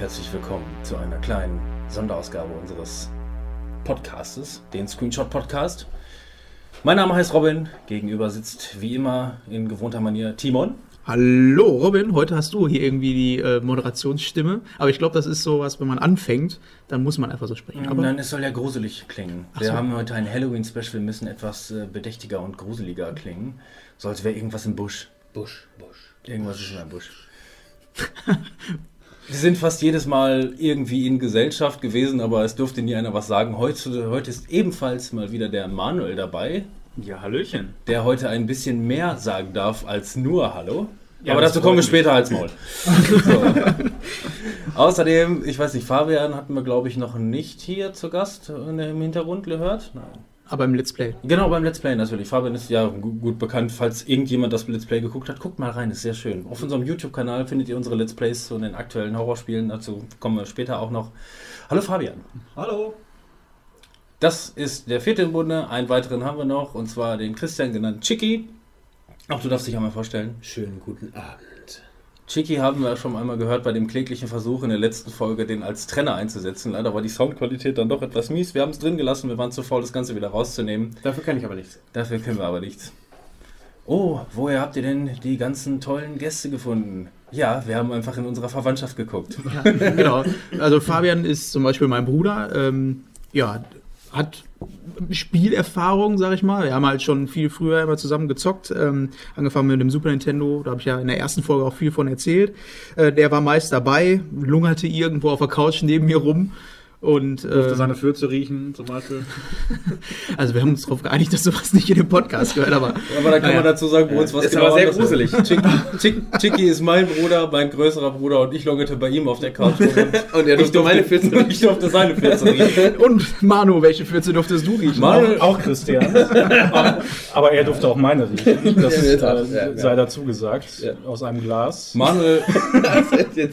Herzlich willkommen zu einer kleinen Sonderausgabe unseres Podcastes, den Screenshot Podcast. Mein Name heißt Robin, gegenüber sitzt wie immer in gewohnter Manier Timon. Hallo Robin, heute hast du hier irgendwie die äh, Moderationsstimme, aber ich glaube, das ist sowas, wenn man anfängt, dann muss man einfach so sprechen. Aber Nein, es soll ja gruselig klingen. Ach Wir so. haben heute ein Halloween-Special, wir müssen etwas äh, bedächtiger und gruseliger klingen. So als wäre irgendwas im Busch. Busch, Busch. Irgendwas ist immer im Busch. Wir sind fast jedes Mal irgendwie in Gesellschaft gewesen, aber es durfte nie einer was sagen. Heute, heute ist ebenfalls mal wieder der Manuel dabei, Ja, Hallöchen. der heute ein bisschen mehr sagen darf als nur Hallo. Ja, aber das dazu kommen wir später als Maul. so. Außerdem, ich weiß nicht, Fabian hatten wir glaube ich noch nicht hier zu Gast im Hintergrund gehört. Nein. Aber im Let's Play. Genau, beim Let's Play natürlich. Fabian ist ja gu- gut bekannt, falls irgendjemand das Let's Play geguckt hat. Guckt mal rein, ist sehr schön. Auf unserem YouTube-Kanal findet ihr unsere Let's Plays zu den aktuellen Horrorspielen. Dazu kommen wir später auch noch. Hallo Fabian. Hallo. Das ist der vierte im Bunde. Einen weiteren haben wir noch, und zwar den Christian genannt Chicky. Auch du darfst dich einmal vorstellen. Schönen guten Abend. Chicky haben wir schon einmal gehört bei dem kläglichen Versuch in der letzten Folge, den als Trenner einzusetzen. Leider war die Soundqualität dann doch etwas mies. Wir haben es drin gelassen, wir waren zu faul, das Ganze wieder rauszunehmen. Dafür kann ich aber nichts. Dafür können wir aber nichts. Oh, woher habt ihr denn die ganzen tollen Gäste gefunden? Ja, wir haben einfach in unserer Verwandtschaft geguckt. Ja, genau. Also Fabian ist zum Beispiel mein Bruder. Ähm, ja, hat Spielerfahrung, sag ich mal. Wir haben halt schon viel früher immer zusammen gezockt. Ähm, angefangen mit dem Super Nintendo, da habe ich ja in der ersten Folge auch viel von erzählt. Äh, der war meist dabei, lungerte irgendwo auf der Couch neben mir rum. Und Durfte äh, seine Fürze riechen, zum Beispiel. also wir haben uns darauf geeinigt, dass sowas nicht in dem Podcast gehört, aber Aber da kann Naja. man dazu sagen, bei uns was Ist aber sehr gruselig. Chicky, Chick- Chicky ist mein Bruder, mein größerer Bruder und ich lungerte bei ihm auf der Couch rum. Und er durfte meine Fürze riechen. Ich durfte seine Fürze riechen. und Manu, welche Fürze durftest du riechen? Manuel, Auch Christian. Aber er durfte auch meine riechen. Das Ja, ja, äh, ja. sei dazu gesagt. Ja. Aus einem Glas. Manuel,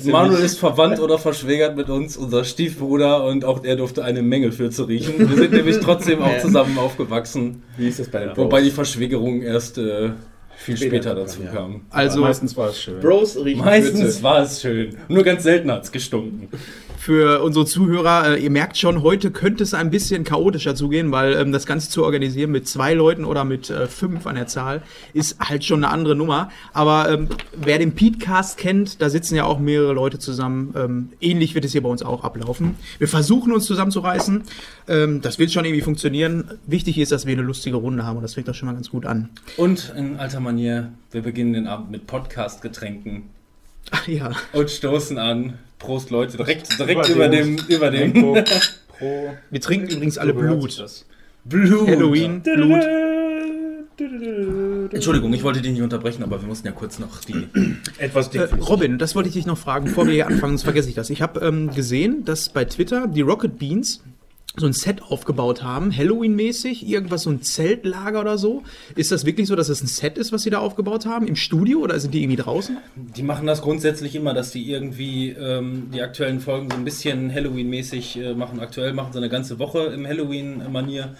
Manuel ist verwandt oder verschwägert mit uns, unser Stiefbruder, und auch er durfte eine Menge Fürze riechen. Wir sind nämlich trotzdem auch zusammen aufgewachsen, Wie ist das bei den Bros? wobei die Verschwägerung erst äh, viel Später später kam, dazu ja. kam. Also meistens war es schön. Bros riechen Meistens war es schön, nur ganz selten hat es gestunken. Für unsere Zuhörer, äh, ihr merkt schon, heute könnte es ein bisschen chaotischer zugehen, weil ähm, das Ganze zu organisieren mit zwei Leuten oder mit äh, fünf an der Zahl ist halt schon eine andere Nummer. Aber ähm, wer den Petecast kennt, da sitzen ja auch mehrere Leute zusammen. Ähm, ähnlich wird es hier bei uns auch ablaufen. Wir versuchen uns zusammenzureißen. Ähm, das wird schon irgendwie funktionieren. Wichtig ist, dass wir eine lustige Runde haben und das fängt doch schon mal ganz gut an. Und in alter Manier, wir beginnen den Abend mit Podcast-Getränken Ach ja. und stoßen an. Prost, Leute, direkt, direkt Über über dem, über dem Pro, pro Wir trinken übrigens alle Blut. Blut. Halloween, Blut. Entschuldigung, ich wollte dich nicht unterbrechen, aber wir mussten ja kurz noch die. Etwas Äh. Robin, das wollte ich dich noch fragen, bevor wir hier anfangen, sonst vergesse ich das. Ich habe ähm, gesehen, dass bei Twitter die Rocket Beans so ein Set aufgebaut haben, Halloween-mäßig, irgendwas, so ein Zeltlager oder so. Ist das wirklich so, dass es ein Set ist, was sie da aufgebaut haben? Im Studio oder sind die irgendwie draußen? Die machen das grundsätzlich immer, dass die irgendwie ähm, die aktuellen Folgen so ein bisschen Halloween-mäßig äh, machen. Aktuell machen sie eine ganze Woche im Halloween-Manier.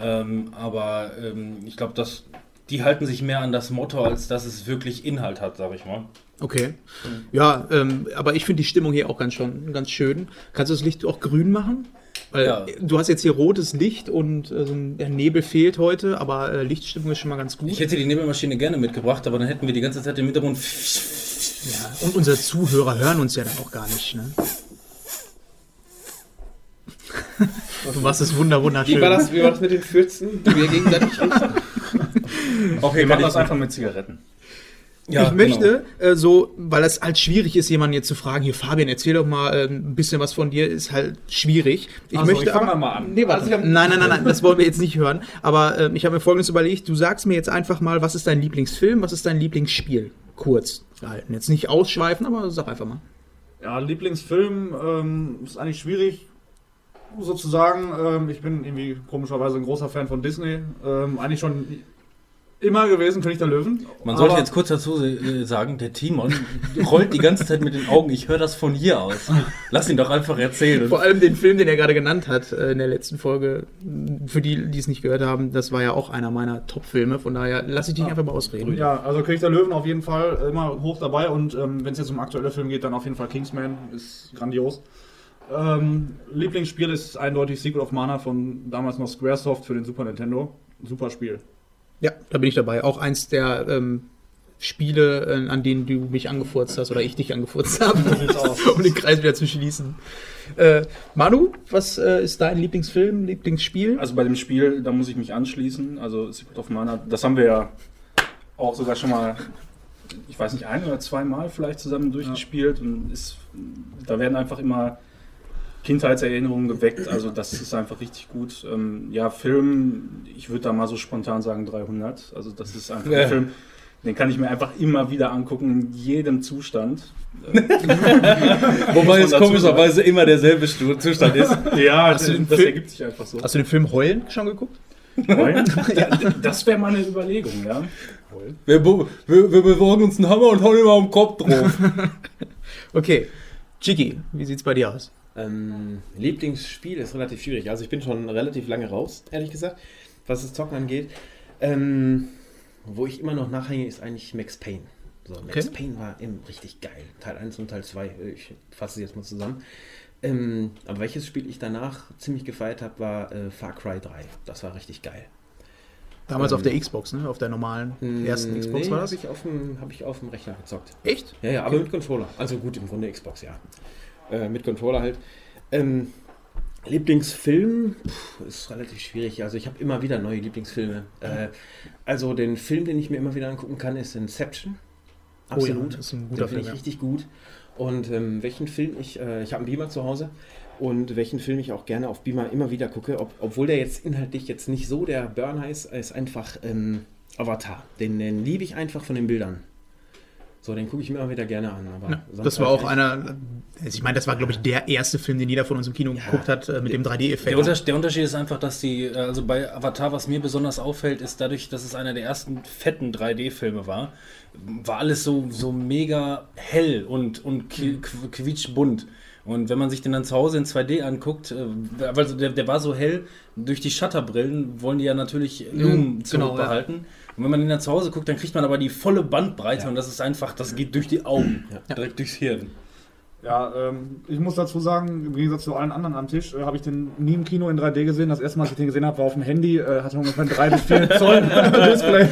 Ähm, aber ähm, ich glaube, dass die halten sich mehr an das Motto, als dass es wirklich Inhalt hat, sag ich mal. Okay. Ja, ähm, aber ich finde die Stimmung hier auch ganz schon ganz schön. Kannst du das Licht auch grün machen? Weil Ja. du hast jetzt hier rotes Licht und äh, so ein, der Nebel fehlt heute, aber äh, Lichtstimmung ist schon mal ganz gut. Ich hätte die Nebelmaschine gerne mitgebracht, aber dann hätten wir die ganze Zeit im Hintergrund. Ja, und unsere Zuhörer hören uns ja dann auch gar nicht, ne? Du machst es wunder wunderschön. Wie war, das, wie war das mit den Fürzen, die wir gegenseitig riechen? Okay, Wir machen das einfach mit Zigaretten. Ja, ich möchte äh, so, weil es halt schwierig ist, jemanden jetzt zu fragen, hier Fabian, erzähl doch mal äh, ein bisschen was von dir, ist halt schwierig. Ich Also, möchte ich aber, mal an. Nee. Also, nein, nein, nein, nein, das wollen wir jetzt nicht hören. Aber ähm, ich habe mir folgendes überlegt, du sagst mir jetzt einfach mal, was ist dein Lieblingsfilm, was ist dein Lieblingsspiel? Kurz gehalten. Jetzt nicht ausschweifen, aber sag einfach mal. Ja, Lieblingsfilm ähm, ist eigentlich schwierig sozusagen. Ähm, ich bin irgendwie komischerweise ein großer Fan von Disney. Ähm, eigentlich schon immer gewesen, König der Löwen. Man sollte jetzt kurz dazu äh, sagen, der Timon rollt die ganze Zeit mit den Augen. Ich höre das von hier aus. Lass ihn doch einfach erzählen. Vor allem den Film, den er gerade genannt hat äh, in der letzten Folge, für die, die es nicht gehört haben, das war ja auch einer meiner Top-Filme. Von daher lasse ich dich einfach mal ausreden. Ja, also König der Löwen auf jeden Fall immer hoch dabei und ähm, wenn es jetzt um aktuelle Filme geht, dann auf jeden Fall Kingsman, ist grandios. Ähm, Lieblingsspiel ist eindeutig Secret of Mana von damals noch Squaresoft für den Super Nintendo. Super Spiel. Ja, da bin ich dabei. Auch eins der ähm, Spiele, äh, an denen du mich angefurzt hast oder ich dich angefurzt habe, um den Kreis wieder zu schließen. Äh, Manu, was äh, ist dein Lieblingsfilm, Lieblingsspiel? Also bei dem Spiel, da muss ich mich anschließen. Also Secret of Mana, das haben wir ja auch sogar schon mal, ich weiß nicht, ein oder zweimal vielleicht zusammen durchgespielt. Und ist, da werden einfach immer Kindheitserinnerungen geweckt. Also das ist einfach richtig gut. Ähm, ja, Film, ich würde da mal so spontan sagen 300. Also das ist einfach Ja. ein Film, den kann ich mir einfach immer wieder angucken, in jedem Zustand. Wobei Muss es komischerweise immer derselbe Zustand ist. Ja, das Film- ergibt sich einfach so. Hast du den Film Heulen schon geguckt? Heulen? Ja, das wäre mal eine Überlegung, ja. Wir, wir, wir besorgen uns einen Hammer und hauen ihn mal am Kopf drauf. Okay. Chiki, wie sieht's bei dir aus? Ähm, Lieblingsspiel ist relativ schwierig. Also ich bin schon relativ lange raus, ehrlich gesagt, was das Zocken angeht. Ähm, wo ich immer noch nachhänge, ist eigentlich Max Payne. So, Max Okay. Payne war eben richtig geil. Teil 1 und Teil 2. Ich fasse es jetzt mal zusammen. Ähm, aber welches Spiel ich danach ziemlich gefeiert habe, war äh, Far Cry 3. Das war richtig geil. Damals Ähm, auf der Xbox, ne? Auf der normalen ersten Xbox war das? habe ich, auf dem- hab ich auf dem Rechner gezockt. Echt? Ja, ja, aber mit Controller. Also gut, im Grunde Xbox, ja. Äh, mit Controller halt. Ähm, Lieblingsfilm Puh, ist relativ schwierig. Also ich habe immer wieder neue Lieblingsfilme. Äh, also den Film, den ich mir immer wieder angucken kann, ist Inception. Oh ja, Absolut. das ist ein guter den finde Film, ich ja. richtig gut. Und ähm, welchen Film ich, äh, ich habe einen Beamer zu Hause und welchen Film ich auch gerne auf Beamer immer wieder gucke, ob, obwohl der jetzt inhaltlich jetzt nicht so der Burner ist, ist einfach ähm, Avatar. Den, den liebe ich einfach von den Bildern. So, den gucke ich mir immer wieder gerne an. Aber Ja, das war auch einer, also ich meine, das war, glaube ich, der erste Film, den jeder von uns im Kino geguckt hat, äh, mit dem 3D-Effekt. Der, Unterschied, der Unterschied ist einfach, dass die, äh, also bei Avatar, was mir besonders auffällt, ist dadurch, dass es einer der ersten fetten 3D-Filme war, war alles so, so mega hell und, und qu- quietschbunt. Und wenn man sich den dann zu Hause in 2D anguckt, äh, also der, der war so hell, durch die Shutterbrillen wollen die ja natürlich Lumen genau, zurückbehalten. Und wenn man den dann zu Hause guckt, dann kriegt man aber die volle Bandbreite und das ist einfach, das geht durch die Augen, direkt durchs Hirn. Ja, ähm, ich muss dazu sagen, im Gegensatz zu allen anderen am Tisch, äh, habe ich den nie im Kino in 3D gesehen. Das erste Mal, als ich den gesehen habe, war auf dem Handy, äh, hatte ungefähr ein 3 bis 4 Zoll Display.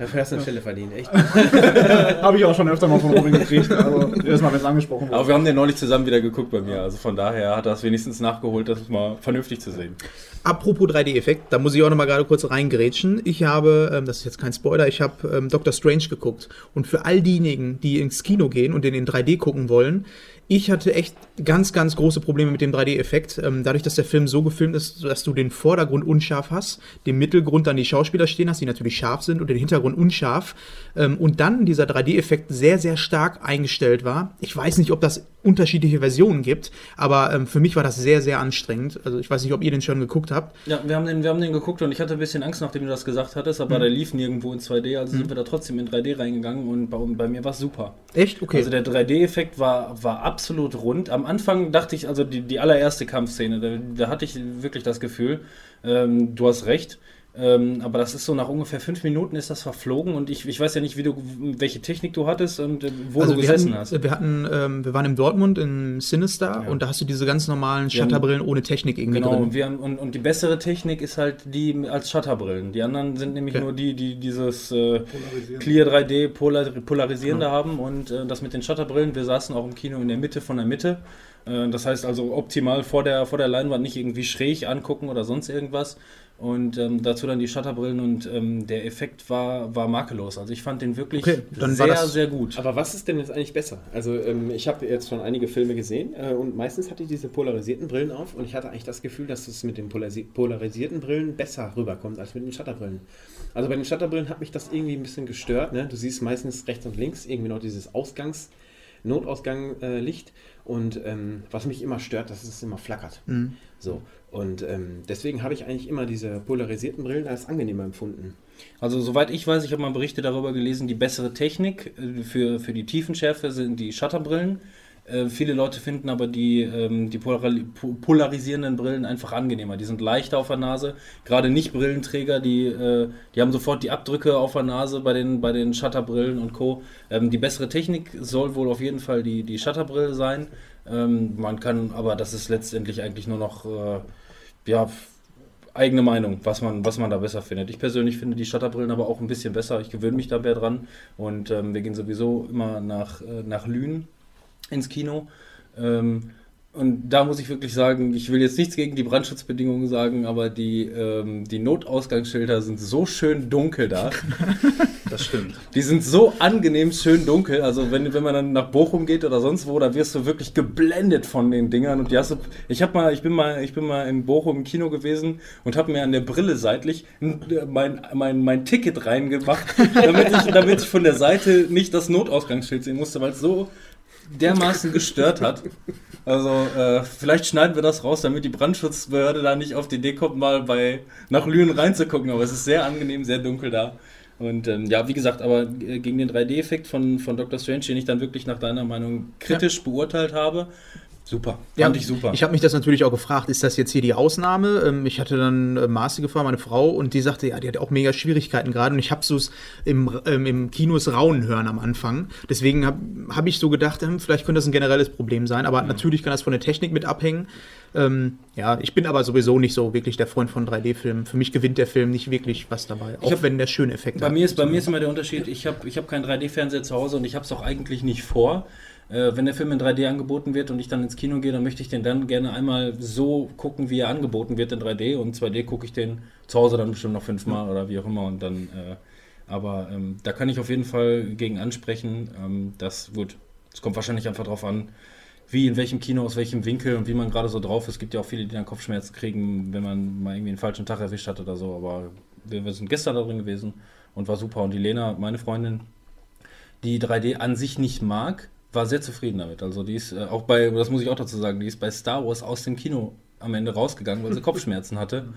Dafür hast du eine Stelle verdient, echt. habe ich auch schon öfter mal von Robin gekriegt. Also jedes Mal, wenn es angesprochen Aber wurde. wir haben den neulich zusammen wieder geguckt bei mir, also von daher hat er es wenigstens nachgeholt, das mal vernünftig zu sehen. Apropos 3D-Effekt, da muss ich auch noch mal gerade kurz reingrätschen. Ich habe, ähm, das ist jetzt kein Spoiler, ich habe ähm, Doctor Strange geguckt. Und für all diejenigen, die ins Kino gehen und den in 3D gucken wollen, ich hatte echt ganz, ganz große Probleme mit dem 3D-Effekt. Ähm, dadurch, dass der Film so gefilmt ist, dass du den Vordergrund unscharf hast, den Mittelgrund dann die Schauspieler stehen hast, die natürlich scharf sind, und den Hintergrund unscharf. Ähm, und dann dieser 3D-Effekt sehr, sehr stark eingestellt war. Ich weiß nicht, ob das unterschiedliche Versionen gibt, aber ähm, für mich war das sehr, sehr anstrengend. Also ich weiß nicht, ob ihr den schon geguckt habt. Ja, wir haben, den, wir haben den geguckt und ich hatte ein bisschen Angst, nachdem du das gesagt hattest, aber der lief nirgendwo in 2D, also sind wir da trotzdem in 3D reingegangen und bei, bei mir war es super. Echt? Okay. Also der 3D-Effekt war, war absolut rund. Am Anfang dachte ich, also die, die allererste Kampfszene, da, da hatte ich wirklich das Gefühl, ähm, du hast recht. Ähm, aber das ist so nach ungefähr fünf Minuten ist das verflogen und ich, ich weiß ja nicht, wie du, welche Technik du hattest und äh, wo also du wir gesessen hatten, hast. Wir, hatten, ähm, wir waren in Dortmund im Sinister Ja. und da hast du diese ganz normalen haben- Shutterbrillen ohne Technik irgendwie Genau, drin. und, wir haben, und, und die bessere Technik ist halt die als Shutterbrillen. Die anderen sind nämlich Okay. nur die, die dieses äh, Clear 3D Polar, Polarisierende haben und äh, das mit den Shutterbrillen. Wir saßen auch im Kino in der Mitte von der Mitte. Äh, das heißt also optimal vor der, vor der Leinwand nicht irgendwie schräg angucken oder sonst irgendwas. Und ähm, dazu dann die Shutterbrillen und ähm, der Effekt war, war makellos. Also ich fand den wirklich Okay, sehr, das- sehr gut. Aber was ist denn jetzt eigentlich besser? Also ähm, ich habe jetzt schon einige Filme gesehen äh, und meistens hatte ich diese polarisierten Brillen auf und ich hatte eigentlich das Gefühl, dass es mit den polarisi polarisierten Brillen besser rüberkommt als mit den Shutterbrillen. Also bei den Shutterbrillen hat mich das irgendwie ein bisschen gestört. Ne? Du siehst meistens rechts und links irgendwie noch dieses Ausgangs, Notausgang äh, Licht und ähm, was mich immer stört, dass es immer flackert. Mhm. So und ähm, deswegen habe ich eigentlich immer diese polarisierten Brillen als angenehmer empfunden. Also soweit ich weiß, ich habe mal Berichte darüber gelesen, die bessere Technik äh, für, für die Tiefenschärfe sind die Shutterbrillen. Äh, viele Leute finden aber die, ähm, die polari po- polarisierenden Brillen einfach angenehmer. Die sind leichter auf der Nase. Gerade Nicht-Brillenträger, die, äh, die haben sofort die Abdrücke auf der Nase bei den, bei den Shutterbrillen und Co. Ähm, die bessere Technik soll wohl auf jeden Fall die, die Shutterbrille sein. Ähm, man kann, aber das ist letztendlich eigentlich nur noch, äh, ja, eigene Meinung, was man, was man da besser findet. Ich persönlich finde die Shutterbrillen aber auch ein bisschen besser. Ich gewöhne mich da mehr dran. Und ähm, wir gehen sowieso immer nach, äh, nach Lünen ins Kino. Ähm, und da muss ich wirklich sagen, ich will jetzt nichts gegen die Brandschutzbedingungen sagen, aber die, ähm, die Notausgangsschilder sind so schön dunkel da. Das stimmt. Die sind so angenehm schön dunkel. Also wenn, wenn man dann nach Bochum geht oder sonst wo, da wirst du wirklich geblendet von den Dingern. Und die hast du, ich hab mal, ich bin mal, ich bin mal in Bochum im Kino gewesen und habe mir an der Brille seitlich n- mein, mein, mein Ticket reingemacht, damit ich, damit ich von der Seite nicht das Notausgangsschild sehen musste, weil es so dermaßen gestört hat. Also äh, vielleicht schneiden wir das raus, damit die Brandschutzbehörde da nicht auf die Idee kommt, mal bei nach Lünen reinzugucken. Aber es ist sehr angenehm, sehr dunkel da. Und ähm, ja, wie gesagt, aber äh, gegen den 3D-Effekt von, von Doctor Strange, den ich dann wirklich nach deiner Meinung kritisch beurteilt habe, super. Fand ich super. Ich habe mich das natürlich auch gefragt, ist das jetzt hier die Ausnahme? Ähm, Ich hatte dann äh, Marci gefragt, meine Frau, und die sagte, ja, die hat auch mega Schwierigkeiten gerade. Und ich habe so im, ähm, im Kinos Raunen hören am Anfang. Deswegen habe hab ich so gedacht, hm, vielleicht könnte das ein generelles Problem sein. Aber natürlich kann das von der Technik mit abhängen. Ähm, ja, ich bin aber sowieso nicht so wirklich der Freund von 3D-Filmen. Für mich gewinnt der Film nicht wirklich was dabei. Auch hab- wenn der schöne Effekt Bei mir ist, bei mir ist immer der Unterschied, ich habe ich hab keinen 3D-Fernseher zu Hause und ich habe es auch eigentlich nicht vor. Äh, wenn der Film in 3D angeboten wird und ich dann ins Kino gehe, dann möchte ich den dann gerne einmal so gucken, wie er angeboten wird in 3D und 2D gucke ich den zu Hause dann bestimmt noch fünfmal oder wie auch immer und dann, äh, aber ähm, da kann ich auf jeden Fall gegen ansprechen, ähm, das gut, es kommt wahrscheinlich einfach drauf an, wie in welchem Kino, aus welchem Winkel und wie man gerade so drauf ist. Es gibt ja auch viele, die dann Kopfschmerzen kriegen, wenn man mal irgendwie einen falschen Tag erwischt hat oder so. Aber wir, wir sind gestern da drin gewesen und war super. Und die Lena, meine Freundin, die 3D an sich nicht mag, war sehr zufrieden damit. Also die ist äh, auch bei, das muss ich auch dazu sagen, die ist bei Star Wars aus dem Kino am Ende rausgegangen, weil sie Kopfschmerzen hatte.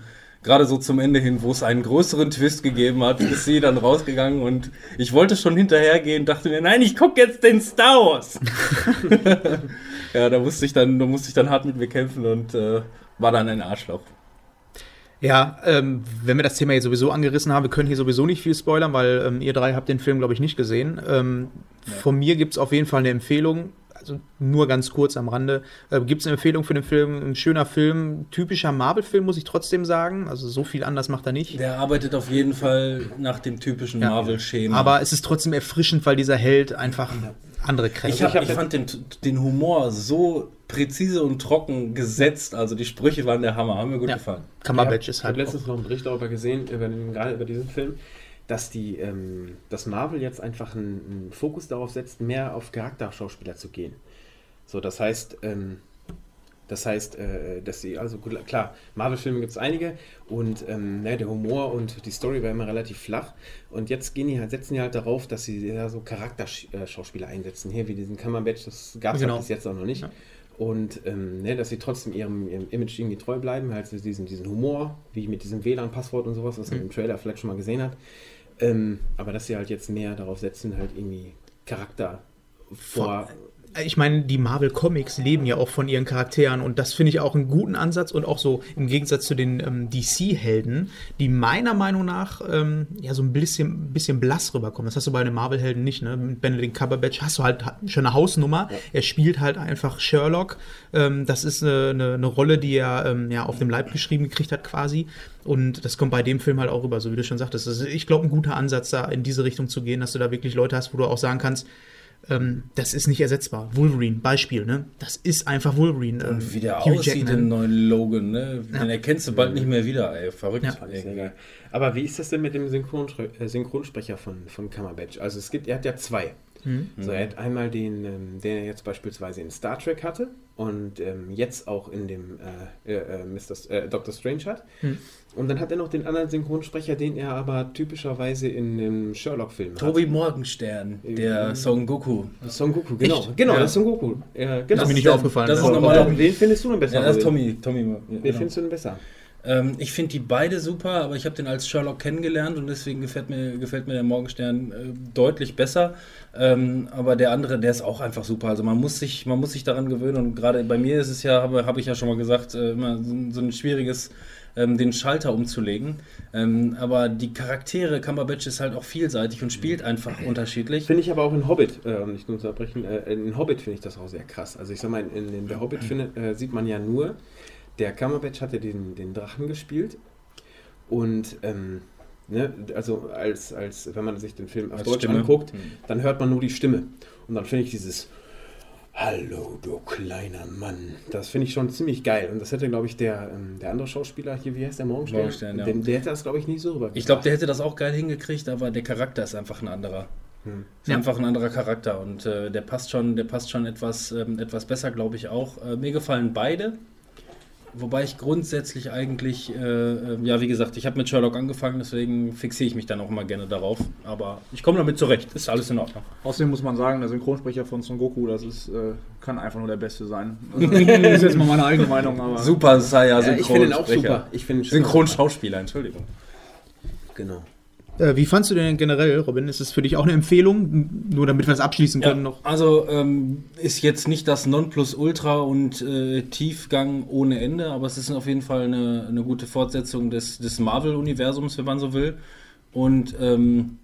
Gerade so zum Ende hin, wo es einen größeren Twist gegeben hat, ist sie dann rausgegangen und ich wollte schon hinterhergehen, dachte mir, nein, ich gucke jetzt den Star Wars. ja, da musste ich dann, da musste ich dann hart mit mir kämpfen und äh, war dann ein Arschloch. Ja, ähm, wenn wir das Thema jetzt sowieso angerissen haben, wir können hier sowieso nicht viel spoilern, weil ähm, ihr drei habt den Film, glaube ich, nicht gesehen. Ähm, Von mir gibt es auf jeden Fall eine Empfehlung, also nur ganz kurz am Rande. Äh, gibt es eine Empfehlung für den Film? Ein schöner Film, typischer Marvel-Film, muss ich trotzdem sagen. Also so viel anders macht er nicht. Der arbeitet auf jeden Fall nach dem typischen Ja. Marvel-Schema. Aber es ist trotzdem erfrischend, weil dieser Held einfach andere Kräfte Ich, hab, ich fand den, den Humor so präzise und trocken gesetzt. Also die Sprüche waren der Hammer, haben mir gut Ja. gefallen. Cumberbatch ist Ich habe halt. letztens noch einen Bericht darüber gesehen, über den, gerade über diesen Film, dass die, ähm, dass Marvel jetzt einfach einen, einen Fokus darauf setzt, mehr auf Charakterschauspieler zu gehen. So, das heißt, ähm, das heißt, äh, dass sie, also gut, klar, Marvel-Filme gibt es einige und ähm, ne, der Humor und die Story war immer relativ flach. Und jetzt gehen die halt, setzen die halt darauf, dass sie ja, so Charakterschauspieler einsetzen. Hier wie diesen Cumberbatch, das gab es Genau. halt bis jetzt auch noch nicht. Und ähm, ne, dass sie trotzdem ihrem, ihrem Image irgendwie treu bleiben, halt diesen, diesen Humor, wie mit diesem WLAN-Passwort und sowas, was man im Trailer vielleicht schon mal gesehen hat. Ähm, aber dass sie halt jetzt mehr darauf setzen, halt irgendwie Charakter vor. Ich meine, die Marvel Comics leben ja auch von ihren Charakteren und das finde ich auch einen guten Ansatz und auch so im Gegensatz zu den ähm, DC-Helden, die meiner Meinung nach ähm, ja so ein bisschen, bisschen blass rüberkommen. Das hast du bei den Marvel-Helden nicht, ne? Mit Benedict Cumberbatch hast du halt hat schon eine Hausnummer. Er spielt halt einfach Sherlock. Ähm, das ist eine, eine, eine Rolle, die er ähm, ja auf dem Leib geschrieben gekriegt hat quasi. Und das kommt bei dem Film halt auch rüber, so wie du schon sagtest. Das ist, ich glaube, ein guter Ansatz, da in diese Richtung zu gehen, dass du da wirklich Leute hast, wo du auch sagen kannst, ähm, das ist nicht ersetzbar. Wolverine, Beispiel, ne? Das ist einfach Wolverine. Ähm, Und wie der Hugh aussieht Jackman. im neuen Logan, ne? Den erkennst du bald nicht mehr wieder, ey. Verrückt. Ja. Aber wie ist das denn mit dem Synchronspre Synchronsprecher von, von Cumberbatch? Also es gibt, er hat ja zwei. Mhm. So, er hat einmal den, ähm, den er jetzt beispielsweise in Star Trek hatte und ähm, jetzt auch in dem äh, äh, äh, Mr. S- äh, Doctor Strange hat. Mhm. Und dann hat er noch den anderen Synchronsprecher, den er aber typischerweise in dem Sherlock-Film hat. Tobi Morgenstern, der Son Goku. Son Goku, genau. Echt? Genau, Ja. das ist Son Goku. Ja, genau. Das ist mir nicht der- aufgefallen. Das ist normal. Wen findest du denn besser? Ja, das ist? Tommy. Tommy ja, Wen genau. findest du denn besser? Ähm, ich finde die beide super, aber ich habe den als Sherlock kennengelernt und deswegen gefällt mir, gefällt mir der Morgenstern äh, deutlich besser. Ähm, aber der andere, der ist auch einfach super. Also man muss sich, man muss sich daran gewöhnen und gerade bei mir ist es ja, habe hab ich ja schon mal gesagt, äh, immer so, so ein schwieriges ähm, den Schalter umzulegen. Ähm, aber die Charaktere, Cumberbatch ist halt auch vielseitig und spielt einfach unterschiedlich. Finde ich aber auch in Hobbit, äh, um nicht nur zu unterbrechen, äh, in Hobbit finde ich das auch sehr krass. Also ich sag mal, in, in der Hobbit finde, äh, sieht man ja nur, der Cumberbatch hat ja den, den Drachen gespielt und ähm, ne, also als, als wenn man sich den Film auf Als Deutsch Stimme. anguckt, Hm. dann hört man nur die Stimme. Und dann finde ich dieses Hallo, du kleiner Mann. Das finde ich schon ziemlich geil. Und das hätte, glaube ich, der, ähm, der andere Schauspieler hier, wie heißt der Morgenstern? Morgenstern, ja. Den, der hätte das, glaube ich, nicht so rüber. Ich glaube, der hätte das auch geil hingekriegt, aber der Charakter ist einfach ein anderer. Hm. Ist Ja. einfach ein anderer Charakter und äh, der passt schon, der passt schon etwas, ähm, etwas besser, glaube ich auch. Äh, mir gefallen beide. Wobei ich grundsätzlich eigentlich, äh, äh, ja, wie gesagt, ich habe mit Sherlock angefangen, deswegen fixiere ich mich dann auch immer gerne darauf. Aber ich komme damit zurecht, ist alles in Ordnung. Außerdem muss man sagen, der Synchronsprecher von Son Goku, das ist, äh, kann einfach nur der Beste sein. Also, das ist jetzt mal meine eigene Meinung, aber. Super Saya, Ja, ich finde ihn auch Synchronsprecher. super. Ich Synchronschauspieler, Entschuldigung. Genau. Äh, wie fandst du den generell, Robin? Ist es für dich auch eine Empfehlung? Nur damit wir es abschließen können noch. Also ähm, ist jetzt nicht das Nonplusultra und äh, Tiefgang ohne Ende, aber es ist auf jeden Fall eine, eine gute Fortsetzung des, des Marvel-Universums, wenn man so will. Und ähm,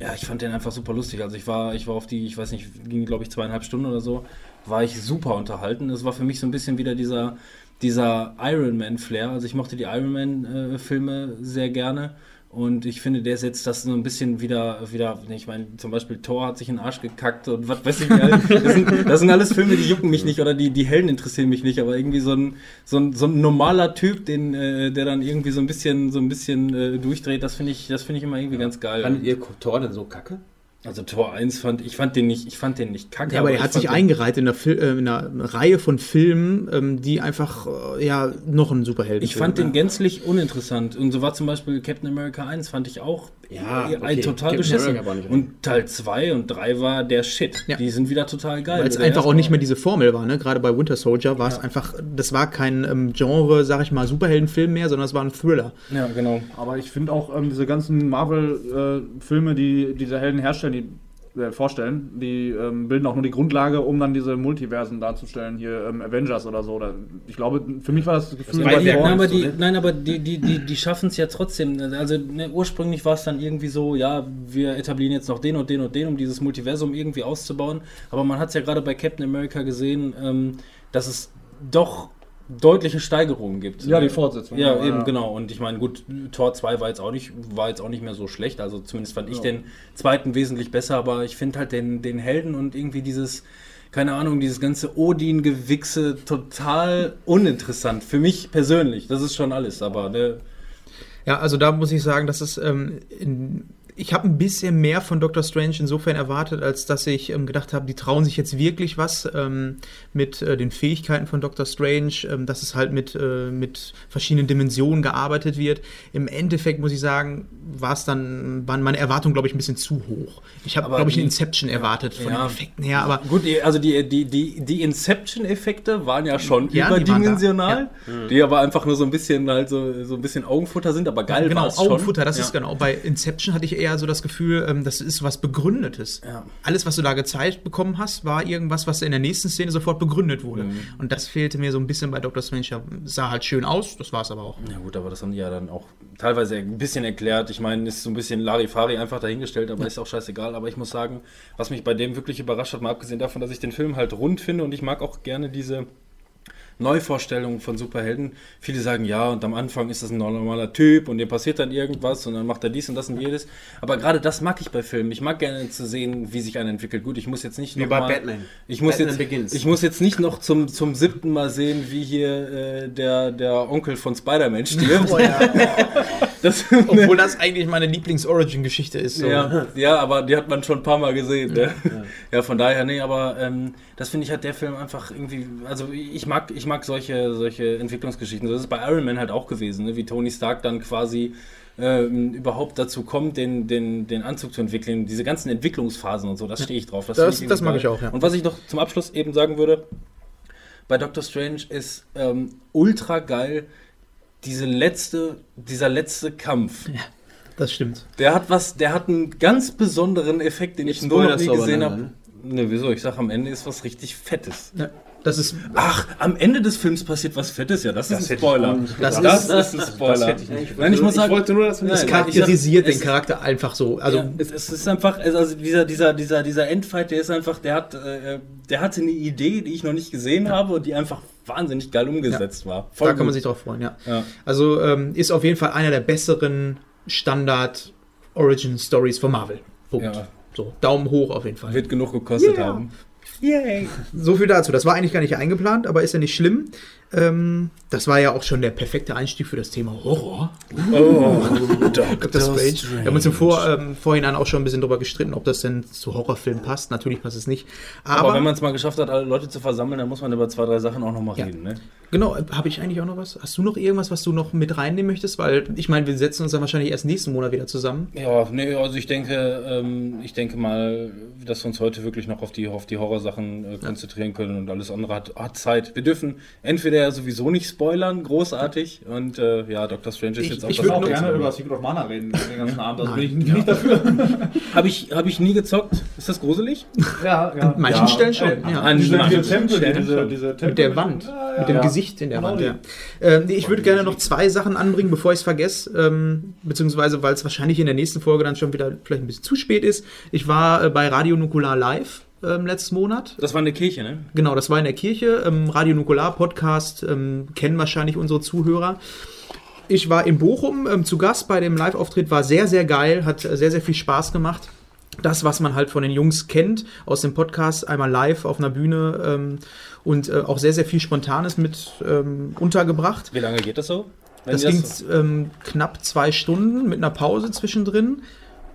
ja, ich fand den einfach super lustig. Also ich war, ich war auf die, ich weiß nicht, ging glaube ich zweieinhalb Stunden oder so, war ich super unterhalten. Es war für mich so ein bisschen wieder dieser, dieser Iron Man-Flair. Also ich mochte die Iron Man-Filme sehr gerne. Und ich finde, der setzt das so ein bisschen wieder, wieder ich meine, zum Beispiel Thor hat sich in den Arsch gekackt und was weiß ich. Das sind, das sind alles Filme, die jucken mich nicht oder die, die Helden interessieren mich nicht, aber irgendwie so ein, so ein, so ein normaler Typ, den, äh, der dann irgendwie so ein bisschen, so ein bisschen äh, durchdreht, das finde ich, das finde ich immer irgendwie ganz geil. Fandet ihr Thor denn so kacke? Also Tor 1 fand ich fand den nicht, ich fand den nicht kacke. Ja, aber er ich hat sich eingereiht in einer, Fil äh, in einer Reihe von Filmen, ähm, die einfach äh, ja noch ein Superhelden Ich fand den gänzlich uninteressant. Und so war zum Beispiel Captain America 1, fand ich auch Ja, äh, okay. total Captain beschissen. Und Teil 2 und 3 war der Shit. Ja. Die sind wieder total geil. weil es Der einfach auch nicht mehr diese Formel war, ne? Gerade bei Winter Soldier war es einfach, das war kein ähm, Genre, sag ich mal, Superheldenfilm mehr, sondern es war ein Thriller. Ja, genau. Aber ich finde auch ähm, diese ganzen Marvel-Filme, die diese Helden herstellen, die äh, vorstellen, die ähm, bilden auch nur die Grundlage, um dann diese Multiversen darzustellen, hier ähm, Avengers oder so. Oder, ich glaube, für mich war das Gefühl, Weil die, nein, aber die, ne? nein, aber die, die, die, die schaffen es ja trotzdem. Also ne, ursprünglich war es dann irgendwie so, ja, wir etablieren jetzt noch den und den und den, um dieses Multiversum irgendwie auszubauen. Aber man hat es ja gerade bei Captain America gesehen, ähm, dass es doch deutliche Steigerungen gibt. ja, die Fortsetzung. Ja, eben, genau. Und ich meine, gut, Tor 2 war jetzt auch nicht, war jetzt auch nicht mehr so schlecht. Also zumindest fand ich Ja. den zweiten wesentlich besser, aber ich finde halt den, den Helden und irgendwie dieses, keine Ahnung, dieses ganze Odin-Gewichse total uninteressant. Für mich persönlich. Das ist schon alles, aber ne, Ja, also da muss ich sagen, dass es ähm, in, ich habe ein bisschen mehr von Doctor Strange insofern erwartet, als dass ich ähm, gedacht habe, die trauen sich jetzt wirklich was ähm, mit äh, den Fähigkeiten von Doctor Strange, ähm, dass es halt mit, äh, mit verschiedenen Dimensionen gearbeitet wird. Im Endeffekt muss ich sagen, war es dann, waren meine Erwartungen, glaube ich, ein bisschen zu hoch. Ich habe, Aber glaube ich, die- einen Inception erwartet von Ja. den Effekten her, aber Gut, die, also die, die, die, die Inception-Effekte waren ja schon Ja, die waren da, überdimensional, die, aber einfach nur so ein bisschen halt so, so ein bisschen Augenfutter sind, aber geil genau, war's schon. Augenfutter, das Ja. ist genau. Bei Inception hatte ich eher so das Gefühl, ähm, das ist was Begründetes. Ja. Alles, was du da gezeigt bekommen hast, war irgendwas, was in der nächsten Szene sofort begründet wurde. Mhm. Und das fehlte mir so ein bisschen bei Dr. Strange. Ja, Sah halt schön aus, das war es aber auch. Ja gut, aber das haben die ja dann auch teilweise ein bisschen erklärt. Ich meine, ist so ein bisschen Larifari einfach dahingestellt, aber ist auch scheißegal. Aber ich muss sagen, was mich bei dem wirklich überrascht hat, mal abgesehen davon, dass ich den Film halt rund finde und ich mag auch gerne diese Neuvorstellungen von Superhelden. Viele sagen, ja, und am Anfang ist das ein normaler Typ und dem passiert dann irgendwas und dann macht er dies und das und jedes. Aber gerade das mag ich bei Filmen. Ich mag gerne zu sehen, wie sich einer entwickelt. Gut, ich muss jetzt nicht Wie noch bei mal, Batman. Ich muss, Batman jetzt, Begins. ich muss jetzt nicht noch zum, zum siebten Mal sehen, wie hier äh, der, der Onkel von Spider-Man stirbt. Das, Obwohl das eigentlich meine Lieblings-Origin-Geschichte ist. So. ja, ja, aber die hat man schon ein paar Mal gesehen. Ne? Ja. von daher, nee, aber ähm, das finde ich hat der Film einfach irgendwie, also ich mag, ich mag solche, solche Entwicklungsgeschichten. Das ist bei Iron Man halt auch gewesen, ne? wie Tony Stark dann quasi ähm, überhaupt dazu kommt, den, den, den Anzug zu entwickeln. Diese ganzen Entwicklungsphasen und so, das stehe ich drauf. Das- finde ich das mag ich auch, ja. Und was ich noch zum Abschluss eben sagen würde, bei Doctor Strange ist ähm, ultra geil diese letzte, dieser letzte Kampf, Das stimmt. der hat was, der hat einen ganz besonderen Effekt, den ich so noch nie gesehen habe. ne? Ne, wieso? Ich sag, am Ende ist was richtig Fettes. Ja, das ist. Ach, am Ende des Films passiert was Fettes, ja, das, ist ein ich Spoiler. Das Das, ist- ein Spoiler. Das hätte ich nicht. Nein, ich muss sagen, wollte nur, dass Nein, Es das charakterisiert ich den Charakter einfach so. Also, ja, es, es ist einfach, also dieser, dieser, dieser, dieser Endfight, der ist einfach, der hat, äh, der hatte eine Idee, die ich noch nicht gesehen habe und die einfach wahnsinnig geil umgesetzt war. Voll da kann man gut. sich drauf freuen, ja. Ja. Also ähm, ist auf jeden Fall einer der besseren Standard-Origin-Stories von Marvel. Punkt. Ja. So, Daumen hoch auf jeden Fall. Wird genug gekostet Ja. haben. Yay! So viel dazu. Das war eigentlich gar nicht eingeplant, aber ist ja nicht schlimm. Ähm, das war ja auch schon der perfekte Einstieg für das Thema Horror. Oh, Dr. Strange. Wir haben uns im Vor, ähm, Vorhinein auch schon ein bisschen drüber gestritten, ob das denn zu Horrorfilmen passt. Natürlich passt es nicht. Aber, Aber, wenn man es mal geschafft hat, alle Leute zu versammeln, dann muss man über zwei, drei Sachen auch noch mal Ja. reden. Ne? genau, habe ich eigentlich auch noch was? Hast du noch irgendwas, was du noch mit reinnehmen möchtest? Weil ich meine, wir setzen uns dann wahrscheinlich erst nächsten Monat wieder zusammen. Ja, nee, also ich denke, ähm, ich denke mal, dass wir uns heute wirklich noch auf die, auf die Horrorsachen äh, konzentrieren können und alles andere hat, hat Zeit. Wir dürfen entweder ja sowieso nicht spoilern, großartig, und äh, ja, Dr. Strange ist Ich- jetzt auch ich Ich würd würde auch gerne über Secret of Mana reden den ganzen Abend. Also Nein. bin ich nicht dafür. Habe ich, hab ich nie gezockt. Ist das gruselig? Ja, ja. An manchen Stellen schon, ja. An Diese, manchen Tempel, Stellen diese, diese Tempel Mit der Wand, Ja, ja, mit dem ja. Gesicht in der Genau Wand, ja. Ähm, nee, ich würde gerne noch zwei Sachen anbringen, bevor ich es vergesse, ähm, beziehungsweise weil es wahrscheinlich in der nächsten Folge dann schon wieder vielleicht ein bisschen zu spät ist. Ich war äh, bei Radio Nukular Live ähm, letztes Monat. Das war eine Kirche, ne? Genau, das war in der Kirche. Ähm, Radio Nukular Podcast ähm, kennen wahrscheinlich unsere Zuhörer. Ich war in Bochum ähm, zu Gast bei dem Live-Auftritt, war sehr, sehr geil, hat sehr, sehr viel Spaß gemacht. Das, was man halt von den Jungs kennt aus dem Podcast, einmal live auf einer Bühne ähm, und äh, auch sehr, sehr viel Spontanes mit ähm, untergebracht. Wie lange geht das so? Das ging so- ähm, knapp zwei Stunden mit einer Pause zwischendrin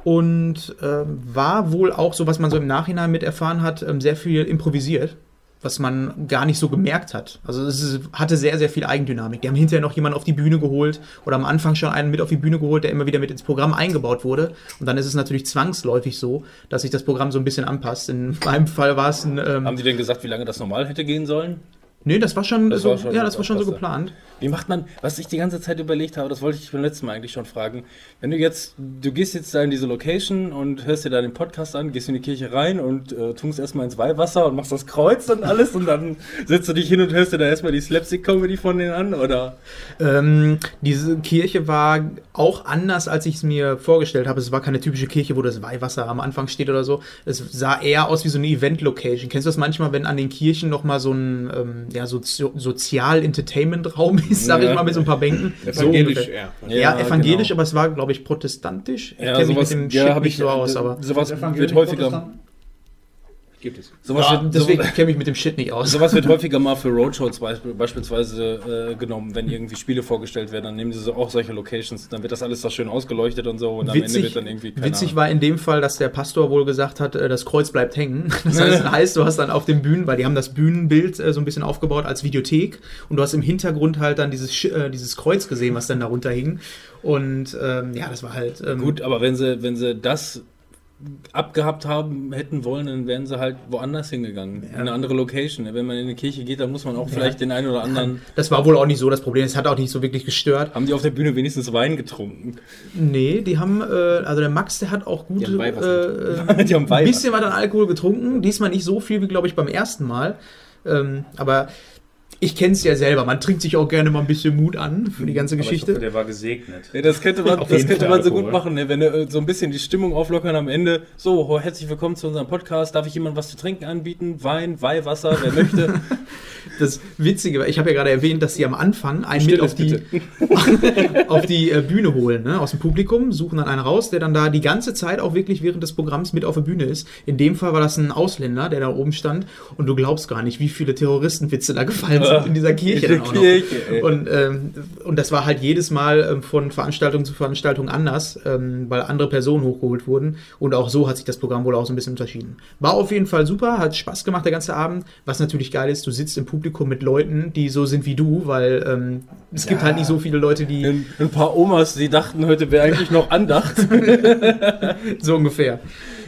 und ähm, war wohl auch so, was man so im Nachhinein mit erfahren hat, ähm, sehr viel improvisiert, was man gar nicht so gemerkt hat. Also es ist, hatte sehr, sehr viel Eigendynamik. Die haben hinterher noch jemanden auf die Bühne geholt oder am Anfang schon einen mit auf die Bühne geholt, der immer wieder mit ins Programm eingebaut wurde. Und dann ist es natürlich zwangsläufig so, dass sich das Programm so ein bisschen anpasst. In meinem Fall war es ein... Ähm, Haben die denn gesagt, wie lange das normal hätte gehen sollen? Nee, das war schon, Das so, war schon ja, das war schon so geplant. Wie macht man, was ich die ganze Zeit überlegt habe, das wollte ich beim letzten Mal eigentlich schon fragen. Wenn du jetzt, du gehst jetzt da in diese Location und hörst dir da den Podcast an, gehst in die Kirche rein und äh, tunkst erstmal ins Weihwasser und machst das Kreuz und alles und dann setzt du dich hin und hörst dir da erstmal die Slapstick-Comedy von denen an, oder? Ähm, diese Kirche war auch anders, als ich es mir vorgestellt habe. Es war keine typische Kirche, wo das Weihwasser am Anfang steht oder so. Es sah eher aus wie so eine Event-Location. Kennst du das manchmal, wenn an den Kirchen nochmal so ein ähm, ja, Sozi Sozial-Entertainment-Raum ist, sag Ja. ich mal, mit so ein paar Bänken? Evangelisch, ja. Ja, evangelisch, genau. aber es war, glaube ich, protestantisch. Ich Ja, kenn mich mit dem ja, Shit nicht ich so aus, aber. sowas wird häufiger? Gibt es. sowas, Ja, wird, deswegen sowas, kenne ich mit dem Shit nicht aus. sowas wird häufiger mal für Roadshows beisp- beispielsweise äh, genommen, wenn irgendwie Spiele vorgestellt werden, dann nehmen sie so auch solche Locations, dann wird das alles da schön ausgeleuchtet und so und am Ende Witzig, wird dann irgendwie keine witzig Ahnung. war in dem Fall, dass der Pastor wohl gesagt hat, äh, das Kreuz bleibt hängen. Das heißt, heißt, du hast dann auf den Bühnen, weil die haben das Bühnenbild äh, so ein bisschen aufgebaut als Videothek und du hast im Hintergrund halt dann dieses, äh, dieses Kreuz gesehen, was dann darunter hing. Und ähm, ja, das war halt. Ähm, Gut, aber wenn sie, wenn sie das abgehabt haben hätten wollen, dann wären sie halt woanders hingegangen. In eine andere Location. Wenn man in eine Kirche geht, dann muss man auch vielleicht den einen oder anderen. Das war wohl auch nicht so das Problem. Es hat auch nicht so wirklich gestört. Haben die auf der Bühne wenigstens Wein getrunken? Nee, die haben, äh, also der Max, der hat auch gute. Die. Äh, Die haben ein bisschen war dann Alkohol getrunken. Diesmal nicht so viel wie, glaube ich, beim ersten Mal. Ähm, aber ich kenne es ja selber. Man trinkt sich auch gerne mal ein bisschen Mut an für die ganze Aber ich Geschichte. hoffe, der war gesegnet. Ja, das könnte man, das könnte Fall man so Alkohol. gut machen, ne? wenn wir äh, so ein bisschen die Stimmung auflockern am Ende. So, herzlich willkommen zu unserem Podcast. Darf ich jemand was zu trinken anbieten? Wein, Weihwasser, wer möchte? Das Witzige, ich habe ja gerade erwähnt, dass sie am Anfang einen mit auf die, auf die äh, Bühne holen, ne? aus dem Publikum, suchen dann einen raus, der dann da die ganze Zeit auch wirklich während des Programms mit auf der Bühne ist. In dem Fall war das ein Ausländer, der da oben stand und du glaubst gar nicht, wie viele Terroristenwitze da gefallen sind in dieser Kirche. In. Kirche. Und, ähm, und das war halt jedes Mal ähm, von Veranstaltung zu Veranstaltung anders, ähm, weil andere Personen hochgeholt wurden. Und auch so hat sich das Programm wohl auch so ein bisschen unterschieden. War auf jeden Fall super, hat Spaß gemacht der ganze Abend. Was natürlich geil ist, du sitzt im Publikum mit Leuten, die so sind wie du, weil ähm, es gibt halt nicht so viele Leute, die Ein, ein paar Omas, die dachten, heute wäre eigentlich noch Andacht. so ungefähr.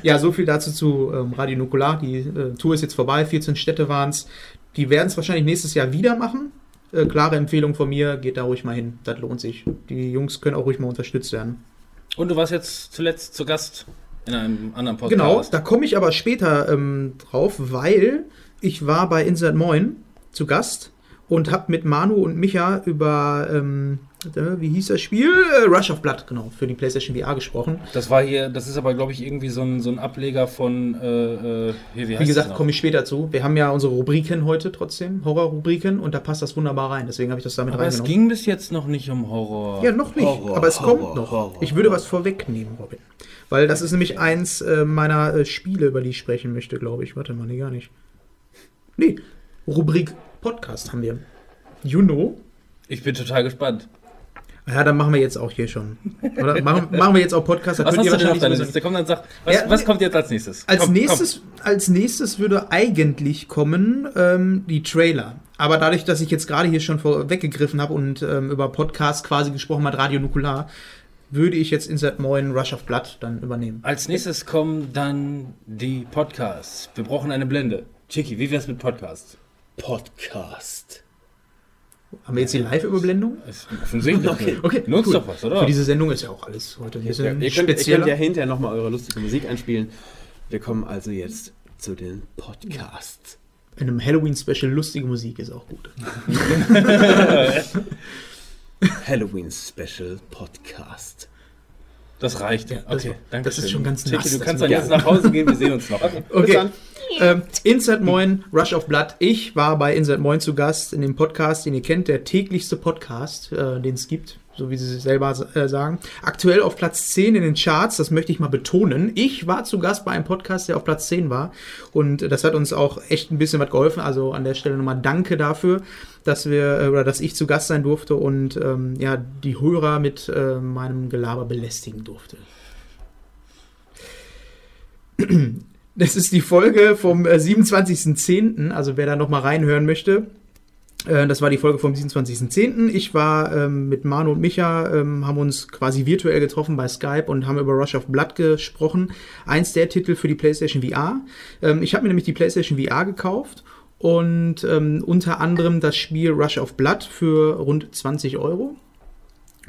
Ja, so viel dazu zu ähm, Radio Nukular. Die äh, Tour ist jetzt vorbei, 14 Städte waren es. Die werden es wahrscheinlich nächstes Jahr wieder machen. Äh, klare Empfehlung von mir, geht da ruhig mal hin. Das lohnt sich. Die Jungs können auch ruhig mal unterstützt werden. Und du warst jetzt zuletzt zu Gast in einem anderen Podcast. Genau, da komme ich aber später ähm, drauf, weil ich war bei Insert Moin zu Gast und habe mit Manu und Micha über, ähm, äh, wie hieß das Spiel? Äh, Rush of Blood, genau, für die PlayStation VR gesprochen. Das war hier, das ist aber, glaube ich, irgendwie so ein, so ein Ableger von, äh, äh, hier, Wie gesagt, komme ich später zu. Wir haben ja unsere Rubriken heute trotzdem, Horrorrubriken, und da passt das wunderbar rein. Deswegen habe ich das damit Aber es reingenommen. ging bis jetzt noch nicht um Horror. Ja, noch nicht. Horror, aber es Horror, kommt noch. Horror, ich würde was vorwegnehmen, Robin. Weil das ist nämlich eins äh, meiner äh, Spiele, über die ich sprechen möchte, glaube ich. Warte mal, nee, gar nicht. Nee, Rubrik Podcast haben wir. You know. Ich bin total gespannt. Ja, dann machen wir jetzt auch hier schon. Oder machen, machen wir jetzt auch Podcast. Was könnt hast ihr du denn auf deiner Liste? Komm, dann sag, was, Ja, was kommt jetzt als nächstes? Als komm, nächstes, als nächstes würde eigentlich kommen ähm, die Trailer. Aber dadurch, dass ich jetzt gerade hier schon vorweggegriffen habe und ähm, über Podcast quasi gesprochen hat, Radio Nukular, würde ich jetzt Insert Moin Rush of Blood dann übernehmen. Komm. Als nächstes kommen dann die Podcasts. Wir brauchen eine Blende. Chicky, wie wär's mit Podcasts? Podcast. Haben wir jetzt die Live-Überblendung? Offensichtlich. Okay. Okay, Nutzt cool. doch was, oder? Für diese Sendung ist ja auch alles heute ein Ja, bisschen ihr, könnt, ihr spezieller. könnt ja hinterher nochmal eure lustige Musik einspielen. Wir kommen also jetzt zu den Podcasts. In einem Halloween-Special lustige Musik ist auch gut. Halloween Special Podcast. Das reicht. Ja, das- okay, danke das ist schön. schon ganz nass, du kannst dann jetzt nach Hause gehen. Wir sehen uns noch. Okay. Ähm, Insert Moin, Rush of Blood. Ich war bei Insert Moin zu Gast in dem Podcast, den ihr kennt, der täglichste Podcast, äh, den es gibt, so wie sie selber äh, sagen. Aktuell auf Platz 10 in den Charts, das möchte ich mal betonen. Ich war zu Gast bei einem Podcast, der auf Platz 10 war. Und das hat uns auch echt ein bisschen was geholfen. Also an der Stelle nochmal danke dafür, dass wir äh, oder dass ich zu Gast sein durfte und ähm, ja, die Hörer mit äh, meinem Gelaber belästigen durfte. Das ist die Folge vom äh, 27.10., also wer da nochmal reinhören möchte. Äh, das war die Folge vom 27.10. Ich war ähm, mit Manu und Micha, ähm, haben uns quasi virtuell getroffen bei Skype und haben über Rush of Blood gesprochen. Eins der Titel für die PlayStation VR. Ähm, ich habe mir nämlich die PlayStation VR gekauft und ähm, unter anderem das Spiel Rush of Blood für rund 20 Euro.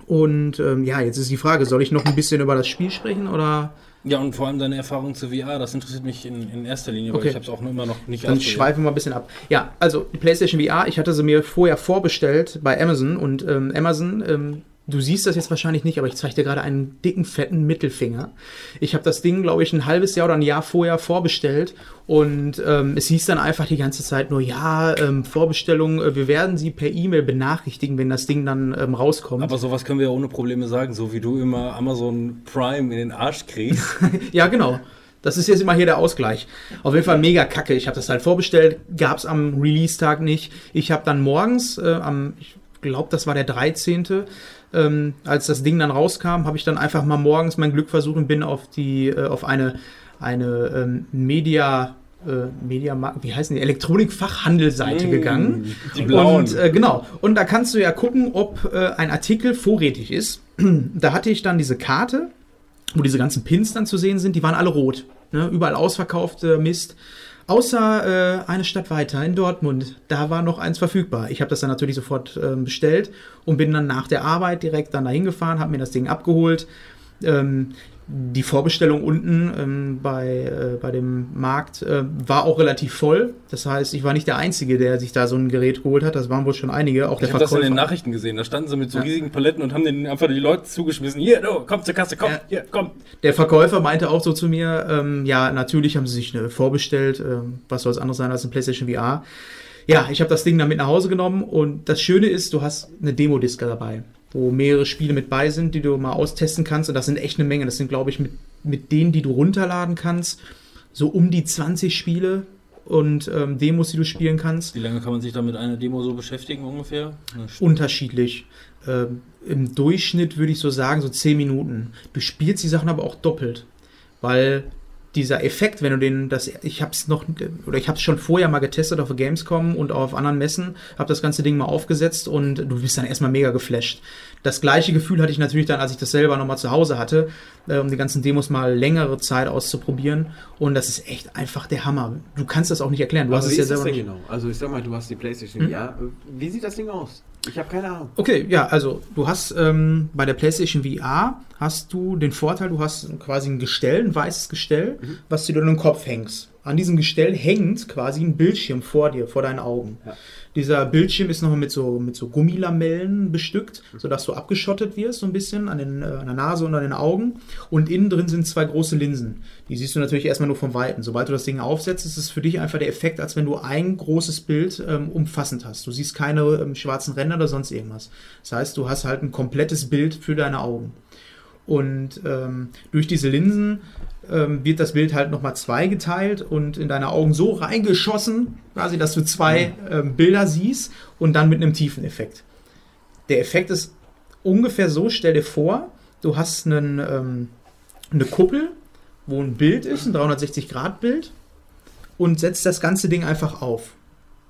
Und ähm, ja, jetzt ist die Frage, soll ich noch ein bisschen über das Spiel sprechen oder Ja, und vor allem deine Erfahrung zu VR, das interessiert mich in, in erster Linie, weil Okay. ich habe es auch nur immer noch nicht Dann schweifen wir mal ein bisschen ab. Ja, also die PlayStation VR, ich hatte sie mir vorher vorbestellt bei Amazon und ähm, Amazon, ähm, du siehst das jetzt wahrscheinlich nicht, aber ich zeige dir gerade einen dicken, fetten Mittelfinger. Ich habe das Ding, glaube ich, ein halbes Jahr oder ein Jahr vorher vorbestellt und ähm, es hieß dann einfach die ganze Zeit nur, ja, ähm, Vorbestellung, äh, wir werden sie per E-Mail benachrichtigen, wenn das Ding dann ähm, rauskommt. Aber sowas können wir ja ohne Probleme sagen, so wie du immer Amazon Prime in den Arsch kriegst. Ja, genau. Das ist jetzt immer hier der Ausgleich. Auf jeden Fall mega kacke. Ich habe das halt vorbestellt, gab es am Release-Tag nicht. Ich habe dann morgens, äh, am, ich glaube, das war der 13., ähm, als das Ding dann rauskam, habe ich dann einfach mal morgens mein Glück versucht und bin auf die, äh, auf eine, eine ähm, Media, äh, Media, wie heißen die, Elektronikfachhandelsseite gegangen. die blauen. Und äh, genau. Und da kannst du ja gucken, ob äh, ein Artikel vorrätig ist. da hatte ich dann diese Karte, wo diese ganzen Pins dann zu sehen sind, die waren alle rot. Ne? Überall ausverkauft, äh, Mist. Außer äh, eine Stadt weiter in Dortmund, da war noch eins verfügbar. Ich habe das dann natürlich sofort ähm, bestellt und bin dann nach der Arbeit direkt dann dahin gefahren, habe mir das Ding abgeholt. Ähm, die Vorbestellung unten ähm, bei, äh, bei dem Markt äh, war auch relativ voll. Das heißt, ich war nicht der Einzige, der sich da so ein Gerät geholt hat. Das waren wohl schon einige. Auch Ich habe das in den. Nachrichten gesehen. Da standen sie mit so Ja. riesigen Paletten und haben den einfach die Leute zugeschmissen. Hier, du, komm zur Kasse, komm, Ja. hier, komm. Der Verkäufer meinte auch so zu mir, ähm, ja, natürlich haben sie sich eine vorbestellt, ähm, was soll es anderes sein als ein PlayStation VR. Ja, ich habe das Ding dann mit nach Hause genommen und das Schöne ist, du hast eine Demo-Disc dabei, wo mehrere Spiele mit bei sind, die du mal austesten kannst und das sind echt eine Menge. Das sind, glaube ich, mit, mit denen, die du runterladen kannst, so um die 20 Spiele und ähm, Demos, die du spielen kannst. Wie lange kann man sich da mit einer Demo so beschäftigen ungefähr? Unterschiedlich. Ähm, Im Durchschnitt würde ich so sagen, so 10 Minuten. Du spielst die Sachen aber auch doppelt. Weil dieser Effekt, wenn du den, das, ich habe es noch, oder ich habe es schon vorher mal getestet auf Gamescom und auch auf anderen Messen, habe das ganze Ding mal aufgesetzt und du bist dann erstmal mega geflasht. Das gleiche Gefühl hatte ich natürlich dann, als ich das selber nochmal zu Hause hatte, äh, um die ganzen Demos mal längere Zeit auszuprobieren. Und das ist echt einfach der Hammer. Du kannst das auch nicht erklären. Du Also hast es ja selber denn nicht. genau? Also ich sag mal, du hast die PlayStation VR. Wie sieht das Ding aus? Ich habe keine Ahnung. Okay, ja, also du hast ähm, bei der PlayStation VR hast du den Vorteil, du hast quasi ein Gestell, ein weißes Gestell, was du dir in den Kopf hängst. An diesem Gestell hängt quasi ein Bildschirm vor dir, vor deinen Augen. Ja. Dieser Bildschirm ist noch mit so, mit so Gummilamellen bestückt, sodass du abgeschottet wirst, so ein bisschen an, den, äh, an der Nase und an den Augen. Und innen drin sind zwei große Linsen. Die siehst du natürlich erstmal nur vom Weiten. Sobald du das Ding aufsetzt, ist es für dich einfach der Effekt, als wenn du ein großes Bild ähm, umfassend hast. Du siehst keine ähm, schwarzen Ränder oder sonst irgendwas. Das heißt, du hast halt ein komplettes Bild für deine Augen. Und ähm, durch diese Linsen ähm, wird das Bild halt nochmal zweigeteilt und in deine Augen so reingeschossen, quasi, dass du zwei ähm, Bilder siehst und dann mit einem tiefen Effekt. Der Effekt ist ungefähr so, stell dir vor, du hast einen, ähm, eine Kuppel, wo ein Bild ist, ein 360-Grad-Bild und setzt das ganze Ding einfach auf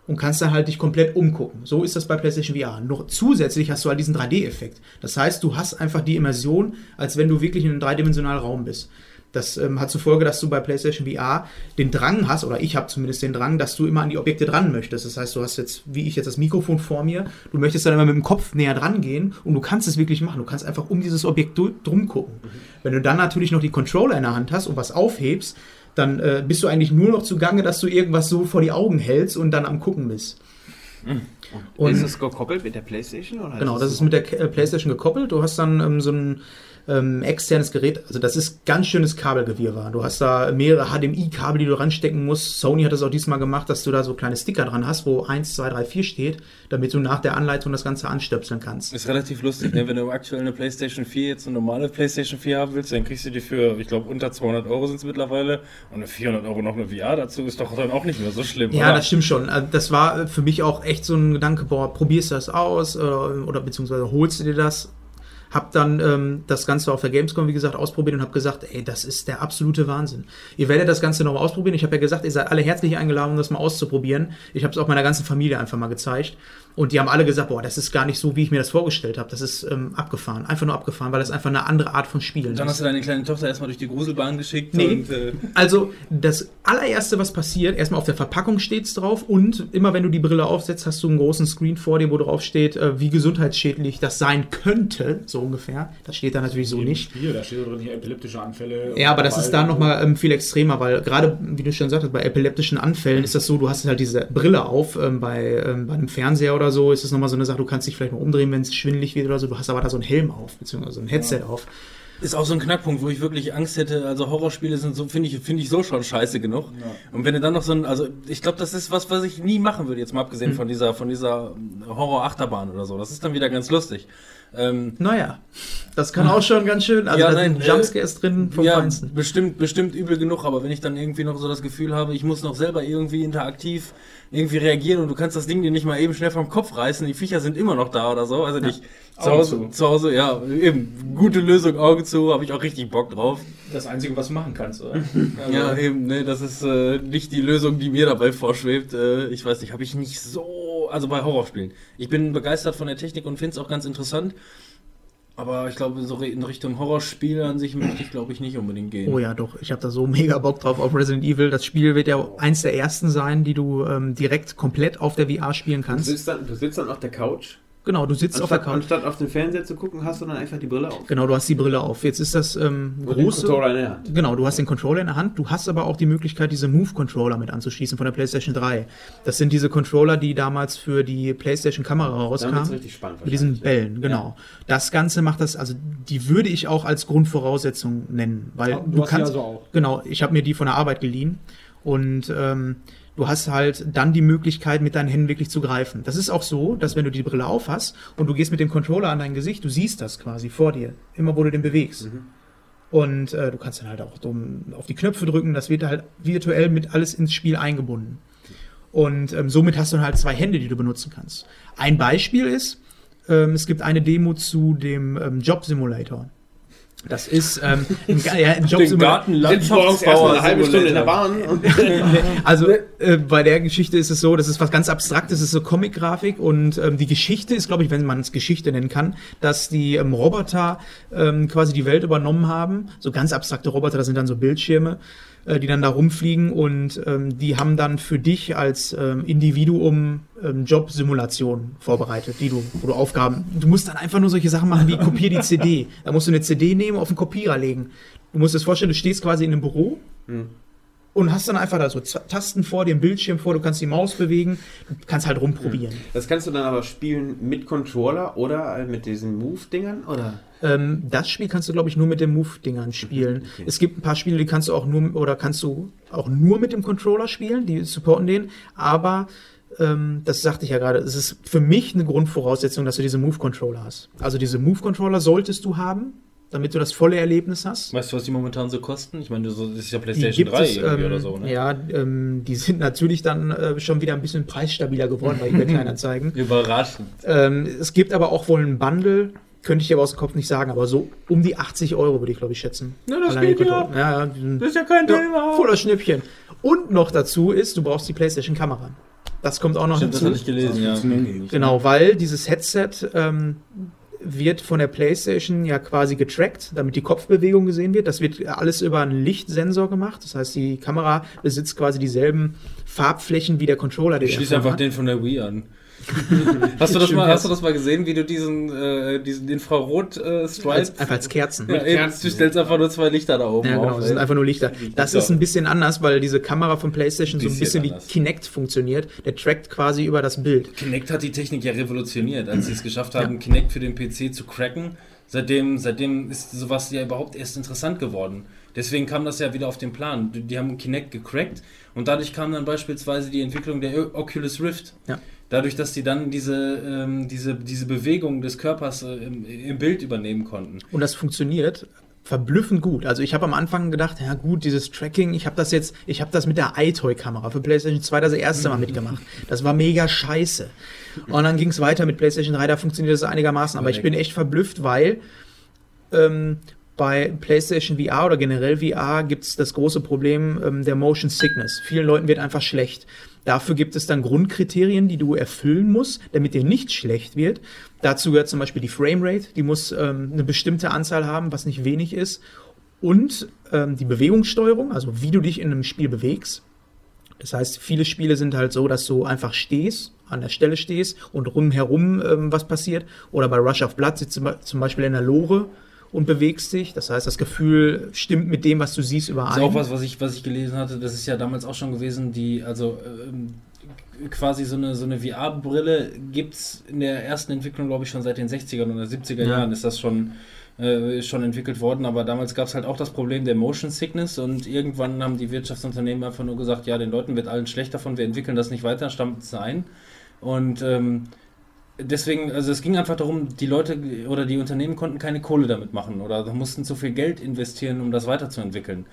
und kannst dann halt dich komplett umgucken. So ist das bei PlayStation VR. Noch zusätzlich hast du halt diesen 3D-Effekt. Das heißt, du hast einfach die Immersion, als wenn du wirklich in einem dreidimensionalen Raum bist. Das ähm, hat zur Folge, dass du bei PlayStation VR den Drang hast, oder ich habe zumindest den Drang, dass du immer an die Objekte dran möchtest. Das heißt, du hast jetzt, wie ich jetzt das Mikrofon vor mir, du möchtest dann immer mit dem Kopf näher dran gehen und du kannst es wirklich machen. Du kannst einfach um dieses Objekt drum gucken. Wenn du dann natürlich noch die Controller in der Hand hast und was aufhebst, dann äh, bist du eigentlich nur noch zugange, dass du irgendwas so vor die Augen hältst und dann am Gucken bist. Und- ist es gekoppelt mit der PlayStation? Oder Genau, das ist mit der K- äh, PlayStation gekoppelt. Du hast dann ähm, so ein ähm, externes Gerät, also das ist ganz schönes Kabelgewirrwarr. Du hast da mehrere HDMI-Kabel, die du ranstecken musst. Sony hat das auch diesmal gemacht, dass du da so kleine Sticker dran hast, wo 1, 2, 3, 4 steht, damit du nach der Anleitung das Ganze anstöpseln kannst. Ist relativ lustig, ne? wenn du aktuell eine PlayStation 4 jetzt eine normale PlayStation 4 haben willst, dann kriegst du die für, ich glaube, unter 200 Euro sind es mittlerweile und eine 400 Euro noch eine VR dazu ist doch dann auch nicht mehr so schlimm. Ja, oder? das stimmt schon. Also Das war für mich auch echt so ein Gedanke, boah, probierst du das aus oder, oder beziehungsweise holst du dir das? Hab dann ähm, das Ganze auf der Gamescom, wie gesagt, ausprobiert und hab gesagt, ey, das ist der absolute Wahnsinn. Ihr werdet das Ganze nochmal ausprobieren. Ich habe ja gesagt, ihr seid alle herzlich eingeladen, um das mal auszuprobieren. Ich habe es auch meiner ganzen Familie einfach mal gezeigt. Und die haben alle gesagt, boah, das ist gar nicht so, wie ich mir das vorgestellt habe. Das ist ähm, abgefahren. Einfach nur abgefahren, weil das einfach eine andere Art von Spielen Dann ist. hast du deine kleine Tochter erstmal durch die Gruselbahn geschickt Nee. und äh, Also das allererste, was passiert, erstmal auf der Verpackung steht's drauf und immer wenn du die Brille aufsetzt, hast du einen großen Screen vor dir, wo drauf steht, äh, wie gesundheitsschädlich das sein könnte, so ungefähr. Das steht da natürlich so nicht. Spiel, da steht so drin hier epileptische Anfälle. Ja, aber das ist da nochmal ähm, viel extremer, weil gerade, wie du schon sagtest, bei epileptischen Anfällen ist das so, du hast halt diese Brille auf, ähm, bei, ähm, bei einem Fernseher oder so ist es nochmal so eine Sache, du kannst dich vielleicht mal umdrehen, wenn es schwindelig wird oder so, du hast aber da so einen Helm auf, beziehungsweise ein Headset auf. ist auch so ein Knackpunkt, wo ich wirklich Angst hätte. Also Horrorspiele sind so, finde ich, finde ich so schon scheiße genug. Und wenn du dann noch so ein, also ich glaube, das ist was, was ich nie machen würde, jetzt mal abgesehen von dieser, von dieser Horror-Achterbahn oder so. Das ist dann wieder ganz lustig. Ähm, Naja, das kann auch schon ganz schön, also Ja, da nein, sind äh, Jumpscares drin vom ja, Feinsten. bestimmt, bestimmt übel genug, aber wenn ich dann irgendwie noch so das Gefühl habe, ich muss noch selber irgendwie interaktiv irgendwie reagieren und du kannst das Ding dir nicht mal eben schnell vom Kopf reißen, die Viecher sind immer noch da oder so, also nicht zu Augen Hause, zu. zu Hause, ja, eben, gute Lösung, Augen zu, habe ich auch richtig Bock drauf. Das Einzige, was du machen kannst, oder? Ja, eben, ne, das ist äh, nicht die Lösung, die mir dabei vorschwebt. Äh, ich weiß nicht, habe ich nicht so, also bei Horrorspielen. Ich bin begeistert von der Technik und finde es auch ganz interessant. Aber ich glaube, so in Richtung Horrorspiel an sich möchte ich, glaube ich, nicht unbedingt gehen. Oh ja, doch. Ich habe da so mega Bock drauf auf Resident Evil. Das Spiel wird ja eins der ersten sein, die du ähm, direkt komplett auf der VR spielen Du kannst. sitzt, dann, du sitzt dann auf der Couch. Genau, du sitzt auf der Anstatt, Couch. anstatt auf den Fernseher zu gucken, hast du dann einfach die Brille auf. Genau, du hast die Brille auf. Jetzt ist das ähm, Und den große. Controller in der Hand. Genau, du hast den Controller in der Hand, du hast aber auch die Möglichkeit, diese Move-Controller mit anzuschließen von der PlayStation 3. Das sind diese Controller, die damals für die PlayStation-Kamera Dann wird's rauskamen. richtig spannend. Mit diesen. Bällen, genau. Das Ganze macht das, also die würde ich auch als Grundvoraussetzung nennen, weil Ja, du du kannst, also auch. genau, ich habe mir die von der Arbeit geliehen und ähm, du hast halt dann die Möglichkeit, mit deinen Händen wirklich zu greifen. Das ist auch so, dass wenn du die Brille auf hast und du gehst mit dem Controller an dein Gesicht, du siehst das quasi vor dir, immer wo du den bewegst. Und äh, du kannst dann halt auch dumm auf die Knöpfe drücken, das wird halt virtuell mit alles ins Spiel eingebunden. Und ähm, somit hast du dann halt zwei Hände, die du benutzen kannst. Ein Beispiel ist, ähm, es gibt eine Demo zu dem ähm, Job Simulator. Das ist ähm, ein, ja, ein Job Den Garten erstmal eine halbe Stunde in der Bahn Also äh, bei der Geschichte ist es so, das ist was ganz Abstraktes, es ist so Comic-Grafik und ähm, die Geschichte ist, glaube ich, wenn man es Geschichte nennen kann, dass die ähm, Roboter ähm, quasi die Welt übernommen haben. So ganz abstrakte Roboter, das sind dann so Bildschirme, äh, die dann da rumfliegen und ähm, die haben dann für dich als ähm, Individuum ähm, Jobsimulationen vorbereitet, die du, wo du Aufgaben, du musst dann einfach nur solche Sachen machen wie kopier die CD. Da musst du eine CD nehmen, auf den Kopierer legen. Du musst dir das vorstellen, du stehst quasi in einem Büro und hast dann einfach da so Tasten vor einen Bildschirm vor, du kannst die Maus bewegen, du kannst halt rumprobieren. Das kannst du dann aber spielen mit Controller oder mit diesen Move-Dingern? Oder? Ähm, das Spiel kannst du, glaube ich, nur mit den Move-Dingern spielen. Es gibt ein paar Spiele, die kannst du auch nur oder kannst du auch nur mit dem Controller spielen, die supporten den, aber ähm, das sagte ich ja gerade, es ist für mich eine Grundvoraussetzung, dass du diese Move-Controller hast. Also diese Move-Controller solltest du haben, damit du das volle Erlebnis hast. Weißt du, was die momentan so kosten? Ich meine, das ist ja PlayStation gibt 3 es, irgendwie ähm, oder so, ne? Ja, ähm, die sind natürlich dann äh, schon wieder ein bisschen preisstabiler geworden bei eBay Kleinanzeigen. Überraschend. ähm, es gibt aber auch wohl ein Bundle, könnte ich dir aber aus dem Kopf nicht sagen, aber so um die 80 Euro würde ich glaube ich schätzen. Na, das Allein geht ja. Ja, Das ist ja kein ja, Thema. voller Schnäppchen. Und noch dazu ist, du brauchst die PlayStation-Kamera. Das kommt auch noch Stimmt, das hinzu. hatte ich gelesen, ja. Genau, weil dieses Headset ähm, wird von der PlayStation ja quasi getrackt, damit die Kopfbewegung gesehen wird. Das wird alles über einen Lichtsensor gemacht. Das heißt, die Kamera besitzt quasi dieselben Farbflächen wie der Controller, den Ich schließe einfach hat. den von der Wii an. hast, du das mal, hast du das mal gesehen, wie du diesen, äh, diesen Infrarot-Stripe. als, einfach als Kerzen. ja, eben, du stellst einfach nur zwei Lichter da oben Ja, genau, auf. das sind einfach nur Lichter. Das ist ein bisschen anders, weil diese Kamera von PlayStation so ein Bisschen bisschen wie anders. Kinect funktioniert. Der trackt quasi über das Bild. Kinect hat die Technik ja revolutioniert, als sie es geschafft haben, Kinect für den PC zu cracken. Seitdem, seitdem ist sowas ja überhaupt erst interessant geworden. Deswegen kam das ja wieder auf den Plan. Die, haben Kinect gecrackt und dadurch kam dann beispielsweise die Entwicklung der Oculus Rift. Ja. Dadurch, dass die dann diese, ähm, diese, diese Bewegung des Körpers äh, im, im Bild übernehmen konnten. Und das funktioniert verblüffend gut. Also ich habe am Anfang gedacht, ja gut, dieses Tracking, ich habe das jetzt, ich habe das mit der iToy-Kamera für PlayStation 2 das erste Mal mitgemacht. Das war mega scheiße. Und dann ging es weiter mit PlayStation 3, da funktioniert das einigermaßen. Aber ich bin echt verblüfft, weil ähm, bei PlayStation VR oder generell VR gibt es das große Problem ähm, der Motion Sickness. Vielen Leuten wird einfach schlecht. Dafür gibt es dann Grundkriterien, die du erfüllen musst, damit dir nicht schlecht wird. Dazu gehört zum Beispiel die Framerate, die muss ähm, eine bestimmte Anzahl haben, was nicht wenig ist. Und ähm, die Bewegungssteuerung, also wie du dich in einem Spiel bewegst. Das heißt, viele Spiele sind halt so, dass du einfach stehst, an der Stelle stehst und rumherum ähm, was passiert. Oder bei Rush of Blood sitzt du zum Be- zum Beispiel in der Lore und bewegst dich. Das heißt, das Gefühl stimmt mit dem, was du siehst, Das überein. ist auch was, was ich, was ich gelesen hatte. Das ist ja damals auch schon gewesen, die, also ähm, quasi so eine, so eine VR-Brille gibt es in der ersten Entwicklung, glaube ich, schon seit den 60er oder 70er Ja. Jahren ist das schon, äh, schon entwickelt worden. Aber damals gab es halt auch das Problem der Motion Sickness und irgendwann haben die Wirtschaftsunternehmen einfach nur gesagt, ja, den Leuten wird allen schlecht davon, wir entwickeln das nicht weiter, stampfen es ein. Und ähm, deswegen, also es ging einfach darum, die Leute oder die Unternehmen konnten keine Kohle damit machen oder mussten zu viel Geld investieren, um das weiterzuentwickeln.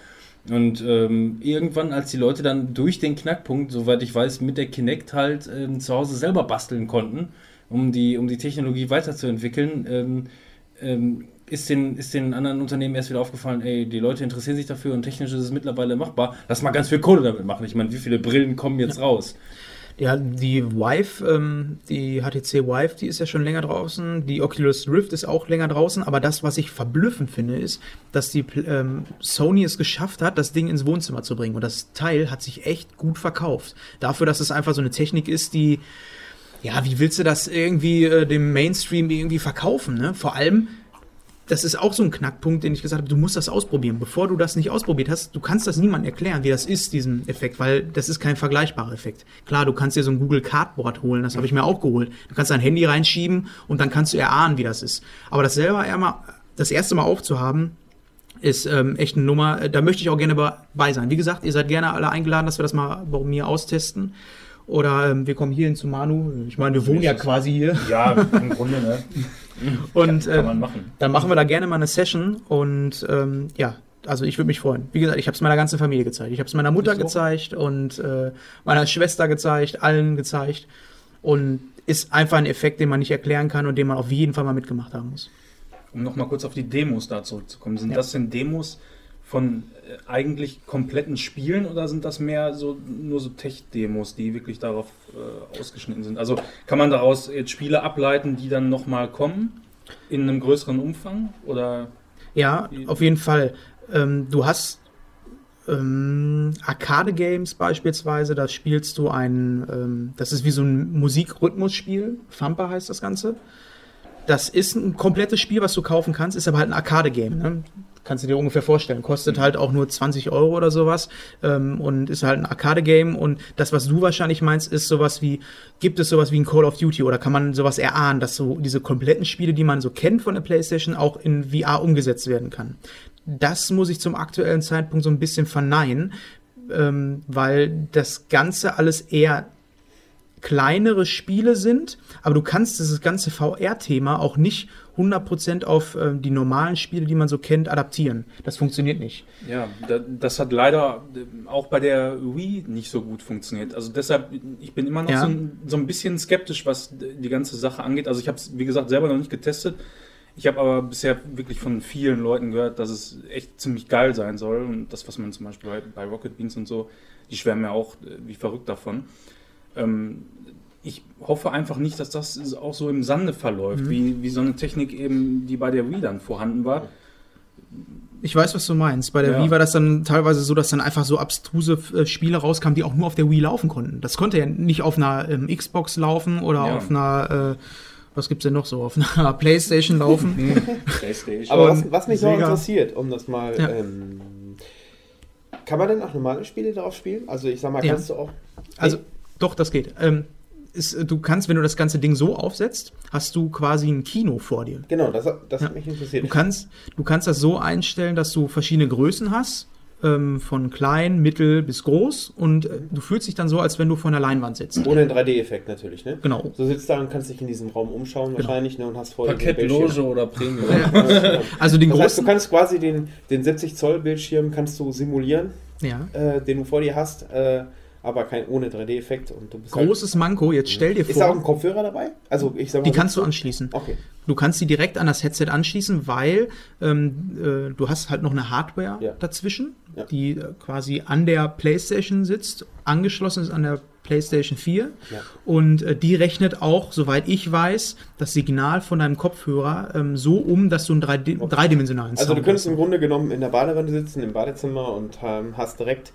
Und ähm, irgendwann, als die Leute dann durch den Knackpunkt, soweit ich weiß, mit der Kinect halt ähm, zu Hause selber basteln konnten, um die, um die Technologie weiterzuentwickeln, ähm, ähm, ist, den, ist den anderen Unternehmen erst wieder aufgefallen, ey, die Leute interessieren sich dafür und technisch ist es mittlerweile machbar. Lass mal ganz viel Kohle damit machen. Ich meine, wie viele Brillen kommen jetzt raus? Ja, die Vive, ähm, die HTC Vive, die ist ja schon länger draußen. Die Oculus Rift ist auch länger draußen. Aber das, was ich verblüffend finde, ist, dass die ähm, Sony es geschafft hat, das Ding ins Wohnzimmer zu bringen. Und das Teil hat sich echt gut verkauft. Dafür, dass es einfach so eine Technik ist, die, ja, wie willst du das irgendwie äh, dem Mainstream irgendwie verkaufen? Ne? Vor allem, das ist auch so ein Knackpunkt, den ich gesagt habe, du musst das ausprobieren. Bevor du das nicht ausprobiert hast, du kannst das niemandem erklären, wie das ist, diesen Effekt, weil das ist kein vergleichbarer Effekt. Klar, du kannst dir so ein Google Cardboard holen, das habe ich mir auch geholt. Du kannst dein Handy reinschieben und dann kannst du erahnen, wie das ist. Aber das selber einmal, das erste Mal aufzuhaben, ist ähm, echt eine Nummer. Da möchte ich auch gerne dabei sein. Wie gesagt, ihr seid gerne alle eingeladen, dass wir das mal bei mir austesten. Oder ähm, wir kommen hier hin zu Manu. Ich meine, wir wohnen ja quasi hier. Ja, im Grunde, ne? Und Kann äh, man machen. dann machen wir da gerne mal eine Session und ähm, ja, also ich würde mich freuen. Wie gesagt, ich habe es meiner ganzen Familie gezeigt. Ich habe es meiner Mutter so. gezeigt und äh, meiner Schwester gezeigt, allen gezeigt. Und ist einfach ein Effekt, den man nicht erklären kann und den man auf jeden Fall mal mitgemacht haben muss. um nochmal kurz auf die Demos da zurückzukommen. Sind Ja. das denn Demos von eigentlich kompletten Spielen oder sind das mehr so nur so Tech-Demos, die wirklich darauf äh, ausgeschnitten sind? Also kann man daraus jetzt Spiele ableiten, die dann nochmal kommen in einem größeren Umfang? Oder Ja, auf jeden Fall. Ähm, du hast ähm, Arcade-Games beispielsweise, da spielst du ein, ähm, das ist wie so ein Musikrhythmusspiel, Fampa heißt das Ganze. Das ist ein komplettes Spiel, was du kaufen kannst, ist aber halt ein Arcade-Game. Ne? Kannst du dir ungefähr vorstellen. Kostet halt auch nur 20 Euro oder sowas ähm, und ist halt ein Arcade-Game. Und das, was du wahrscheinlich meinst, ist sowas wie, gibt es sowas wie ein Call of Duty oder kann man sowas erahnen, dass so diese kompletten Spiele, die man so kennt von der PlayStation, auch in VR umgesetzt werden kann. Das muss ich zum aktuellen Zeitpunkt so ein bisschen verneinen, ähm, weil das Ganze alles eher kleinere Spiele sind, aber du kannst dieses ganze VR-Thema auch nicht 100% auf ähm, die normalen Spiele, die man so kennt, adaptieren. Das funktioniert nicht. Ja, da, das hat leider äh, auch bei der Wii nicht so gut funktioniert. Also deshalb, ich bin immer noch Ja. so, ein, so ein bisschen skeptisch, was die ganze Sache angeht. Also ich habe es, wie gesagt, selber noch nicht getestet. Ich habe aber bisher wirklich von vielen Leuten gehört, dass es echt ziemlich geil sein soll. Und das, was man zum Beispiel bei, bei Rocket Beans und so, die schwärmen ja auch äh, wie verrückt davon. Ähm, ich hoffe einfach nicht, dass das auch so im Sande verläuft, Mhm. wie, wie so eine Technik eben, die bei der Wii dann vorhanden war. Ich weiß, was du meinst. Bei der Ja. Wii war das dann teilweise so, dass dann einfach so abstruse äh, Spiele rauskamen, die auch nur auf der Wii laufen konnten. Das konnte ja nicht auf einer ähm, Xbox laufen oder Ja. auf einer, äh, was gibt's denn noch so, auf einer Playstation laufen. PlayStation. Aber was, was mich noch Sega. interessiert, um das mal. Ja. Ähm, kann man denn auch normale Spiele darauf spielen? Also ich sag mal, Ja. kannst du auch. Also, doch, das geht. Ähm, ist, äh, du kannst, wenn du das ganze Ding so aufsetzt, hast du quasi ein Kino vor dir. Genau, das, das Ja. hat mich interessiert. Du kannst, du kannst das so einstellen, dass du verschiedene Größen hast, ähm, von klein, mittel bis groß, und äh, du fühlst dich dann so, als wenn du vor einer Leinwand sitzt. Ohne einen 3D-Effekt natürlich, ne? Genau. Du sitzt da und kannst dich in diesem Raum umschauen Genau. wahrscheinlich ne, und hast vor dir den Parkett, Bildschirm. Loge oder Premium. Also den Das heißt, du kannst quasi den, den 70 Zoll Bildschirm kannst du simulieren, Ja. äh, den du vor dir hast, äh, aber kein ohne 3D-Effekt und du bist halt- Großes Manko, jetzt stell dir Ist da auch ein vor, Kopfhörer dabei? Also ich sag mal, die kannst du anschließen. Okay. Du kannst sie direkt an das Headset anschließen, weil ähm, äh, du hast halt noch eine Hardware Ja. dazwischen, Ja. die äh, quasi an der PlayStation sitzt, angeschlossen ist an der PlayStation 4 Ja. und äh, die rechnet auch, soweit ich weiß, das Signal von deinem Kopfhörer ähm, so um, dass du einen drei, dreidimensionalen Also du könntest hast. im Grunde genommen in der Badewanne sitzen, im Badezimmer und ähm, hast direkt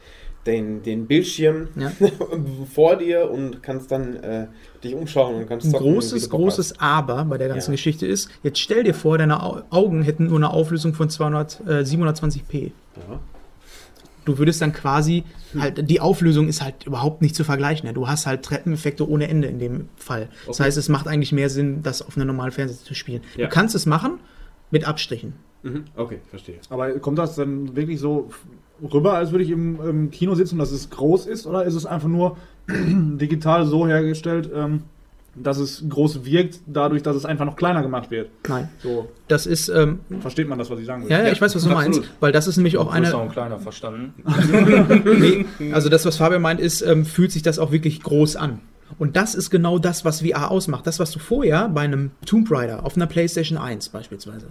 den, den Bildschirm Ja. vor dir und kannst dann äh, dich umschauen und kannst Ein zocken, großes, großes Aber bei der ganzen Ja. Geschichte ist, jetzt stell dir vor, deine Au- Augen hätten nur eine Auflösung von 200, äh, 720p. hast. Ja. du würdest dann quasi halt, die Auflösung ist halt überhaupt nicht zu vergleichen. Ne? Du hast halt Treppeneffekte ohne Ende in dem Fall. Das Okay. heißt, es macht eigentlich mehr Sinn, das auf einer normalen Fernseher zu spielen. Ja. Du kannst es machen mit Abstrichen. Mhm. Okay, verstehe. Aber kommt das dann wirklich so rüber, als würde ich im, im Kino sitzen und dass es groß ist? Oder ist es einfach nur digital so hergestellt, ähm, dass es groß wirkt, dadurch, dass es einfach noch kleiner gemacht wird? Nein. So Das ist, ähm, versteht man das, was ich sagen will. ja, ja, ich weiß, was du absolut. meinst, weil das ist nämlich auch Größer eine. und kleiner verstanden. Nee, also das, was Fabian meint, ist, ähm, fühlt sich das auch wirklich groß an. Und das ist genau das, was VR ausmacht. Das, was du vorher bei einem Tomb Raider auf einer PlayStation 1 beispielsweise.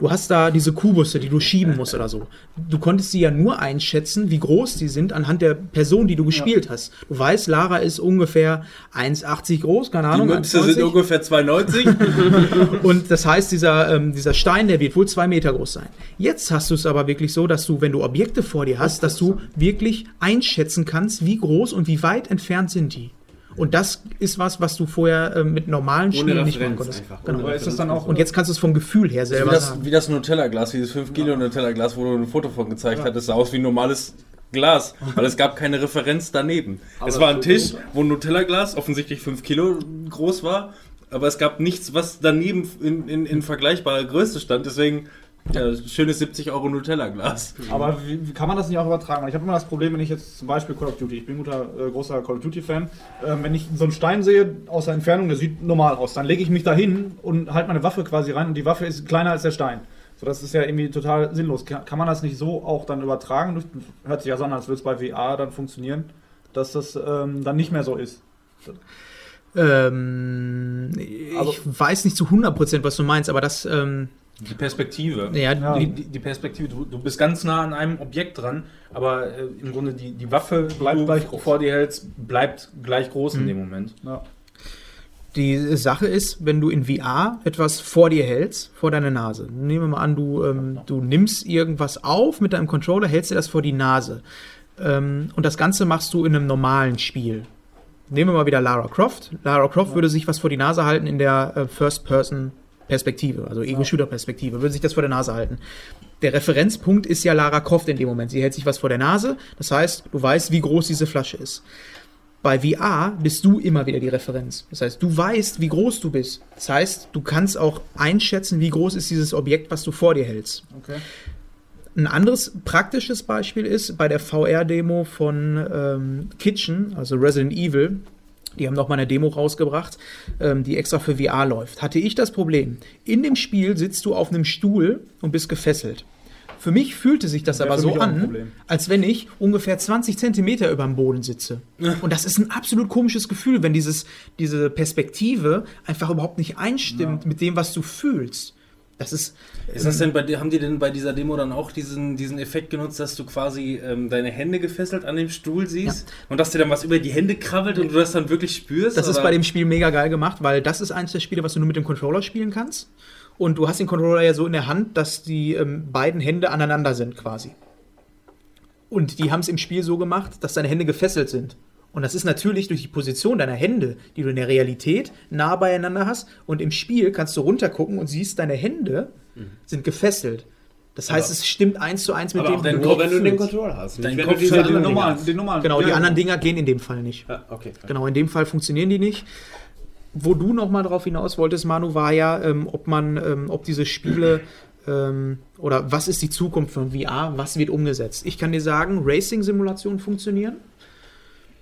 Du hast da diese Kubusse, die du schieben musst oder so. Du konntest sie ja nur einschätzen, wie groß die sind, anhand der Person, die du gespielt hast. Du weißt, Lara ist ungefähr 1,80 groß, keine Die Ahnung. Möpse sind 1,90. ungefähr 2,90. Und das heißt, dieser, ähm, dieser Stein, der wird wohl zwei Meter groß sein. Jetzt hast du es aber wirklich so, dass du, wenn du Objekte vor dir hast, dass du wirklich einschätzen kannst, wie groß und wie weit entfernt sind die. Und das ist was, was du vorher ähm, mit normalen Spielen nicht machen konntest. einfach. Genau. Aber ist das dann auch. Und jetzt kannst du es vom Gefühl her wie, selber das, sagen. wie das Nutella-Glas, dieses 5 Kilo Nutella-Glas, wo du ein Foto von gezeigt hast, das sah aus wie ein normales Glas, weil es gab keine Referenz daneben. es war ein Tisch, wo ein Nutella-Glas offensichtlich 5 Kilo groß war, aber es gab nichts, was daneben in, in, in vergleichbarer Größe stand. Deswegen, ja, schönes 70 Euro Nutella-Glas. Aber wie, wie kann man das nicht auch übertragen? Ich habe immer das Problem, wenn ich jetzt zum Beispiel Call of Duty, ich bin ein guter, äh, großer Call of Duty-Fan, ähm, wenn ich so einen Stein sehe aus der Entfernung, der sieht normal aus, dann lege ich mich da hin und halte meine Waffe quasi rein und die Waffe ist kleiner als der Stein. So, das ist ja irgendwie total sinnlos. Kann, kann man das nicht so auch dann übertragen? Hört sich ja so an, als würde es bei VR dann funktionieren, dass das ähm, dann nicht mehr so ist. Ähm, Also- ich weiß nicht zu 100%, was du meinst, aber das, ähm, Die Perspektive. Ja, Ja. Die, die Perspektive, du, du bist ganz nah an einem Objekt dran, aber äh, im Grunde die, die Waffe, Bleibt die du gleich groß. vor dir hältst, bleibt gleich groß in dem Moment. Ja. Die Sache ist, wenn du in VR etwas vor dir hältst, vor deine Nase. Nehmen wir mal an, du, ähm, du nimmst irgendwas auf mit deinem Controller, hältst dir das vor die Nase. Ähm, und das Ganze machst du in einem normalen Spiel. Nehmen wir mal wieder Lara Croft. Lara Croft würde sich was vor die Nase halten in der äh, First-Person-Perspektive, also Ego-Shooter-Perspektive, würde sich das vor der Nase halten. Der Referenzpunkt ist ja Lara Croft in dem Moment. Sie hält sich was vor der Nase, das heißt, du weißt, wie groß diese Flasche ist. Bei VR bist du immer wieder die Referenz. Das heißt, du weißt, wie groß du bist. Das heißt, du kannst auch einschätzen, wie groß ist dieses Objekt, was du vor dir hältst. Okay. Ein anderes praktisches Beispiel ist bei der VR-Demo von ähm, Kitchen, also Resident Evil. Die haben noch mal eine Demo rausgebracht, ähm, die extra für VR läuft. Hatte ich das Problem. In dem Spiel sitzt du auf einem Stuhl und bist gefesselt. Für mich fühlte sich das Wäre aber so an, als wenn ich ungefähr 20 Zentimeter über dem Boden sitze. Und das ist ein absolut komisches Gefühl, wenn dieses, diese Perspektive einfach überhaupt nicht einstimmt mit dem, was du fühlst. Das ist, Ist das denn bei dir, haben die denn bei dieser Demo dann auch diesen, diesen Effekt genutzt, dass du quasi ähm, deine Hände gefesselt an dem Stuhl siehst und dass dir dann was über die Hände krabbelt und du das dann wirklich spürst? Das ist oder? bei dem Spiel mega geil gemacht, weil das ist eines der Spiele, was du nur mit dem Controller spielen kannst. Und du hast den Controller ja so in der Hand, dass die ähm, beiden Hände aneinander sind quasi. Und die haben es im Spiel so gemacht, dass deine Hände gefesselt sind. Und das ist natürlich durch die Position deiner Hände, die du in der Realität nah beieinander hast. Und im Spiel kannst du runtergucken und siehst, deine Hände sind gefesselt. Das heißt, Aber- es stimmt eins zu eins mit aber dem, auch wie dein du Nur wenn du den. Controller hast. Dein Kopf du diese anderen Dinger normalen, den normalen. Genau, die Ja, anderen Dinger gehen in dem Fall nicht. Ja, okay. Genau, in dem Fall funktionieren die nicht. Wo du noch mal drauf hinaus wolltest, Manu, war ja, ähm, ob man, ähm, ob diese Spiele ähm, oder was ist die Zukunft von VR, was wird umgesetzt. Ich kann dir sagen, Racing-Simulationen funktionieren.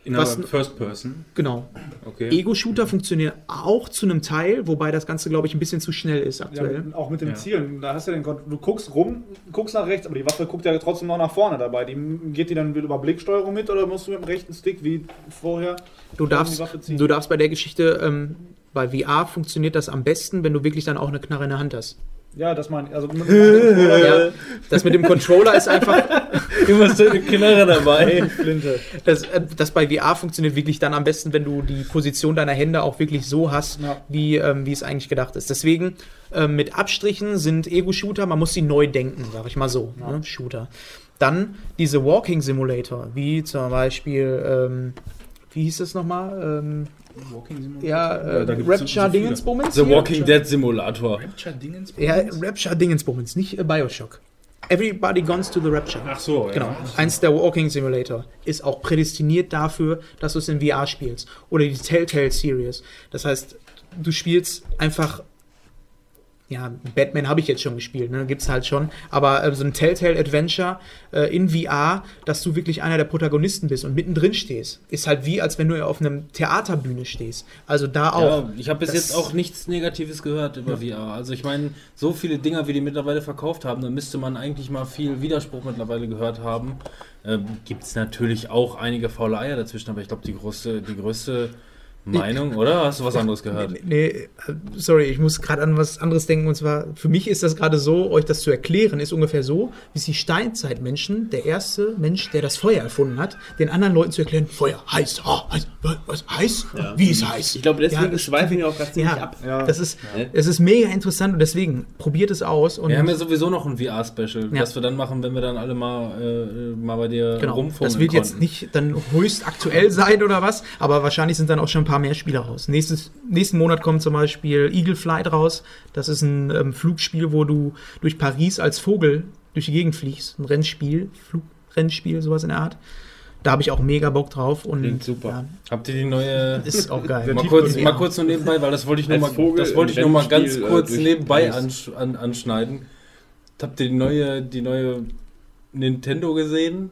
In Was- First Person. Genau. Okay. Ego-Shooter funktionieren auch zu einem Teil, wobei das Ganze, glaube ich, ein bisschen zu schnell ist Ja, aktuell. mit, auch mit dem Ja. Zielen. Da hast du den du guckst rum, guckst nach rechts, aber die Waffe guckt ja trotzdem noch nach vorne dabei. Die, geht die dann über Blicksteuerung mit oder musst du mit dem rechten Stick wie vorher Du die darfst, Waffe ziehen? du darfst bei der Geschichte, ähm, bei VR funktioniert das am besten, wenn du wirklich dann auch eine Knarre in der Hand hast. Ja, das meine ich. Also mit dem Ja, das mit dem Controller ist einfach, Immer so eine Knarre dabei. Flinte. Das, äh, das bei VR funktioniert wirklich dann am besten, wenn du die Position deiner Hände auch wirklich so hast, Ja. wie, ähm, wie es eigentlich gedacht ist. Deswegen ähm, mit Abstrichen sind Ego-Shooter, man muss sie neu denken, sag ich mal so. Ne? Shooter. Dann diese Walking Simulator, wie zum Beispiel, ähm, wie hieß das nochmal? Ähm, Walking Simulator. ja, äh, da gibt's so- Rapture so. Dingensbummens? The? Walking Dead Simulator. Rapture Dingens? Ja, Rapture Dingensbummens, nicht äh, Bioshock. Everybody Guns to the Rapture. Ach so, ja. Genau. Eins der Walking Simulator ist auch prädestiniert dafür, dass du es in VR spielst. Oder die Telltale Series. Das heißt, du spielst einfach. Ja, Batman habe ich jetzt schon gespielt, ne? Gibt's halt schon. Aber äh, so ein Telltale Adventure äh, in VR, dass du wirklich einer der Protagonisten bist und mittendrin stehst, ist halt wie, als wenn du auf einem Theaterbühne stehst. Also da auch. Ja, ich habe bis jetzt auch nichts Negatives gehört über VR. Also ich meine, so viele Dinger, wie die mittlerweile verkauft haben, da müsste man eigentlich mal viel Widerspruch mittlerweile gehört haben. Ähm, Gibt es natürlich auch einige faule Eier dazwischen, aber ich glaube, die die größte Meinung, oder? Hast du was anderes gehört? Nee, äh, sorry, ich muss gerade an was anderes denken. Und zwar, für mich ist das gerade so, euch das zu erklären, ist ungefähr so, wie es die Steinzeitmenschen, der erste Mensch, der das Feuer erfunden hat, den anderen Leuten zu erklären, Feuer heiß, oh, heiß, was, heiß? Wie ist heiß? Ich glaube, deswegen Ja, schweifen wir auch gerade ziemlich ja, ab. Ja. das ist, Ne? es ist mega interessant und deswegen probiert es aus. Und Wir haben ja sowieso noch ein VR-Special, Ja. das wir dann machen, wenn wir dann alle mal, äh, mal bei dir Genau, rumfummeln das wird jetzt konnten. nicht dann höchst aktuell sein oder was, aber wahrscheinlich sind dann auch schon ein paar mehr Spiele raus. Nächstes, nächsten Monat kommt zum Beispiel Eagle Flight raus. Das ist ein ähm, Flugspiel, wo du durch Paris als Vogel durch die Gegend fliegst. Ein Rennspiel, Flugrennspiel, sowas in der Art. Da habe ich auch mega Bock drauf und Klingt super. Habt ihr die neue... ist auch geil. Mal kurz, Ja. mal kurz nur nebenbei, weil das wollte ich noch Als mal, Vogel das wollte ich im noch mal ganz äh, kurz nebenbei ansch an, anschneiden. Habt ihr die neue, die neue Nintendo gesehen?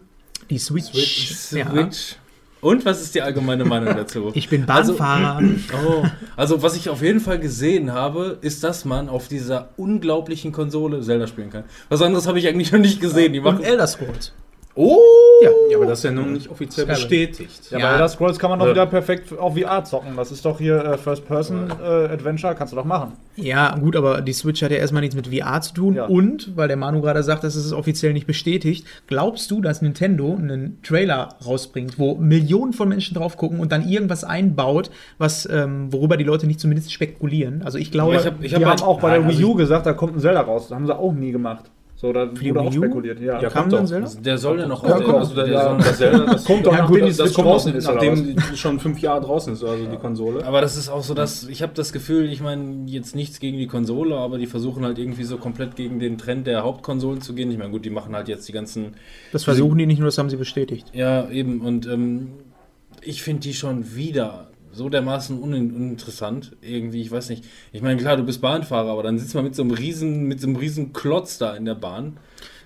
Die Switch. Ja. Switch. Und was ist die allgemeine Meinung dazu? Ich bin Also- Bahnfahrer. Oh, also was ich auf jeden Fall gesehen habe, ist, dass man auf dieser unglaublichen Konsole Zelda spielen kann. Was anderes habe ich eigentlich noch nicht gesehen. Die und machen Elder Scrolls. oh, Ja, Ja, aber das ist ja noch nicht offiziell Skyrim. bestätigt. Ja, Ja. bei Elder Scrolls kann man doch Ja. wieder perfekt auf VR zocken. Das ist doch hier äh, First-Person-Adventure, kannst du doch machen. Ja, gut, aber die Switch hat ja erstmal nichts mit VR zu tun. Ja. Und, weil der Manu gerade sagt, das ist offiziell nicht bestätigt, glaubst du, dass Nintendo einen Trailer rausbringt, wo Millionen von Menschen drauf gucken und dann irgendwas einbaut, was, ähm, worüber die Leute nicht zumindest spekulieren? Also ich glaube, ich hab- ich die hab haben halt- auch bei der also Wii U gesagt, da kommt ein Zelda raus. Das haben sie auch nie gemacht. So, da die wurde auch spekuliert. Ja, Ja, kam kommt dann. Zelda? Der soll ja noch Ja, kommt. also der, Ja. der Das Zelda, das Kommt doch, ja, nachdem die Switch kommt auch, draußen ist, nachdem die schon fünf Jahre draußen ist, also die Konsole. Aber das ist auch so, dass ich habe das Gefühl, ich meine jetzt nichts gegen die Konsole, aber die versuchen halt irgendwie so komplett gegen den Trend der Hauptkonsolen zu gehen. Ich meine, gut, die machen halt jetzt die ganzen, das versuchen die nicht nur, das haben sie bestätigt. ja eben und ähm, ich finde die schon wieder so dermaßen unin uninteressant irgendwie. Ich weiß nicht. Ich meine, klar, du bist Bahnfahrer, aber dann sitzt man mit so einem riesen, mit so einem riesen Klotz da in der Bahn.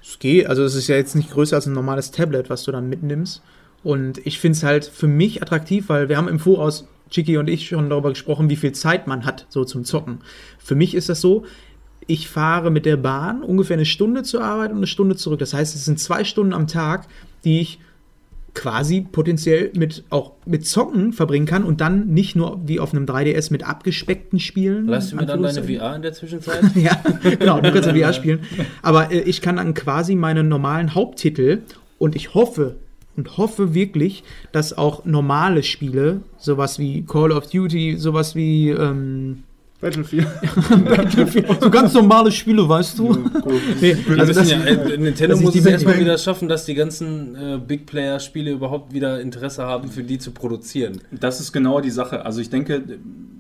Es geht, also es ist ja jetzt nicht größer als ein normales Tablet, was du dann mitnimmst. Und ich finde es halt für mich attraktiv, weil wir haben im Voraus, Chiki und ich, schon darüber gesprochen, wie viel Zeit man hat, so zum Zocken. Für mich ist das so, ich fahre mit der Bahn ungefähr eine Stunde zur Arbeit und eine Stunde zurück. Das heißt, es sind zwei Stunden am Tag, die ich quasi potenziell mit auch mit Zocken verbringen kann und dann nicht nur wie auf einem 3DS mit abgespeckten Spielen. Du mir dann deine. VR in der Zwischenzeit? Ja, genau, du kannst VR spielen. Aber äh, ich kann dann quasi meine normalen Haupttitel und ich hoffe und hoffe wirklich, dass auch normale Spiele, sowas wie Call of Duty, sowas wie ähm, Battlefield. so ganz normale Spiele, weißt du? Nee, Also das, ja, äh, Nintendo muss es erstmal wieder schaffen, dass die ganzen äh, Big Player Spiele überhaupt wieder Interesse haben, für die zu produzieren. Das ist genau die Sache. Also ich denke,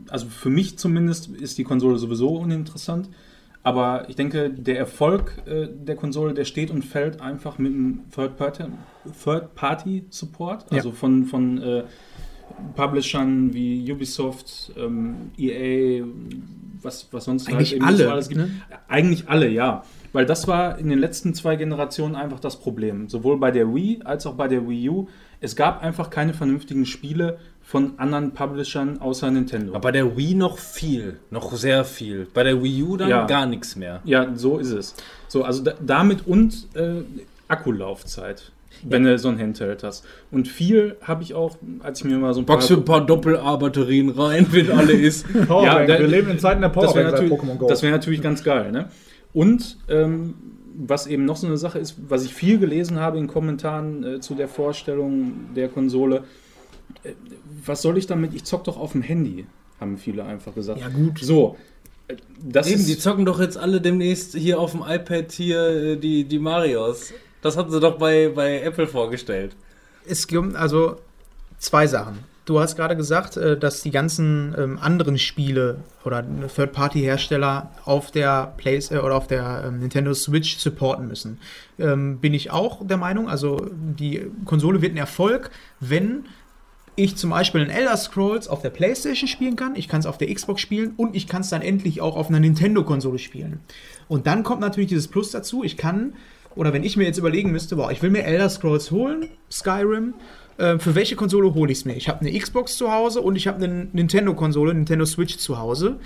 also für mich zumindest ist die Konsole sowieso uninteressant. Aber ich denke, der Erfolg äh, der Konsole, der steht und fällt einfach mit dem Third-Party-Support. Ja. Also von, von äh, Publishern wie Ubisoft, ähm, EA, was, was sonst Eigentlich eben alle, so alles gibt. ne? Eigentlich alle, ja. Weil das war in den letzten zwei Generationen einfach das Problem. Sowohl bei der Wii als auch bei der Wii U. Es gab einfach keine vernünftigen Spiele von anderen Publishern außer Nintendo. Aber bei der Wii noch viel, noch sehr viel. Bei der Wii U dann Ja. gar nichts mehr. ja, so ist es. So, also da, damit und äh, Akkulaufzeit, wenn du so ein Handheld hast. Und viel habe ich auch, als ich mir mal so ein paar... Packst du ein paar Doppel-A-Batterien rein, wenn alle ist. Powerbank. der- Wir leben in Zeiten der das wäre natürlich, Pokémon Go. das wär natürlich ganz geil. Ne? Und ähm, was eben noch so eine Sache ist, was ich viel gelesen habe in Kommentaren äh, zu der Vorstellung der Konsole, äh, was soll ich damit? Ich zock doch auf dem Handy, haben viele einfach gesagt. Ja, gut. So, äh, das Eben, die zocken doch jetzt alle demnächst hier auf dem iPad hier äh, die, die Marios. Das hatten sie doch bei, bei Apple vorgestellt. es gibt also zwei Sachen. Du hast gerade gesagt, äh, dass die ganzen ähm, anderen Spiele oder Third-Party-Hersteller auf der Play äh, oder auf der ähm, Nintendo Switch supporten müssen. Ähm, bin ich auch der Meinung. Also die Konsole wird ein Erfolg, wenn ich zum Beispiel ein Elder Scrolls auf der PlayStation spielen kann, ich kann es auf der Xbox spielen und ich kann es dann endlich auch auf einer Nintendo-Konsole spielen. Und dann kommt natürlich dieses Plus dazu, ich kann, oder wenn ich mir jetzt überlegen müsste, boah, ich will mir Elder Scrolls holen, Skyrim, äh, für welche Konsole hole ich es mir? Ich habe eine Xbox zu Hause und ich habe eine Nintendo-Konsole, Nintendo Switch zu Hause.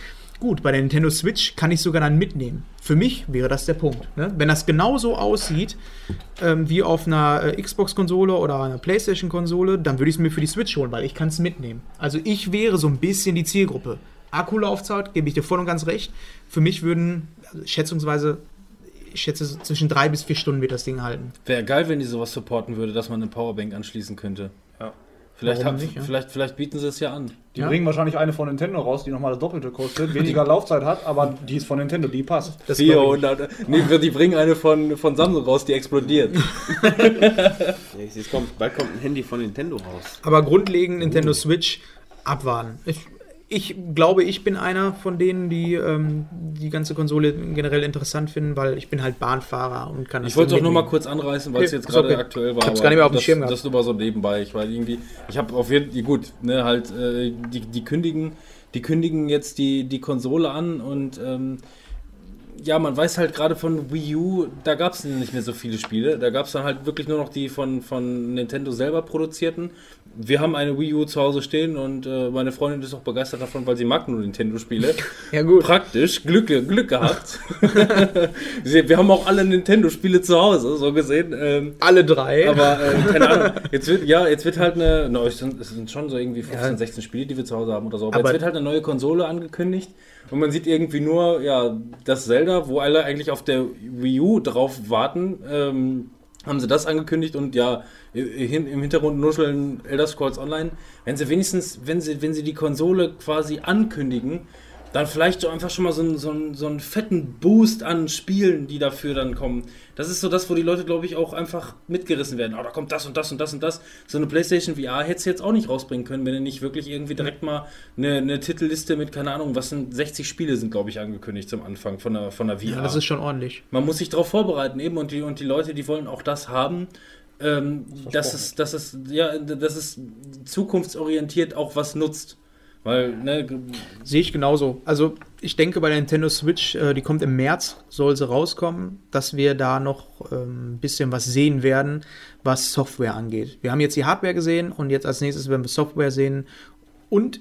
Gut, bei der Nintendo Switch kann ich sogar dann mitnehmen. Für mich wäre das der Punkt. Ne? Wenn das genauso aussieht ähm, wie auf einer äh, Xbox-Konsole oder einer PlayStation-Konsole, dann würde ich es mir für die Switch holen, weil ich kann es mitnehmen. Also ich wäre so ein bisschen die Zielgruppe. Akkulaufzeit, gebe ich dir voll und ganz recht. Für mich würden also schätzungsweise, ich schätze so zwischen drei bis vier Stunden wird das Ding halten. Wäre geil, wenn die sowas supporten würde, dass man eine Powerbank anschließen könnte. Ja. Vielleicht, Warum hab, nicht, ja? vielleicht, vielleicht bieten sie es ja an. Die Ja. bringen wahrscheinlich eine von Nintendo raus, die nochmal das Doppelte kostet, weniger Laufzeit hat, aber die ist von Nintendo, die passt. Das glaub ich. 400. Nee, die bringen eine von, von Samsung raus, die explodiert. Jetzt kommt, bald kommt ein Handy von Nintendo raus. Aber grundlegend Nintendo Switch abwarten. Ich, ich glaube, ich bin einer von denen, die ähm, die ganze Konsole generell interessant finden, weil ich bin halt Bahnfahrer und kann das Ich wollte dann doch nur mal kurz anreißen, weil es jetzt gerade okay. aktuell war. Ich hab's gar nicht mehr auf dem das, Schirm gehabt. Das nur mal so nebenbei. Ich, weil irgendwie, ich habe auf jeden Fall, gut, ne, halt, äh, die, die kündigen, die kündigen jetzt die, die Konsole an und ähm, ja, man weiß halt gerade von Wii U, da gab es nicht mehr so viele Spiele. Da gab es dann halt wirklich nur noch die von, von Nintendo selber produzierten. Wir haben eine Wii U zu Hause stehen und äh, meine Freundin ist auch begeistert davon, weil sie mag nur Nintendo-Spiele. Ja, gut. Praktisch, Glück, Glück gehabt. Wir haben auch alle Nintendo-Spiele zu Hause, so gesehen. Ähm, Alle drei. aber äh, keine Ahnung. Jetzt wird, ja, jetzt wird halt eine. Sind, es sind schon so irgendwie 15, Ja. 16 Spiele, die wir zu Hause haben oder so. Aber, Aber- jetzt wird halt eine neue Konsole angekündigt. Und man sieht irgendwie nur, ja, das Zelda, wo alle eigentlich auf der Wii U drauf warten, ähm, haben sie das angekündigt und ja, im Hintergrund nuscheln Elder Scrolls Online. Wenn sie wenigstens, wenn sie, wenn sie die Konsole quasi ankündigen, dann vielleicht so einfach schon mal so einen, so, einen, so einen fetten Boost an Spielen, die dafür dann kommen. Das ist so das, wo die Leute, glaube ich, auch einfach mitgerissen werden. Oh, da kommt das und das und das und das. So eine PlayStation VR hättest du jetzt auch nicht rausbringen können, wenn du nicht wirklich irgendwie direkt mal eine, eine Titelliste mit, keine Ahnung, was sind 60 Spiele sind, glaube ich, angekündigt zum Anfang von der, von der VR. ja, das ist schon ordentlich. Man muss sich darauf vorbereiten eben und die, und die Leute, die wollen auch das haben, ähm, dass, es, dass, es, ja, dass es zukunftsorientiert auch was nutzt. Weil, ne, Sehe ich genauso. Also ich denke bei der Nintendo Switch, äh, die kommt im März, soll sie rauskommen, dass wir da noch ähm, ein bisschen was sehen werden, was Software angeht. Wir haben jetzt die Hardware gesehen und jetzt als nächstes werden wir Software sehen. Und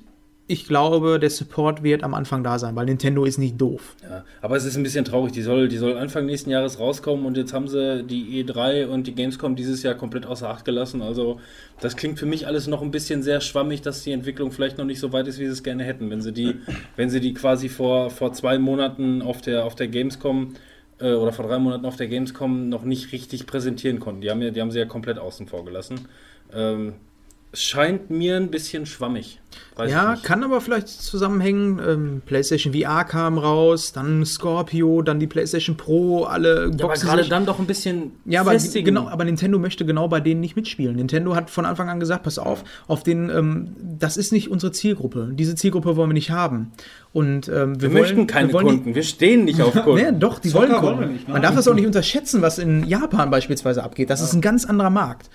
ich glaube, der Support wird am Anfang da sein, weil Nintendo ist nicht doof. ja, aber es ist ein bisschen traurig. Die soll, die soll Anfang nächsten Jahres rauskommen und jetzt haben sie die E3 und die Gamescom dieses Jahr komplett außer Acht gelassen. Also, das klingt für mich alles noch ein bisschen sehr schwammig, dass die Entwicklung vielleicht noch nicht so weit ist, wie sie es gerne hätten. Wenn sie die, wenn sie die quasi vor, vor zwei Monaten auf der, auf der Gamescom äh, oder vor drei Monaten auf der Gamescom noch nicht richtig präsentieren konnten. Die haben, ja, die haben sie ja komplett außen vor gelassen. Ähm, scheint mir ein bisschen schwammig. Weiß ja, kann aber vielleicht zusammenhängen. Ähm, PlayStation VR kam raus, dann Scorpio, dann die PlayStation Pro, alle Ja, aber boxen gerade dann doch ein bisschen Ja, aber, festigen. genau, aber Nintendo möchte genau bei denen nicht mitspielen. Nintendo hat von Anfang an gesagt, pass auf, auf den, ähm, das ist nicht unsere Zielgruppe. Diese Zielgruppe wollen wir nicht haben. Und ähm, wir, wir möchten wollen, keine wir wollen Kunden. Wir stehen nicht auf Kunden. nee, doch, die Zocker wollen wollen Kunden. wir nicht, ne? Man darf das auch nicht unterschätzen, was in Japan beispielsweise abgeht. Das ist ein ganz anderer Markt.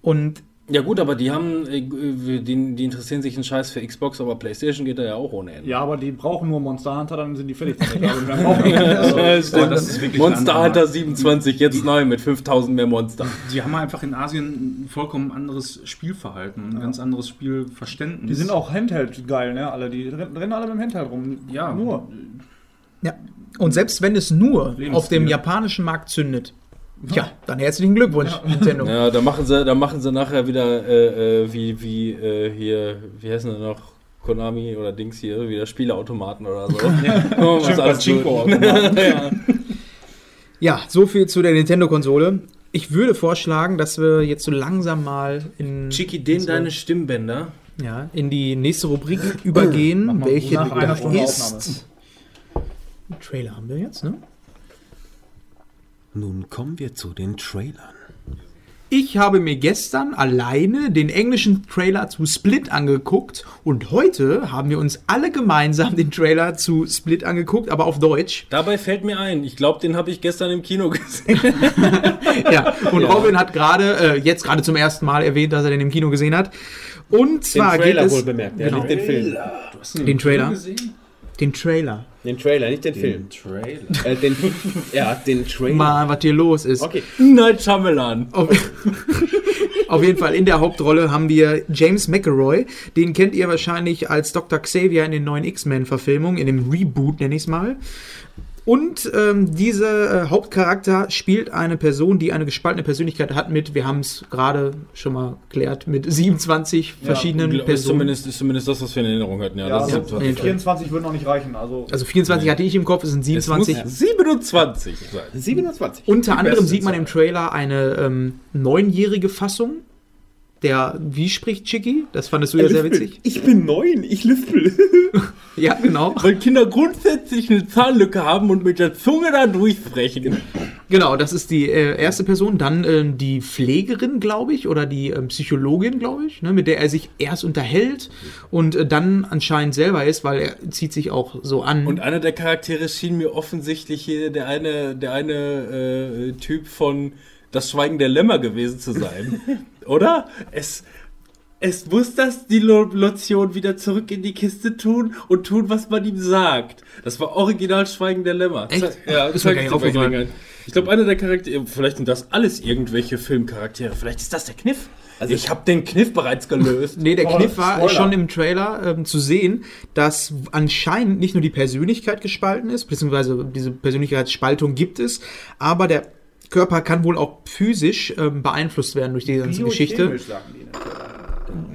Und Ja gut, aber die haben, äh, die, die interessieren sich einen Scheiß für Xbox, aber PlayStation geht da ja auch ohne Ende. Ja, aber die brauchen nur Monster Hunter, dann sind die fertig. Also, ein Monster Hunter Markt. 27, jetzt neu mit 5000 mehr Monster. Die haben einfach in Asien ein vollkommen anderes Spielverhalten, ein ganz anderes Spielverständnis. die sind auch Handheld geil, ne? Alle, die rennen alle mit dem Handheld rum. ja Nur. Ja. Und selbst wenn es nur auf dem japanischen Markt zündet, ja, dann herzlichen Glückwunsch, Nintendo. Ja, da machen sie, da machen sie nachher wieder äh, äh, wie, wie äh, hier, wie heißen die noch? Konami oder Dings hier, wieder Spieleautomaten oder so. Ja. Ja. Ja, so viel zu der Nintendo-Konsole. Ich würde vorschlagen, dass wir jetzt so langsam mal in, Chiki, den deine Stimmbänder. ja, in die nächste Rubrik übergehen, welche nach einer da Stunde ist. Einen Trailer haben wir jetzt, ne? Nun kommen wir zu den Trailern. Ich habe mir gestern alleine den englischen Trailer zu Split angeguckt und heute haben wir uns alle gemeinsam den Trailer zu Split angeguckt, aber auf Deutsch. Dabei fällt mir ein, ich glaube, den habe ich gestern im Kino gesehen. Ja, und Robin hat gerade, äh, jetzt gerade zum ersten Mal erwähnt, dass er den im Kino gesehen hat. Und Den zwar Trailer geht wohl es bemerkt, ja, genau. den Film. den Trailer, gesehen? Den Trailer. Den Trailer, nicht den, Film. Trailer. Äh, den, ja, den Trailer. Mal, was hier los ist. Okay. Night Shyamalan. Auf, auf jeden Fall in der Hauptrolle haben wir James McElroy. Den kennt ihr wahrscheinlich als Dr. Xavier in den neuen X-Men-Verfilmungen, in dem Reboot nenne ich es mal. Und ähm, dieser äh, Hauptcharakter spielt eine Person, die eine gespaltene Persönlichkeit hat mit, wir haben es gerade schon mal geklärt, mit 27 verschiedenen Ist Personen. zumindest, ist zumindest das, was wir in Erinnerung hatten. Ja, Ja, das also, ist ja. etwas- 24 würden noch nicht reichen. Also, Also 24 hatte ich im Kopf, es sind Es muss 27. 27 sein. 27. Unter anderem beste sieht man im Trailer eine ähm, neunjährige Fassung. Der, wie spricht Chicky? Das fandest du ja sehr witzig. Ich bin neun, ich lüftel. Ja, genau. Weil Kinder grundsätzlich eine Zahnlücke haben und mit der Zunge da durchsprechen. Genau, das ist die äh, erste Person. Dann ähm, die Pflegerin, glaube ich, oder die ähm, Psychologin, glaube ich, ne, mit der er sich erst unterhält und äh, dann anscheinend selber ist, weil er zieht sich auch so an. Und einer der Charaktere schien mir offensichtlich hier der eine, der eine äh, Typ von Das Schweigen der Lämmer gewesen zu sein. Oder? Es. es muss das die Lo- Lotion wieder zurück in die Kiste tun und tun, was man ihm sagt. Das war original Schweigen der Lämmer. Echt? Ja, das war gar nicht aufgefallen. Ich glaube, einer der Charaktere, vielleicht sind das alles irgendwelche Filmcharaktere. Vielleicht ist das der Kniff. Also ich habe den Kniff bereits gelöst. Nee, der Oh, Kniff war Spoiler. schon im Trailer ähm, zu sehen, dass anscheinend nicht nur die Persönlichkeit gespalten ist, beziehungsweise diese Persönlichkeitsspaltung gibt es, aber der Körper kann wohl auch physisch ähm, beeinflusst werden durch die ganze Geschichte. Sagen die Trailer.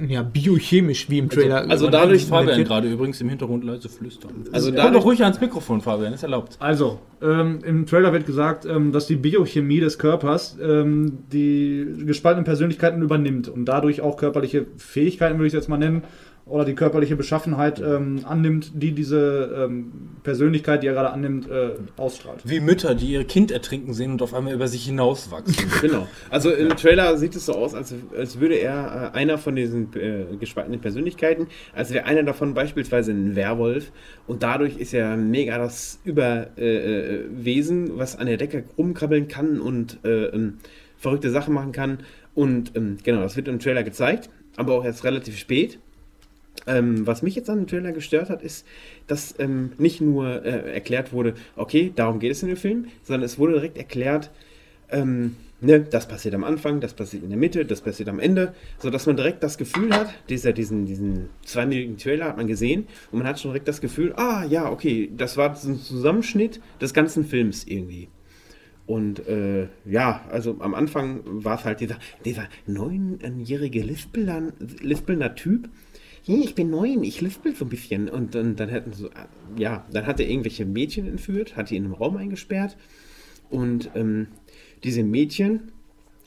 Ja, biochemisch, wie im Trailer. Also äh, dadurch Fabian kommentiert. gerade übrigens im Hintergrund leise flüstern. Also Komm dadurch- doch ruhig ans Mikrofon, Fabian, ist erlaubt. Also, ähm, im Trailer wird gesagt, ähm, dass die Biochemie des Körpers ähm, die gespaltenen Persönlichkeiten übernimmt und dadurch auch körperliche Fähigkeiten, würde ich es jetzt mal nennen, oder die körperliche Beschaffenheit ähm, annimmt, die diese ähm, Persönlichkeit, die er gerade annimmt, äh, ausstrahlt. Wie Mütter, die ihr Kind ertrinken sehen und auf einmal über sich hinauswachsen. Genau. Also im Trailer sieht es so aus, als, als würde er äh, einer von diesen äh, gespaltenen Persönlichkeiten, als wäre einer davon beispielsweise ein Werwolf und dadurch ist er mega das Überwesen, äh, äh, was an der Decke rumkrabbeln kann und äh, ähm, verrückte Sachen machen kann. Und ähm, genau, das wird im Trailer gezeigt, aber auch erst relativ spät. Ähm, was mich jetzt an dem Trailer gestört hat, ist, dass ähm, nicht nur äh, erklärt wurde, okay, darum geht es in dem Film, sondern es wurde direkt erklärt, ähm, ne, das passiert am Anfang, das passiert in der Mitte, das passiert am Ende, sodass man direkt das Gefühl hat, dieser, diesen, diesen zweiminütigen Trailer hat man gesehen und man hat schon direkt das Gefühl, ah ja, okay, das war ein Zusammenschnitt des ganzen Films irgendwie. Und äh, ja, also am Anfang war es halt dieser, dieser neunjährige Lispelner Typ. Hey, ich bin neun, ich lispel so ein bisschen. Und dann, dann hätten so, äh, ja, dann hat er irgendwelche Mädchen entführt, hat die in einem Raum eingesperrt. Und ähm, diese Mädchen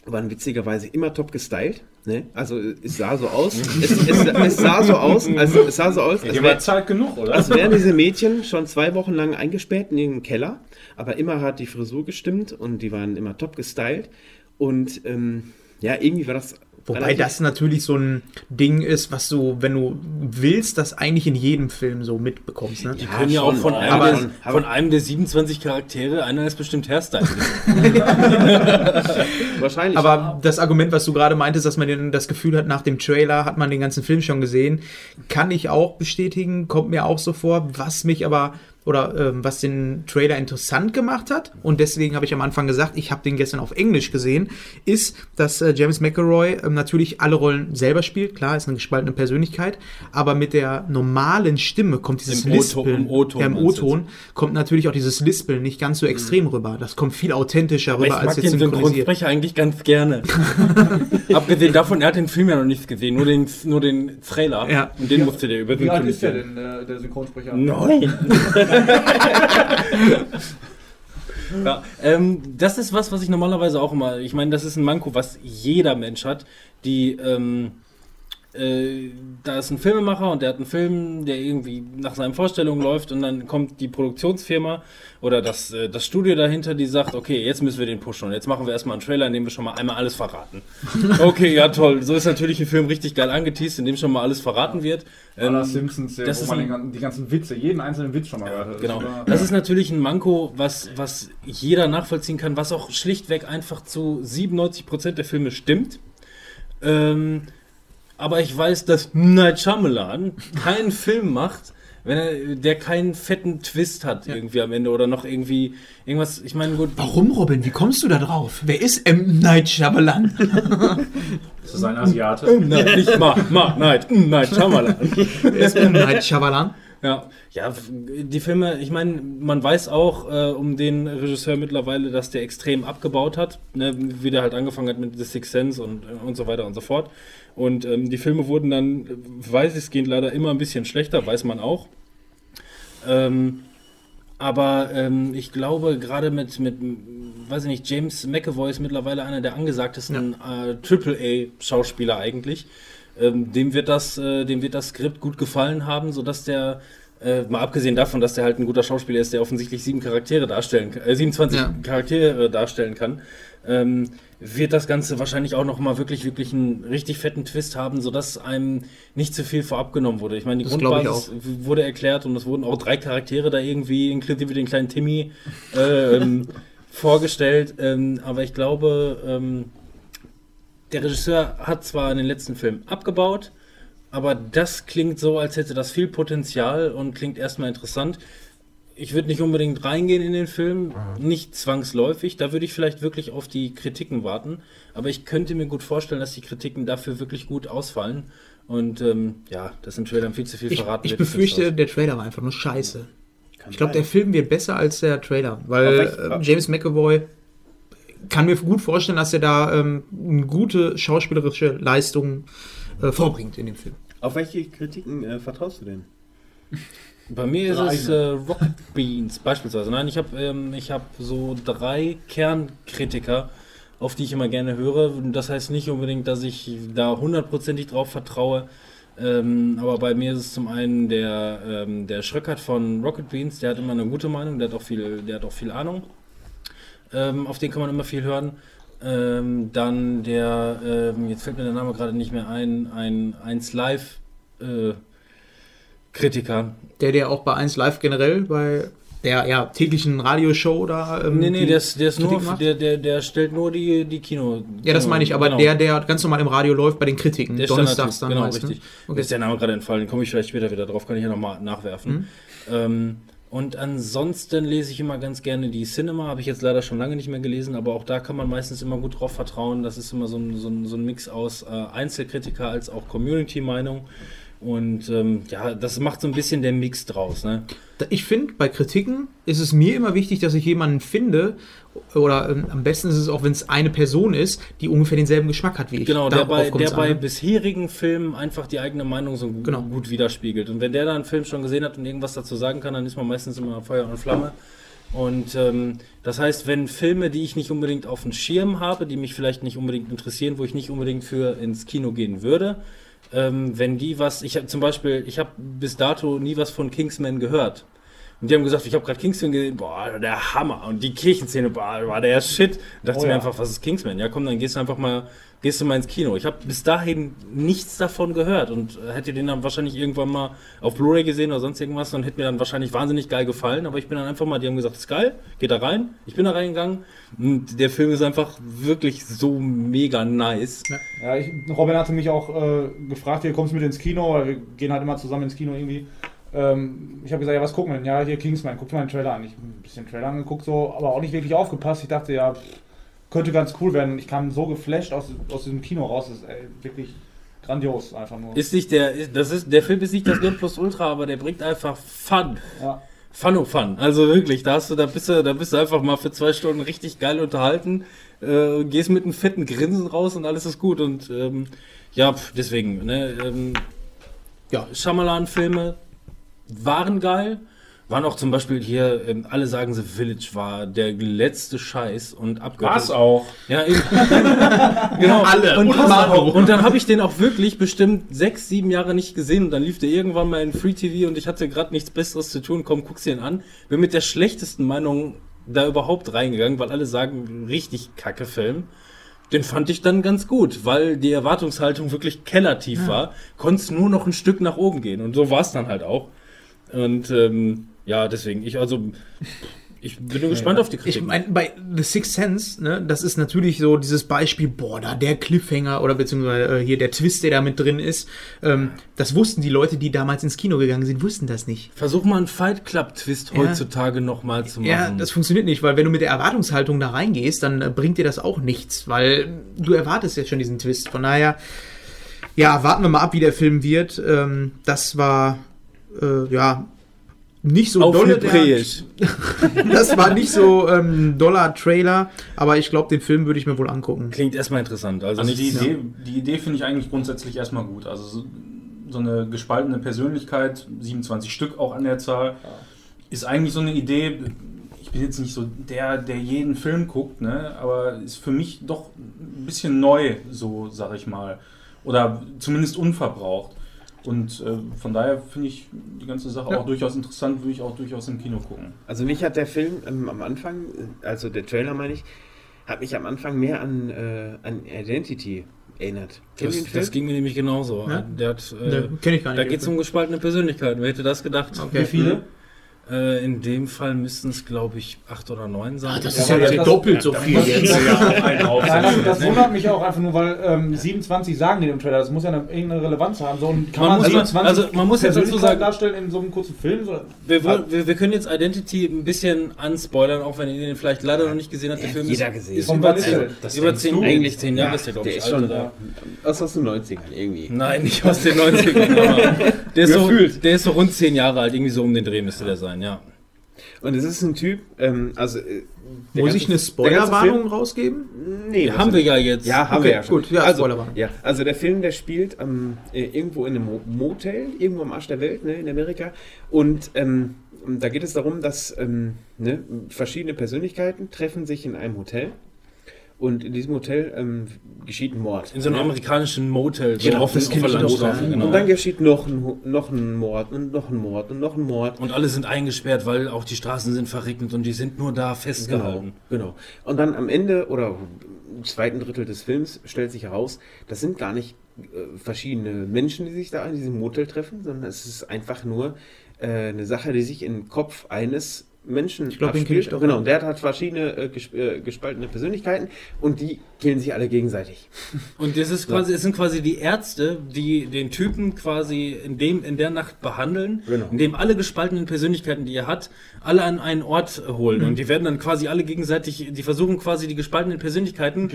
waren witzigerweise immer top gestylt. Ne? Also es sah so aus. es, es, es sah so aus, also es sah so aus, als Die wär- genug, oder? als wären diese Mädchen schon zwei Wochen lang eingesperrt in ihrem Keller, aber immer hat die Frisur gestimmt und die waren immer top gestylt. Und ähm, ja, irgendwie war das. Wobei das natürlich so ein Ding ist, was du, wenn du willst, das eigentlich in jedem Film so mitbekommst. Ne? Die können ja auch von einem, aber- der, von einem der 27 Charaktere, einer ist bestimmt Hairstylist. wahrscheinlich. Aber das Argument, was du gerade meintest, dass man das Gefühl hat, nach dem Trailer hat man den ganzen Film schon gesehen, kann ich auch bestätigen, kommt mir auch so vor. Was mich aber, oder ähm, was den Trailer interessant gemacht hat, und deswegen habe ich am Anfang gesagt, ich habe den gestern auf Englisch gesehen, ist, dass äh, James McElroy ähm, natürlich alle Rollen selber spielt. Klar, ist eine gespaltene Persönlichkeit, aber mit der normalen Stimme kommt dieses Im O-Ton- Lispeln. im O-Ton ja, kommt natürlich auch dieses Lispeln nicht ganz so extrem rüber. Das kommt viel authentischer Aber ich rüber mag als den jetzt synchronisiert. Synchronsprecher eigentlich ganz gerne. Abgesehen davon, er hat den Film ja noch nicht gesehen, nur den, nur den Trailer. Ja. Und den musste der über Wie alt ist der denn, der, der Synchronsprecher? Neun. ja, ähm, das ist was, was ich normalerweise auch immer. Ich meine, das ist ein Manko, was jeder Mensch hat. Die, ähm, äh, da ist ein Filmemacher und der hat einen Film, der irgendwie nach seinen Vorstellungen läuft und dann kommt die Produktionsfirma oder das, äh, das Studio dahinter, die sagt, okay, jetzt müssen wir den pushen und jetzt machen wir erstmal einen Trailer, in dem wir schon mal einmal alles verraten. Okay, ja toll. So ist natürlich ein Film richtig geil angeteased, in dem schon mal alles verraten wird. Ähm, Ähm, Simpsons, der, das wo ist man ein- ganzen- die ganzen Witze, jeden einzelnen Witz schon mal gehört hat. Genau. Das Das ist natürlich ein Manko, was, was jeder nachvollziehen kann, was auch schlichtweg einfach zu 97% der Filme stimmt. Ähm, aber ich weiß, dass Night Shyamalan keinen Film macht, wenn er, der keinen fetten Twist hat irgendwie am Ende oder noch irgendwie irgendwas. Ich meine, gut. Warum, Robin? Wie kommst du da drauf? Wer ist M. Night Shyamalan? Das ist ein Asiate. M. Night, nicht Ma, Ma, Night, M. Night Shyamalan. Wer ist M. Night Shyamalan? Ja, ja, die Filme, ich meine, man weiß auch äh, um den Regisseur mittlerweile, dass der extrem abgebaut hat, ne, wie der halt angefangen hat mit The Sixth Sense und, äh, und so weiter und so fort. Und ähm, die Filme wurden dann, weiß ich es geht leider immer ein bisschen schlechter, weiß man auch. Ähm, aber ähm, ich glaube, gerade mit, mit, weiß ich nicht, James McAvoy ist mittlerweile einer der angesagtesten äh, AAA-Schauspieler eigentlich. Ähm, dem, wird das, äh, dem wird das Skript gut gefallen haben, sodass der, äh, mal abgesehen davon, dass der halt ein guter Schauspieler ist, der offensichtlich sieben Charaktere darstellen äh, 27 Ja. Charaktere darstellen kann, ähm, wird das Ganze wahrscheinlich auch noch mal wirklich, wirklich einen richtig fetten Twist haben, sodass einem nicht zu viel vorab genommen wurde. Ich meine, die Das Grundbasis wurde erklärt und es wurden auch drei Charaktere da irgendwie, inklusive den kleinen Timmy, äh, ähm, vorgestellt. Ähm, aber ich glaube, ähm, der Regisseur hat zwar in den letzten Filmen abgebaut, aber das klingt so, als hätte das viel Potenzial und klingt erstmal interessant. Ich würde nicht unbedingt reingehen in den Film, nicht zwangsläufig. Da würde ich vielleicht wirklich auf die Kritiken warten. Aber ich könnte mir gut vorstellen, dass die Kritiken dafür wirklich gut ausfallen. Und ähm, ja, das im Trailer viel zu viel Ich, verraten ich wird, befürchte, der Trailer war einfach nur scheiße. Kann Ich glaube, der. Film wird besser als der Trailer, weil ich- äh, James McAvoy kann mir gut vorstellen, dass er da ähm, eine gute schauspielerische Leistung äh, vorbringt in dem Film. Auf welche Kritiken äh, vertraust du denn? Bei mir ist es äh, Rocket Beans beispielsweise. Nein, ich habe ähm, ich hab so drei Kernkritiker, auf die ich immer gerne höre. Das heißt nicht unbedingt, dass ich da hundertprozentig drauf vertraue. Ähm, aber bei mir ist es zum einen der, ähm, der Schröckert von Rocket Beans, der hat immer eine gute Meinung, der hat auch viel, der hat auch viel Ahnung. Ähm, auf den kann man immer viel hören. Ähm, dann der, ähm, jetzt fällt mir der Name gerade nicht mehr ein, ein 1 Live äh, Kritiker, Der, der auch bei 1 Live generell bei der ja, täglichen Radioshow da. Ähm, Nee, nee, der ist, der ist nur, der, der, der stellt nur die, die Kino. Ja, das Kino- meine ich, aber genau. der, der ganz normal im Radio läuft bei den Kritiken. der Donnerstags dann genau, meist, ne? richtig. Okay. Mir ist der Name gerade entfallen, komme ich vielleicht später wieder drauf, kann ich ja nochmal nachwerfen. Mhm. Ähm, und ansonsten lese ich immer ganz gerne die Cinema, habe ich jetzt leider schon lange nicht mehr gelesen, aber auch da kann man meistens immer gut drauf vertrauen. Das ist immer so ein, so ein, so ein Mix aus äh, Einzelkritiker als auch Community-Meinung. Und ähm, ja, das macht so ein bisschen der Mix draus. Ne? Ich finde, bei Kritiken ist es mir immer wichtig, dass ich jemanden finde, oder ähm, am besten ist es auch, wenn es eine Person ist, die ungefähr denselben Geschmack hat wie ich. Genau, der bei, der bei an, ne? bisherigen Filmen einfach die eigene Meinung so Genau. gut widerspiegelt. Und wenn der da einen Film schon gesehen hat und irgendwas dazu sagen kann, dann ist man meistens immer Feuer und Flamme. Und ähm, das heißt, wenn Filme, die ich nicht unbedingt auf dem Schirm habe, die mich vielleicht nicht unbedingt interessieren, wo ich nicht unbedingt für ins Kino gehen würde, ähm, wenn die was, ich habe zum Beispiel, ich habe bis dato nie was von Kingsman gehört. Und die haben gesagt, ich habe gerade Kingsman gesehen, boah, der Hammer. Und die Kirchenszene, boah, war der Shit. Da dachte Oh ich mir ja. einfach, was ist Kingsman? Ja, komm, dann gehst du einfach mal, gehst du mal ins Kino. Ich habe bis dahin nichts davon gehört und äh, hätte den dann wahrscheinlich irgendwann mal auf Blu-ray gesehen oder sonst irgendwas und hätte mir dann wahrscheinlich wahnsinnig geil gefallen. Aber ich bin dann einfach mal, die haben gesagt, ist geil, geht da rein. Ich bin da reingegangen und der Film ist einfach wirklich so mega nice. Ja, ich, Robin hatte mich auch äh, gefragt, hier kommst du mit ins Kino, weil wir gehen halt immer zusammen ins Kino irgendwie. Ähm, ich habe gesagt, ja, was gucken wir denn? Ja, hier Kingsman, guck mal den Trailer an. Ich hab ein bisschen Trailer angeguckt, so, aber auch nicht wirklich aufgepasst. Ich dachte, ja, könnte ganz cool werden. Ich kam so geflasht aus, aus diesem Kino raus. Das ist ey, wirklich grandios, einfach nur. Ist nicht der, das ist, der Film ist nicht das Nonplusultra, aber der bringt einfach Fun. ja. Fun oh Fun. Also wirklich, da hast du, da bist du, da bist du einfach mal für zwei Stunden richtig geil unterhalten, äh, gehst mit einem fetten Grinsen raus und alles ist gut. Und ähm, ja, deswegen, ne, ähm, ja, Shyamalan-Filme waren geil. Waren auch zum Beispiel hier, ähm, alle sagen, The Village war der letzte Scheiß und abgehört. Was auch. Ja, eben. genau. Alle. Und, Und und dann habe ich den auch wirklich bestimmt sechs, sieben Jahre nicht gesehen und dann lief der irgendwann mal in Free TV und ich hatte gerade nichts Besseres zu tun. Komm, guck's dir den an. Bin mit der schlechtesten Meinung da überhaupt reingegangen, weil alle sagen, richtig kacke Film. Den fand ich dann ganz gut, weil die Erwartungshaltung wirklich kellertief war. Konntest nur noch ein Stück nach oben gehen und so war es dann halt auch. Und ähm, ja, deswegen, ich also, ich bin nur gespannt auf die Kritik. Ich meine, bei The Sixth Sense, ne, das ist natürlich so dieses Beispiel, boah, da der Cliffhanger oder beziehungsweise äh, hier der Twist, der da mit drin ist. Ähm, das wussten die Leute, die damals ins Kino gegangen sind, wussten das nicht. Versuch mal einen Fight Club Twist Ja. heutzutage nochmal zu machen. Ja, das funktioniert nicht, weil wenn du mit der Erwartungshaltung da reingehst, dann äh, bringt dir das auch nichts, weil du erwartest jetzt schon diesen Twist. Von daher, ja, warten wir mal ab, wie der Film wird. Ähm, das war, äh, ja, nicht so Auf der- Hebräisch. Das war nicht so ähm, doller Trailer, aber ich glaube, den Film würde ich mir wohl angucken. Klingt erstmal interessant. Also, Also die Idee, die Idee finde ich eigentlich grundsätzlich erstmal gut. Also so, so eine gespaltene Persönlichkeit, 27 Stück auch an der Zahl, ist eigentlich so eine Idee. Ich bin jetzt nicht so der, der jeden Film guckt, ne? aber ist für mich doch ein bisschen neu, so sag ich mal. Oder zumindest unverbraucht. Und äh, von daher finde ich die ganze Sache Ja. auch durchaus interessant, würde ich auch durchaus im Kino gucken. Also mich hat der Film ähm, am Anfang, äh, also der Trailer meine ich, hat mich am Anfang mehr an, äh, an Identity erinnert. Das, den Film? das ging mir nämlich genauso. Ja? Der hat, Ne, äh, kenn ich gar nicht. da geht es um gespaltene Persönlichkeiten. Wer hätte das gedacht? Okay. Wie viele? Äh, in dem Fall müssten es, glaube ich, acht oder neun sein. Das Ja, ist ja, das- doppelt so viel jetzt. Nein, das, das wundert mich auch einfach nur, weil ähm, 27 sagen die im Trailer, das muss ja eine, irgendeine Relevanz haben. So, und kann Man man, muss- 27 also man muss jetzt dazu sagen- darstellen in so einem kurzen Film? So, wir, wollen- wir, wir können jetzt Identity ein bisschen anspoilern, auch wenn ihr den vielleicht leider noch nicht gesehen habt. Der Film jeder ist, gesehen. ist über der? Das über zehn, du? eigentlich zehn Jahre Ja, ist der, glaube der ich. ist schon aus, aus den 90ern irgendwie. Nein, nicht aus den 90ern. aber der, ist so, Gefühlt. der ist so rund zehn Jahre alt, irgendwie so um den Dreh müsste der sein, ja. Und es ist ein Typ, ähm, also. äh, Muss ganze- ich eine Spoilerwarnung rausgeben? Nee, haben wir ja jetzt. Ja, haben Okay, wir ja schon. gut, ja, also, Spoilerwarnung. ja, also der Film, der spielt ähm, äh, irgendwo in einem Mo- Motel, irgendwo am Arsch der Welt, ne, in Amerika. Und ähm, da geht es darum, dass ähm, ne, verschiedene Persönlichkeiten treffen sich in einem Hotel. Und in diesem Hotel ähm, geschieht ein Mord. In so einem ne? amerikanischen Motel. Genau, auf- das Landstraße, so. genau. Und dann geschieht noch ein, noch ein Mord und noch ein Mord und noch ein Mord. Und alle sind eingesperrt, weil auch die Straßen sind verregnet und die sind nur da Genau, festgehalten. genau. Und dann am Ende oder im zweiten Drittel des Films stellt sich heraus, das sind gar nicht äh, verschiedene Menschen, die sich da in diesem Motel treffen, sondern es ist einfach nur äh, eine Sache, die sich im Kopf eines Menschen Ich glaub, den ich doch. Genau, und der hat verschiedene äh, gesp äh, gespaltene Persönlichkeiten und die killen sich alle gegenseitig. Und das ist quasi, es sind quasi die Ärzte, die den Typen quasi in dem, in der Nacht behandeln, Genau. indem alle gespaltenen Persönlichkeiten, die er hat, alle an einen Ort holen. Und die werden dann quasi alle gegenseitig, die versuchen quasi die gespaltenen Persönlichkeiten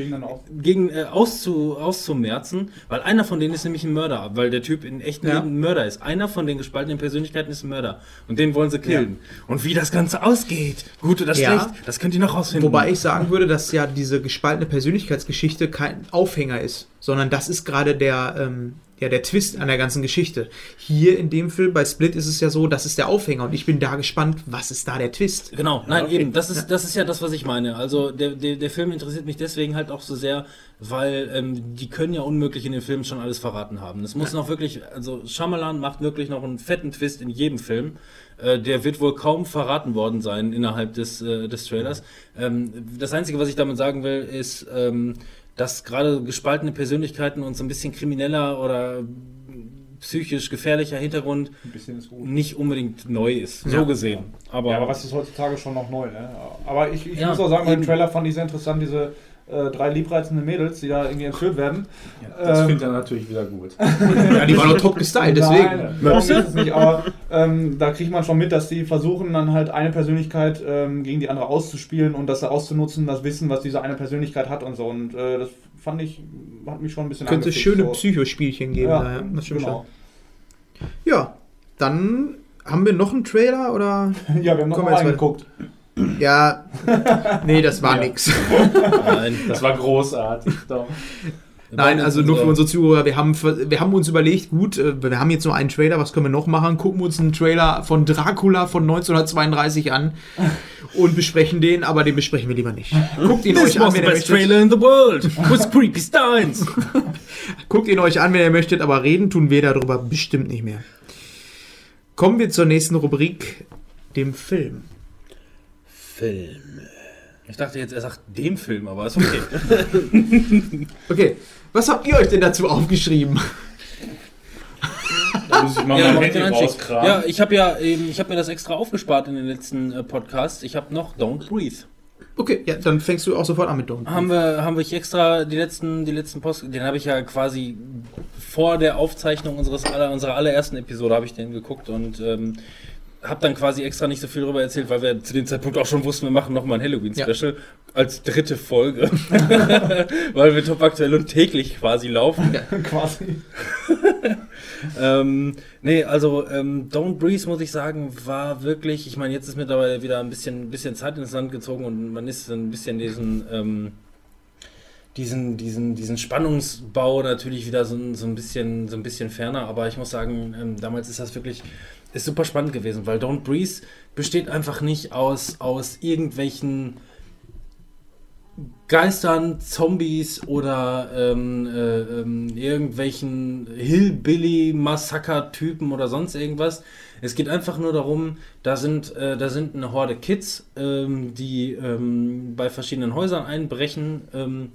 gegen äh, auszu, auszumerzen, weil einer von denen ist nämlich ein Mörder, weil der Typ in echten Ja. Leben ein Mörder ist. Einer von den gespaltenen Persönlichkeiten ist ein Mörder und den wollen sie killen. Und wie das Ganze ausgeht, gut oder Ja. schlecht, das könnt ihr noch rausfinden. Wobei ich sagen würde, dass ja diese gespaltene Persönlichkeitsgeschichte kein Aufhänger ist, sondern das ist gerade der, ähm, ja, der Twist an der ganzen Geschichte. Hier in dem Film bei Split ist es ja so, das ist der Aufhänger und ich bin da gespannt, was ist da der Twist? Genau, nein, okay. eben, das ist, das ist ja das, was ich meine. Also der, der, der Film interessiert mich deswegen halt auch so sehr, weil ähm, die können ja unmöglich in den Filmen schon alles verraten haben. Es muss noch wirklich, also Shyamalan macht wirklich noch einen fetten Twist in jedem Film. Äh, der wird wohl kaum verraten worden sein innerhalb des, äh, des Trailers. Ähm, das Einzige, was ich damit sagen will, ist, ähm, dass gerade gespaltene Persönlichkeiten und so ein bisschen krimineller oder psychisch gefährlicher Hintergrund nicht unbedingt neu ist. So Ja. gesehen. Aber, Ja, aber was ist heutzutage schon noch neu, ne? Aber ich, ich Ja, muss auch sagen, beim eben. Trailer fand ich sehr interessant, diese äh, drei liebreizenden Mädels, die da irgendwie entführt werden. Das Ähm, findet er natürlich wieder gut. Ja, die waren doch top gestylt, deswegen. Nein, ist es nicht, aber ähm, da kriegt man schon mit, dass die versuchen dann halt eine Persönlichkeit ähm, gegen die andere auszuspielen und das auszunutzen, das Wissen, was diese eine Persönlichkeit hat und so. Und äh, das fand ich, hat mich schon ein bisschen Könnte angefixt, schöne so. Psychospielchen geben. Ja, da, ja. Das stimmt genau. schon. Ja, dann haben wir noch einen Trailer oder? Ja, wir haben noch jetzt reingeguckt. Ja, nee, das war Ja. nix. Nein, Das war großartig. Doch. Nein, also nur für unsere Zuhörer, wir haben, wir haben uns überlegt, gut, äh, wir haben jetzt nur einen Trailer, was können wir noch machen? Gucken wir uns einen Trailer von Dracula von 1932 an und besprechen den, aber den besprechen wir lieber nicht. Guckt ihn This euch an, wenn ihr best möchtet. trailer in the world. With creepy Steins. Guckt ihn euch an, wenn ihr möchtet, aber reden tun wir darüber bestimmt nicht mehr. Kommen wir zur nächsten Rubrik, dem Film. Film. Ich dachte jetzt, er sagt dem Film, aber ist okay. Okay, was habt ihr euch denn dazu aufgeschrieben? Da muss ich mal ja, mein Handy rauskramen. ja, ich habe ja, eben, ich habe mir das extra aufgespart in den letzten äh, Podcasts. Ich habe noch Don't Breathe. Okay, ja, dann fängst du auch sofort an mit Don. Haben wir, haben wir extra die letzten, die letzten Post, den habe ich ja quasi vor der Aufzeichnung unseres aller, unserer allerersten Episode habe ich den geguckt und ähm, habe dann quasi extra nicht so viel darüber erzählt, weil wir zu dem Zeitpunkt auch schon wussten, wir machen nochmal ein Halloween-Special als dritte Folge, weil wir top aktuell und täglich quasi laufen. Quasi. Ähm, nee, also ähm, Don't Breathe, muss ich sagen, war wirklich, ich meine, jetzt ist mittlerweile wieder ein bisschen, bisschen Zeit ins Land gezogen und man ist ein bisschen diesen, ähm, diesen, diesen, diesen Spannungsbau natürlich wieder so, ein- so ein bisschen, so ein bisschen ferner, aber ich muss sagen, ähm, damals ist das wirklich, ist super spannend gewesen, weil Don't Breathe besteht einfach nicht aus, aus irgendwelchen Geistern, Zombies oder ähm, äh, ähm, irgendwelchen Hillbilly-Massaker-Typen oder sonst irgendwas. Es geht einfach nur darum, da sind, äh, da sind eine Horde Kids, ähm, die ähm, bei verschiedenen Häusern einbrechen ähm,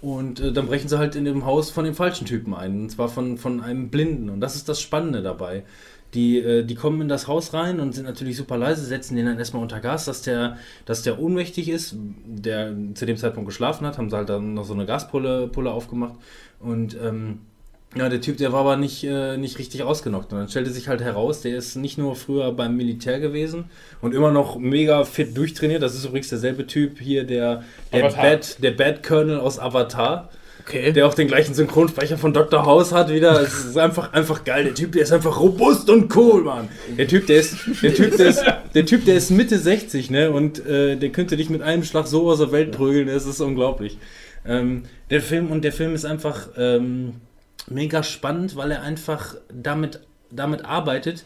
Und äh, dann brechen sie halt in dem Haus von dem falschen Typen ein, und zwar von, von einem Blinden. Und das ist das Spannende dabei. Die, äh, die kommen in das Haus rein und sind natürlich super leise, setzen den dann erstmal unter Gas, dass der, dass der ohnmächtig ist, der zu dem Zeitpunkt geschlafen hat, haben sie halt dann noch so eine Gaspulle Pulle aufgemacht. Und ähm, ja, der Typ, der war aber nicht, äh, nicht richtig ausgenockt. Und dann stellte sich halt heraus, der ist nicht nur früher beim Militär gewesen und immer noch mega fit durchtrainiert. Das ist übrigens derselbe Typ hier, der, der, Avatar. Bad, der Bad Colonel aus Avatar. Okay. Der auch den gleichen Synchronsprecher von Dr. House hat wieder. Es ist einfach, einfach geil. Der Typ, der ist einfach robust und cool, Mann. Der Typ, der ist, der Typ, der ist, der Typ, der ist Mitte 60, ne? Und äh, der könnte dich mit einem Schlag so aus der Welt prügeln. Das ist unglaublich. Ähm, der Film und der Film ist einfach ähm, mega spannend, weil er einfach damit, damit arbeitet.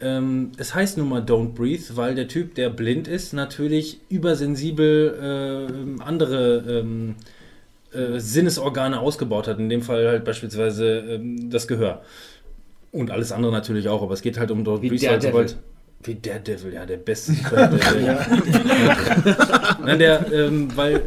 Ähm, es heißt nun mal Don't Breathe, weil der Typ, der blind ist, natürlich übersensibel äh, andere ähm, äh, Sinnesorgane ausgebaut hat. In dem Fall halt beispielsweise ähm, das Gehör. Und alles andere natürlich auch, aber es geht halt um weil Daredevil. sobald- Wie Daredevil, ja, der beste. Ja. Nein, der, ähm, weil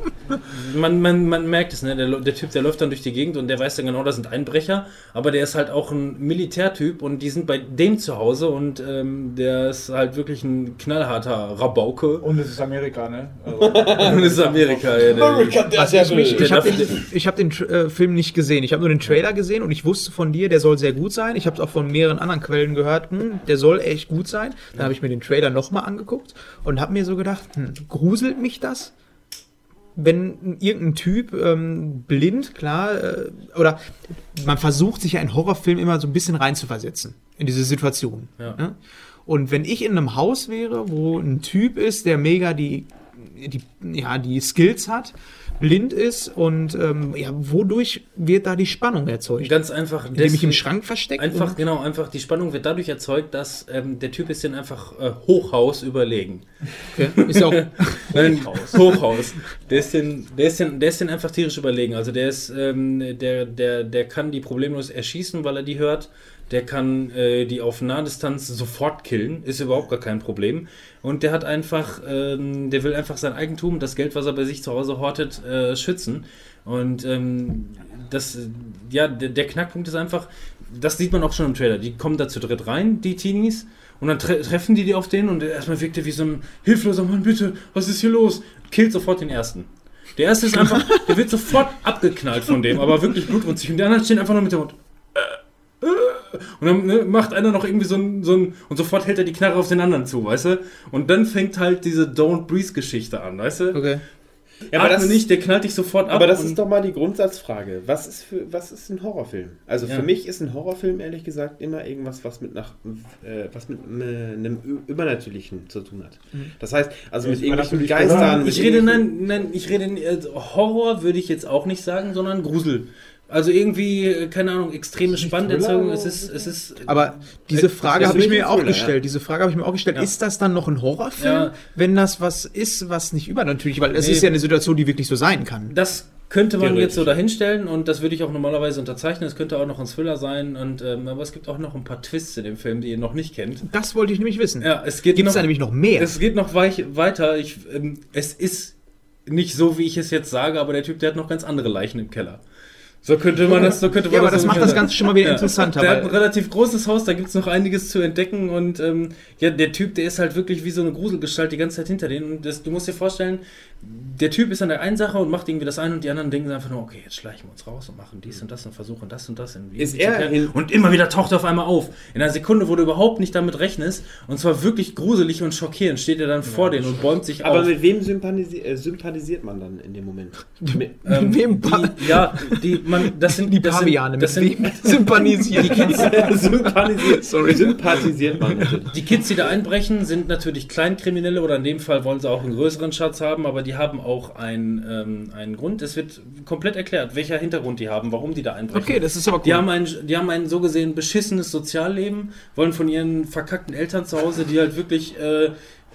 man, man, man merkt es, ne? Der, der Typ, der läuft dann durch die Gegend und der weiß dann genau, das sind Einbrecher, aber der ist halt auch ein Militärtyp und die sind bei dem zu Hause und ähm, der ist halt wirklich ein knallharter Rabauke. Und es ist Amerika, ne? Also, Und das ist Amerika, ja. Der, Was ich mich, ich Der habe den, ich hab den äh, Film nicht gesehen. Ich habe nur den Trailer gesehen und ich wusste von dir, der soll sehr gut sein. Ich habe es auch von mehreren anderen Quellen gehört, hm, der soll echt gut sein. Dann habe ich mir den Trailer nochmal angeguckt und habe mir so gedacht, hm, gruselt mich das? Wenn irgendein Typ ähm, blind, klar, äh, oder man versucht sich ja in Horrorfilmen immer so ein bisschen reinzuversetzen in diese Situation. Ja. Ne? Und wenn ich in einem Haus wäre, wo ein Typ ist, der mega die, die, ja, die Skills hat, blind ist und ähm, ja, wodurch wird da die Spannung erzeugt? Ganz einfach. Indem ich im Schrank versteckt? Einfach, genau, einfach die Spannung wird dadurch erzeugt, dass ähm, der Typ ist den einfach äh, Hochhaus überlegen. Okay. Ist ja auch, Nein, Hochhaus. Der ist den, der ist den, der ist den einfach tierisch überlegen. Also der ist, ähm, der, der, der kann die problemlos erschießen, weil er die hört. Der kann äh, die auf Nahdistanz sofort killen, ist überhaupt gar kein Problem. Und der hat einfach, ähm, der will einfach sein Eigentum, das Geld, was er bei sich zu Hause hortet, äh, schützen. Und ähm, das, ja, der, der Knackpunkt ist einfach, das sieht man auch schon im Trailer. Die kommen da zu dritt rein, die Teenies, und dann tre treffen die die auf den und erstmal wirkt er wie so ein hilfloser Mann, bitte, was ist hier los? Killt sofort den ersten. Der erste ist einfach, der wird sofort abgeknallt von dem, aber wirklich blutrünstig. Und die anderen stehen einfach nur mit dem Mund. äh, äh. Und dann ne, macht einer noch irgendwie so ein, so ein. Und sofort hält er die Knarre auf den anderen zu, weißt du? Und dann fängt halt diese Don't Breathe-Geschichte an, weißt du? okay. Ja, aber Atme das, nicht, der knallt dich sofort ab. aber das ist doch mal die Grundsatzfrage. Was ist, für, was ist ein Horrorfilm? Also Ja. für mich ist ein Horrorfilm ehrlich gesagt immer irgendwas, was mit, nach, äh, was mit äh, einem Übernatürlichen zu tun hat. Das heißt, also mit irgendwelchen Geistern. Ich rede, nein, nein, ich rede, äh, Horror würde ich jetzt auch nicht sagen, sondern Grusel. Also irgendwie, äh, keine Ahnung, extreme Spannerzeugung. Es ist, es ist. Aber diese Äh, Frage habe ich mir auch Thriller, gestellt. Diese Frage habe ich mir auch gestellt. Ja. Ist das dann noch ein Horrorfilm, Ja. wenn das was ist, was nicht übernatürlich, weil es Nee. ist ja eine Situation, die wirklich so sein kann. Das könnte man jetzt so dahinstellen und das würde ich auch normalerweise unterzeichnen. Es könnte auch noch ein Thriller sein, und, ähm, aber es gibt auch noch ein paar Twists in dem Film, die ihr noch nicht kennt. Das wollte ich nämlich wissen. Ja, es geht Gibt es noch, da nämlich noch mehr? Es geht noch weich, weiter. Ich, ähm, es ist nicht so, wie ich es jetzt sage, aber der Typ, der hat noch ganz andere Leichen im Keller. So könnte man das, so könnte man ja, aber das macht das. Ganze schon mal wieder interessanter. Der hat ein relativ großes Haus, da gibt es noch einiges zu entdecken und ähm, ja, der Typ, der ist halt wirklich wie so eine Gruselgestalt die ganze Zeit hinter denen. Und das, du musst dir vorstellen, der Typ ist an der einen Sache und macht irgendwie das eine und die anderen denken einfach nur, okay, jetzt schleichen wir uns raus und machen dies und das und versuchen das und das irgendwie Ist zu er in- und immer wieder taucht er auf einmal auf. In einer Sekunde, wo du überhaupt nicht damit rechnest und zwar wirklich gruselig und schockierend, steht er dann vor denen und bäumt sich Aber auf. mit wem sympathisi äh, sympathisiert man dann in dem Moment? Mit, Ähm, wem die, ja, die, man, das sind die das sind- Paviane, das mit sind, wem sympathisieren. sympathisiert, sorry, sympathisiert man natürlich. Die Kids, die da einbrechen, sind natürlich Kleinkriminelle oder in dem Fall wollen sie auch einen größeren Schatz haben, aber die haben auch einen, ähm, einen Grund. Es wird komplett erklärt, welcher Hintergrund die haben, warum die da einbrechen. Okay, das ist aber cool. Die haben, ein, die haben ein so gesehen beschissenes Sozialleben, wollen von ihren verkackten Eltern zu Hause, die halt wirklich, äh,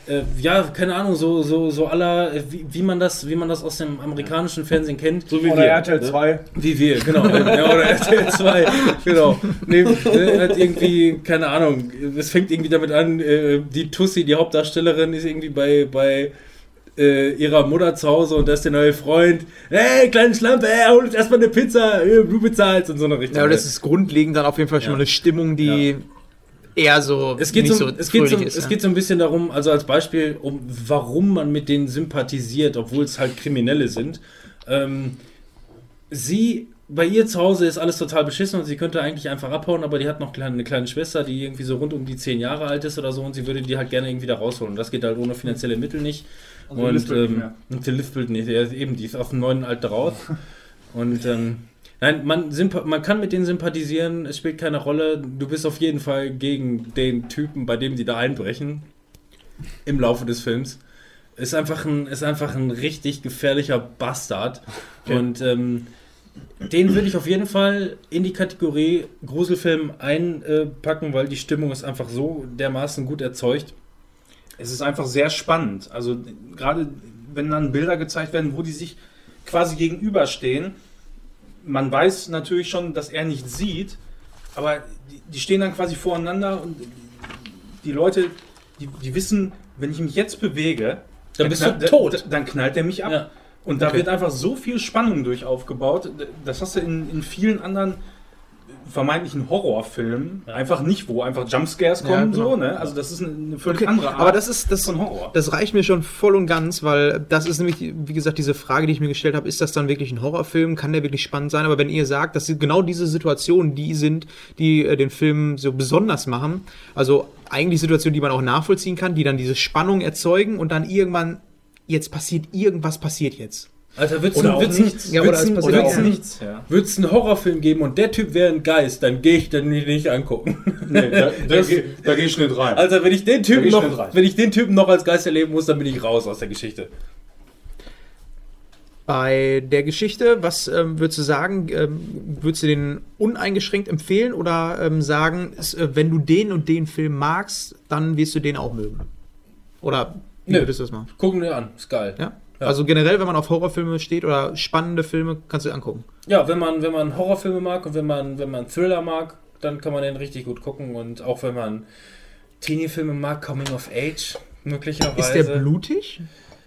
äh, ja, keine Ahnung, so, so, so aller, äh, wie, wie, man das, wie man das aus dem amerikanischen Fernsehen kennt. So wie oder wir. RTL ne? 2. Wie wir, genau. ja, oder RTL 2, genau. Nee, ne, halt irgendwie, keine Ahnung, es fängt irgendwie damit an, äh, die Tussi, die Hauptdarstellerin, ist irgendwie bei, bei äh, ihrer Mutter zu Hause und da ist der neue Freund. Hey, kleine Schlampe, ey, hol uns erstmal eine Pizza, äh, du bezahlst und so eine Richtung. Ja, aber das ist grundlegend dann auf jeden Fall schon Ja. eine Stimmung, die eher so es geht, nicht so, so es, geht so, ist, es ja. geht so ein bisschen darum, also als Beispiel, um warum man mit denen sympathisiert, obwohl es halt Kriminelle sind. Ähm, sie, bei ihr zu Hause ist alles total beschissen und sie könnte eigentlich einfach abhauen, aber die hat noch kleine, eine kleine Schwester, die irgendwie so rund um die zehn Jahre alt ist oder so und sie würde die halt gerne irgendwie da rausholen. Und das geht halt ohne finanzielle Mittel nicht. Also und ähm, und die lispelt nicht. Ja, eben, die ist auf dem neuen Alter raus. und ähm, nein, man, man kann mit denen sympathisieren, es spielt keine Rolle. Du bist auf jeden Fall gegen den Typen, bei dem die da einbrechen. Im Laufe des Films. Ist einfach ein, ist einfach ein richtig gefährlicher Bastard. Und ähm, den würde ich auf jeden Fall in die Kategorie Gruselfilm einpacken, weil die Stimmung ist einfach so dermaßen gut erzeugt. Es ist einfach sehr spannend. Also gerade wenn dann Bilder gezeigt werden, wo die sich quasi gegenüberstehen. Man weiß natürlich schon, dass er nicht sieht, aber die, die stehen dann quasi voreinander und die Leute, die, die wissen, wenn ich mich jetzt bewege, Dann bist knallt- du tot. Dann knallt er mich ab. Ja. Und da Okay. wird einfach so viel Spannung durch aufgebaut. Das hast du in, in vielen anderen vermeintlichen Horrorfilmen einfach nicht, wo einfach Jumpscares Ja, kommen. genau. so, ne? Also das ist eine, eine völlig Okay, andere Art aber das ist das von Horror. Das reicht mir schon voll und ganz, weil das ist nämlich, wie gesagt, diese Frage, die ich mir gestellt habe, ist das dann wirklich ein Horrorfilm? Kann der wirklich spannend sein? Aber wenn ihr sagt, dass genau diese Situationen die sind, die äh, den Film so besonders machen, also eigentlich Situationen, die man auch nachvollziehen kann, die dann diese Spannung erzeugen und dann irgendwann, jetzt passiert irgendwas, passiert jetzt. Alter, Oder nichts. Ja, oder würdest, es nichts. Ja. einen Horrorfilm geben und der Typ wäre ein Geist, dann gehe ich dann nicht, angucken. Nee, da, da, da gehe ich nicht rein. Also wenn ich den Typen ich noch, rein. wenn ich den Typen noch als Geist erleben muss, dann bin ich raus aus der Geschichte. Bei der Geschichte, was ähm, würdest du sagen? Ähm, würdest du den uneingeschränkt empfehlen oder ähm, sagen, ist, äh, wenn du den und den Film magst, dann wirst du den auch mögen? Oder wie Nö. würdest du das machen? Gucken wir an, ist geil. Ja? Ja. Also generell, wenn man auf Horrorfilme steht oder spannende Filme, kannst du dir angucken. Ja, wenn man, wenn man Horrorfilme mag und wenn man, wenn man Thriller mag, dann kann man den richtig gut gucken. Und auch wenn man Teenie-Filme mag, Coming of Age, möglicherweise. Ist der blutig?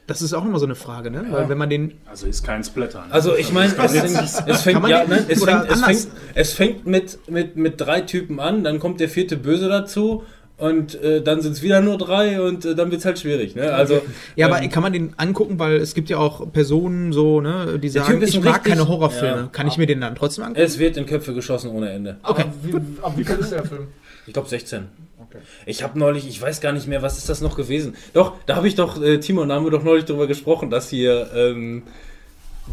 Das ist auch nochmal so eine Frage, ne? Weil wenn man den. Also ist kein Splatter. Ne? Also ich meine, das es, es, fängt, ja, ne, es, fängt, es, fängt, es fängt mit, mit, mit drei Typen an, dann kommt der vierte Böse dazu und äh, dann sind es wieder nur drei und äh, dann wird es halt schwierig. Ne? Also, Ja, aber ähm, kann man den angucken, weil es gibt ja auch Personen so, ne, die sagen, ich mag richtig- keine Horrorfilme. ja. Kann ich mir den dann trotzdem angucken? es wird in Köpfe geschossen ohne Ende. Okay, Wie, ab wie viel ist der Film? Ich glaube 16. Okay. Ich habe neulich, ich weiß gar nicht mehr, was ist das noch gewesen? Doch, da habe ich doch, äh, Timo, da haben wir doch neulich drüber gesprochen, dass hier ähm,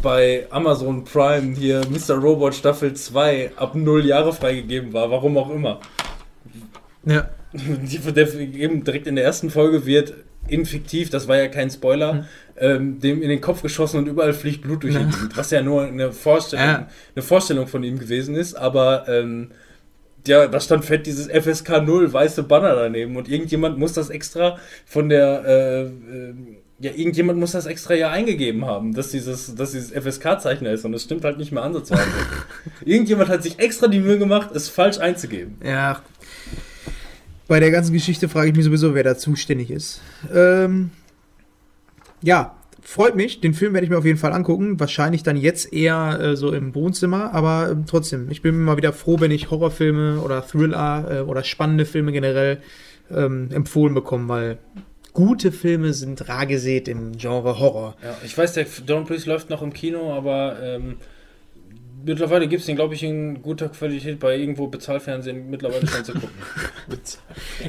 bei Amazon Prime hier Mr. Robot Staffel 2 ab 0 Jahre freigegeben war, warum auch immer. Ja. Der, eben direkt in der ersten Folge wird infiktiv, das war ja kein Spoiler, Hm. ähm, dem in den Kopf geschossen und überall fliegt Blut durch die Gegend, was ja nur eine Vorstellung, Ja. eine Vorstellung von ihm gewesen ist, aber ähm, ja, da stand fett dieses FSK 0 weiße Banner daneben und irgendjemand muss das extra von der äh, äh, ja, irgendjemand muss das extra ja eingegeben haben, dass dieses, dass dieses FSK-Zeichen ist und das stimmt halt nicht mehr ansatzweise. irgendjemand hat sich extra die Mühe gemacht, es falsch einzugeben. Ja. Bei der ganzen Geschichte frage ich mich sowieso, wer da zuständig ist. Ähm, ja, freut mich. Den Film werde ich mir auf jeden Fall angucken. Wahrscheinlich dann jetzt eher äh, so im Wohnzimmer, aber ähm, trotzdem, ich bin immer wieder froh, wenn ich Horrorfilme oder Thriller äh, oder spannende Filme generell ähm, empfohlen bekomme, weil gute Filme sind rar gesät im Genre Horror. Ja, ich weiß, der Don't Please läuft noch im Kino, aber ähm, mittlerweile gibt es den, glaube ich, in guter Qualität bei irgendwo Bezahlfernsehen mittlerweile schon zu gucken.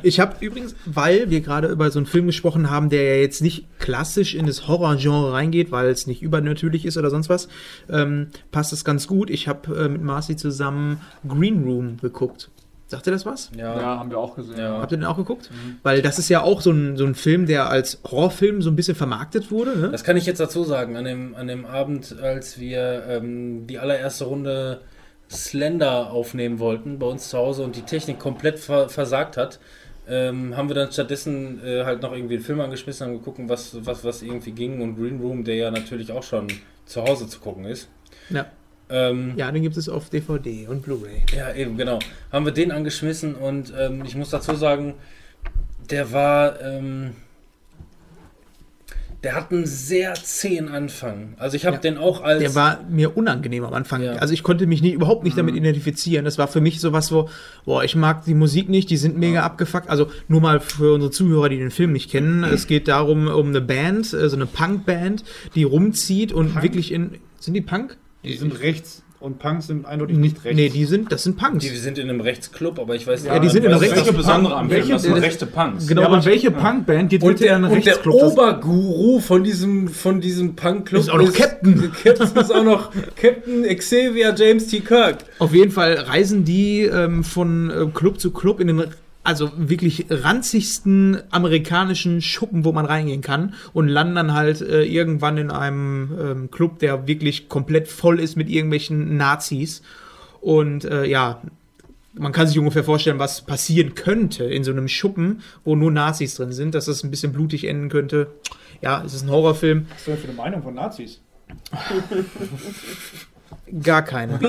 Ich habe übrigens, weil wir gerade über so einen Film gesprochen haben, der ja jetzt nicht klassisch in das Horror-Genre reingeht, weil es nicht übernatürlich ist oder sonst was, ähm, passt es ganz gut. Ich habe äh, mit Marcy zusammen Green Room geguckt. Sagt ihr das was? Ja, Ja, haben wir auch gesehen. Ja. Habt ihr den auch geguckt? Weil das ist ja auch so ein, so ein Film, der als Horrorfilm so ein bisschen vermarktet wurde. Ne? das kann ich jetzt dazu sagen. An dem, an dem Abend, als wir ähm, die allererste Runde Slender aufnehmen wollten bei uns zu Hause und die Technik komplett ver versagt hat, ähm, haben wir dann stattdessen äh, halt noch irgendwie einen Film angeschmissen und geguckt, was, was, was irgendwie ging. Und Green Room, der ja natürlich auch schon zu Hause zu gucken ist. Ja. Ähm, ja, den gibt es auf DVD und Blu-ray. Ja, eben, genau. Haben wir den angeschmissen und ähm, ich muss dazu sagen, der war, ähm, Der hat einen sehr zähen Anfang. Also ich habe den auch als. Der war mir unangenehm am Anfang. Ja. Also ich konnte mich nie, überhaupt nicht Mhm. damit identifizieren. Das war für mich sowas, wo, boah, ich mag die Musik nicht, die sind mega abgefuckt. Also nur mal für unsere Zuhörer, die den Film nicht kennen. Es geht darum, um eine Band, äh, so eine Punkband, die rumzieht und wirklich in. Sind die Punk? Die sind rechts und Punks sind eindeutig nicht rechts. Nee, die sind, das sind Punks. die sind in einem Rechtsclub, aber ich weiß Ja, die sind in das der ist das Rechts- Besondere am Film, Welche- das sind das- rechte Punks. Genau, ja, aber welche Punkband geht Und bitte der, in einen und der Rechtsclub? Das- Oberguru von diesem, von diesem Punkclub Ist auch noch Captain. Captain ist auch noch Captain Xavier James T. Kirk. Auf jeden Fall reisen die ähm, von äh, Club zu Club in den also wirklich ranzigsten amerikanischen Schuppen, wo man reingehen kann und landen dann halt äh, irgendwann in einem ähm, Club, der wirklich komplett voll ist mit irgendwelchen Nazis. Und äh, ja, man kann sich ungefähr vorstellen, was passieren könnte in so einem Schuppen, wo nur Nazis drin sind, dass das ein bisschen blutig enden könnte. Ja, es ist ein Horrorfilm. Was ist denn für eine Meinung von Nazis? Gar keine.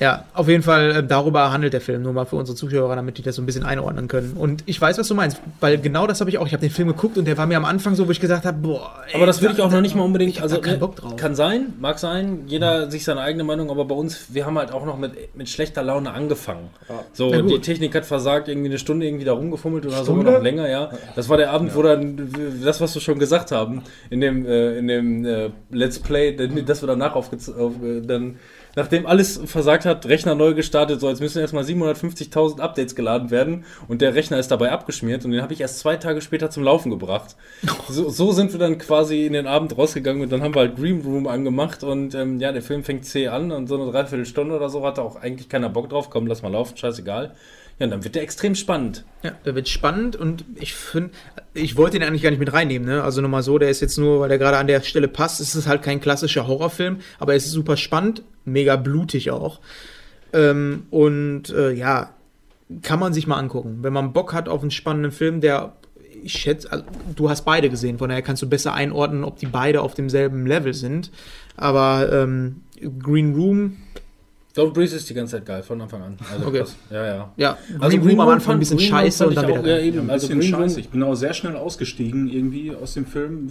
ja, auf jeden Fall, äh, darüber handelt der Film, nur mal für unsere Zuhörer, damit die das so ein bisschen einordnen können. Und ich weiß, was du meinst, weil genau das habe ich auch. Ich habe den Film geguckt und der war mir am Anfang so, wo ich gesagt habe, boah. ey, Aber das würde ich auch noch nicht mal unbedingt. Ich Also keinen Bock drauf. kann sein, mag sein. Jeder sich seine eigene Meinung. Aber bei uns, wir haben halt auch noch mit, mit schlechter Laune angefangen. So, Na gut. die Technik hat versagt, irgendwie eine Stunde irgendwie da rumgefummelt oder so oder noch länger. Ja, das war der Abend, wo dann das, was wir schon gesagt haben in dem äh, in dem äh, Let's Play, das wir danach aufgez auf, äh, dann Nachdem alles versagt hat, Rechner neu gestartet, so jetzt müssen erstmal 750.000 Updates geladen werden und der Rechner ist dabei abgeschmiert und den habe ich erst zwei Tage später zum Laufen gebracht. So, so sind wir dann quasi in den Abend rausgegangen und dann haben wir halt Dream Room angemacht und ähm, ja, der Film fängt zäh an und so eine Dreiviertelstunde oder so hatte auch eigentlich keiner Bock drauf. Komm, lass mal laufen, scheißegal. Ja, dann wird der extrem spannend. Ja, der wird spannend und ich finde, ich wollte den eigentlich gar nicht mit reinnehmen, ne? Also nochmal so, der ist jetzt nur, weil der gerade an der Stelle passt, es ist halt kein klassischer Horrorfilm, aber es ist super spannend, mega blutig auch. Ähm, und äh, ja, kann man sich mal angucken. Wenn man Bock hat auf einen spannenden Film, der, ich schätze, also, du hast beide gesehen, von daher kannst du besser einordnen, ob die beide auf demselben Level sind. Aber ähm, Green Room, Don't Breeze ist die ganze Zeit geil, von Anfang an. Also Okay. das, ja, ja. ja, Also Green Room am Anfang ein bisschen Green scheiße und dann ich wieder auch, ja, eben, Ein also bisschen Green Room, scheiße. Ich bin auch sehr schnell ausgestiegen irgendwie aus dem Film.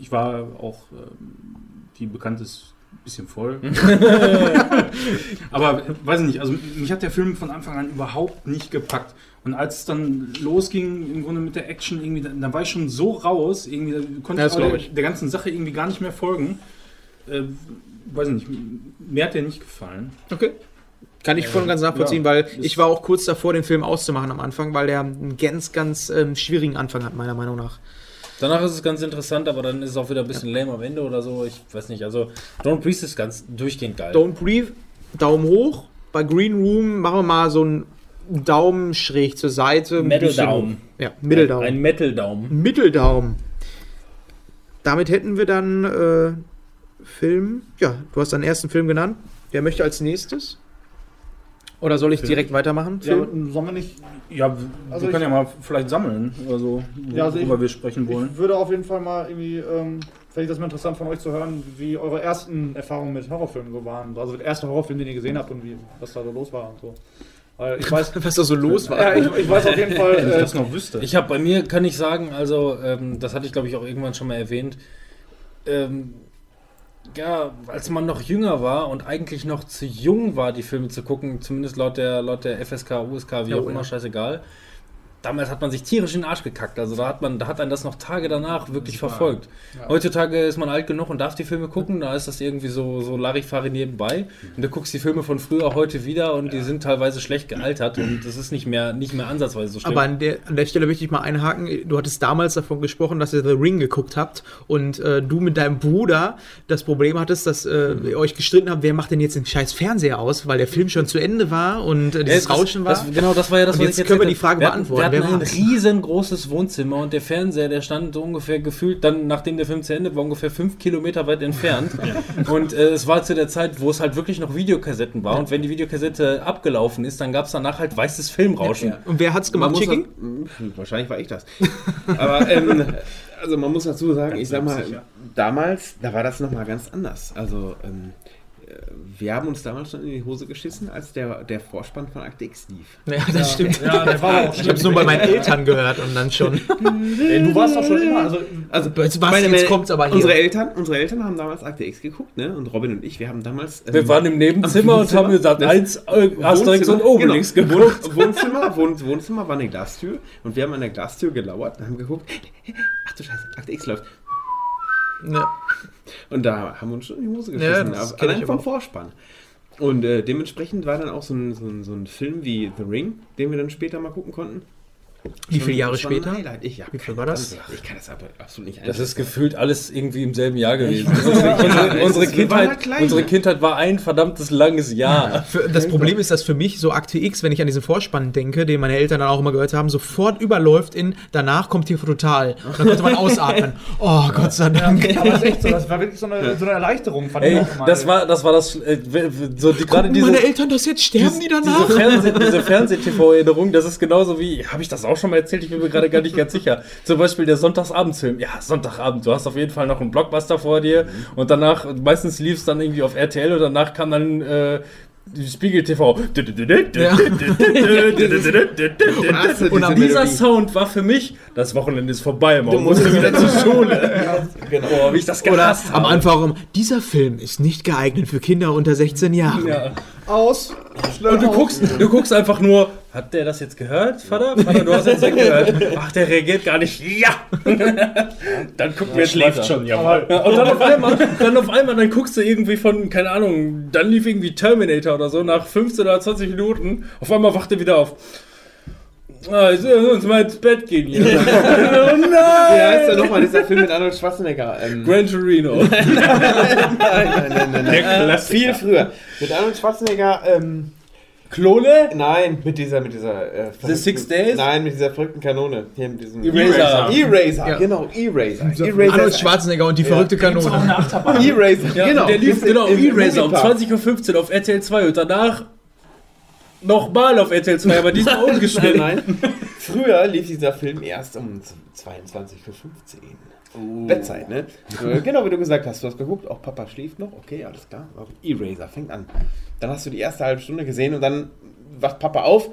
Ich war auch, ähm, die bekannt ist, ein bisschen voll. Aber weiß ich nicht, also mich hat der Film von Anfang an überhaupt nicht gepackt. Und als es dann losging, im Grunde mit der Action, irgendwie, dann, dann war ich schon so raus, irgendwie da konnte Ja, ich, der, ich. der ganzen Sache irgendwie gar nicht mehr folgen. Äh, weiß ich nicht, mir hat der nicht gefallen. Okay. Kann ich voll und ganz nachvollziehen, ja, weil ich war auch kurz davor, den Film auszumachen am Anfang, weil der einen ganz, ganz ähm, schwierigen Anfang hat, meiner Meinung nach. Danach ist es ganz interessant, aber dann ist es auch wieder ein bisschen lame am Ende oder so. Ich weiß nicht. Also Don't Breeze ist ganz durchgehend geil. Don't Breathe, Daumen hoch. Bei Green Room machen wir mal so einen Daumen schräg zur Seite. ein Mitteldaumen. hoch. Ja, Mitteldaumen. Ein Metal-Daumen. Mitteldaumen. Damit hätten wir dann äh, Film. Ja, du hast deinen ersten Film genannt. Wer möchte als nächstes? Oder soll ich Film. direkt weitermachen? Ja, sollen wir nicht. Ja, wir Also können ich- ja mal vielleicht sammeln oder so, Ja, also ich- worüber wir sprechen wollen. Ich würde auf jeden Fall mal irgendwie, ähm, vielleicht das mal interessant von euch zu hören, wie eure ersten Erfahrungen mit Horrorfilmen so waren. Also der erste Horrorfilm, den ihr gesehen habt und wie, was da so los war und so. Weil ich weiß, Was da so los war. ja, ich, ich weiß auf jeden Fall, Wenn ich äh, das noch wüsste. Ich habe bei mir, kann ich sagen, also, ähm, das hatte ich glaube ich auch irgendwann schon mal erwähnt. Ähm, ja, als man noch jünger war und eigentlich noch zu jung war, die Filme zu gucken, zumindest laut der, laut der FSK, USK, wie Ja, auch oh immer, ja. scheißegal. Damals hat man sich tierisch in den Arsch gekackt. Also da hat man, da hat einen das noch Tage danach wirklich verfolgt. Heutzutage ist man alt genug und darf die Filme gucken. Da ist das irgendwie so, so Larifari nebenbei. Und du guckst die Filme von früher heute wieder und die sind teilweise schlecht gealtert und das ist nicht mehr, nicht mehr ansatzweise so schlimm. Aber an der, an der Stelle möchte ich mal einhaken. Du hattest damals davon gesprochen, dass ihr The Ring geguckt habt und äh, du mit deinem Bruder das Problem hattest, dass äh, ihr euch gestritten habt, wer macht denn jetzt den scheiß Fernseher aus, weil der Film schon zu Ende war und äh, dieses Ja, das- Rauschen war. Das, genau, das war ja das, Und jetzt können wir die Frage hatten, beantworten. Wir hatten ein riesengroßes Wohnzimmer und der Fernseher, der stand so ungefähr gefühlt, dann nachdem der Film zu Ende war, ungefähr fünf Kilometer weit entfernt. Und äh, es war zu der Zeit, wo es halt wirklich noch Videokassetten war. Und wenn die Videokassette abgelaufen ist, dann gab es danach halt weißes Filmrauschen. Ja. und wer hat's gemacht, das- Hm, Wahrscheinlich war ich das. Aber ähm, also man muss dazu sagen, ich sag mal, sicher. damals, da war das nochmal ganz anders. Also ähm, wir haben uns damals schon in die Hose geschissen, als der, der Vorspann von Akte X lief. Ja, das stimmt. Ja, der war auch Ich habe es nur bei meinen Eltern gehört und dann schon. Ey, du warst doch schon immer, also Also, Jetzt, was, meine- jetzt kommt's aber hier. Unsere Eltern, unsere Eltern haben damals Akte X geguckt, ne? Und Robin und ich, wir haben damals. ähm, Wir waren im Nebenzimmer und haben gesagt, eins äh, Asterix und Obelix genau. geguckt. Wohn- Wohnzimmer, Wohn Wohnzimmer war eine Glastür und wir haben an der Glastür gelauert und haben geguckt, ach du Scheiße, Akte X läuft. Ja. Und da haben wir uns schon in die Hose Ja, geschissen, kenn allein vom. Vorspann. Und äh, dementsprechend war dann auch so ein, so, ein, so ein Film wie The Ring, den wir dann später mal gucken konnten. Wie viele Jahre später? Ich, hab Wie viel war das? Ich kann das aber absolut nicht Das ist gefühlt alles irgendwie im selben Jahr gewesen. unsere. Ja, unsere, Kindheit, halt klein, unsere? Kindheit war ein verdammtes langes Jahr. Für, das Problem ist, dass für mich so Akte X, wenn ich an diesen Vorspann denke, den meine Eltern dann auch immer gehört haben, sofort überläuft in danach kommt TV Total. Und dann konnte man ausatmen. Oh, Gott sei Dank. aber das ist echt so, das war wirklich so eine, so eine Erleichterung, fand Ey, ich das war das, war das äh, so die, gerade diese, meine Eltern das jetzt? Sterben die danach? diese, Fernseh, diese Fernseh-TV-Erinnerung, das ist genauso wie, habe ich das auch schon mal erzählt? Ich bin mir gerade gar nicht ganz sicher. Zum Beispiel der Sonntagsabendfilm. Ja, Sonntagabend, du hast auf jeden Fall noch einen Blockbuster vor dir und danach, meistens lief es dann irgendwie auf RTL und danach kam dann äh, Spiegel TV. Hasse Und diese dieser Melodie. Sound war für mich, das Wochenende ist vorbei, man Du muss musst wieder zur Schule. Genau. Boah, wie ich das Oder gehasst am habe. Anfang, um, dieser Film ist nicht geeignet für Kinder unter 16 Jahren. Ja. aus. Und du guckst, du guckst einfach nur, hat der das jetzt gehört, Vater? Vater, du hast jetzt gehört. Ach, der reagiert gar nicht. Ja! dann gucken wir jetzt schläft weiter. schon, ja. Ja, und dann auf einmal, dann auf einmal, dann guckst du irgendwie von, keine Ahnung, dann lief irgendwie Terminator oder so, nach 15 oder 20 Minuten, auf einmal wacht er wieder auf. Ah, jetzt müssen wir uns mal ins Bett gehen hier. oh nein! Wie heißt denn nochmal dieser Film mit Arnold Schwarzenegger? Ähm, Gran Torino. nein, nein, nein, nein, Der nein. Klassiker. Viel früher. Mit Arnold Schwarzenegger, ähm, Klone? nein, mit dieser, mit dieser. Äh, verrückten- Six Days? Nein, mit dieser verrückten Kanone. Hier mit diesem Eraser. Eraser, Ja. genau, Eraser. Arnold Eraser. Schwarzenegger und die verrückte Kanone. Eraser, Ja, genau. der lief genau E-Racer um Moviepark. 20.15 Uhr auf RTL 2 und danach nochmal auf RTL 2, aber diesmal Nein, umgeschnitten. nein. Früher lief dieser Film erst um 22 für 15. Oh. Bettzeit, ne? Genau wie du gesagt hast, du hast geguckt, auch Papa schläft noch, okay, alles klar. Aber Eraser fängt an. Dann hast du die erste halbe Stunde gesehen und dann wacht Papa auf.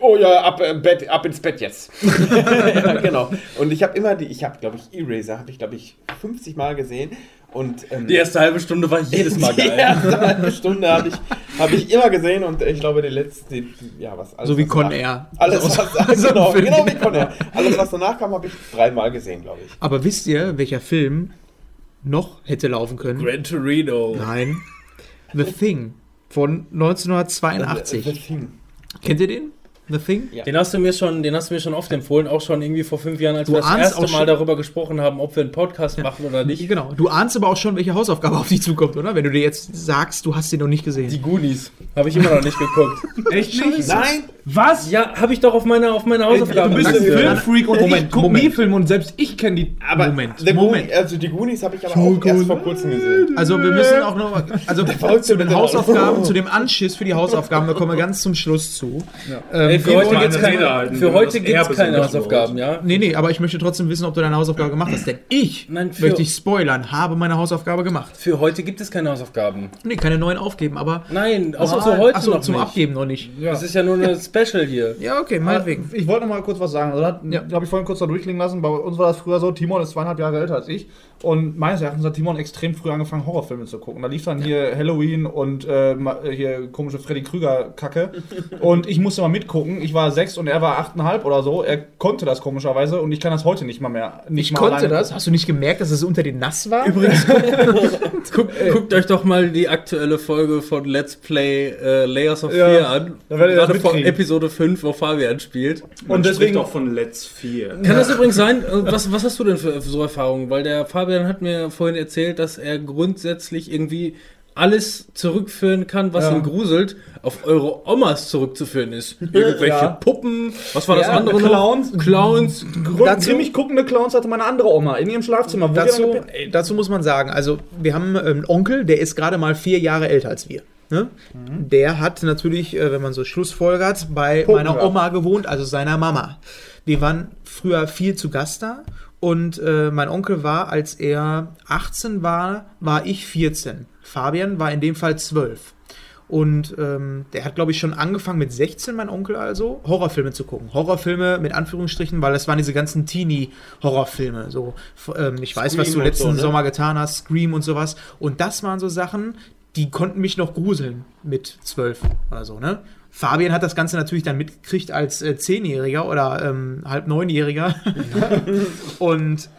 Oh ja, ab, äh, Bett, ab ins Bett jetzt. ja, genau. Und ich habe immer die, ich habe, glaube ich, Eraser, habe ich, glaube ich, 50 Mal gesehen. Und ähm, Die erste halbe Stunde war jedes Mal die geil. erste halbe Stunde habe ich, hab ich immer gesehen und ich glaube, die letzte, die, ja, was alles. So wie Con Air. Alles, Also, was, genau, genau wie Con Air. Alles, was danach kam, habe ich dreimal gesehen, glaube ich. Aber wisst ihr, welcher Film noch hätte laufen können? Gran Torino. Nein. The Thing von 1982. The Thing. Kennt ihr den? The Thing? Ja. Den hast du mir schon, den hast du mir schon oft empfohlen, auch schon irgendwie vor fünf Jahren, als Du wir das erste Mal darüber gesprochen haben, ob wir einen Podcast machen oder nicht. Genau. Du ahnst aber auch schon, welche Hausaufgabe auf dich zukommt, oder? Wenn du dir jetzt sagst, du hast den noch nicht gesehen. Die Goonies. Habe ich immer noch nicht geguckt. Echt nicht? Nein! Was? ja, habe ich doch auf meiner auf meine Du Hausaufgaben. bist ein. Filmfreak und Moment, ich guck Moment. nie Filme und selbst ich kenne die. Aber Moment, Moment. Also die Goonies habe ich aber auch erst vor kurzem gesehen. Also wir müssen auch noch, also Verrückte zu den Hausaufgaben, zu dem Anschiss für die Hausaufgaben, da kommen wir ganz zum Schluss zu. Ähm, Ey, für heute gibt's jetzt keine für heute gibt's keine so Hausaufgaben, ja? Nee, nee, aber ich möchte trotzdem wissen, ob du deine Hausaufgabe gemacht hast. Denn ich, Nein, für- möchte ich spoilern, habe meine Hausaufgabe gemacht. Für heute gibt es keine Hausaufgaben. Nee, keine neuen aufgeben, aber. Nein, auch Achso, zu heute achso, noch zum nicht. Abgeben noch nicht. Das ist ja nur eine Special hier. Ja, okay, meinetwegen. Ich wollte noch mal kurz was sagen. Also, Ja. ja. habe ich vorhin kurz da durchklingen lassen. Bei uns war das früher so: Timon ist zweieinhalb Jahre älter als ich. Und meines Erachtens hat Timon extrem früh angefangen, Horrorfilme zu gucken. Da lief dann hier Halloween und äh, hier komische Freddy Krüger-Kacke. und ich musste mal mitgucken. Ich war sechs und er war achteinhalb oder so. Er konnte das komischerweise und ich kann das heute nicht mal mehr. Nicht Ich mal konnte alleine das. Hast du nicht gemerkt, dass es unter den nass war? Übrigens, guckt, guckt euch doch mal die aktuelle Folge von Let's Play äh, Layers of Ja, Fear an. da werdet Gerade vor mitkriegen. Episode 5, wo Fabian spielt. Man Und deswegen- spricht auch von Let's 4. Kann das übrigens sein? äh, Was, was hast du denn für, für so Erfahrungen? Weil der Fabian hat mir vorhin erzählt, dass er grundsätzlich irgendwie alles zurückführen kann, was Ja. ihn gruselt, auf eure Omas zurückzuführen ist. Irgendwelche Ja. Puppen, was war das Ja, andere Clowns. noch? Clowns. Dazu, guckende Clowns hatte meine andere Oma in ihrem Schlafzimmer. Dazu, dazu muss man sagen, also wir haben ähm, einen Onkel, der ist gerade mal vier Jahre älter als wir. Ne? Der hat natürlich, äh, wenn man so Schlussfolgert, bei Puppen meiner. Oma gewohnt, also seiner Mama. Wir waren früher viel zu Gast da Und äh, mein Onkel war, als er 18 war, war ich 14. Fabian war in dem Fall 12. Und ähm, der hat, glaube ich, schon angefangen mit 16, mein Onkel also, Horrorfilme zu gucken. Horrorfilme mit Anführungsstrichen, weil das waren diese ganzen Teenie-Horrorfilme. So, ähm, ich weiß, was Scream du und letzten so, ne? Sommer getan hast, Scream und sowas. Und das waren so Sachen, die konnten mich noch gruseln mit 12 oder so, ne? Fabian hat das Ganze natürlich dann mitgekriegt als äh, Zehnjähriger oder ähm, halb Neunjähriger. und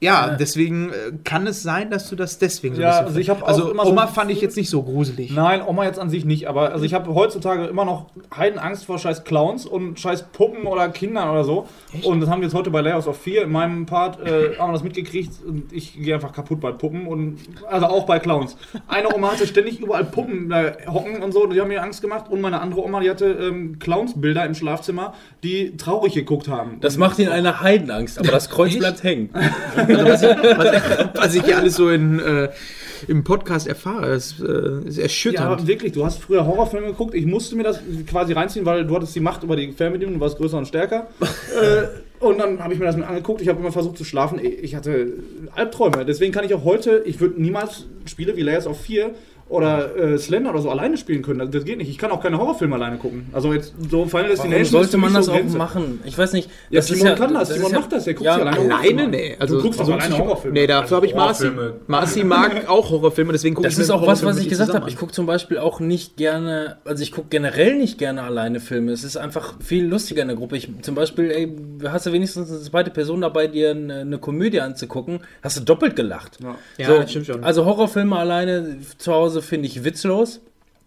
ja, deswegen äh, kann es sein, dass du das deswegen so Ja, ein bisschen also ich hab auch Also immer so- Oma fand ich jetzt nicht so gruselig. Nein, Oma jetzt an sich nicht, aber also ich habe heutzutage immer noch Heidenangst vor scheiß Clowns und scheiß Puppen oder Kindern oder so. Und das haben wir jetzt heute bei Layers of 4 in meinem Part äh, haben wir das mitgekriegt und ich gehe einfach kaputt bei Puppen und also auch bei Clowns. Eine Oma hatte ständig überall Puppen da hocken und so, die haben mir Angst gemacht und meine andere Oma, die hatte ähm, Clownsbilder im Schlafzimmer, die traurig geguckt haben. Das macht ihn eine Heidenangst, aber das Kreuz Echt? bleibt hängen. was, was, was ich hier alles so in, äh, im Podcast erfahre, ist, äh, ist Ja, erschütternd. aber wirklich, du hast früher Horrorfilme geguckt. Ich musste mir das quasi reinziehen, weil du hattest die Macht über die Fernbedienung, du warst größer und stärker. äh, und dann habe ich mir das mit angeguckt. Ich habe immer versucht zu schlafen. Ich hatte Albträume. Deswegen kann ich auch heute, ich würde niemals Spiele wie Layers of 4 oder äh, Slender oder so alleine spielen können. Das, das geht nicht. Ich kann auch keine Horrorfilme alleine gucken. Also jetzt so Final Destination. sollte man das so auch Grenze. machen? Ich weiß nicht. Ja, das Simon kann das. Simon ja- macht das. Der guckt ja, alleine Alleine? Nee. Also, du guckst doch so alleine Horrorfilme. Nee, dafür habe ich Marci. Marci mag auch Horrorfilme, deswegen gucke Das ich mir ist auch was, was ich gesagt habe. Ich gucke zum Beispiel auch nicht gerne, also ich gucke generell nicht gerne alleine Filme. Es ist einfach viel lustiger in der Gruppe. Ich, zum Beispiel, ey, hast du wenigstens eine zweite Person dabei, dir eine, eine Komödie anzugucken, hast du doppelt gelacht. Ja, So, das stimmt schon. Also Horrorfilme alleine zu Hause finde ich witzlos.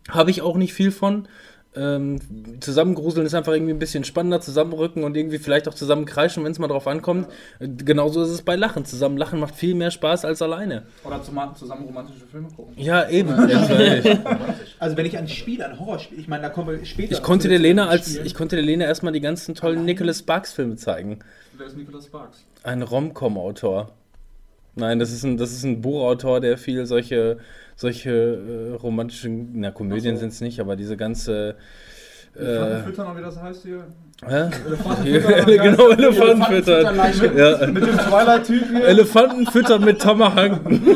Habe ich auch nicht viel von. Ähm, zusammengruseln ist einfach irgendwie ein bisschen spannender, zusammenrücken und irgendwie vielleicht auch zusammen kreischen, wenn es mal drauf ankommt. Äh, Genauso ist es bei Lachen. Zusammen lachen macht viel mehr Spaß als alleine. Oder zusammen, zusammen romantische Filme gucken. Ja, eben. Also wenn ich an Spiel, an Horrorspiel, ich meine, da kommen wir später. Ich konnte der Lena als ich konnte der Lena erstmal die ganzen tollen Nicholas Sparks Filme zeigen. Wer ist Nicholas Sparks? Ein Rom-Com-Autor. Nein, das ist ein das ist ein Buchautor, der viel solche solche äh, romantischen, na Komödien so. sind es nicht, aber diese ganze äh, Elefantenfüttern, oder wie das heißt hier? hä? Elefantenfüttern. genau Elefanten füttern. Elefantenfüttern. Ja. Mit dem Twilight-Typ hier. Elefanten füttern mit Tomahawken.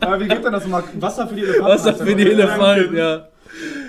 Aber wie geht denn das mal? Wasser für die Elefanten. Wasser für die Elefanten, ja.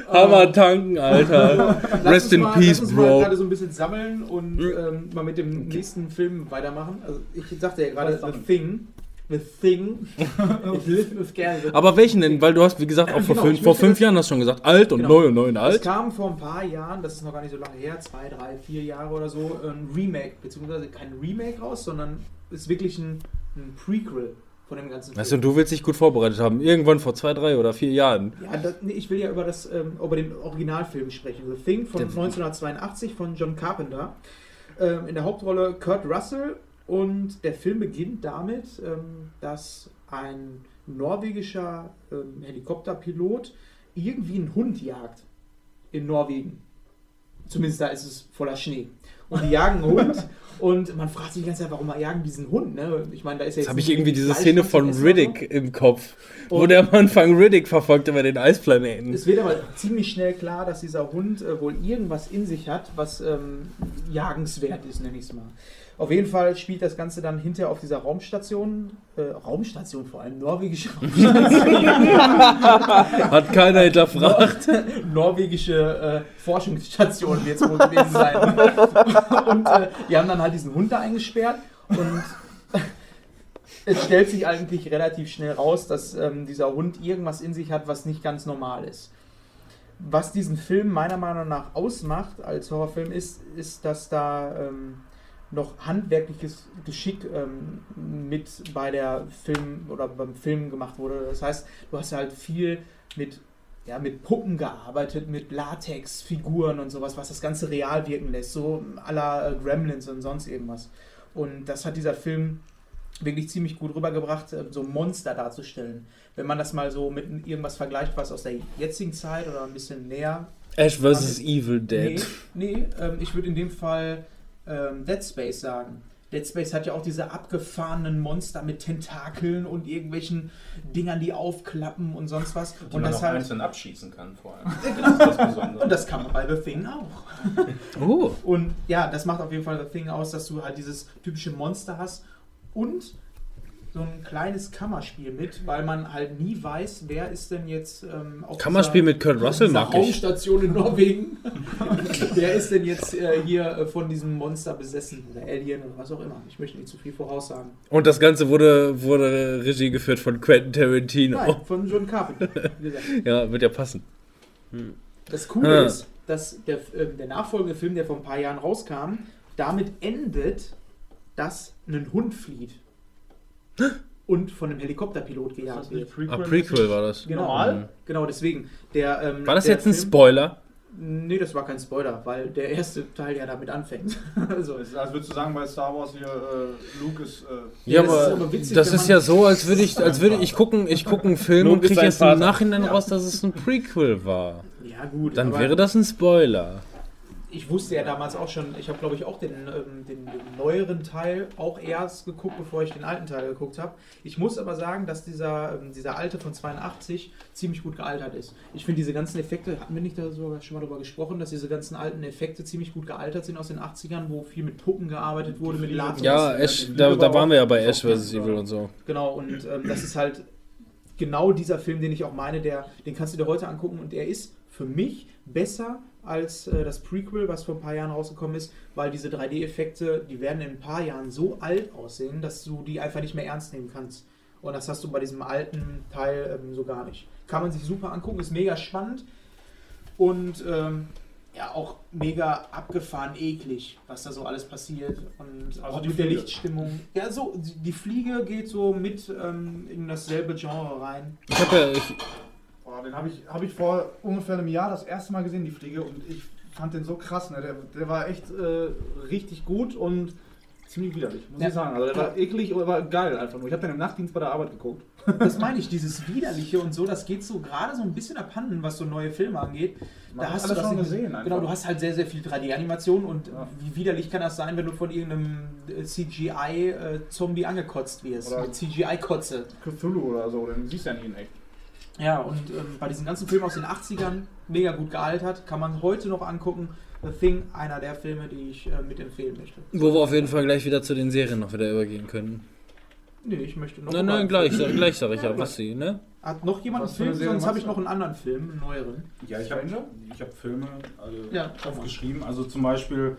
Hammer tanken, Alter. Rest in mal, peace, lass uns mal Bro. gerade so ein bisschen sammeln und ähm, mal mit dem nächsten Film weitermachen. Also ich sagte ja gerade The Thing. The Thing. ich live gerne. Aber welchen denn? Weil du hast, wie gesagt, auch vor, Genau, fünf, vor fünf Jahren hast du schon gesagt, alt und Genau. neu und neu und Es alt. kam vor ein paar Jahren, das ist noch gar nicht so lange her, zwei, drei, vier Jahre oder so, ein Remake, beziehungsweise kein Remake raus, sondern ist wirklich ein, ein Prequel von dem ganzen Weißt du, du willst dich gut vorbereitet haben. Irgendwann vor zwei, drei oder vier Jahren. Ja, das, nee, ich will ja über, das, ähm, über den Originalfilm sprechen. The Thing von Der- 1982 von John Carpenter. Ähm, in der Hauptrolle Kurt Russell. Und der Film beginnt damit, ähm, dass ein norwegischer ähm, Helikopterpilot irgendwie einen Hund jagt in Norwegen. Zumindest da ist es voller Schnee. Und die jagen einen Hund. Und man fragt sich die ganze Zeit, warum jagen diesen Hund? Ne? Ich meine, da ist ja Jetzt habe ich irgendwie diese Szene von. Riddick im Kopf, wo Und- der am Anfang Riddick verfolgt über den Eisplaneten. Es wird aber ziemlich schnell klar, dass dieser Hund äh, wohl irgendwas in sich hat, was ähm, jagenswert ist, nenne ich es mal. Auf jeden Fall spielt das Ganze dann hinterher auf dieser Raumstation, äh, Raumstation vor allem, norwegische Raumstation, Hat keiner hinterfragt. norwegische äh, Forschungsstation wird es wohl gewesen sein. und äh, die haben dann halt diesen Hund da eingesperrt und es stellt sich eigentlich relativ schnell raus, dass ähm, dieser Hund irgendwas in sich hat, was nicht ganz normal ist. Was diesen Film meiner Meinung nach ausmacht als Horrorfilm ist, ist, dass da ähm, noch handwerkliches Geschick ähm, mit bei der Film oder beim Film gemacht wurde. Das heißt, du hast halt viel mit ja, mit Puppen gearbeitet, mit Latexfiguren und sowas, was das Ganze real wirken lässt, so à la äh, Gremlins und sonst irgendwas. Und das hat dieser Film wirklich ziemlich gut rübergebracht, äh, so Monster darzustellen. Wenn man das mal so mit irgendwas vergleicht, was aus der jetzigen Zeit oder ein bisschen näher. Ash vs. Evil Nee, Dead. nee ähm, ich würde in dem Fall ähm, Dead Space sagen. Dead Space hat ja auch diese abgefahrenen Monster mit Tentakeln und irgendwelchen Dingern, die aufklappen und sonst was. Die und man das halt. einzeln abschießen kann vor allem. Das ist das Besondere. Und das kann man bei The Thing auch. Oh. Und ja, das macht auf jeden Fall The Thing aus, dass du halt dieses typische Monster hast und so ein kleines Kammerspiel mit, weil man halt nie weiß, wer ist denn jetzt ähm, auf Kammerspiel dieser- mit Kurt Russell mag ich. Raumstation in Norwegen. wer ist denn jetzt äh, hier äh, von diesem Monster besessen oder Alien oder was auch immer. Ich möchte nicht zu viel voraussagen. Und das Ganze wurde, wurde Regie geführt von Quentin Tarantino. Nein, von John Carpenter. Ja, wird ja passen. Das Coole Ah. ist, dass der, äh, der nachfolgende Film, der vor ein paar Jahren rauskam, damit endet, dass ein Hund flieht und von einem Helikopterpilot gejagt wird. Ah, Prequel war das. Genau, Normal? genau deswegen. Der, ähm, War das der jetzt ein Film- Spoiler? Nee, das war kein Spoiler, weil der erste Teil ja damit anfängt. also, Also würdest du sagen, bei Star Wars hier äh, Luke ist. Äh, Ja, das ist aber aber witzig, das ist ja so, als würde ich, als würde ich gucken, ich gucke einen Film und kriege jetzt im. Nachhinein raus, dass es ein Prequel war. ja gut, Dann aber wäre das ein Spoiler. Ich wusste ja damals auch schon, ich habe glaube ich auch den, ähm, den, den neueren Teil auch erst geguckt, bevor ich den alten Teil geguckt habe. Ich muss aber sagen, dass dieser, ähm, dieser alte von 82 ziemlich gut gealtert ist. Ich finde diese ganzen Effekte, hatten wir nicht da sogar schon mal darüber gesprochen, dass diese ganzen alten Effekte ziemlich gut gealtert sind aus den 80ern, wo viel mit Puppen gearbeitet wurde, mit Lasers. Ja, Ash, da, da waren wir ja bei Ash vs. Evil und so. Genau, und ähm, das ist halt genau dieser Film, den ich auch meine, der, den kannst du dir heute angucken und der ist für mich besser als äh, das Prequel, was vor ein paar Jahren rausgekommen ist, weil diese 3D-Effekte, die werden in ein paar Jahren so alt aussehen, dass du die einfach nicht mehr ernst nehmen kannst. Und das hast du bei diesem alten Teil ähm, so gar nicht. Kann man sich super angucken, ist mega spannend und ähm, ja auch mega abgefahren eklig, was da so alles passiert und Also auch die mit der Fliege. Lichtstimmung. Ja, so die die Fliege geht so mit ähm, in dasselbe Genre rein. Ich habe ja, ich, boah, den habe ich, hab ich vor ungefähr einem Jahr das erste Mal gesehen, die Fliege, und ich fand den so krass. Ne? Der, der war echt äh, richtig gut und ziemlich widerlich, muss Ja. ich sagen. Also der war eklig, aber war geil einfach nur. Ich habe den im Nachtdienst bei der Arbeit geguckt. Das meine ich, dieses Widerliche und so, das geht so gerade so ein bisschen abhanden, was so neue Filme angeht. Man da hast du das schon gesehen einfach. Genau, du hast halt sehr, sehr viel 3D-Animation und Ja. wie widerlich kann das sein, wenn du von irgendeinem äh, CGI-Zombie angekotzt wirst? Oder- mit CGI-Kotze. Cthulhu oder so, den siehst du ja nie in echt. Ja, und ähm, bei diesen ganzen Filmen aus den 80ern, mega gut gealtert, kann man heute noch angucken. The Thing, einer der Filme, die ich äh, mitempfehlen möchte. wo wir auf jeden Fall gleich wieder zu den Serien noch wieder übergehen können. Nee, ich möchte noch. Nein, nein, gleich, sag- gleich sage ich ja, was sie, ne? Hat noch jemand einen Film? Sonst habe ich noch einen anderen Film, einen neueren. Ja, ich habe ich hab Filme also Ja. aufgeschrieben. Also zum Beispiel,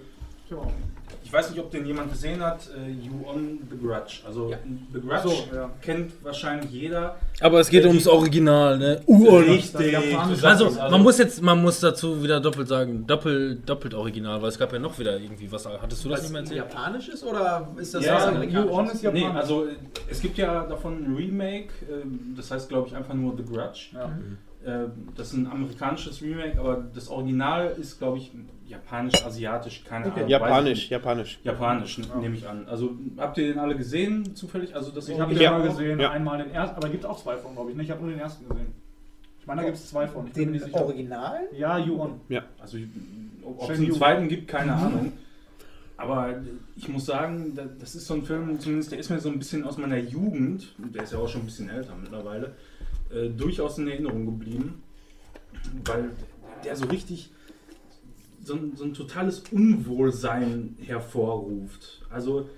ich weiß nicht, ob den jemand gesehen hat, äh, You on the Grudge. Also Ja. The Grudge So, ja. kennt wahrscheinlich jeder. Aber es geht ums Original, ne? Url. Richtig. japanische- Also, man muss jetzt, man muss dazu wieder doppelt sagen, doppelt, doppelt original, weil es gab ja noch wieder irgendwie was. Hattest du das nicht mehr erzählt? Japanisches oder ist das Ja? You On ist Nee, japanisch. also äh, es gibt ja davon ein Remake, ähm, das heißt glaube ich einfach nur The Grudge. Ja. Äh, Das ist ein amerikanisches Remake, aber das Original ist glaube ich japanisch, asiatisch, keine Okay. Ahnung. Japanisch, japanisch. Japanisch, n- nehme ich an. Also habt ihr den alle gesehen zufällig? Also das Ich habe den Ja. mal gesehen, Ja. einmal den ersten, aber gibt auch zwei von, glaube ich. Ne? Ich habe nur den ersten gesehen. Ich meine, da gibt es zwei von. Ich Den sicher. Original? Ja, You On. Also ob es einen zweiten gibt, keine Ahnung. Aber ich muss sagen, da- das ist so ein Film, zumindest der ist mir so ein bisschen aus meiner Jugend, der ist ja auch schon ein bisschen älter mittlerweile, äh, durchaus in Erinnerung geblieben. Weil der so richtig so ein, so ein totales Unwohlsein hervorruft. Also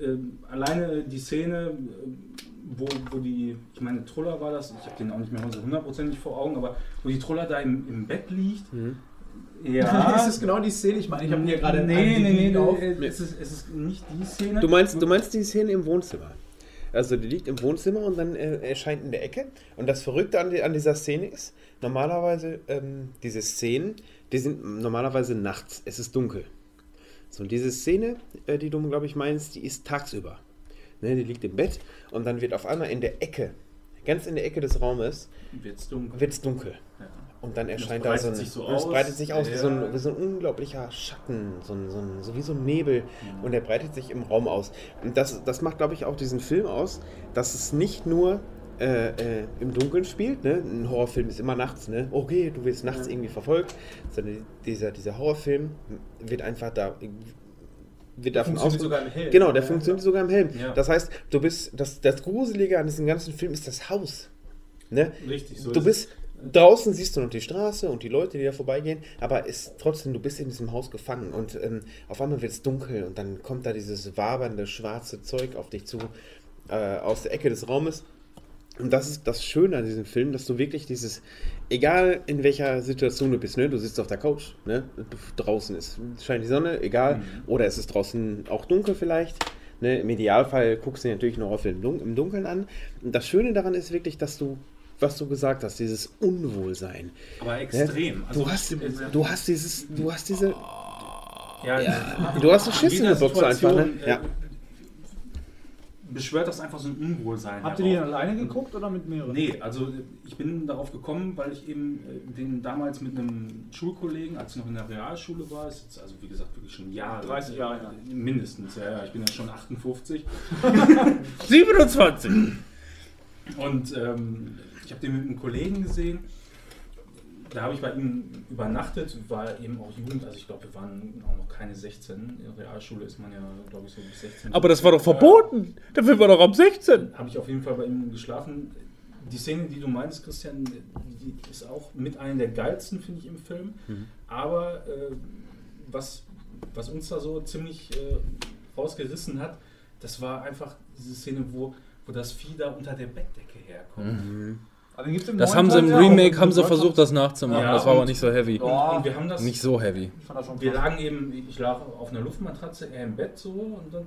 ähm, alleine die Szene, ähm, wo, wo die, ich meine, Truller war das, ich habe den auch nicht mehr so hundertprozentig vor Augen, aber wo die Truller da im, im Bett liegt. Mhm. Ja. ist das genau die Szene? Ich meine, ich habe hier gerade nee, nee, nee, auf. nee, es, ist, es ist nicht die Szene. Du meinst, du meinst die Szene im Wohnzimmer? Also die liegt im Wohnzimmer und dann äh, erscheint in der Ecke. Und das Verrückte an, die, an dieser Szene ist, normalerweise ähm, diese Szenen, die sind normalerweise nachts. Es ist dunkel. So, und diese Szene, äh, die du, glaube ich, meinst, die ist tagsüber. Ne, die liegt im Bett und dann wird auf einmal in der Ecke, ganz in der Ecke des Raumes, wird's dunkel. wird es dunkel. Ja. Und dann erscheint da so ein, breitet sich so und es aus. breitet sich aus wie, so ein, Ja. wie so ein unglaublicher Schatten, so, ein, so, ein, so wie so ein Nebel. Und der breitet sich im Raum aus. Und das, das macht, glaube ich, auch diesen Film aus, dass es nicht nur äh, äh, im Dunkeln spielt. Ne? Ein Horrorfilm ist immer nachts. Ne? Okay, du wirst nachts irgendwie verfolgt. Sondern dieser, dieser Horrorfilm wird einfach da wird davon Funktioniert sogar im Helm. Genau, der Ja, funktioniert sogar im Helm. Ja. Das heißt, du bist, das, das Gruselige an diesem ganzen Film ist das Haus. Ne? Richtig, so Du ist bist draußen siehst du noch die Straße und die Leute, die da vorbeigehen, aber ist trotzdem, du bist in diesem Haus gefangen und ähm, auf einmal wird es dunkel und dann kommt da dieses wabernde schwarze Zeug auf dich zu äh, aus der Ecke des Raumes. Und das ist das Schöne an diesem Film, dass du wirklich dieses, egal in welcher Situation du bist, ne, du sitzt auf der Couch, ne, draußen ist, scheint die Sonne, egal, oder es ist draußen auch dunkel vielleicht. Ne, Im Idealfall guckst du natürlich noch auf im, Dun im Dunkeln an. Und das Schöne daran ist wirklich, dass du, was du gesagt hast, dieses Unwohlsein. aber Ne? extrem. Also, du, hast, äh, du hast dieses, du hast diese, ja, du hast einen Schiss in der Box einfach. Ne? Situation, äh, Ja. beschwört das einfach so ein Unwohlsein. Habt ihr die herauf. alleine geguckt oder mit mehreren? Nee, also ich bin darauf gekommen, weil ich eben äh, den damals mit einem Schulkollegen, als ich noch in der Realschule war, ist jetzt also wie gesagt wirklich schon Jahre. 30 Jahre, ja. Mindestens, ja, ja, ich bin ja schon 58. 27! Und ähm, ich habe den mit einem Kollegen gesehen. Da habe ich bei ihm übernachtet, war eben auch Jugend, also ich glaube, wir waren auch noch keine 16. In der Realschule ist man ja, glaube ich, so bis 16. Aber das war doch verboten! Der Film war doch ab 16! habe ich auf jeden Fall bei ihm geschlafen. Die Szene, die du meinst, Christian, die ist auch mit einer der geilsten, finde ich, im Film. Aber äh, was, was uns da so ziemlich äh, rausgerissen hat, das war einfach diese Szene, wo, wo das Vieh da unter der Bettdecke herkommt. Im Das haben sie im auch. Remake, haben sie versucht, das nachzumachen. Ja, das war aber nicht so heavy. Ja. Und wir haben das. Nicht so heavy. Wir lagen eben, ich lag auf einer Luftmatratze, er im Bett so und dann.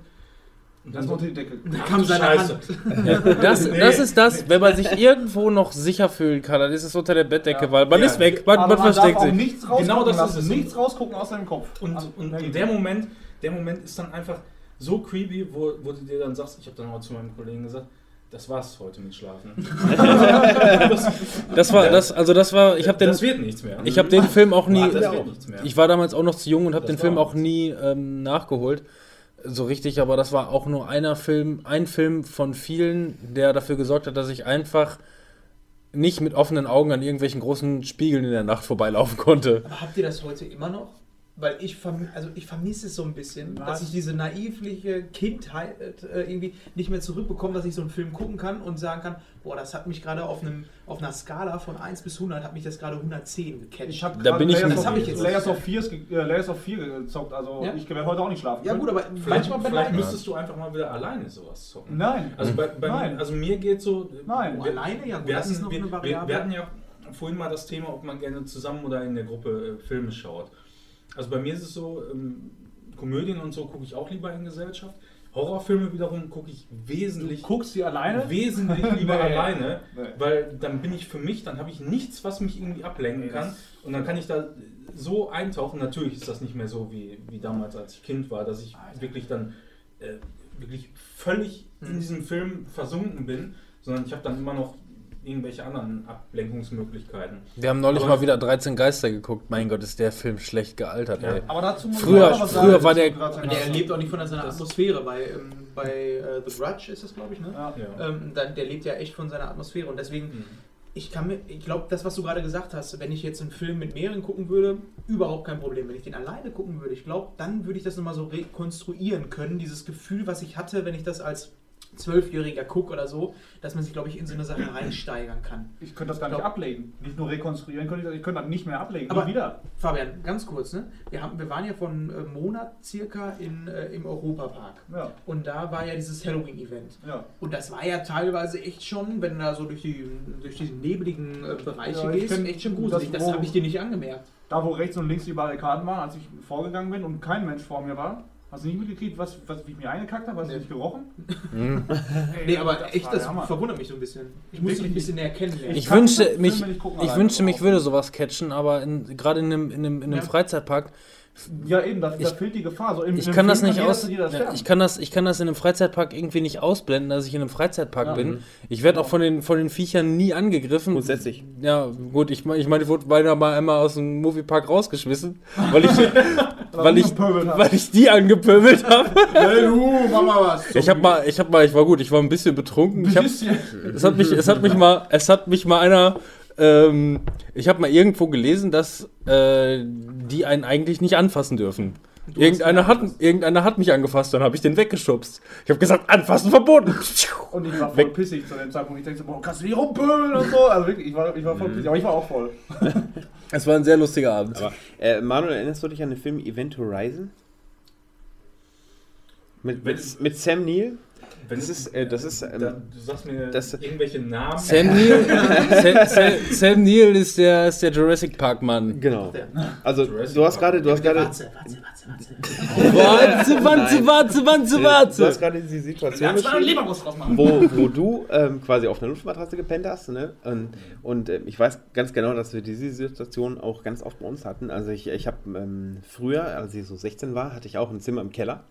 Und Dann unter die Decke. Ach, kam seine Scheiße. Das, das ist das, wenn man sich irgendwo noch sicher fühlen kann, dann ist es unter der Bettdecke, Ja. weil man Ja. ist weg, man, Aber man man versteckt darf auch sich. nichts rausgucken Genau das lassen. ist es. Nichts rausgucken aus deinem Kopf. Und, Also, und, und der. Moment, der Moment ist dann einfach so creepy, wo, wo du dir dann sagst, ich habe dann auch zu meinem Kollegen gesagt, das war's heute mit Schlafen. Das war, das, also das war, ich habe den, das wird nichts mehr. ich habe den Film auch nie, das wird nichts mehr. ich war damals auch noch zu jung und habe den Film auch nie ähm, nachgeholt. So richtig, aber das war auch nur einer Film, ein Film von vielen, der dafür gesorgt hat, dass ich einfach nicht mit offenen Augen an irgendwelchen großen Spiegeln in der Nacht vorbeilaufen konnte. Aber habt ihr das heute immer noch? Weil ich, verm also ich vermisse es so ein bisschen, Was? dass ich diese naivliche Kindheit äh, irgendwie nicht mehr zurückbekomme, dass ich so einen Film gucken kann und sagen kann, boah, das hat mich gerade auf, einem, auf einer Skala von 1 bis 100, hat mich das gerade 110 gecatcht. Ich habe Da bin ich Layers, nicht- of, Das hab ich jetzt Layers, of Fear, äh, Layers of Fear gezockt, also Ja? ich werde heute auch nicht schlafen. ja können. gut, aber Vielleicht, manchmal vielleicht müsstest du einfach mal wieder alleine sowas zocken. Nein. Also, bei, bei Nein. also mir geht so. Nein. Oh, alleine? Ja, gut, wir, das hatten, ist noch wir, eine wir, Variable. wir hatten ja vorhin mal das Thema, ob man gerne zusammen oder in der Gruppe äh, Filme schaut. Also bei mir ist es so, ähm, Komödien und so gucke ich auch lieber in Gesellschaft. Horrorfilme wiederum gucke ich Du wesentlich, guckst die alleine? wesentlich lieber Nee. alleine, Nee. weil dann bin ich für mich, dann habe ich nichts, was mich irgendwie ablenken Nee, kann. Und dann kann ich da so eintauchen. Natürlich ist das nicht mehr so wie, wie damals, als ich Kind war, dass ich wirklich dann äh, wirklich völlig in diesem Film versunken bin, sondern ich habe dann immer noch irgendwelche anderen Ablenkungsmöglichkeiten. Wir haben neulich Aber- mal wieder 13 Geister geguckt. Mein Gott, ist der Film schlecht gealtert, Ja. ey. Aber dazu muss Früher- man auch was früher sagen, war der- du gerade Und der lebt auch nicht von seiner Atmosphäre. Bei, ähm, bei äh, The Grudge ist das, glaube ich, ne? Ja. Ähm, dann, der lebt ja echt von seiner Atmosphäre und deswegen, Mhm. ich kann mir, ich glaube, das, was du gerade gesagt hast, wenn ich jetzt einen Film mit mehreren gucken würde, überhaupt kein Problem. Wenn ich den alleine gucken würde, ich glaube, dann würde ich das nochmal so rekonstruieren können, dieses Gefühl, was ich hatte, wenn ich das als Zwölfjähriger gucke oder so, dass man sich, glaube ich, in so eine Sache reinsteigern kann. Ich könnte das gar nicht Glaub- ablegen. Nicht nur rekonstruieren, könnte ich, ich könnte das nicht mehr ablegen. Aber- wieder. Fabian, ganz kurz, ne? Wir, haben, wir waren ja vor einem äh, Monat circa in, äh, im Europapark. Ja. Und da war ja dieses Halloween-Event. Ja. Und das war ja teilweise echt schon, wenn du da so durch die, durch diese nebligen äh, Bereiche Ja, ich gehst, echt schon gruselig. das, Das, habe ich dir nicht angemerkt. Da, wo rechts und links die Barrikaden waren, als ich vorgegangen bin und kein Mensch vor mir war, hast du nicht mitgekriegt, was, was, wie ich mir eingekackt habe? Hast du Nee. nicht gerochen? Mhm. Ey, Nee, aber das echt, das Hammer. verwundert mich so ein bisschen. Ich muss dich ein bisschen näher kennenlernen. Ich wünschte, Filme mich, gucken ich wünschte, mich würde sowas catchen, aber in, gerade in einem, in einem, in einem Ja. Freizeitpark, Ja, eben, da, da Ich- fehlt die Gefahr. So, im, ich im kann das nicht jeder- aus, jeder ja, sterben. ich kann das, ich kann das in einem Freizeitpark irgendwie nicht ausblenden, dass ich in einem Freizeitpark Ja. bin. Ich werde auch von den, von den Viechern nie angegriffen. Grundsätzlich. Ja, gut, ich meine, ich, mein, ich wurde beinahe mal einmal aus dem Moviepark rausgeschmissen, weil ich, weil ich, weil ich die angepöbelt habe. Hey, du, mach mal was. Ich habe mal, ich habe mal, ich war gut, ich war ein bisschen betrunken. Ich hab, es hat mich, es hat mich mal, es hat mich mal einer, ähm, ich habe mal irgendwo gelesen, dass äh, die einen eigentlich nicht anfassen dürfen. Irgendeiner hat, irgendeiner hat mich angefasst, dann habe ich den weggeschubst. Ich habe gesagt, anfassen verboten. Und ich war voll pissig zu dem Zeitpunkt. Ich denke so, boah, kannst du nicht rumpöbeln und so. Also wirklich, ich war, ich war Mhm. voll pissig, aber ich war auch voll. Es war ein sehr lustiger Abend. Aber, äh, Manuel, erinnerst du dich an den Film Event Horizon? Mit, mit, mit Sam Neill? Das ist, äh, das ist, ähm, du sagst mir das- irgendwelche Namen. Sam Neill, Sam, Sam, Sam Neill ist der, ist der Jurassic Park Mann. Genau. Also, du hast gerade, du hast gerade, Warte, warte, warte, warte, du warte. hast gerade die Situation wo, wo du ähm, quasi auf einer Luftmatratze gepennt hast, ne? Und, und äh, ich weiß ganz genau, dass wir diese Situation auch ganz oft bei uns hatten. Also ich, ich habe ähm, früher, als ich so 16 war, hatte ich auch ein Zimmer im Keller.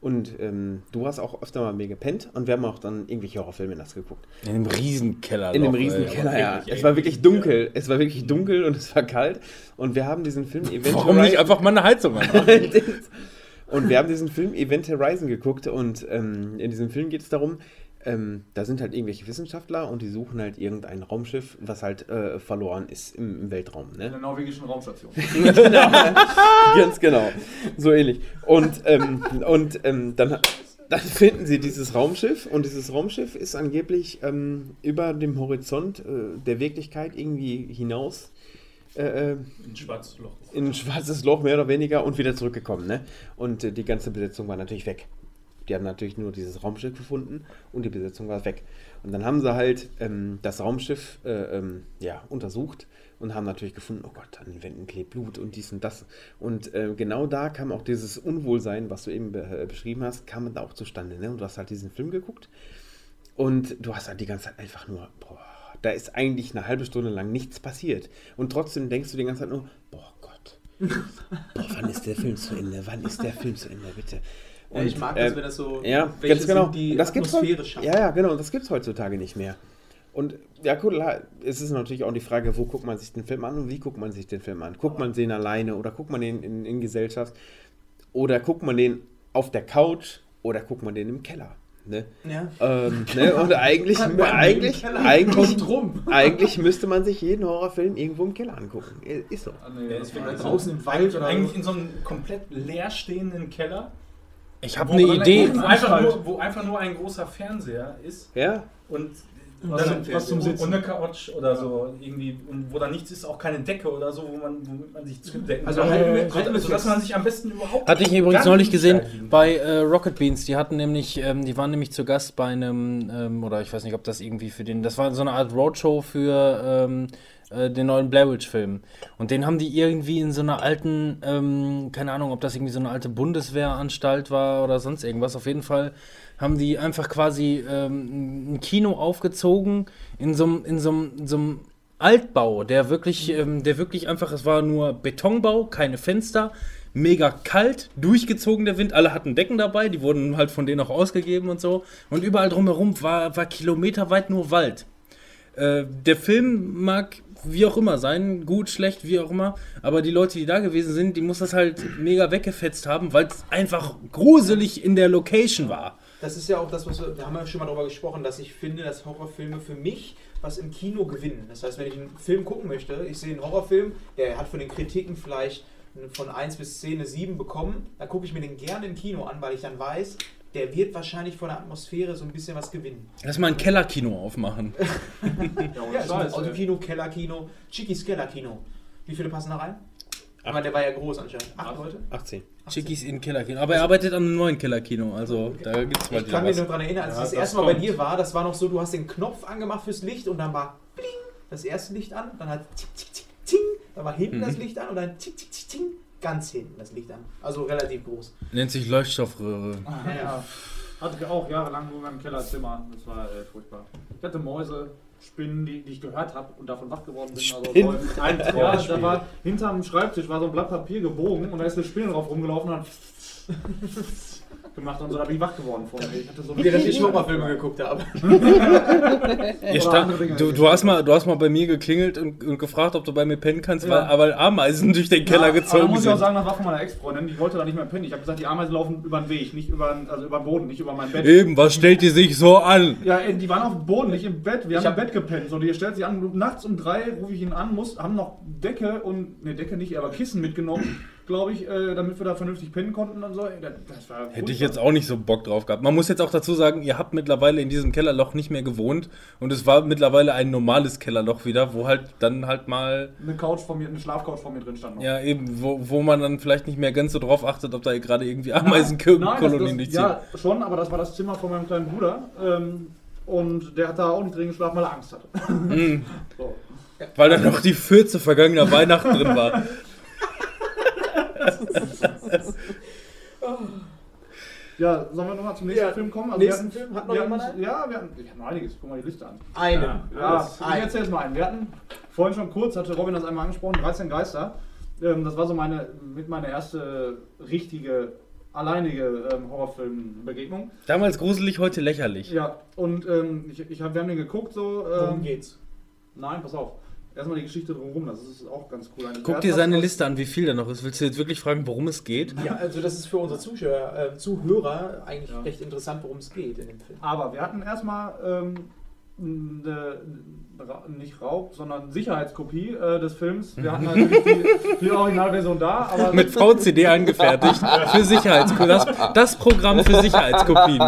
Und ähm, du hast auch öfter mal mit mir gepennt und wir haben auch dann irgendwelche Horrorfilme nachts geguckt. In dem Riesenkeller. In dem noch, Riesenkeller, ey. ja. Es war wirklich dunkel. Es war wirklich dunkel und es war kalt. Und wir haben diesen Film Event Warum nicht Horizon- einfach mal eine Heizung anmachen? und wir haben diesen Film Event Horizon geguckt und ähm, in diesem Film geht es darum, ähm, da sind halt irgendwelche Wissenschaftler und die suchen halt irgendein Raumschiff, was halt äh, verloren ist im, im Weltraum. In Ne? der norwegischen Raumstation. Ganz genau. So ähnlich. Und, ähm, und ähm, dann, dann finden sie dieses Raumschiff und dieses Raumschiff ist angeblich ähm, über dem Horizont äh, der Wirklichkeit irgendwie hinaus äh, äh, Ein schwarzes Loch. in ein schwarzes Loch mehr oder weniger und wieder zurückgekommen. Ne? Und äh, die ganze Besetzung war natürlich weg. Die haben natürlich nur dieses Raumschiff gefunden und die Besetzung war weg. Und dann haben sie halt ähm, das Raumschiff äh, ähm, ja, untersucht und haben natürlich gefunden, oh Gott, an den Wänden klebt Blut und dies und das. Und äh, genau da kam auch dieses Unwohlsein, was du eben be äh, beschrieben hast, kam da auch zustande. Ne? Und du hast halt diesen Film geguckt und du hast halt die ganze Zeit einfach nur, boah, da ist eigentlich eine halbe Stunde lang nichts passiert. Und trotzdem denkst du die ganze Zeit nur, boah boah, wann ist der Film zu Ende? Wann ist der Film zu Ende, bitte? Ja, ich mag das, äh, wenn das so. ja, ganz genau. die das Atmosphäre schaffen. Ja, ja, genau. Das gibt es heutzutage nicht mehr. Und ja, klar, es ist natürlich auch die Frage, wo guckt man sich den Film an und wie guckt man sich den Film an? Guckt man den alleine oder guckt man den in, in Gesellschaft? Oder guckt man den auf der Couch oder guckt man den im Keller? Ne? Ja. Ähm, ne? Und eigentlich, eigentlich, eigentlich, eigentlich müsste man sich jeden Horrorfilm irgendwo im Keller angucken. Ist so. Ja, das Oder wird draußen im Wald oder Eigentlich in so einem komplett leerstehenden Keller. Ich habe wo eine Idee. Wo einfach, nur, wo einfach nur ein großer Fernseher ist Ja, und Was dann- zum- was zum Sitzen. Und eine Couch oder so irgendwie. Und wo da nichts ist, auch keine Decke oder so, wo man, womit man sich zudecken Also kann. halten wir- so, halten wir sodass man sich am besten überhaupt Hatte ich übrigens neulich nicht gesehen bei äh, Rocket Beans. Die hatten nämlich, ähm, die waren nämlich zu Gast bei einem, ähm, oder ich weiß nicht, ob das irgendwie für den, das war so eine Art Roadshow für ähm, äh, den neuen Blair Witch Film. Und den haben die irgendwie in so einer alten, ähm, keine Ahnung, ob das irgendwie so eine alte Bundeswehranstalt war oder sonst irgendwas. Auf jeden Fall haben die einfach quasi ähm, ein Kino aufgezogen in so einem, in so einem, in Altbau, der wirklich, ähm, der wirklich einfach, es war nur Betonbau, keine Fenster, mega kalt, durchgezogen der Wind, alle hatten Decken dabei, die wurden halt von denen auch ausgegeben und so. Und überall drumherum war, war kilometerweit nur Wald. Äh, der Film mag wie auch immer sein, gut, schlecht, wie auch immer, aber die Leute, die da gewesen sind, die muss das halt mega weggefetzt haben, weil es einfach gruselig in der Location war. Das ist ja auch das, was wir, da haben wir schon mal drüber gesprochen, dass ich finde, dass Horrorfilme für mich was im Kino gewinnen. Das heißt, wenn ich einen Film gucken möchte, ich sehe einen Horrorfilm, der hat von den Kritiken vielleicht von 1 bis 10 eine 7 bekommen, dann gucke ich mir den gerne im Kino an, weil ich dann weiß, der wird wahrscheinlich von der Atmosphäre so ein bisschen was gewinnen. Lass mal ein Kellerkino aufmachen. Ja, so ein Autokino, Kellerkino, Chikis Kellerkino. Wie viele passen da rein? Aber der war ja groß anscheinend. Acht Leute? 18. Chickies in Kellerkino. Aber er arbeitet an einem neuen Kellerkino, also da gibt es mal Ich kann mich nur daran erinnern, als Ja, ich das das erste Mal bei dir war, das war noch so, du hast den Knopf angemacht fürs Licht und dann war bling, das erste Licht an, dann hat tick, tick, tick, ting, dann war hinten Mhm. das Licht an und dann tick, tick, tick, ting, ganz hinten das Licht an. Also relativ groß. Nennt sich Leuchtstoffröhre. Ja. Hatte ich auch jahrelang nur in meinem Kellerzimmer. Das war äh, furchtbar. Ich hatte Mäuse, Spinnen, die, die ich gehört habe und davon wach geworden bin. Also Spinnen? voll- ein ja, da war hinterm Schreibtisch war so ein Blatt Papier gebogen und da ist eine Spinne drauf rumgelaufen und gemacht und so, da bin ich wach geworden von. Ich hatte so dass ich Horrorfilme geguckt habe. Stand, du, du, hast mal, du hast mal bei mir geklingelt und, und gefragt, ob du bei mir pennen kannst, Ja. weil, weil Ameisen durch den Keller aber da gezogen muss ich auch sind. sagen, das war von meiner Ex-Freundin. Die wollte da nicht mehr pennen. Ich habe gesagt, die Ameisen laufen über den Weg, nicht über, also über den Boden, nicht über mein Bett. Eben, was stellt die sich so an? Ja, die waren auf dem Boden, nicht im Bett. Wir haben Ich im Bett gepennt. So, die stellt sich an, nachts um drei rufe ich ihn an, muss, haben noch Decke und, ne, Decke nicht, aber Kissen mitgenommen. Glaube ich, äh, damit wir da vernünftig pennen konnten und so. Ey, Das, war Hätte ich jetzt auch nicht so Bock drauf gehabt. Man muss jetzt auch dazu sagen, ihr habt mittlerweile in diesem Kellerloch nicht mehr gewohnt und es war mittlerweile ein normales Kellerloch wieder, wo halt dann halt mal, eine Couch von mir, eine Schlafcouch von mir drin stand noch. ja eben, wo, wo man dann vielleicht nicht mehr ganz so drauf achtet, ob da gerade irgendwie Ameisenkolonien nicht Ja, schon, aber das war das Zimmer von meinem kleinen Bruder. Ähm, und der hat da auch nicht drin geschlafen, weil er Angst hatte. Mhm. So. Weil da noch die Fürze vergangener Weihnachten drin war. Ja, sollen wir nochmal zum nächsten Ja, Film kommen? Also nächsten wir hatten, Film? Hat noch wir jemand hatten, einen? Ja, wir hatten, ich einiges. Guck mal die Liste an. Einen. Ja, ich Ein. erzähl jetzt mal einen. Wir hatten vorhin schon kurz, hatte Robin das einmal angesprochen, 13 Geister. Ähm, das war so meine, mit meine erste richtige, alleinige ähm, Horrorfilmbegegnung. Damals gruselig, heute lächerlich. Ja, und ähm, ich, ich hab, wir haben den geguckt so. Ähm, Worum geht's? Nein, pass auf. Erstmal die Geschichte drumherum, das ist auch ganz cool. eigentlich. Guck dir seine Liste an, wie viel da noch ist. Willst du jetzt wirklich fragen, worum es geht? Ja, also das ist für unsere Zuschauer, äh, Zuhörer eigentlich Ja. recht interessant, worum es geht in dem Film. Aber wir hatten erstmal ähm, eine, Ra- nicht Raub, sondern Sicherheitskopie äh, des Films. Wir hatten natürlich die, die Originalversion da, aber Mit VCD angefertigt. Für Sicherheitskopien. Das, das Programm für Sicherheitskopien.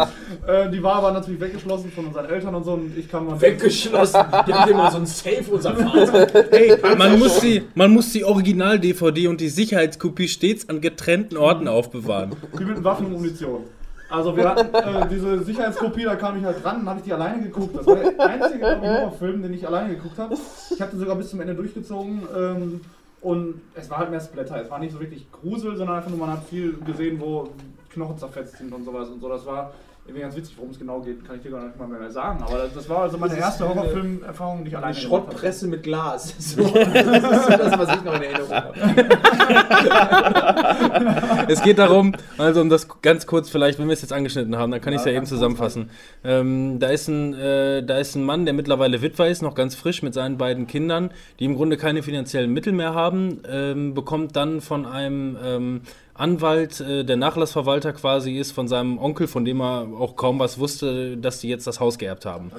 äh, die war aber natürlich weggeschlossen von unseren Eltern und so. Und ich kam mal Weggeschlossen. Die haben immer so ein Safe, unser Vater. Ey, man muss die, man muss die Original-DVD und die Sicherheitskopie stets an getrennten Orten aufbewahren. Wie mit Waffen und Munition. Also wir hatten äh, diese Sicherheitskopie, da kam ich halt dran und habe ich die alleine geguckt. Das war der einzige Horrorfilm, den ich alleine geguckt habe. Ich habe den sogar bis zum Ende durchgezogen. Ähm, und es war halt mehr Splatter. Es war nicht so wirklich Grusel, sondern einfach nur, man hat viel gesehen, wo Knochen zerfetzt sind und sowas und so. Das war irgendwie ganz witzig, worum es genau geht, kann ich dir gar nicht mal mehr sagen. Aber das, das war also meine Das erste Horrorfilm-Erfahrung, die ich Eine alleine. Schrottpresse mit Glas. So, das ist so das, was ich noch in Erinnerung habe. Es geht darum, also um das ganz kurz vielleicht, wenn wir es jetzt angeschnitten haben, dann kann ich es ja, eben zusammenfassen. Ähm, da, ist ein, äh, da ist ein Mann, der mittlerweile Witwer ist, noch ganz frisch mit seinen beiden Kindern, die im Grunde keine finanziellen Mittel mehr haben, ähm, bekommt dann von einem ähm, Anwalt, äh, der Nachlassverwalter quasi ist, von seinem Onkel, von dem er auch kaum was wusste, dass die jetzt das Haus geerbt haben.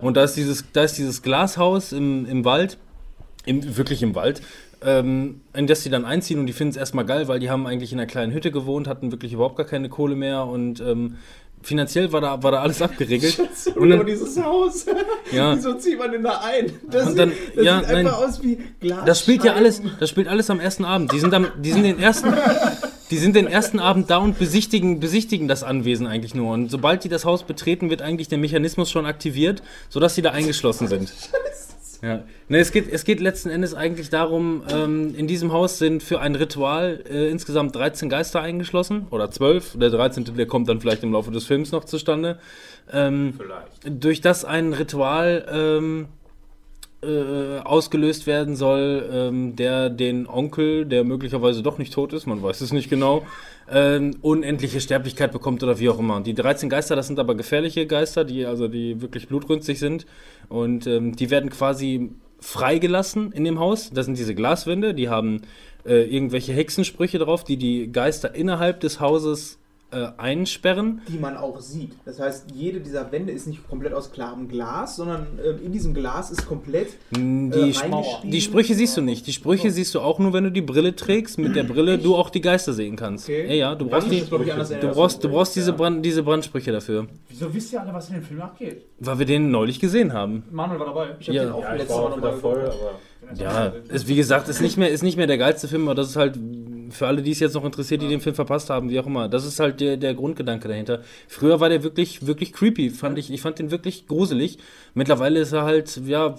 Und da ist dieses, da ist dieses Glashaus im, im Wald, im, wirklich im Wald, ähm, in das die dann einziehen und die finden es erstmal geil, weil die haben eigentlich in einer kleinen Hütte gewohnt, hatten wirklich überhaupt gar keine Kohle mehr und ähm, finanziell war da, war da alles abgeregelt. Und Nur dann, dieses Haus. Ja. Wieso zieht man denn da ein? Das, Und dann- sieht, das ja, sieht einfach nein. aus wie Glas. das spielt ja alles, das spielt alles am ersten Abend. Die sind, am, die sind den ersten, die sind den ersten Abend da und besichtigen, besichtigen das Anwesen eigentlich nur. Und sobald die das Haus betreten, wird eigentlich der Mechanismus schon aktiviert, sodass sie da eingeschlossen sind. Ja. Ne, es, geht, es geht letzten Endes eigentlich darum, ähm, in diesem Haus sind für ein Ritual äh, insgesamt 13 Geister eingeschlossen oder 12. Der 13. der kommt dann vielleicht im Laufe des Films noch zustande. Ähm, Vielleicht. durch das ein Ritual ähm, äh, ausgelöst werden soll, ähm, der den Onkel, der möglicherweise doch nicht tot ist, man weiß es nicht genau, ähm, unendliche Sterblichkeit bekommt oder wie auch immer. Die 13 Geister, das sind aber gefährliche Geister, die also die wirklich blutrünstig sind und ähm, die werden quasi freigelassen in dem Haus. Das sind diese Glaswände, die haben äh, irgendwelche Hexensprüche drauf, die die Geister innerhalb des Hauses äh, einsperren. die man auch sieht. Das heißt, jede dieser Wände ist nicht komplett aus klarem Glas, sondern ähm, in diesem Glas ist komplett Die, äh, Sp- reingeschrieben. die Sprüche siehst du nicht. Die Sprüche siehst du auch nur, wenn du die Brille trägst. Mit der Brille du auch die Geister sehen kannst. Okay. Ja, ja, du brauchst, die, anders in du brauchst, du brauchst diese, Brand, diese Brandsprüche dafür. Wieso wisst ihr alle, was in dem Film abgeht? Weil wir den neulich gesehen haben. Manuel war dabei. Ich hab Ja. den auch Ja, letztes war Mal auch noch mal wieder voll, aber Ja, ist, wie gesagt, ist nicht, mehr, ist nicht mehr der geilste Film, aber das ist halt für alle, die es jetzt noch interessiert, die den Film verpasst haben, wie auch immer. Das ist halt der, der Grundgedanke dahinter. Früher war der wirklich, wirklich creepy, fand ich. Ich fand den wirklich gruselig. Mittlerweile ist er halt, ja,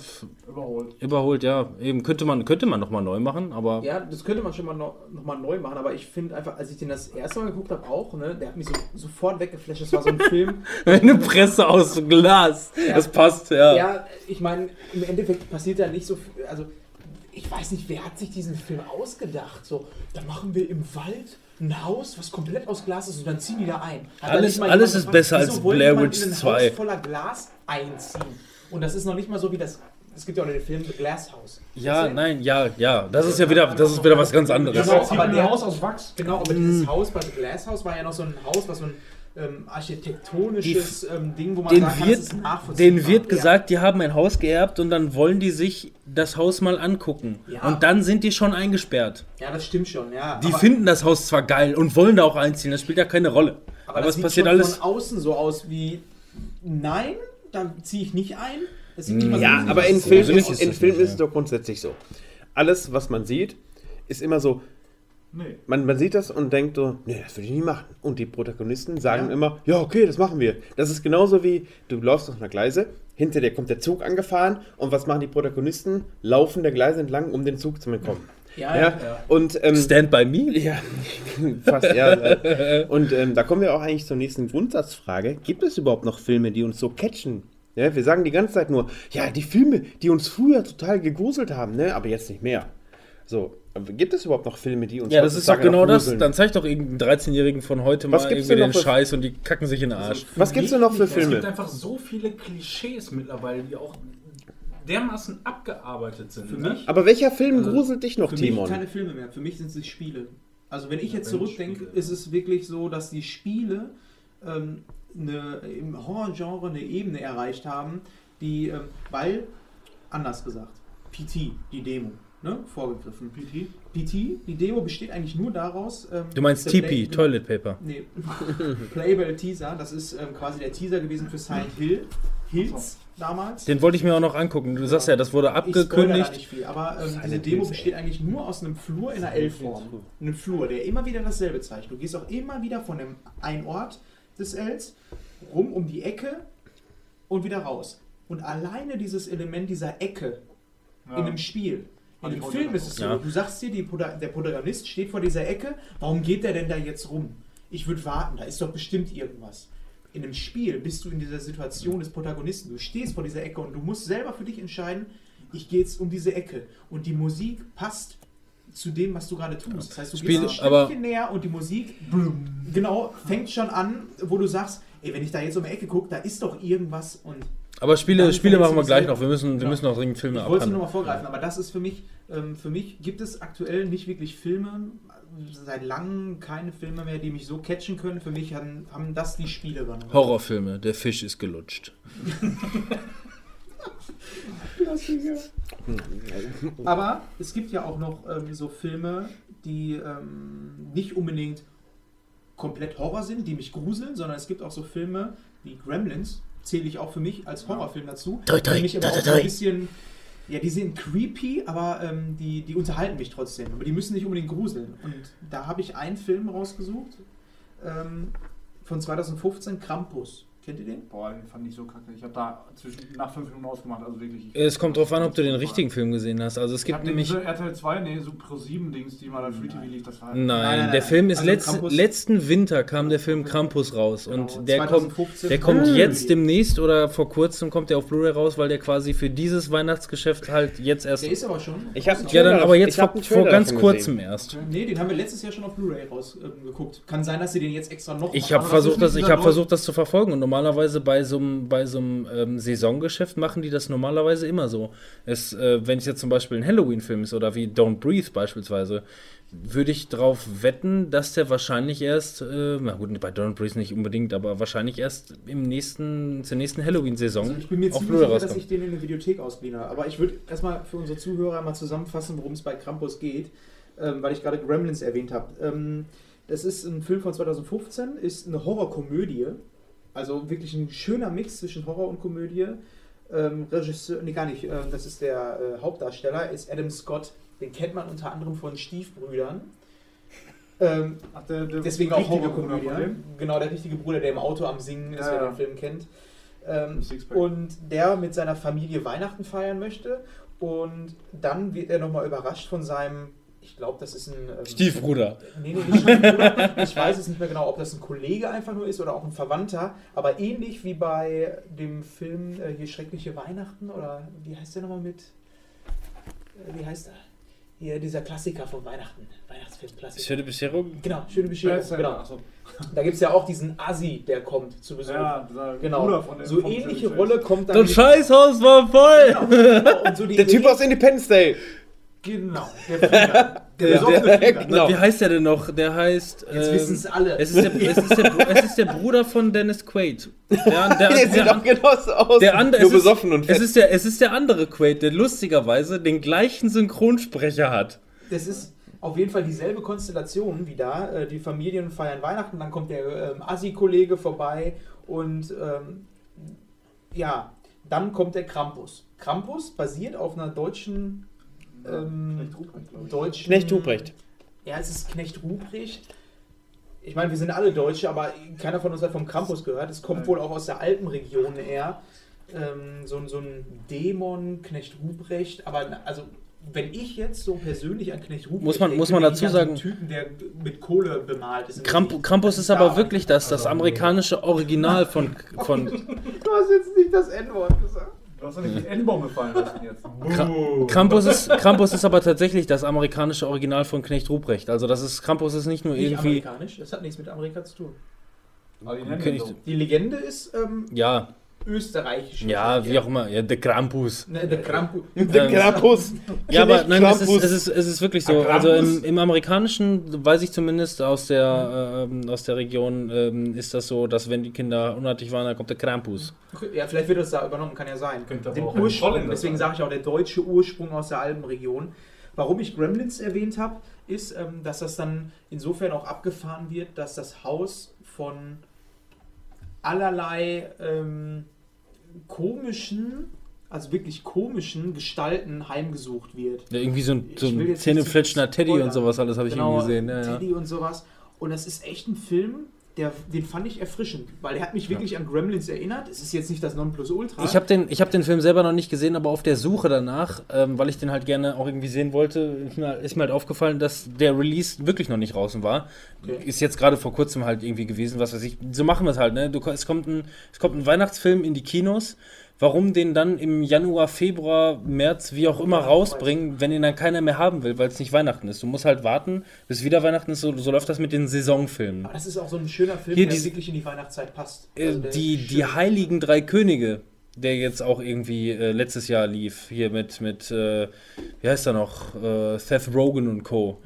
Überholt. überholt, ja. Eben könnte man, könnte man nochmal neu machen, aber. Ja, das könnte man schon mal noch, noch mal neu machen, aber ich finde einfach, als ich den das erste Mal geguckt habe, auch, ne, der hat mich so, sofort weggeflasht. Das war so ein Film. Eine Presse aus Glas. Das passt, ja. Ja, ich meine, im Endeffekt passiert da nicht so viel. Also, ich weiß nicht, wer hat sich diesen Film ausgedacht? So, da machen wir im Wald ein Haus, was komplett aus Glas ist und dann ziehen die da ein. Hat Alles- alles ist besser als Blair Witch in ein 2? Haus voller Glas einziehen. Und das ist noch nicht mal so wie das. Es gibt ja auch den Film The Glass House. Ja, nein, ja, ja. Das ist ja wieder, das ist wieder was ganz anderes. Genau, aber der- Haus aus Wachs. Genau, aber dieses Haus beim Glass House war ja noch so ein Haus, was so ein ähm, architektonisches ähm, Ding, wo man Den kann, wird, das ist nachvollziehbar. denen wird Ja. gesagt, die haben ein Haus geerbt und dann wollen die sich das Haus mal angucken. Ja. Und dann sind die schon eingesperrt. Ja, das stimmt schon, ja. Die aber, finden das Haus zwar geil und wollen da auch einziehen, das spielt ja keine Rolle. aber, Aber, das es sieht passiert schon alles. von außen so aus wie, nein, da ziehe ich nicht ein. Das sieht nicht mal Ja, so aber in ist- Film, persönlich ist, in das Film ist ja. es doch grundsätzlich so. Alles, was man sieht, ist immer so, Nee. man, man sieht das und denkt so, nee, das würde ich nie machen. Und die Protagonisten sagen Ja. immer, ja, okay, das machen wir. Das ist genauso wie, du läufst auf einer Gleise, hinter dir kommt der Zug angefahren und was machen die Protagonisten? Laufen der Gleise entlang, um den Zug zu entkommen. Ja, Ja, ja. und ähm, Stand by me? ja, fast ja. Und ähm, da kommen wir auch eigentlich zur nächsten Grundsatzfrage. Gibt es überhaupt noch Filme, die uns so catchen? Ja, wir sagen die ganze Zeit nur, ja, die Filme, die uns früher total gegruselt haben, ne, aber jetzt nicht mehr. So, gibt es überhaupt noch Filme, die uns Ja, das ist doch genau das. Dann zeig doch irgendeinen 13-Jährigen von heute Was mal gibt's irgendwie denn den noch für- Scheiß und die kacken sich in den Arsch. Was gibt's denn noch für Es gibt Filme? einfach so viele Klischees mittlerweile, die auch dermaßen abgearbeitet sind. Für ne? mich- Aber welcher Film Also, gruselt dich noch, Für Timon? mich keine Filme mehr. Für mich sind es Spiele. Also wenn ich jetzt wenn zurückdenke, Spiele. ist es wirklich so, dass die Spiele ähm, eine, im Horrorgenre eine Ebene erreicht haben, die, ähm, weil, anders gesagt, PT, die Demo, ne, vorgegriffen. PT? PT, die Demo besteht eigentlich nur daraus... Ähm, Du meinst TP, Play- Toilet Paper. Nee, Playable Teaser, das ist ähm, quasi der Teaser gewesen für Silent Hill, Hills damals. Den wollte ich mir auch noch angucken. Du sagst ja, das wurde Ich spoilere da abgekündigt. nicht viel, aber ähm, diese Demo Hills, besteht eigentlich nur aus einem Flur in einer L-Form. Einem Flur, der immer wieder dasselbe zeigt. Du gehst auch immer wieder von dem einen Ort des Ls rum um die Ecke und wieder raus. Und alleine dieses Element dieser Ecke Ja. in einem Spiel. In heute Film ist es so, Ja. du sagst dir, die, Prota- der Protagonist steht vor dieser Ecke, warum geht der denn da jetzt rum? Ich würde warten, da ist doch bestimmt irgendwas. In einem Spiel bist du in dieser Situation des Protagonisten, du stehst vor dieser Ecke und du musst selber für dich entscheiden, ich gehe jetzt um diese Ecke. Und die Musik passt zu dem, was du gerade tust. Das heißt, du Spiel- gehst ein aber- Stückchen näher und die Musik genau fängt schon an, wo du sagst, ey, wenn ich da jetzt um die Ecke gucke, da ist doch irgendwas und Aber Spiele, Dann Spiele machen wir gleich noch. Wir müssen, wir Ja. müssen noch dringend Filme ich wollte es nur mal vorgreifen, aber das ist für mich, ähm, für mich gibt es aktuell nicht wirklich Filme, seit langem keine Filme mehr, die mich so catchen können. Für mich haben, haben das die Spiele übernommen. Horrorfilme, der Fisch ist gelutscht. Aber es gibt ja auch noch ähm, so Filme, die ähm, nicht unbedingt komplett Horror sind, die mich gruseln, sondern es gibt auch so Filme wie Gremlins, zähle ich auch für mich als Horrorfilm dazu, Toi, toi, die mich aber toi, toi, so ein toi. bisschen, ja, die sind creepy, aber ähm, die, die unterhalten mich trotzdem. Aber die müssen nicht unbedingt gruseln. Und da habe ich einen Film rausgesucht ähm, von 2015, Krampus. Kennt ihr den? Boah, den fand ich so kacke. Ich habe da zwischen, nach fünf Minuten ausgemacht, also wirklich. Ich, Es kommt drauf an, ob du den richtigen Film gesehen hast. Also es gibt nämlich. RTL 2, nee, so Pro 7 Dings, die mal dann Free TV lief, das war halt Nein, nein, der nein. Film ist Also letzt, letzten Winter kam der Film Krampus raus Genau, und der kommt, 2015 der kommt jetzt demnächst oder vor kurzem kommt der auf Blu-ray raus, weil der quasi für dieses Weihnachtsgeschäft halt jetzt erst. Der ist aber schon. Ich habe Ja, dann aber jetzt vor, vor ganz kurzem gesehen. erst. Nee, den haben wir letztes Jahr schon auf Blu-ray rausgeguckt. Kann sein, dass sie den jetzt extra noch Ich habe versucht, das, ich habe versucht, das zu verfolgen und normalerweise bei so einem bei so einem ähm, Saisongeschäft machen die das normalerweise immer so. Es, äh, wenn es jetzt zum Beispiel ein Halloween-Film ist oder wie Don't Breathe beispielsweise, würde ich darauf wetten, dass der wahrscheinlich erst, äh, na gut, bei Don't Breathe nicht unbedingt, aber wahrscheinlich erst im nächsten, zur nächsten Halloween-Saison Also ich bin mir ziemlich sicher, dass rauskommt. ich den in der Videothek ausgeliehen habe. Aber ich würde erstmal für unsere Zuhörer mal zusammenfassen, worum es bei Krampus geht, ähm, weil ich gerade Gremlins erwähnt habe. Ähm, das ist ein Film von 2015, ist eine Horrorkomödie. Also wirklich ein schöner Mix zwischen Horror und Komödie. Ähm, Regisseur, nee, gar nicht, ähm, das ist der äh, Hauptdarsteller, ist Adam Scott. Den kennt man unter anderem von Stiefbrüdern. Ähm, Ach, der, der Deswegen auch Horrorkomödie. Genau, der richtige Bruder, der im Auto am Singen ist, Ja, wer ja. den Film kennt. Ähm, und der mit seiner Familie Weihnachten feiern möchte. Und dann wird er nochmal überrascht von seinem, ich glaube, das ist ein. Ähm, Stiefbruder. Nee, nee, nicht Stiefbruder. ich weiß es nicht mehr genau, ob das ein Kollege einfach nur ist oder auch ein Verwandter. Aber ähnlich wie bei dem Film äh, hier Schreckliche Weihnachten oder wie heißt der nochmal mit? Äh, wie heißt er? Hier dieser Klassiker von Weihnachten. Weihnachtsfilm, Klassiker. Schöne Bescherung. Genau, schöne Bescherung. Ja, Genau. Achso. Da gibt es ja auch diesen Assi, der kommt zu Besuch. Ja, genau. Dem. so ähnliche Rolle kommt dann. Das Scheißhaus war voll! Genau, und so die Der Typ aus Independence Day. Genau, der Flieger. Der Ja, besoffene der- Finger. genau. Wie heißt der denn noch? Der heißt. Jetzt ähm, wissen es alle. Es ist, der, es, ist der, es ist der Bruder von Dennis Quaid. Der, der, Der sieht der, auch genauso aus. der andere, Nur es ist, besoffen und es fett. ist der, es ist der andere Quaid, der lustigerweise den gleichen Synchronsprecher hat. Das ist auf jeden Fall dieselbe Konstellation wie da. Äh, Die Familien feiern Weihnachten, dann kommt der ähm, Assi-Kollege vorbei und ähm, ja, dann kommt der Krampus. Krampus basiert auf einer deutschen. Ähm, deutschen Knecht Ruprecht. Ja, es ist Knecht Ruprecht. Ich meine, wir sind alle Deutsche, aber keiner von uns hat vom Krampus gehört. Es kommt wohl auch aus der Alpenregion eher. Ähm, so, ein- so ein Dämon, Knecht Ruprecht. Aber also, wenn ich jetzt so persönlich an Knecht Ruprecht Muss man- denke, muss man dazu so einen sagen- Typen, der mit Kohle bemalt ist. Kramp Krampus ist aber wirklich das, das amerikanische Original von, von Du hast jetzt nicht das N-Wort gesagt. Du hast doch nicht den N-Baum gefallen lassen jetzt. Kra- Krampus ist, Krampus ist aber tatsächlich das amerikanische Original von Knecht Ruprecht. Also das ist Krampus ist nicht nur Nicht irgendwie. amerikanisch, das hat nichts mit Amerika zu tun. Aber die. Die Legende ist ähm, Ja, österreichisch. ja, wie auch immer. Ja, der Krampus. Ne, der Krampus. Der Ähm, Krampus. Ja, aber nein, es ist, es, ist, es ist wirklich so. Ah, Also im, im amerikanischen, weiß ich zumindest aus der, ähm, aus der Region, ähm, ist das so, dass wenn die Kinder unartig waren, dann kommt der Krampus. Ja, vielleicht wird das da übernommen, kann ja sein. Könnte aber Den auch Ursprung, deswegen sage ich auch der deutsche Ursprung aus der Alpenregion. Warum ich Gremlins erwähnt habe, ist, ähm, dass das dann insofern auch abgefahren wird, dass das Haus von allerlei ähm, komischen, also wirklich komischen Gestalten heimgesucht wird. Ja, irgendwie so ein, so ein zähnefletschender Teddy und sowas alles habe ich Genau, irgendwie gesehen. Ja, ja. Teddy und sowas. Und das ist echt ein Film, der, den fand ich erfrischend, weil er hat mich wirklich an Gremlins erinnert. Es ist jetzt nicht das Nonplusultra. Ich habe den, ich hab den Film selber noch nicht gesehen, aber auf der Suche danach, ähm, weil ich den halt gerne auch irgendwie sehen wollte, ist mir, ist mir halt aufgefallen, dass der Release wirklich noch nicht draußen war. Okay. Ist jetzt gerade vor kurzem halt irgendwie gewesen, was weiß ich. So machen wir es halt, ne? Du, es, kommt ein, es kommt ein Weihnachtsfilm in die Kinos. Warum den dann im Januar, Februar, März, wie auch immer rausbringen, wenn ihn dann keiner mehr haben will, weil es nicht Weihnachten ist. Du musst halt warten, bis wieder Weihnachten ist. So, so läuft das mit den Saisonfilmen. Aber das ist auch so ein schöner Film, Hier der diese- wirklich in die Weihnachtszeit passt. Äh, Also der die, die. Heiligen Drei Könige, der jetzt auch irgendwie äh, letztes Jahr lief, hier mit, mit äh, wie heißt er noch, äh, Seth Rogen und Co.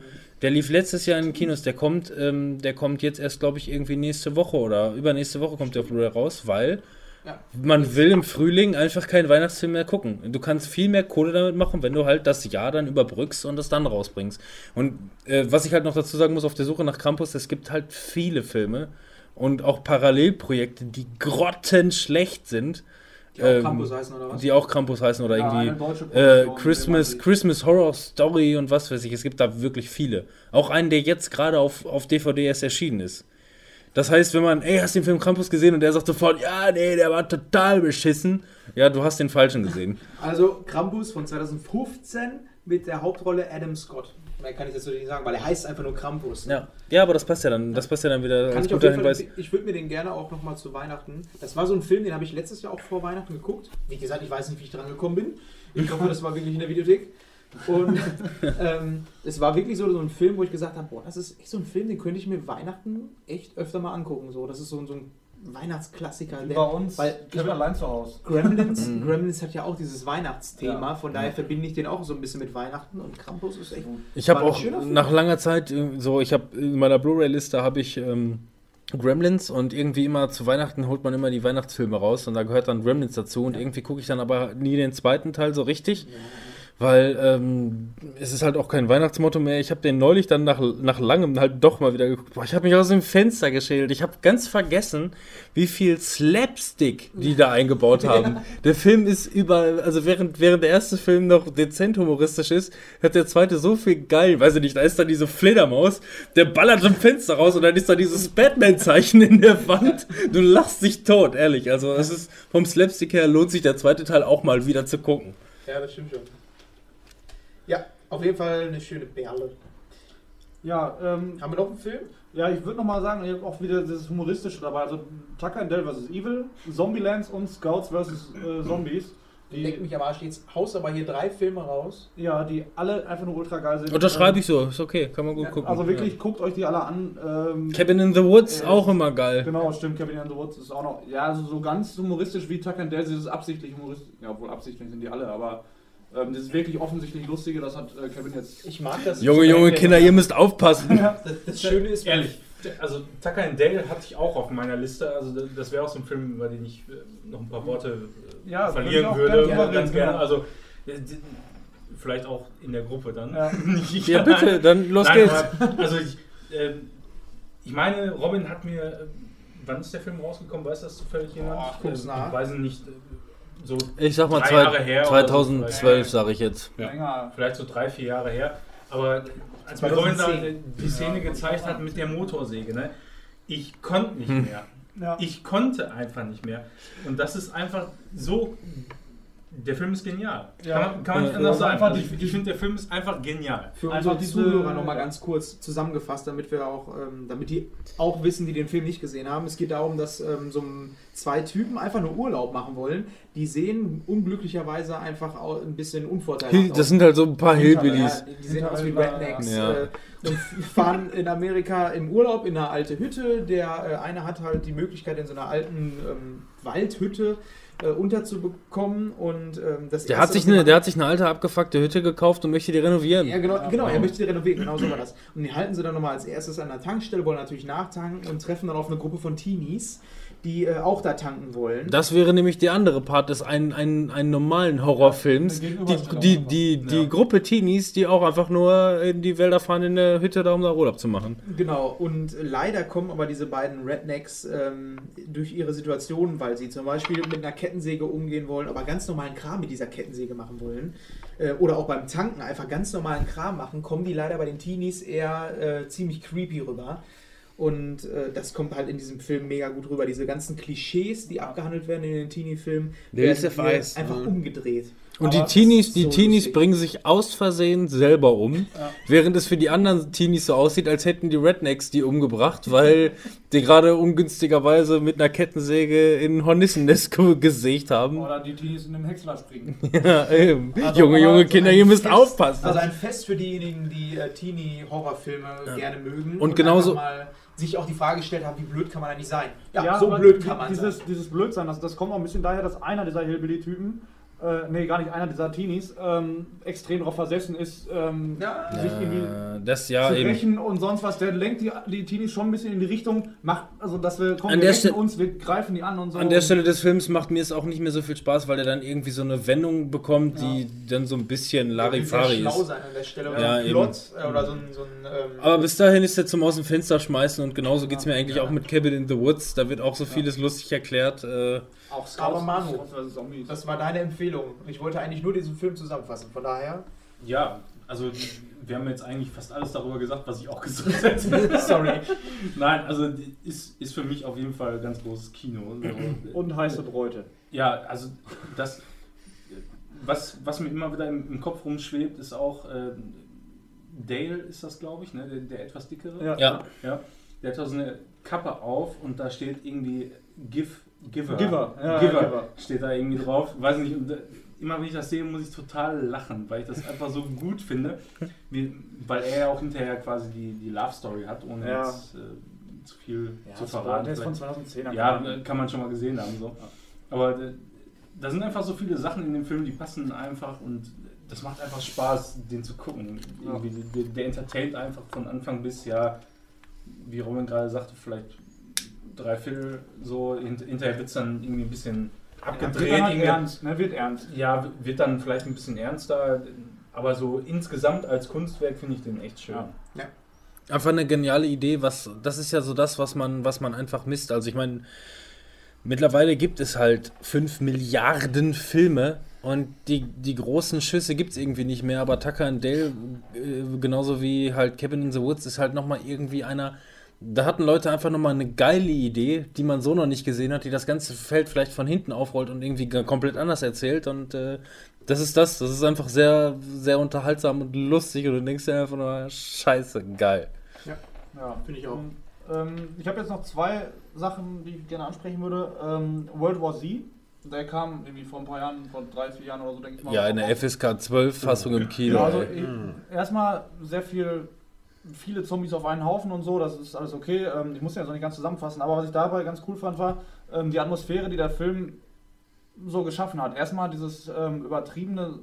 Der lief letztes Jahr in den Kinos, der kommt, ähm, der kommt jetzt erst, glaube ich, irgendwie nächste Woche oder übernächste Woche kommt der Blu-ray raus, weil Ja. man will im Frühling einfach keinen Weihnachtsfilm mehr gucken. Du kannst viel mehr Kohle damit machen, wenn du halt das Jahr dann überbrückst und das dann rausbringst. Und äh, was ich halt noch dazu sagen muss, auf der Suche nach Krampus, es gibt halt viele Filme und auch Parallelprojekte, die grottenschlecht sind. Die auch ähm, Krampus heißen oder was? Die auch Krampus heißen oder Ja, irgendwie äh, Christmas, Christmas Horror Story und was weiß ich. Es gibt da wirklich viele. Auch einen, der jetzt gerade auf, auf DVD erst erschienen ist. Das heißt, wenn man, ey, hast du den Film Krampus gesehen und der sagt sofort, ja, nee, der war total beschissen. Ja, du hast den falschen gesehen. Also Krampus von 2015 mit der Hauptrolle Adam Scott. Mehr kann ich dazu nicht sagen, weil er heißt einfach nur Krampus. Ja, ja aber das passt ja dann. Das passt ja dann wieder Kann als ich guter Fall, ich würde mir den gerne auch nochmal zu Weihnachten. Das war so ein Film, den habe ich letztes Jahr auch vor Weihnachten geguckt. Wie gesagt, ich weiß nicht, wie ich dran gekommen bin. Ich hoffe, das war wirklich in der Videothek. Und ähm, es war wirklich so, so ein Film, wo ich gesagt habe, boah, das ist echt so ein Film, den könnte ich mir Weihnachten echt öfter mal angucken. So, das ist so, so ein Weihnachtsklassiker. Bei uns, weil Kevin allein zu Hause. Gremlins, Mhm. Gremlins hat ja auch dieses Weihnachtsthema, Ja. von daher verbinde ich den auch so ein bisschen mit Weihnachten und Krampus ist echt. Ich habe auch nach langer Zeit äh, so, ich habe in meiner Blu-ray-Liste habe ich ähm, Gremlins und irgendwie immer zu Weihnachten holt man immer die Weihnachtsfilme raus und da gehört dann Gremlins dazu und irgendwie gucke ich dann aber nie den zweiten Teil so richtig. Weil ähm, es ist halt auch kein Weihnachtsmotto mehr. Ich habe den neulich dann nach, nach langem halt doch mal wieder geguckt. Boah, ich habe mich aus dem Fenster geschält. Ich habe ganz vergessen, wie viel Slapstick die da eingebaut haben. Der Film ist überall, also während, während der erste Film noch dezent humoristisch ist, hat der zweite so viel geil. Weiß ich nicht, da ist dann diese Fledermaus, der ballert zum Fenster raus und dann ist da dieses Batman-Zeichen in der Wand. Du lachst dich tot, ehrlich. Also es ist vom Slapstick her lohnt sich der zweite Teil auch mal wieder zu gucken. Ja, das stimmt schon. Ja, auf jeden Fall eine schöne Perle. Ja, ähm, Haben wir noch einen Film? ja, ich würde nochmal sagen, ich habe auch wieder das Humoristische dabei. Also Tucker and Dale vs. Evil, Zombielands und Scouts vs. Äh, Zombies. Leck Die, mich am Arsch, jetzt haust aber hier drei Filme raus. ja, die alle einfach nur ultra geil sind. Unterschreibe ich so, ist okay, kann man gut Ja, gucken. Also wirklich, guckt euch die alle an. Ähm, Cabin in the Woods, Äh, auch immer geil. Genau, stimmt, Kevin in the Woods ist auch noch, ja, also so ganz humoristisch wie Tucker and Dale, sie ist absichtlich humoristisch, ja, obwohl absichtlich sind die alle, aber Ähm, das ist wirklich offensichtlich lustige, das hat äh, Kevin jetzt. Ich mag das. Junge, junge Kinder, ihr müsst aufpassen. Das, das Schöne ist, Ehrlich, also Tucker and Dale hatte ich auch auf meiner Liste. Also das- wäre auch so ein Film, über den ich äh, noch ein paar Worte äh, Ja, verlieren würde. drüber ganz gerne. genau. Also äh, vielleicht auch in der Gruppe dann. Ja. Ja, bitte, dann los Nein, geht's. aber, also ich, ähm, ich meine, Robin hat mir, äh, wann ist der Film rausgekommen? Weiß das zufällig jemand? Boah, ich. Ich weiß nicht, äh, so Ich sag mal Drei zwei, Jahre her oder so 2012, sage ich jetzt. Länger. vielleicht so drei, vier Jahre her. Aber als da 2010. die Szene gezeigt hat mit der Motorsäge, ne? ich konnte nicht mehr. Ja. Ich konnte einfach nicht mehr. Und das ist einfach so. Der Film ist genial. Ja. Kann man, kann man nicht anders sagen. einfach Also ich ich finde, der Film ist einfach genial. Für Einfach unsere diese- Zuhörer nochmal ganz kurz zusammengefasst, damit wir auch, ähm, damit die auch wissen, die den Film nicht gesehen haben. Es geht darum, dass ähm, so ein- zwei Typen einfach nur Urlaub machen wollen. Die sehen unglücklicherweise einfach auch ein bisschen unvorteilhaft aus. Das sind halt so ein paar Hillbillies. Ja, die, die sehen aus wie Rednecks ja. äh, und fahren in Amerika im Urlaub in eine alte Hütte. Der äh, eine hat halt die Möglichkeit, in so einer alten ähm, Waldhütte äh, unterzubekommen und ähm, das Der erste, hat, sich eine, der hat sich eine alte abgefuckte Hütte gekauft und möchte die renovieren. ja, genau, genau, er möchte die renovieren, genau so war das. Und die halten sie dann nochmal als erstes an der Tankstelle, wollen natürlich nachtanken und treffen dann auf eine Gruppe von Teenies, die äh, auch da tanken wollen. Das wäre nämlich der andere Part des einen, einen, einen normalen Horrorfilms. Eine Die, die, die, die Gruppe Teenies, die auch einfach nur in die Wälder fahren in der Hütte, da um da Urlaub zu machen. Genau, und leider kommen aber diese beiden Rednecks ähm, durch ihre Situation, weil sie zum Beispiel mit einer Kettensäge umgehen wollen, aber ganz normalen Kram mit dieser Kettensäge machen wollen, äh, oder auch beim Tanken einfach ganz normalen Kram machen, kommen die leider bei den Teenies eher äh, ziemlich creepy rüber. Und äh, das kommt halt in diesem Film mega gut rüber. Diese ganzen Klischees, die abgehandelt werden in den Teenie-Filmen, Der ist werden Weiß, einfach ne? umgedreht. Und Aber die Teenies, die so Teenies lustig. bringen sich aus Versehen selber um, während es für die anderen Teenies so aussieht, als hätten die Rednecks die umgebracht, weil die gerade ungünstigerweise mit einer Kettensäge in ein Hornissennest ge- gesägt haben. Oder die Teenies in den Häcksler springen. Ja, eben. Also, junge, junge so Kinder, ihr müsst Fest- aufpassen. Also ein Fest für diejenigen, die äh, Teenie-Horrorfilme gerne mögen. Und genauso- einfach mal sich auch die Frage gestellt haben, wie blöd kann man eigentlich sein? Ja, aber so blöd kann man dieses, sein. Dieses Blödsein, das, das kommt auch ein bisschen daher, dass einer dieser Hillbilly-Typen, äh, nee, gar nicht einer dieser Teenies, ähm, extrem darauf versessen ist, ähm, Ja. sich irgendwie Äh, das ja zu eben. rächen und sonst was. Der lenkt die, die Teenies schon ein bisschen in die Richtung, macht, also dass wir kommen, An wir Stelle- uns, wir greifen die an und so. An der Stelle des Films macht mir es auch nicht mehr so viel Spaß, weil er dann irgendwie so eine Wendung bekommt, die dann so ein bisschen Larifari ist. sein an der Stelle. Ja, eben. Äh, oder so ein. So ein ähm, Aber bis dahin ist er zum aus dem Fenster schmeißen und genauso geht es mir eigentlich auch mit Cabin in the Woods. Da wird auch so vieles lustig erklärt. Äh, auch Scouts, Aber Manu, Scouts Zombies. das war deine Empfehlung. Ich wollte eigentlich nur diesen Film zusammenfassen. Von daher. Ja, also wir haben jetzt eigentlich fast alles darüber gesagt, was ich auch gesagt hätte. Sorry. Nein, also ist, ist für mich auf jeden Fall ganz großes Kino. So, und heiße Bräute. Ja, also das, was, was mir immer wieder im, im Kopf rumschwebt, ist auch äh, Dale ist das, glaube ich, ne? der, der etwas dickere. Ja. ja. Ja, der hat da so eine Kappe auf und da steht irgendwie Give, Giver. Giver, ja, Giver, Giver. steht da irgendwie drauf. Weiß nicht, und, äh, immer wenn ich das sehe, muss ich total lachen, weil ich das einfach so gut finde, wie, weil er ja auch hinterher quasi die, die Love Story hat, ohne Ja. jetzt äh, zu viel zu Der verraten. ist von Vielleicht- 2010. ja, äh, kann man schon mal gesehen haben. So. Aber äh, da sind einfach so viele Sachen in dem Film, die passen einfach und das macht einfach Spaß, den zu gucken. Der, der entertaint einfach von Anfang bis, ja, wie Robin gerade sagte, vielleicht drei Viertel so. Hint, hinterher wird es dann irgendwie ein bisschen abgedreht. Wird dann halt ernst, ne? Wird ernst. ja, wird dann vielleicht ein bisschen ernster. Aber so insgesamt als Kunstwerk finde ich den echt schön. Ja. Einfach eine geniale Idee, was das ist ja so das, was man, was man einfach misst. Also ich meine, mittlerweile gibt es halt 5 Milliarden Filme und die, die großen Schüsse gibt es irgendwie nicht mehr, aber Tucker and Dale, äh, genauso wie halt Cabin in the Woods, ist halt nochmal irgendwie einer. Da hatten Leute einfach nochmal eine geile Idee, die man so noch nicht gesehen hat, die das ganze Feld vielleicht von hinten aufrollt und irgendwie komplett anders erzählt. Und äh, das ist das. Das ist einfach sehr, sehr unterhaltsam und lustig und du denkst dir einfach nur, scheiße, geil. Ja. Finde ich auch. Und, ähm, ich habe jetzt noch zwei Sachen, die ich gerne ansprechen würde. Ähm, World War Z, der kam irgendwie vor ein paar Jahren, vor drei, vier Jahren oder so, denke ich mal. Ja, eine FSK 12 Fassung im Kino. Ja, also ich, erstmal sehr viel, viele Zombies auf einen Haufen und so, das ist alles okay. Ähm, ich muss ja jetzt noch nicht ganz zusammenfassen, aber was ich dabei ganz cool fand, war ähm, die Atmosphäre, die der Film so geschaffen hat. Erstmal dieses ähm, übertriebene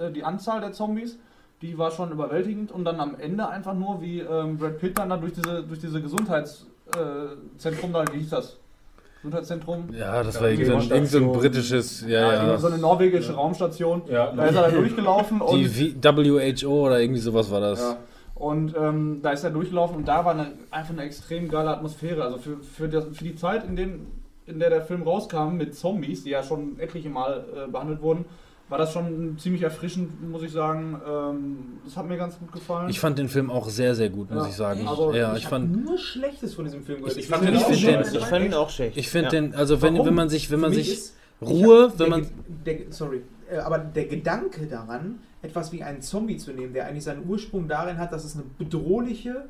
äh, die Anzahl der Zombies, die war schon überwältigend und dann am Ende einfach nur, wie ähm, Brad Pitt dann da durch diese, durch diese Gesundheitszentrum da, wie hieß das? Gesundheitszentrum? Ja, das war die irgend so ein, britisches, ja, Ja, ja. So eine norwegische Raumstation. Ja. Da ist er dann durchgelaufen und Die V- WHO oder irgendwie sowas war das. Und ähm, da ist er durchgelaufen und da war eine, einfach eine extrem geile Atmosphäre. Also für, für, das, für die Zeit, in, den, in der der Film rauskam mit Zombies, die ja schon etliche Mal äh, behandelt wurden, war das schon ziemlich erfrischend, muss ich sagen. Ähm, das hat mir ganz gut gefallen. Ich fand den Film auch sehr, sehr gut, muss Ja, ich sagen. aber ja, ich ich hab fand. nur Schlechtes von diesem Film gehört. Ich fand den auch Ich fand ihn auch schlecht. Ich finde Ja. den, also wenn, Warum? wenn man sich, wenn man sich ist- Ruhe, Ich wenn hab- man. Der, der, sorry, äh, aber der Gedanke daran, etwas wie einen Zombie zu nehmen, der eigentlich seinen Ursprung darin hat, dass es eine bedrohliche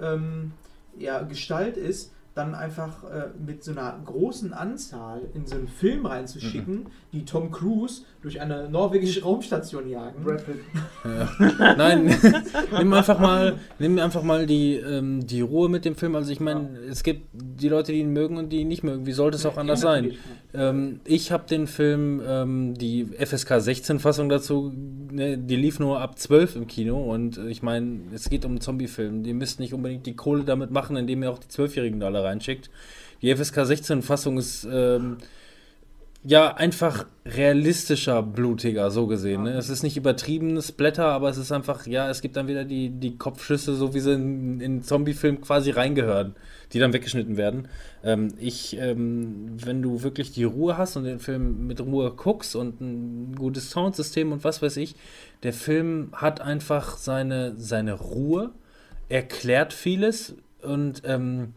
ähm, ja, Gestalt ist, dann einfach äh, mit so einer großen Anzahl in so einen Film reinzuschicken, die Tom Cruise durch eine norwegische Raumstation jagen. Pitt. Nein, nimm einfach mal, nimm einfach mal die, ähm, die Ruhe mit dem Film. Also ich meine, es gibt die Leute, die ihn mögen und die ihn nicht mögen. Wie sollte es auch anders Ja, sein? Ähm, ich habe den Film, ähm, die FSK 16-Fassung dazu, ne, die lief nur ab 12 im Kino und äh, ich meine, es geht um einen Zombie-Film. Ihr müsst nicht unbedingt die Kohle damit machen, indem ihr auch die 12-Jährigen da alle reinschickt. Die FSK 16-Fassung ist ähm, ja einfach realistischer, blutiger, so gesehen. Ne? Es ist nicht übertriebenes Blätter, aber es ist einfach, ja, es gibt dann wieder die, die Kopfschüsse, so wie sie in, in Zombie-Film quasi reingehören, die dann weggeschnitten werden. Ähm, ich, ähm, wenn du wirklich die Ruhe hast und den Film mit Ruhe guckst und ein gutes Soundsystem und was weiß ich, der Film hat einfach seine, seine Ruhe, erklärt vieles und ähm,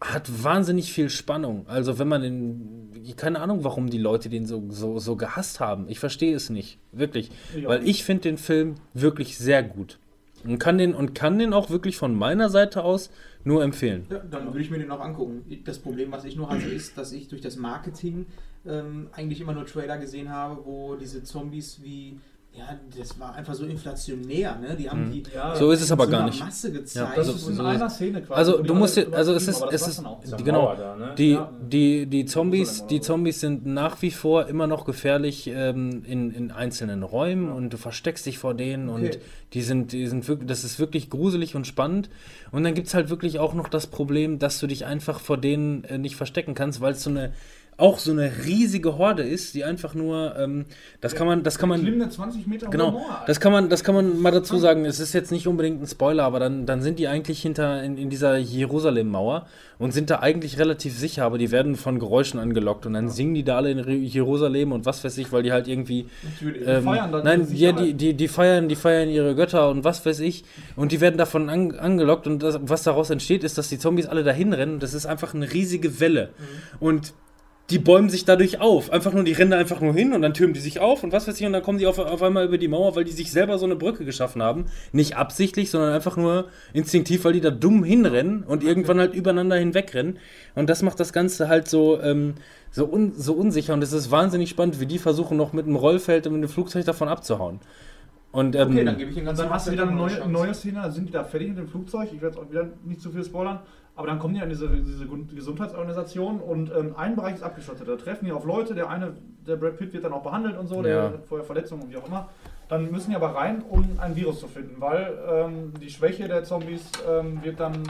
hat wahnsinnig viel Spannung. Also wenn man den, keine Ahnung, warum die Leute den so, so, so gehasst haben. Ich verstehe es nicht, wirklich. Ja. Weil ich finde den Film wirklich sehr gut. Und kann den, und kann den auch wirklich von meiner Seite aus nur empfehlen. Ja, dann würde ich mir den auch angucken. Das Problem, was ich nur hatte, ist, dass ich durch das Marketing ähm, eigentlich immer nur Trailer gesehen habe, wo diese Zombies wie, ja, das war einfach so inflationär, ne? Die haben die Ja, So ist es aber in gar nicht. Masse gezeigt. Das Also, ist in so einer Szene quasi. Also du musst dir, also es ist, es das ist, genau, da, ne? die, Ja. die, die Zombies, die so. Zombies sind nach wie vor immer noch gefährlich ähm, in, in einzelnen Räumen und du versteckst dich vor denen Okay. und die sind, die sind wirklich, das ist wirklich gruselig und spannend. Und dann gibt es halt wirklich auch noch das Problem, dass du dich einfach vor denen äh, nicht verstecken kannst, weil es so eine auch so eine riesige Horde ist, die einfach nur, ähm, das kann man, das kann man, Klimmende 20 Meter Genau, Alter. das kann man, das kann man mal dazu sagen. Es ist jetzt nicht unbedingt ein Spoiler, aber dann, dann sind die eigentlich hinter in, in dieser Jerusalem-Mauer und sind da eigentlich relativ sicher, aber die werden von Geräuschen angelockt und dann singen die da alle in Re- Jerusalem und was weiß ich, weil die halt irgendwie Natürlich. ähm, feiern dann nein, ja, die, die, die feiern, die feiern ihre Götter und was weiß ich. Und die werden davon an, angelockt und das, was daraus entsteht, ist, dass die Zombies alle dahin rennen. und Das ist einfach eine riesige Welle. Und die bäumen sich dadurch auf. Einfach nur, die rennen da einfach nur hin und dann türmen die sich auf und was weiß ich, und dann kommen die auf, auf einmal über die Mauer, weil die sich selber so eine Brücke geschaffen haben. Nicht absichtlich, sondern einfach nur instinktiv, weil die da dumm hinrennen und irgendwann halt übereinander hinwegrennen. Und das macht das Ganze halt so, ähm, so, un, so unsicher und es ist wahnsinnig spannend, wie die versuchen noch mit einem Rollfeld und mit einem Flugzeug davon abzuhauen. Und, ähm, Okay, dann gebe ich den Und ganzen dann hast du wieder eine neue, neue Szene, da sind die da fertig mit dem Flugzeug. Ich werde jetzt auch wieder nicht zu viel spoilern. Aber dann kommen die an diese, diese Gesundheitsorganisation und ähm, ein Bereich ist abgeschottet. Da treffen die auf Leute, der eine, der Brad Pitt wird dann auch behandelt und so, der Ja. hat vorher Verletzungen und wie auch immer. Dann müssen die aber rein, um ein Virus zu finden, weil ähm, die Schwäche der Zombies ähm, wird dann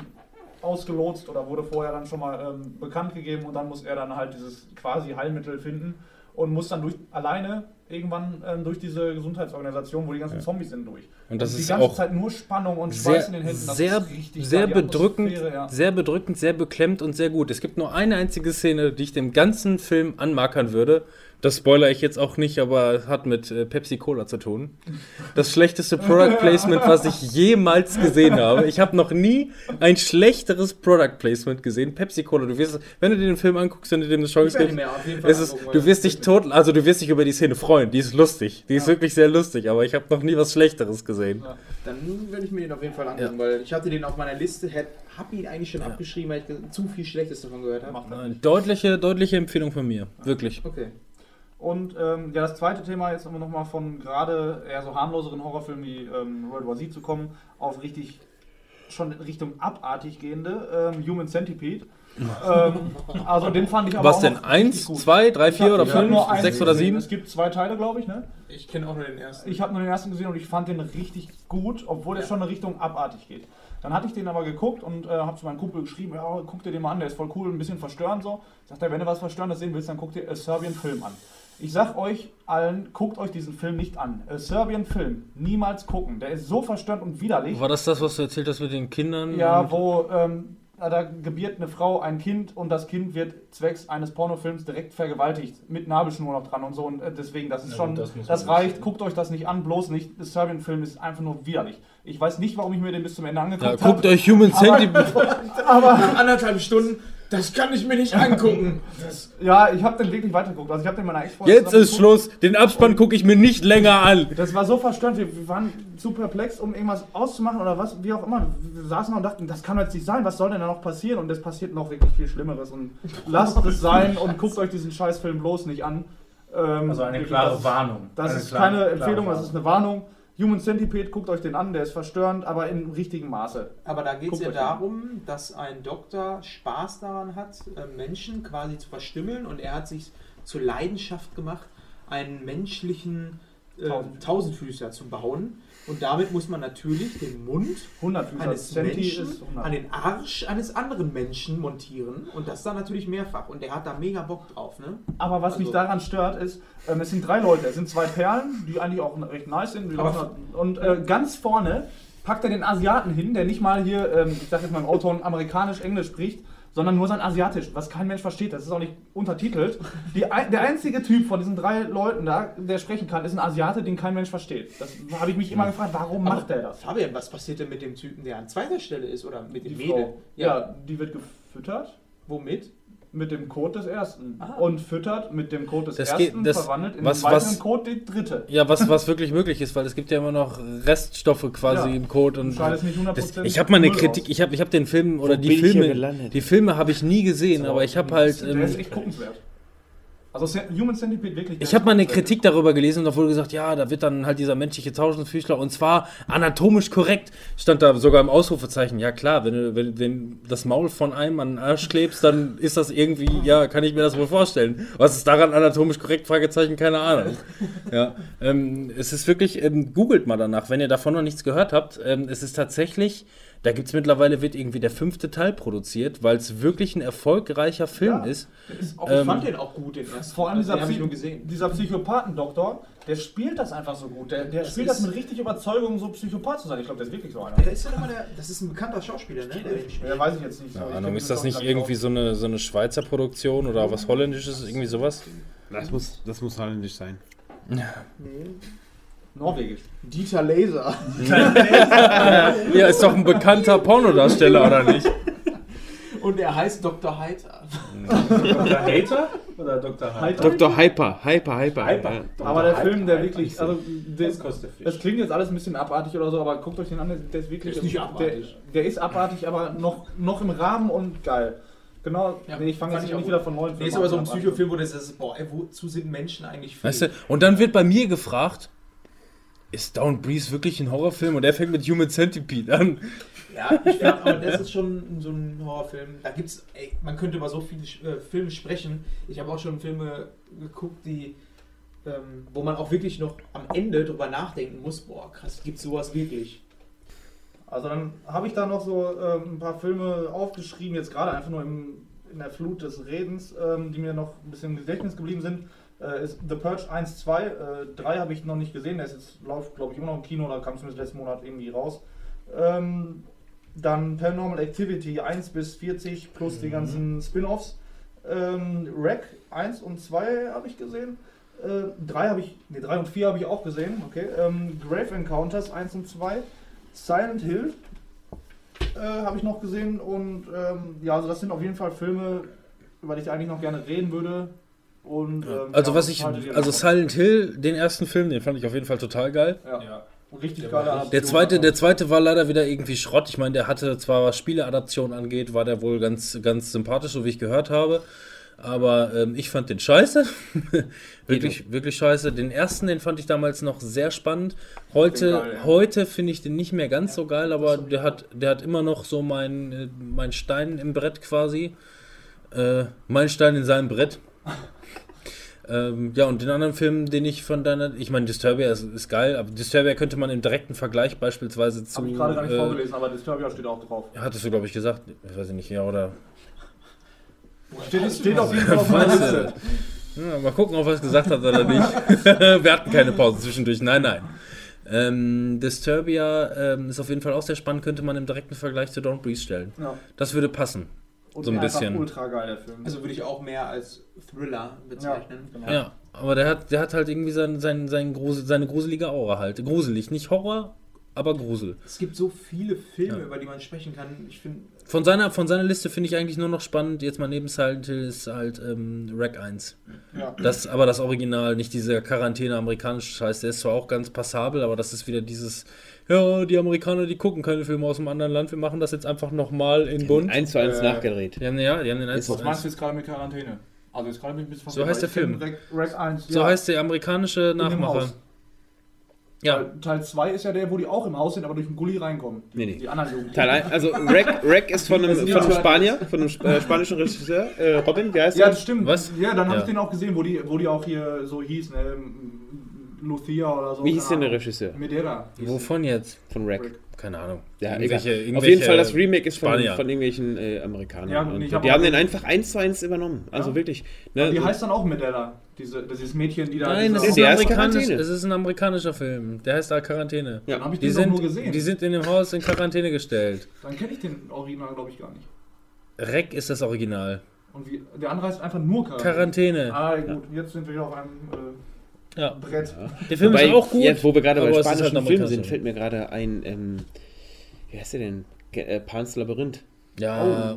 ausgelotst oder wurde vorher dann schon mal ähm, bekannt gegeben und dann muss er dann halt dieses quasi Heilmittel finden und muss dann durch alleine irgendwann ähm, durch diese Gesundheitsorganisation, wo die ganzen Zombies sind, durch. Und das die ist ganze auch Zeit nur Spannung und Schweiß sehr, in den Händen. Das sehr, ist richtig sehr. Die bedrückend, ja. sehr bedrückend, sehr beklemmt und sehr gut. Es gibt nur eine einzige Szene, die ich dem ganzen Film anmarkern würde. Das spoiler ich jetzt auch nicht, aber es hat mit äh, Pepsi Cola zu tun. Das schlechteste Product Placement, was ich jemals gesehen habe. Ich habe noch nie ein schlechteres Product Placement gesehen. Pepsi Cola, du wirst, wenn du dir den Film anguckst, wenn du dem eine Chance gibst, es ist, du wirst dich tot, also du wirst dich über die Szene freuen. Die ist lustig. Die ist wirklich sehr lustig, aber ich habe noch nie was Schlechteres gesehen. Dann werde ich mir den auf jeden Fall angucken, weil ich hatte den auf meiner Liste, habe ihn eigentlich schon abgeschrieben, weil ich zu viel Schlechtes davon gehört habe. Deutliche, deutliche Empfehlung von mir. Wirklich. Okay. Und ähm, ja, das zweite Thema jetzt immer noch mal von gerade eher so harmloseren Horrorfilmen wie ähm, World War Z zu kommen, auf richtig schon in Richtung abartig gehende, ähm, Human Centipede. ähm, also den fand ich aber Was auch denn? Eins, zwei, drei, vier oder Ich hab fünf, nur eins sechs oder sieben? Es gibt zwei Teile, glaube ich, ne? Ich kenne auch nur den ersten. Ich habe nur den ersten gesehen und ich fand den richtig gut, obwohl der schon in Richtung abartig geht. Dann hatte ich den aber geguckt und äh, habe zu meinem Kumpel geschrieben, ja, guck dir den mal an, der ist voll cool, ein bisschen verstörend so. Sagt er, wenn du was Verstörendes sehen willst, dann guck dir A Serbian Film an. Ich sag euch allen, guckt euch diesen Film nicht an. A Serbian Film, niemals gucken. Der ist so verstörend und widerlich. War das das, was du erzählt hast mit den Kindern? Ja, wo ähm, da gebiert eine Frau ein Kind und das Kind wird zwecks eines Pornofilms direkt vergewaltigt, mit Nabelschnur noch dran und so. Und äh, deswegen, das ist Ja, schon, das, das reicht. sehen. Guckt euch das nicht an, bloß nicht. Der Serbian-Film ist einfach nur widerlich. Ich weiß nicht, warum ich mir den bis zum Ende Ja, angeguckt guckt habe. euch Human Centipede. Aber anderthalb Stunden, das kann ich mir nicht angucken. ja, ich habe den wirklich weitergeguckt. Also ich habe den meiner Ex-Freundin Jetzt ist Schluss. Den Abspann gucke ich mir nicht länger an. Das war so verstörend, wir, wir waren zu perplex, um irgendwas auszumachen oder was, wie auch immer. Wir saßen da und dachten, das kann jetzt nicht sein, was soll denn da noch passieren? Und es passiert noch wirklich viel Schlimmeres. Und lasst es sein und guckt euch diesen Scheißfilm bloß nicht an. Ähm, Also eine klare das, Warnung. Das Eine ist klare- keine Empfehlung, das ist eine Warnung. Human Centipede, guckt euch den an, der ist verstörend, aber in richtigem Maße. Aber da geht es ja darum, dass ein Doktor Spaß daran hat, äh, Menschen quasi zu verstümmeln und er hat sich zur Leidenschaft gemacht, einen menschlichen äh. Tausendfüßer zu bauen. Und damit muss man natürlich den Mund 100 Füßer. eines Menschen ist 100. an den Arsch eines anderen Menschen montieren und das dann natürlich mehrfach. Und der hat da mega Bock drauf, ne? Aber was mich Also- daran stört, ist, ähm, es sind drei Leute. Es sind zwei Perlen, die eigentlich auch recht nice sind. Und äh, ganz vorne packt er den Asiaten hin, der nicht mal hier, ähm, ich sag jetzt mal im Auton, amerikanisch-englisch spricht, sondern nur sein Asiatisch, was kein Mensch versteht. Das ist auch nicht untertitelt. Die, der einzige Typ von diesen drei Leuten da, der sprechen kann, ist ein Asiate, den kein Mensch versteht. Das habe ich mich immer gefragt, warum macht er das? Fabian, was passiert denn mit dem Typen, der an zweiter Stelle ist oder mit dem Die Mädel? Frau. Ja. die wird gefüttert Womit? Mit dem Code des ersten Ah. und füttert mit dem Code des Das ersten geht- das- verwandelt in was- den weiteren was- Code die dritte. Ja, was, was wirklich möglich ist, weil es gibt ja immer noch Reststoffe quasi Ja. im Code und Scheidest nicht 100% das, ich habe mal eine Kritik, ich habe ich hab den Film oder die bin ich hier Filme, gelandet? die Filme habe ich nie gesehen, aber ich habe halt Der ähm, ist echt guckenswert. Also Human Centipede wirklich. Ich habe mal eine. Kritik darüber gelesen und da wurde gesagt, ja, da wird dann halt dieser menschliche Tausendfüßler und zwar anatomisch korrekt. Stand da sogar im Ausrufezeichen. Ja klar, wenn du wenn, wenn das Maul von einem an den Arsch klebst, dann ist das irgendwie, ja, kann ich mir das wohl vorstellen. Was ist daran anatomisch korrekt? Fragezeichen, keine Ahnung. Ja, ähm, es ist wirklich, ähm, googelt mal danach, wenn ihr davon noch nichts gehört habt. Ähm, es ist tatsächlich, da gibt es mittlerweile, wird irgendwie der fünfte Teil produziert, weil es wirklich ein erfolgreicher Film Ja. ist. Ist auch, Ich Ähm, fand den auch gut, den ersten. vor allem dieser, ich Psy dieser Psychopathendoktor, der spielt das einfach so gut. Der, der Das spielt das mit richtig Überzeugung, so Psychopath zu sein. Ich glaube, der ist wirklich so einer. Der ist ja immer der, das ist ein bekannter Schauspieler, ne? Der. Ja, weiß ich jetzt nicht. so. Keine Ich Ahnung, ist den das nicht irgendwie so eine, so eine Schweizer Produktion oder was Holländisches, irgendwie sowas? Das muss, das muss holländisch sein. Norwegisch? Dieter Laser. Ja, ist doch ein bekannter Pornodarsteller, oder nicht? Und er heißt Dr. Heiter. Dr. Hater oder Dr. Hyper? Dr. Hyper, Hyper, Hyper. Hyper. Ja. Aber der Hyper, Film, der wirklich, also der, Das kostet Fisch. das klingt jetzt alles ein bisschen abartig oder so, aber guckt euch den an, der ist wirklich, Der ist nicht abartig. Der, der ist abartig, aber noch, noch im Rahmen und geil. Genau, Ja, nee, ich fange jetzt ich nicht auch wieder gut. von neuen Nee, ist aber so ein Psychofilm, wo du sagst, boah, ey, wozu sind Menschen eigentlich fähig? Weißt du? Und dann wird bei mir gefragt, ist Down Breeze wirklich ein Horrorfilm? Und er fängt mit Human Centipede an. Ja, ich finde, aber das ist schon so ein Horrorfilm. Da gibt's, ey, man könnte über so viele äh, Filme sprechen. Ich habe auch schon Filme geguckt, die, ähm, wo man auch wirklich noch am Ende drüber nachdenken muss, boah, krass, gibt's sowas wirklich? Also dann habe ich da noch so ähm, ein paar Filme aufgeschrieben, jetzt gerade einfach nur im, in der Flut des Redens, ähm, die mir noch ein bisschen im Gedächtnis geblieben sind. Äh, ist The Purge 1, 2, äh, 3 habe ich noch nicht gesehen, der ist jetzt, läuft glaube ich immer noch im Kino, da kam zumindest letzten Monat irgendwie raus. Ähm, dann Paranormal Activity 1 bis 40 plus die ganzen Spin-Offs. Ähm, Wreck 1 und 2 habe ich gesehen. Äh, 3 habe ich, ne 3 und 4 habe ich auch gesehen, okay. Ähm, Grave Encounters 1 und 2. Silent Hill äh, habe ich noch gesehen und ähm, ja, also das sind auf jeden Fall Filme, über die ich eigentlich noch gerne reden würde. Und, ähm, Also ja, was ich, ihr also? Silent Hill, den ersten Film, den fand ich auf jeden Fall total geil. ja. Ja. Richtig Der war geile richtig- Der Adaption, zweite, der zweite war leider wieder irgendwie Schrott. Ich meine, der hatte zwar was Spieleadaption angeht, war der wohl ganz, ganz sympathisch, so wie ich gehört habe. Aber ähm, ich fand den scheiße. wirklich, wirklich scheiße. Den ersten, den fand ich damals noch sehr spannend. Heute, geil, ja. heute finde ich den nicht mehr ganz so geil, aber der hat, der hat immer noch so mein, äh, mein Stein im Brett quasi. Äh, mein Stein in seinem Brett. ähm, ja, und den anderen Film, den ich von deiner. Ich meine, Disturbia ist, ist geil, aber Disturbia könnte man im direkten Vergleich beispielsweise zu. Habe ich gerade gar nicht äh, vorgelesen, aber Disturbia steht auch drauf. Hattest du, glaube ich, gesagt. Ich weiß nicht, ja, oder. Steht, steht auf jeden Fall auf meiner Liste. Ja, mal gucken, ob er es gesagt hat oder nicht. Wir hatten keine Pause zwischendurch. Nein, nein. Ähm, Disturbia ähm, ist auf jeden Fall auch sehr spannend, könnte man im direkten Vergleich zu Don't Breathe stellen. Ja. Das würde passen. Und So ein bisschen. ultra geil, der Film. Also würde ich auch mehr als Thriller bezeichnen. genau. Ja, aber der hat, der hat halt irgendwie sein, sein, sein Grusel, seine gruselige Aura halt. Gruselig, nicht Horror, aber Grusel. Es gibt so viele Filme, Ja. über die man sprechen kann. Ich finde, Von seiner, von seiner Liste finde ich eigentlich nur noch spannend, jetzt mal neben Silent Hill ist halt ähm, Rack 1. Ja. Das, aber das Original, nicht dieser Quarantäne amerikanische Scheiß, der ist zwar auch ganz passabel, aber das ist wieder dieses, ja, die Amerikaner, die gucken keine Filme aus einem anderen Land, wir machen das jetzt einfach nochmal in bunt. Eins zu eins Äh, nachgedreht. Die haben, ja, die haben den eins Was zu meinst eins. du jetzt gerade mit Quarantäne? Also jetzt gerade ich ein bisschen So heißt der Film. Rack, Rack 1. So ja. heißt der amerikanische Nachmacher. Ja, Teil- Teil 2 ist ja der, wo die auch im Haus sind, aber durch den Gully reinkommen. Nee, nee. Die anderen Jugendlichen. Teil 1, also Rack, Rack ist von einem, von einem Spanier, von einem äh, spanischen Regisseur. Äh, Robin, wie heißt Ja, der? das stimmt. Was? Ja, dann habe Ja. ich den auch gesehen, wo die, wo die auch hier so hieß, ne? Lucia oder so. Wie hieß denn der. Regisseur Medera. wovon jetzt? von Rack? Rack. Keine Ahnung. Ja, Irgendwelche- egal. Auf irgendwelche jeden Fall, das Remake ist von, von irgendwelchen äh, Amerikanern. Ja, und die hab haben den einfach eins zu eins übernommen. Also Ja. wirklich. Die Ne? heißt dann auch Medella. Diese, dieses Mädchen, die da. Nein, das ist, Der ein amerikanisch, Quarantäne. es ist ein amerikanischer Film. Der heißt da Quarantäne. Ja. Dann habe ich Die den sind, nur gesehen. die sind in dem Haus in Quarantäne gestellt. dann kenne ich den Original, glaube ich, gar nicht. Rec ist das Original. Und wie, der andere heißt einfach nur Quarantäne. Quarantäne. Ah, gut. Jetzt sind wir wieder auf einem äh, Ja. Brett. Der Film Wobei, ist auch gut. Jetzt, wo wir gerade bei spanischen halt Filmen sind, fällt mir gerade ein, ähm, wie heißt der denn? Ge- Äh, Pans Labyrinth. Ja,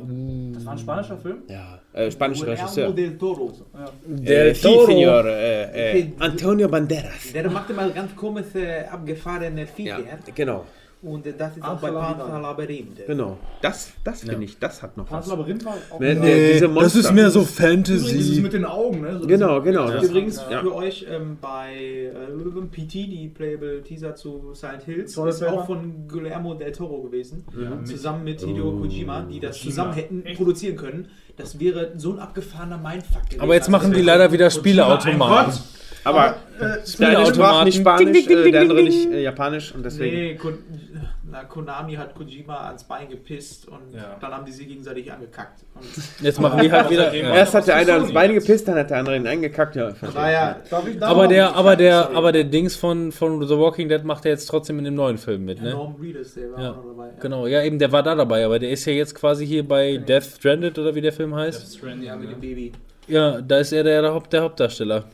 Das war ein spanischer Film? Ja, äh, spanischer Regisseur. del Toro. Ja. Der äh, sí, Toro. Senor, äh, äh. Antonio Banderas. Der macht immer ganz komische, abgefahrene Viecher. Ja, genau, Und das ist auch Panzer bei. Panzer Labyrinth. genau. Das, das finde Ja. ich, das hat noch was. Labyrinth war auch. Ne, Ja. der- diese das ist mehr so Übrigens ist Fantasy. mit den Augen, ne? So Genau, genau. Ja. Das, Übrigens Ja. für euch ähm, bei äh, PT, die Playable Teaser zu Silent Hills, Toller ist auch von Guillermo del Toro gewesen. Zusammen mit Hideo Oh. Kojima, die das Kojima. zusammen hätten produzieren können. Das wäre so ein abgefahrener Mindfuck gewesen. Aber jetzt Also machen das die leider wieder Spieleautomaten. Aber äh, der eine sprach nicht Spanisch, äh, der andere nicht äh, Japanisch und deswegen. Nee, Kon na, Konami hat Kojima ans Bein gepisst und Ja. dann haben die sich gegenseitig angekackt. Und Jetzt machen die halt wieder. Ja. Erst hat der eine ans Bein gepisst, dann hat der andere ihn eingekackt. Ja, da Aber noch- der, aber der, Sorry. aber der Dings von, von The Walking Dead macht er jetzt trotzdem in dem neuen Film mit, ne? Norm Reedus, der war Ja. auch dabei. Genau, ja eben, der war da dabei, aber der ist ja jetzt quasi hier bei Death Stranded oder wie der Film heißt. Ja, mit dem Baby. Ja, da ist er der, der, Haupt, der Hauptdarsteller.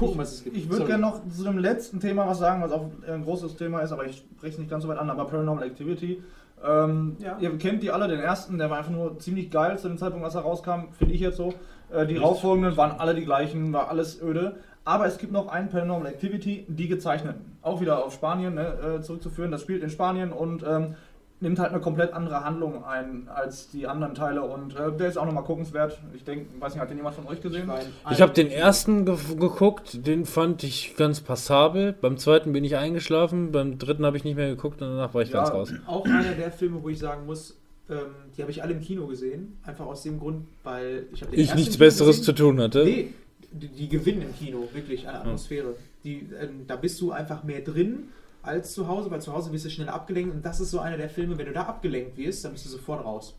Gucken, was es gibt. Ich würde gerne noch zu dem letzten Thema was sagen, was auch ein großes Thema ist, aber ich spreche es nicht ganz so weit an, aber Paranormal Activity. Ähm, Ja. Ihr kennt die alle, den ersten, der war einfach nur ziemlich geil zu dem Zeitpunkt, als er rauskam, finde ich jetzt so. Äh, die rauffolgenden waren alle die gleichen, war alles öde. Aber es gibt noch einen Paranormal Activity, die gezeichneten. Auch wieder auf Spanien ne, äh, zurückzuführen. Das spielt in Spanien und ähm, nimmt halt eine komplett andere Handlung ein als die anderen Teile. Und äh, der ist auch nochmal guckenswert. Ich denke, weiß nicht, hat den jemand von euch gesehen? Ich habe den ersten ge geguckt, den fand ich ganz passabel. Beim zweiten bin ich eingeschlafen, beim dritten habe ich nicht mehr geguckt und danach war ich Ja, ganz raus. Auch einer der Filme, wo ich sagen muss, ähm, die habe ich alle im Kino gesehen. Einfach aus dem Grund, weil ich habe den Ich nichts Kino Besseres gesehen. zu tun hatte. Nee, die, die gewinnen im Kino, wirklich an der Atmosphäre. Die, ähm, da bist du einfach mehr drin als zu Hause, weil zu Hause wirst du schneller abgelenkt und das ist so einer der Filme, wenn du da abgelenkt wirst, dann bist du sofort raus.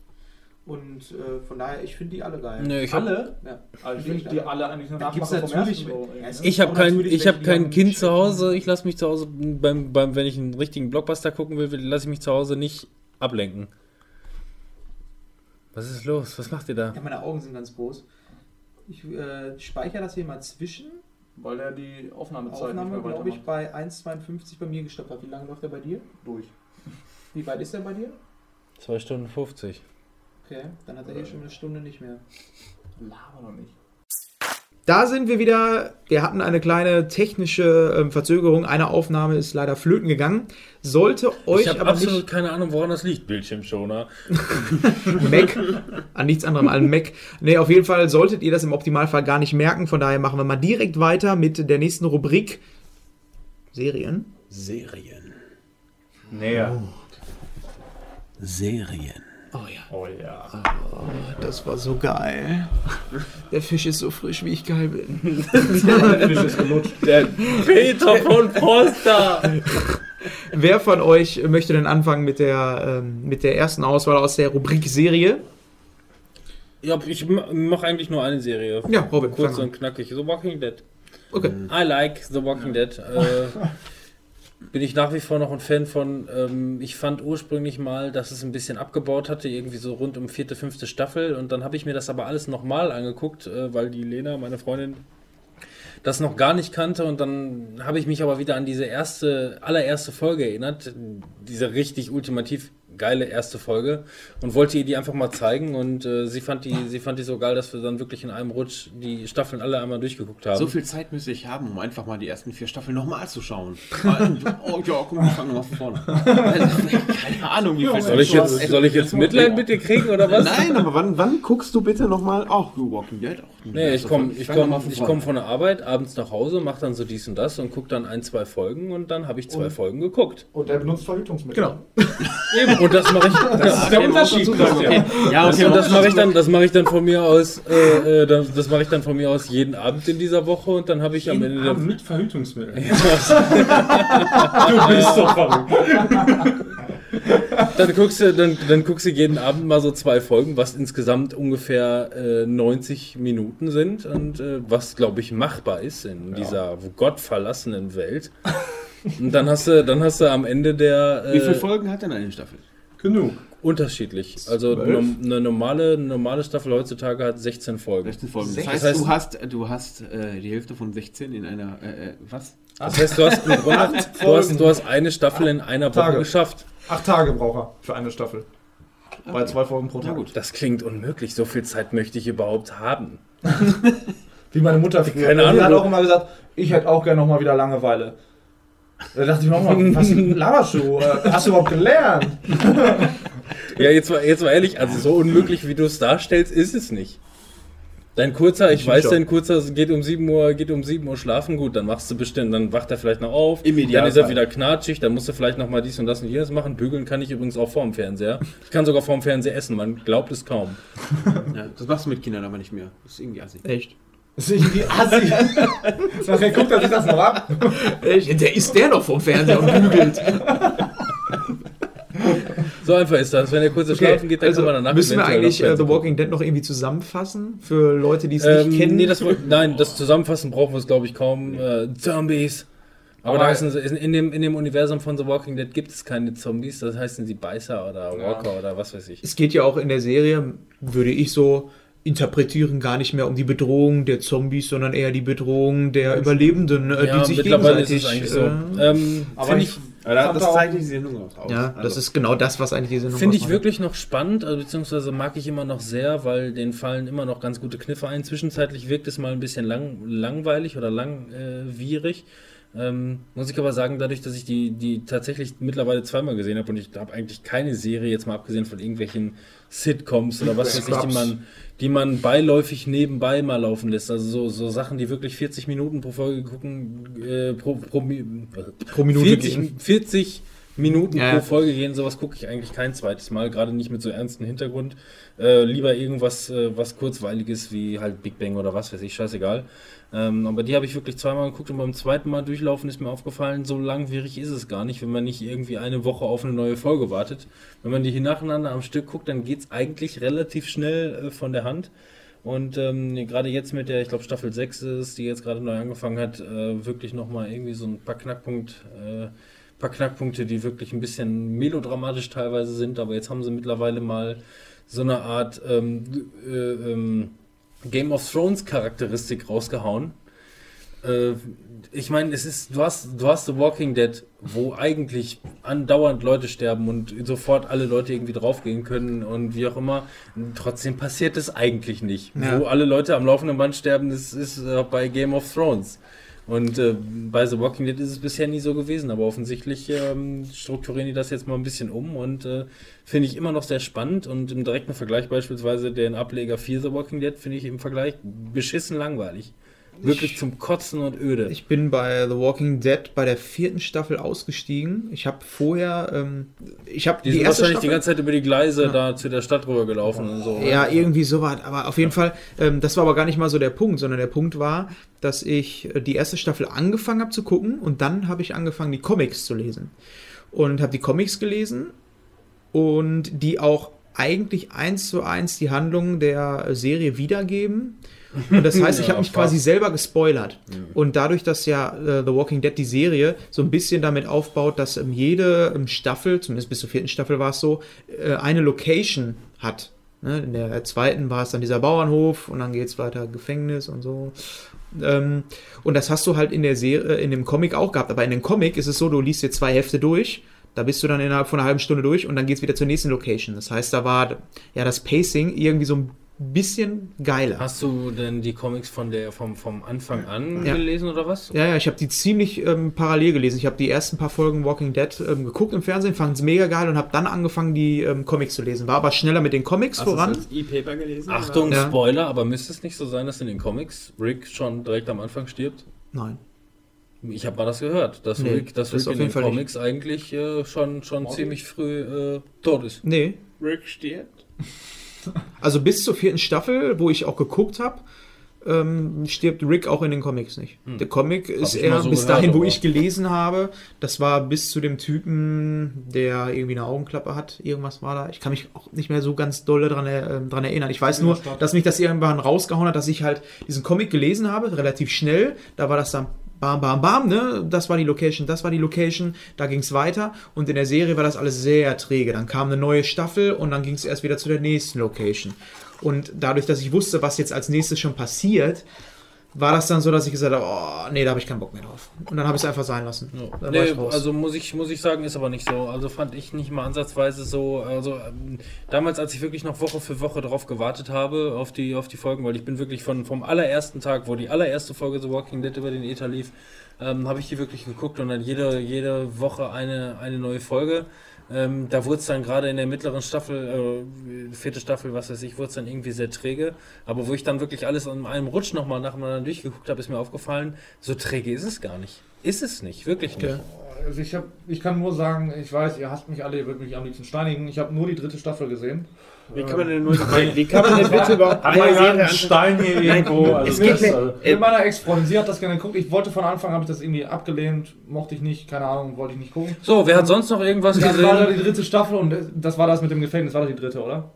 Und äh, von daher, ich finde die alle geil. Nee, ich hab- Alle? Ja. Also ich finde die alle eigentlich Da gibt's natürlich- ersten so. Ja, Ich habe kein, ich hab kein Kind zu Hause. Ich lasse mich zu Hause, beim, beim, wenn ich einen richtigen Blockbuster gucken will, lasse ich mich zu Hause nicht ablenken. Was ist los? Was macht ihr da? Ja, meine Augen sind ganz groß. Ich äh, speichere das hier mal zwischen. Weil er die Aufnahmezeit Aufnahme, nicht mehr glaube ich, weitermacht. bei 1,52 bei mir gestoppt hat. Wie lange läuft der bei dir? durch. Wie weit ist der bei dir? 2 Stunden 50. Okay, dann hat er hier schon eine Stunde nicht mehr. Laber noch nicht. Da sind wir wieder. Wir hatten eine kleine technische ähm, Verzögerung. Eine Aufnahme ist leider flöten gegangen. Sollte euch Ich habe aber absolut nicht keine Ahnung, woran das liegt. Bildschirmschoner. Mac, an nichts anderem als Mac. Nee, auf jeden Fall solltet ihr das im Optimalfall gar nicht merken. Von daher machen wir mal direkt weiter mit der nächsten Rubrik. Serien. Serien. Näher. Serien. Oh ja, Oh ja. das war so geil. Der Fisch ist so frisch, wie ich geil bin. Der Fisch ist gelutscht. Der Peter von Poster. Wer von euch möchte denn anfangen mit der, ähm, mit der ersten Auswahl aus der Rubrik Serie? Ja, ich mache eigentlich nur eine Serie. Ja, Robin, Kurz fang und knackig. The Walking Dead. Okay. I like The Walking Dead. Äh, bin ich nach wie vor noch ein Fan von. Ähm, ich fand ursprünglich mal, dass es ein bisschen abgebaut hatte, irgendwie so rund um vierte, fünfte Staffel. Und dann habe ich mir das aber alles nochmal angeguckt, äh, weil die Lena, meine Freundin, das noch gar nicht kannte. Und dann habe ich mich aber wieder an diese erste, allererste Folge erinnert. Diese richtig ultimativ geile erste Folge und wollte ihr die einfach mal zeigen und äh, sie fand die sie fand die so geil, dass wir dann wirklich in einem Rutsch die Staffeln alle einmal durchgeguckt haben. So viel Zeit müsste ich haben, um einfach mal die ersten vier Staffeln nochmal zu schauen. oh ja, komm, wir fangen nochmal von vorne. Keine Ahnung, wie viel Soll ich jetzt, soll ich jetzt Mitleid mit dir kriegen oder was? Nein, aber wann, wann guckst du bitte nochmal? Ach, du Walking Dead. Nee, ich komme ich doch komm, von ich komm von der Arbeit abends nach Hause, mache dann so dies und das und gucke dann ein, zwei Folgen und dann habe ich zwei Und- Folgen geguckt. Und er benutzt Verhütungsmittel. Genau. Eben. Und das mache ich. Das ist der Unterschied, Christian. Ja, okay, und das mache ich dann, das mache ich dann von mir aus, äh, äh, das, das mache ich dann von mir aus jeden Abend in dieser Woche und dann habe ich am Ende Jeden der Abend mit Verhütungsmittel. du bist so verrückt. Dann guckst du, dann, dann guckst du jeden Abend mal so zwei Folgen, was insgesamt ungefähr äh, 90 Minuten sind und äh, was, glaube ich, machbar ist in dieser gottverlassenen Welt. Und dann hast du, dann hast du am Ende der Wie viele äh, Folgen hat denn eine Staffel? Genug. unterschiedlich. Also nom- eine normale, normale Staffel heutzutage hat 16 Folgen. 16 Folgen. Das heißt, das heißt- du hast, du hast äh, die Hälfte von 16 in einer, äh, äh, was? Das heißt, du hast, Grunde, du hast, du hast eine Staffel in einer Woche Tage. geschafft. Acht Tage braucht er für eine Staffel. Bei zwei Folgen pro Na Tag. gut. Das klingt unmöglich. So viel Zeit möchte ich überhaupt haben. Wie meine Mutter früher. Keine Die Ahnung, hat wo- auch immer gesagt, ich hätte auch gerne noch mal wieder Langeweile. Da dachte ich mir auch mal, was laberst du? Äh, Hast du überhaupt gelernt? Ja, jetzt mal, jetzt mal ehrlich, also so unmöglich, wie du es darstellst, ist es nicht. Dein kurzer, ich weiß, schon. dein kurzer geht um 7 Uhr, geht um 7 Uhr schlafen, gut, dann machst du bestimmt, dann wacht er vielleicht noch auf, Im dann ist er wieder knatschig, dann musst du vielleicht noch mal dies und das und jenes machen. Bügeln kann ich übrigens auch vorm Fernseher. Ich kann sogar vorm Fernseher essen, man glaubt es kaum. Ja, das machst du mit Kindern aber nicht mehr. Das ist irgendwie assig. Echt? Das ist irgendwie assi. Nachher guckt er sich das noch ab. Echt? Der ist der noch vom Fernseher und bügelt. So einfach ist das. Wenn der kurze schlafen geht, dann also kann man danach müssen wir eigentlich äh, The Walking Dead noch irgendwie zusammenfassen für Leute, die es Ähm, nicht kennen? nee, das, nein, das Zusammenfassen brauchen wir es, glaube ich, kaum. Äh, Zombies. Aber, Aber- da heißen sie, in, dem, in dem Universum von The Walking Dead gibt es keine Zombies, das heißen sie Beißer oder Walker oder was weiß ich. es geht ja auch in der Serie, würde ich so interpretieren, gar nicht mehr um die Bedrohung der Zombies, sondern eher die Bedrohung der Überlebenden, äh, Ja, die sich mittlerweile ist gegenseitig... es eigentlich so. Äh, Ähm, Aber ich, ich, Aber das zeigt die Sendung auch aus. ja, das Also, ist genau das, was eigentlich diese Nummer Finde ich wirklich noch spannend, also beziehungsweise mag ich immer noch sehr, weil denen fallen immer noch ganz gute Kniffe ein. Zwischenzeitlich wirkt es mal ein bisschen lang, langweilig oder langwierig. Ähm, muss ich aber sagen, dadurch, dass ich die, die tatsächlich mittlerweile zweimal gesehen habe und ich habe eigentlich keine Serie, jetzt mal abgesehen von irgendwelchen Sitcoms oder was weiß ich, die man, die man beiläufig nebenbei mal laufen lässt. Also so, so Sachen, die wirklich 40 Minuten pro Folge gucken, äh, pro, pro, Pro Minute 40, gehen. 40 Minuten Ja. pro Folge gehen, sowas gucke ich eigentlich kein zweites Mal, gerade nicht mit so ernstem Hintergrund. Äh, lieber irgendwas, äh, was kurzweiliges wie halt Big Bang oder was weiß ich, scheißegal. Ähm, aber die habe ich wirklich zweimal geguckt und beim zweiten Mal durchlaufen ist mir aufgefallen, so langwierig ist es gar nicht, wenn man nicht irgendwie eine Woche auf eine neue Folge wartet. Wenn man die hier nacheinander am Stück guckt, dann geht es eigentlich relativ schnell äh, von der Hand. Und ähm, gerade jetzt mit der, ich glaube Staffel 6 ist, die jetzt gerade neu angefangen hat, äh, wirklich nochmal irgendwie so ein paar Knackpunkt, äh, paar Knackpunkte, die wirklich ein bisschen melodramatisch teilweise sind, aber jetzt haben sie mittlerweile mal so eine Art ähm, äh, ähm, Game of Thrones Charakteristik rausgehauen. Äh, ich meine, es ist, du hast, du hast The Walking Dead, wo eigentlich andauernd Leute sterben und sofort alle Leute irgendwie draufgehen können und wie auch immer. Trotzdem passiert es eigentlich nicht. Ja. Wo alle Leute am laufenden Band sterben, das ist äh, bei Game of Thrones. Und äh, bei The Walking Dead ist es bisher nie so gewesen, aber offensichtlich ähm, strukturieren die das jetzt mal ein bisschen um und äh, finde ich immer noch sehr spannend und im direkten Vergleich beispielsweise den Ableger 4 The Walking Dead finde ich im Vergleich beschissen langweilig. Wirklich zum Kotzen und öde. Ich bin bei The Walking Dead bei der vierten Staffel ausgestiegen. Ich habe vorher, ähm, ich habe die, sind wahrscheinlich die ganze Zeit über die Gleise da zu der Stadt rüber gelaufen und so. Ja, irgendwie sowas. Aber auf jeden Fall, ähm, das war aber gar nicht mal so der Punkt, sondern der Punkt war, dass ich äh, die erste Staffel angefangen habe zu gucken und dann habe ich angefangen, die Comics zu lesen. Und habe die Comics gelesen und die auch eigentlich eins zu eins die Handlung der Serie wiedergeben. Und das heißt, ich habe mich quasi selber gespoilert. Und dadurch, dass ja äh, The Walking Dead, die Serie, so ein bisschen damit aufbaut, dass ähm, jede ähm, Staffel, zumindest bis zur vierten Staffel war es so, äh, eine Location hat. Ne? In der zweiten war es dann dieser Bauernhof und dann geht es weiter Gefängnis und so. Ähm, und das hast du halt in der Serie, in dem Comic auch gehabt. Aber in dem Comic ist es so, du liest dir zwei Hefte durch. Da bist du dann innerhalb von einer halben Stunde durch und dann geht's wieder zur nächsten Location. Das heißt, da war ja das Pacing irgendwie so ein bisschen geiler. Hast du denn die Comics von der vom, vom Anfang an Ja. gelesen oder was? Ja, ja, ich habe die ziemlich ähm, parallel gelesen. Ich habe die ersten paar Folgen Walking Dead ähm, geguckt im Fernsehen, fand es mega geil und habe dann angefangen, die ähm, Comics zu lesen. War aber schneller mit den Comics Hast du voran. das als E-Paper gelesen? Achtung, Ja. Spoiler, aber müsste es nicht so sein, dass in den Comics Rick schon direkt am Anfang stirbt? Nein. Ich habe mal das gehört, dass Nee, Rick, dass das Rick auf in jeden den Fall nicht. Comics eigentlich äh, schon, schon ziemlich früh äh, tot ist. Nee. Rick stirbt. Also bis zur vierten Staffel, wo ich auch geguckt habe, ähm, stirbt Rick auch in den Comics nicht. Der Comic ist ich mal eher so bis gehört, dahin, wo aber- ich gelesen habe, das war bis zu dem Typen, der irgendwie eine Augenklappe hat. Irgendwas war da. Ich kann mich auch nicht mehr so ganz doll dran, äh, dran erinnern. Ich weiß nur, dass mich das irgendwann rausgehauen hat, dass ich halt diesen Comic gelesen habe, relativ schnell. Da war das dann bam, bam, bam, ne? Das war die Location, das war die Location, da ging es weiter und in der Serie war das alles sehr träge. Dann kam eine neue Staffel und dann ging es erst wieder zu der nächsten Location. Und dadurch, dass ich wusste, was jetzt als nächstes schon passiert, war das dann so, dass ich gesagt habe, oh, nee, da habe ich keinen Bock mehr drauf. Und dann habe ich es einfach sein lassen. War Nee, also muss ich, muss ich sagen, ist aber nicht so. Also fand ich nicht mal ansatzweise so. Also ähm, damals, als ich wirklich noch Woche für Woche darauf gewartet habe, auf die, auf die Folgen, weil ich bin wirklich von, vom allerersten Tag, wo die allererste Folge The Walking Dead über den Ether lief, ähm, habe ich die wirklich geguckt und dann jede, jede Woche eine, eine neue Folge. Ähm, da wurde es dann gerade in der mittleren Staffel, äh, vierte Staffel, was weiß ich, wurde es dann irgendwie sehr träge. Aber wo ich dann wirklich alles an einem Rutsch nochmal nacheinander durchgeguckt habe, ist mir aufgefallen, so träge ist es gar nicht. Ist es nicht, wirklich nicht. Also ich, hab, ich kann nur sagen, ich weiß, ihr hasst mich alle, ihr würdet mich am liebsten steinigen. Ich habe nur die dritte Staffel gesehen. Wie kann man denn nur wie kann man denn bitte überhaupt Hat eine Serie einen? Stein hier irgendwo? Also es geht das, also, Mit meiner Ex-Freundin, sie hat das gerne geguckt. Ich wollte von Anfang, habe ich das irgendwie abgelehnt, mochte ich nicht, keine Ahnung, wollte ich nicht gucken. So, wer hat sonst noch irgendwas Das war da gesehen? die dritte Staffel und das war das mit dem Gefängnis, war doch die dritte, oder?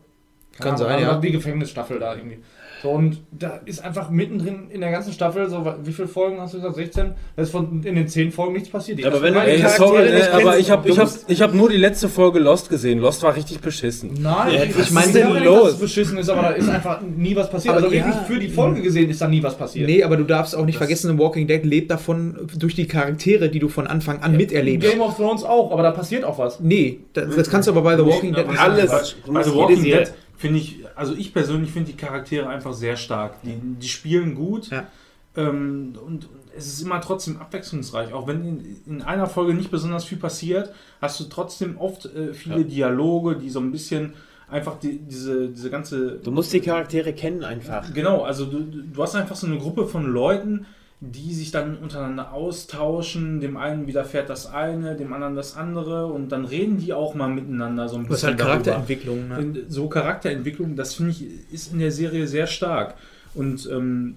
Kann Ja, sein, also ja. Die Gefängnisstaffel da irgendwie. So, und da ist einfach mittendrin in der ganzen Staffel, so, wie viele Folgen hast du gesagt? 16? Da ist von, in den 10 Folgen nichts passiert. Aber wenn Ey, Charaktere sorry, nicht ne, aber kennst, ich habe ich hab, ich hab nur die letzte Folge Lost gesehen. Lost war richtig beschissen. Nein, Ja, ich, was meine, ist denn nicht, los? dass es beschissen ist, aber da ist einfach nie was passiert. Aber also ja. wirklich für die Folge gesehen ist da nie was passiert. Nee, aber du darfst auch nicht vergessen, The Walking Dead lebt davon durch die Charaktere, die du von Anfang an miterlebst. Game of Thrones auch, aber da passiert auch was. Nee, das, das kannst du aber bei The Walking Dead nicht alles. Bei musst The Walking Dead finde ich, also ich persönlich finde die Charaktere einfach sehr stark. Die, die spielen gut Ja. ähm, und es ist immer trotzdem abwechslungsreich. Auch wenn in, in einer Folge nicht besonders viel passiert, hast du trotzdem oft äh, viele Dialoge, die so ein bisschen einfach die, diese, diese ganze Du musst die Charaktere kennen einfach. Genau, also du, du hast einfach so eine Gruppe von Leuten, die sich dann untereinander austauschen. Dem einen widerfährt das eine, dem anderen das andere und dann reden die auch mal miteinander so ein bisschen. Das ist halt. Charakterentwicklung. Ne? So Charakterentwicklung, das finde ich, ist in der Serie sehr stark. Und ähm,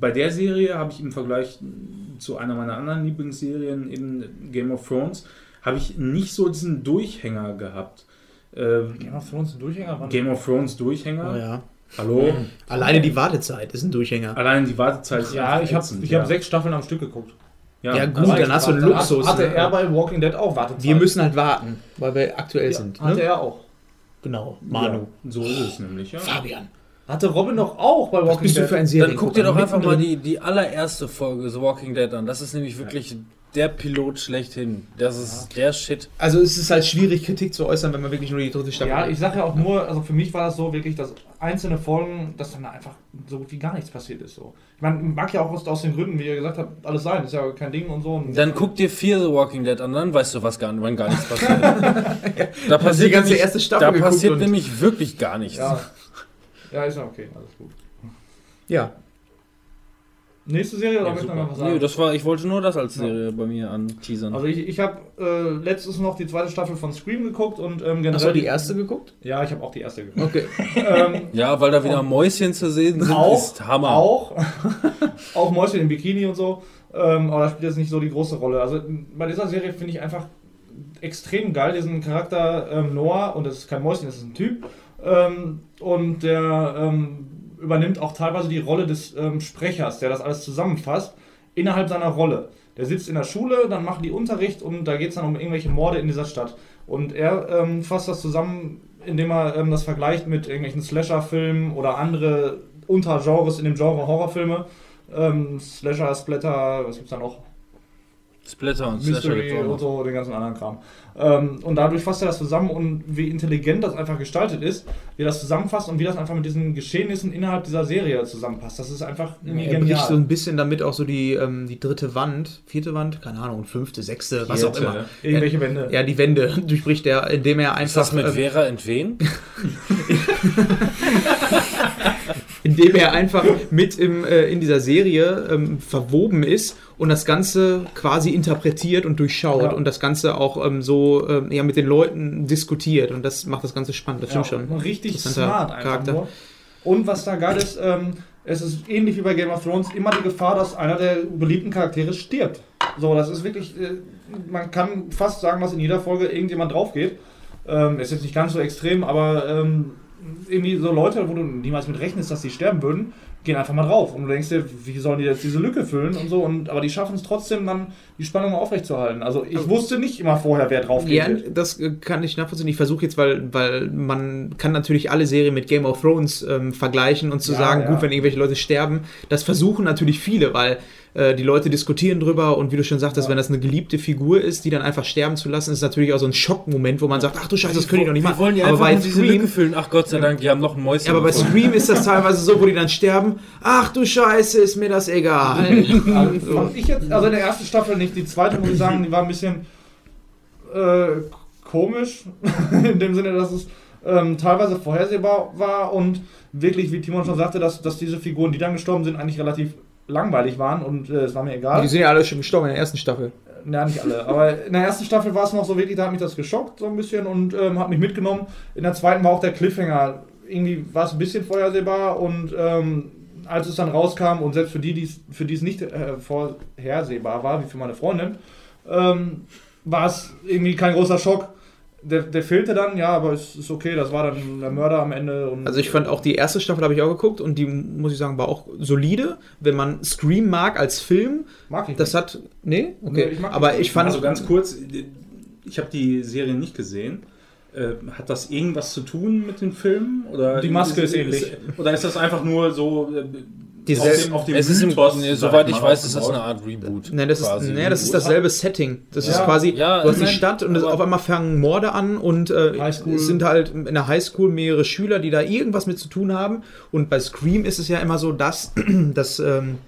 bei der Serie habe ich im Vergleich zu einer meiner anderen Lieblingsserien, eben Game of Thrones, habe ich nicht so diesen Durchhänger gehabt. Ähm, Game of Thrones Durchhänger? Game of Thrones Durchhänger. Oh, ja. Hallo? Alleine die Wartezeit ist ein Durchhänger. Allein die Wartezeit ist Ja, ich habe ja. hab sechs Staffeln am Stück geguckt. Ja, gut, also dann hast du einen Luxus. Hatte ne? er bei Walking Dead auch Wartezeit. Wir müssen halt warten, weil wir aktuell ja, sind. Hatte Ne? er auch. Genau, Manu. Ja, so ist es nämlich, ja. Fabian. Hatte Robin doch auch bei Was bist du für ein Serien? Dann guck dir doch einfach mal die, die allererste Folge The Walking Dead an. Das ist nämlich wirklich der Pilot schlechthin. Das ist der Shit. Also es ist halt schwierig, Kritik zu äußern, wenn man wirklich nur die dritte Staffel Ja, ich sage ja auch nur, also für mich war das so wirklich, dass einzelne Folgen, dass dann da einfach so gut wie gar nichts passiert ist. So. Ich meine, mag ja auch aus, aus den Gründen, wie ihr gesagt habt, alles sein, ist ja kein Ding und so. Und Dann guck dir Fear the Walking Dead an, dann weißt du, was gar, wann gar nichts passiert. da passiert die ganze nämlich, erste Staffel Da passiert nämlich wirklich gar nichts. ja. ja, ist ja okay, alles gut. Ja. Nächste Serie oder Ja, möchte super. noch was sagen? Nee, das war, ich wollte nur das als Serie bei mir anteasern. Also ich, ich habe äh, letztens noch die zweite Staffel von Scream geguckt und ähm, generell... Hast du die erste geguckt? Ja, ich habe auch die erste geguckt. Okay. ähm, ja, weil da wieder Mäuschen zu sehen sind, auch, ist Hammer. Auch, auch Mäuschen im Bikini und so. Ähm, aber das spielt jetzt nicht so die große Rolle. Also bei dieser Serie finde ich einfach extrem geil, diesen Charakter ähm, Noah, und das ist kein Mäuschen, das ist ein Typ. Ähm, und der ähm, übernimmt auch teilweise die Rolle des ähm, Sprechers, der das alles zusammenfasst, innerhalb seiner Rolle. Der sitzt in der Schule, dann machen die Unterricht und da geht es dann um irgendwelche Morde in dieser Stadt. Und er ähm, fasst das zusammen, indem er ähm, das vergleicht mit irgendwelchen Slasher-Filmen oder andere Untergenres in dem Genre Horrorfilme. Ähm, Slasher, Splatter, was gibt's da noch? Splatter und Slasher Mystery auch und so, den ganzen anderen Kram. Ähm, und dadurch fasst er das zusammen und wie intelligent das einfach gestaltet ist, wie er das zusammenfasst und wie das einfach mit diesen Geschehnissen innerhalb dieser Serie zusammenpasst. Das ist einfach irgendwie Er bricht so genial. ein bisschen damit auch so die, ähm, die dritte Wand, vierte Wand, keine Ahnung, fünfte, sechste, was auch Vierte. immer. Irgendwelche Wände. Ja, die Wände durchbricht er, indem er Ist das einfach, mit ähm, Vera entwen? indem er einfach mit im, äh, in dieser Serie ähm, verwoben ist und das Ganze quasi interpretiert und durchschaut Ja. und das Ganze auch ähm, so ähm, ja, mit den Leuten diskutiert und das macht das Ganze spannend, das Ja, stimmt schon. Richtig smart einfach Charakter. nur. Und was da geil ist, ähm, es ist ähnlich wie bei Game of Thrones immer die Gefahr, dass einer der beliebten Charaktere stirbt. So, das ist wirklich, äh, man kann fast sagen, dass in jeder Folge irgendjemand drauf geht. Ähm, ist jetzt nicht ganz so extrem, aber ähm, irgendwie so Leute, wo du niemals mit rechnest, dass sie sterben würden, gehen einfach mal drauf. Und du denkst dir, wie sollen die jetzt diese Lücke füllen und so. Und, aber die schaffen es trotzdem dann, die Spannung aufrechtzuerhalten. Also ich wusste nicht immer vorher, wer drauf geht. Ja, das äh, kann ich nachvollziehen. Ich versuche jetzt, weil, weil man kann natürlich alle Serien mit Game of Thrones ähm, vergleichen und zu Ja, sagen, ja. gut, wenn irgendwelche Leute sterben, das versuchen natürlich viele, weil äh, die Leute diskutieren drüber und wie du schon sagtest, Ja. wenn das eine geliebte Figur ist, die dann einfach sterben zu lassen, ist natürlich auch so ein Schockmoment, wo man sagt, ach du Scheiße, das können die doch nicht Wir machen. wollen ja aber einfach bei nur diese Scream, Lücke füllen. Ach Gott sei Dank, die haben noch ein Mäuschen. ja, aber bei gefunden. Scream ist das teilweise so, wo die dann sterben, ach du Scheiße, ist mir das egal. Also, fand ich jetzt, also in der ersten Staffel nicht, die zweite muss ich sagen, die war ein bisschen äh, komisch, in dem Sinne, dass es ähm, teilweise vorhersehbar war und wirklich, wie Timon schon sagte, dass, dass diese Figuren, die dann gestorben sind, eigentlich relativ langweilig waren und äh, es war mir egal. die sind ja alle schon gestorben in der ersten Staffel. Ja, nicht alle. Aber in der ersten Staffel war es noch so wirklich, da hat mich das geschockt so ein bisschen und ähm, hat mich mitgenommen. In der zweiten war auch der Cliffhanger. Irgendwie war es ein bisschen vorhersehbar und ähm, als es dann rauskam und selbst für die, die's, für die es nicht äh, vorhersehbar war, wie für meine Freundin, ähm, war es irgendwie kein großer Schock. Der, der fehlte dann, ja, aber es ist okay, das war dann der Mörder am Ende. Und Also ich fand auch die erste Staffel habe ich auch geguckt und die muss ich sagen war auch solide. Wenn man Scream mag als Film, mag ich das nicht. hat nee, Nee, okay. ich mag aber das ich fand Also ganz kurz, ich habe die Serie nicht gesehen. Äh, hat das irgendwas zu tun mit den Filmen? Oder Die Maske ist ähnlich. oder ist das einfach nur so äh, Die auf, dem, auf dem Es ist im, Mythos, nee, sag soweit ich weiß, ist das eine Art Reboot. Nee, das ist, quasi. nee, das ist dasselbe Setting. Das ist Ja. quasi, Ja, du hast die nein, Stadt und auf einmal fangen Morde an und äh, es sind halt in der Highschool mehrere Schüler, die da irgendwas mit zu tun haben. Und bei Scream ist es ja immer so, dass, dass ähm,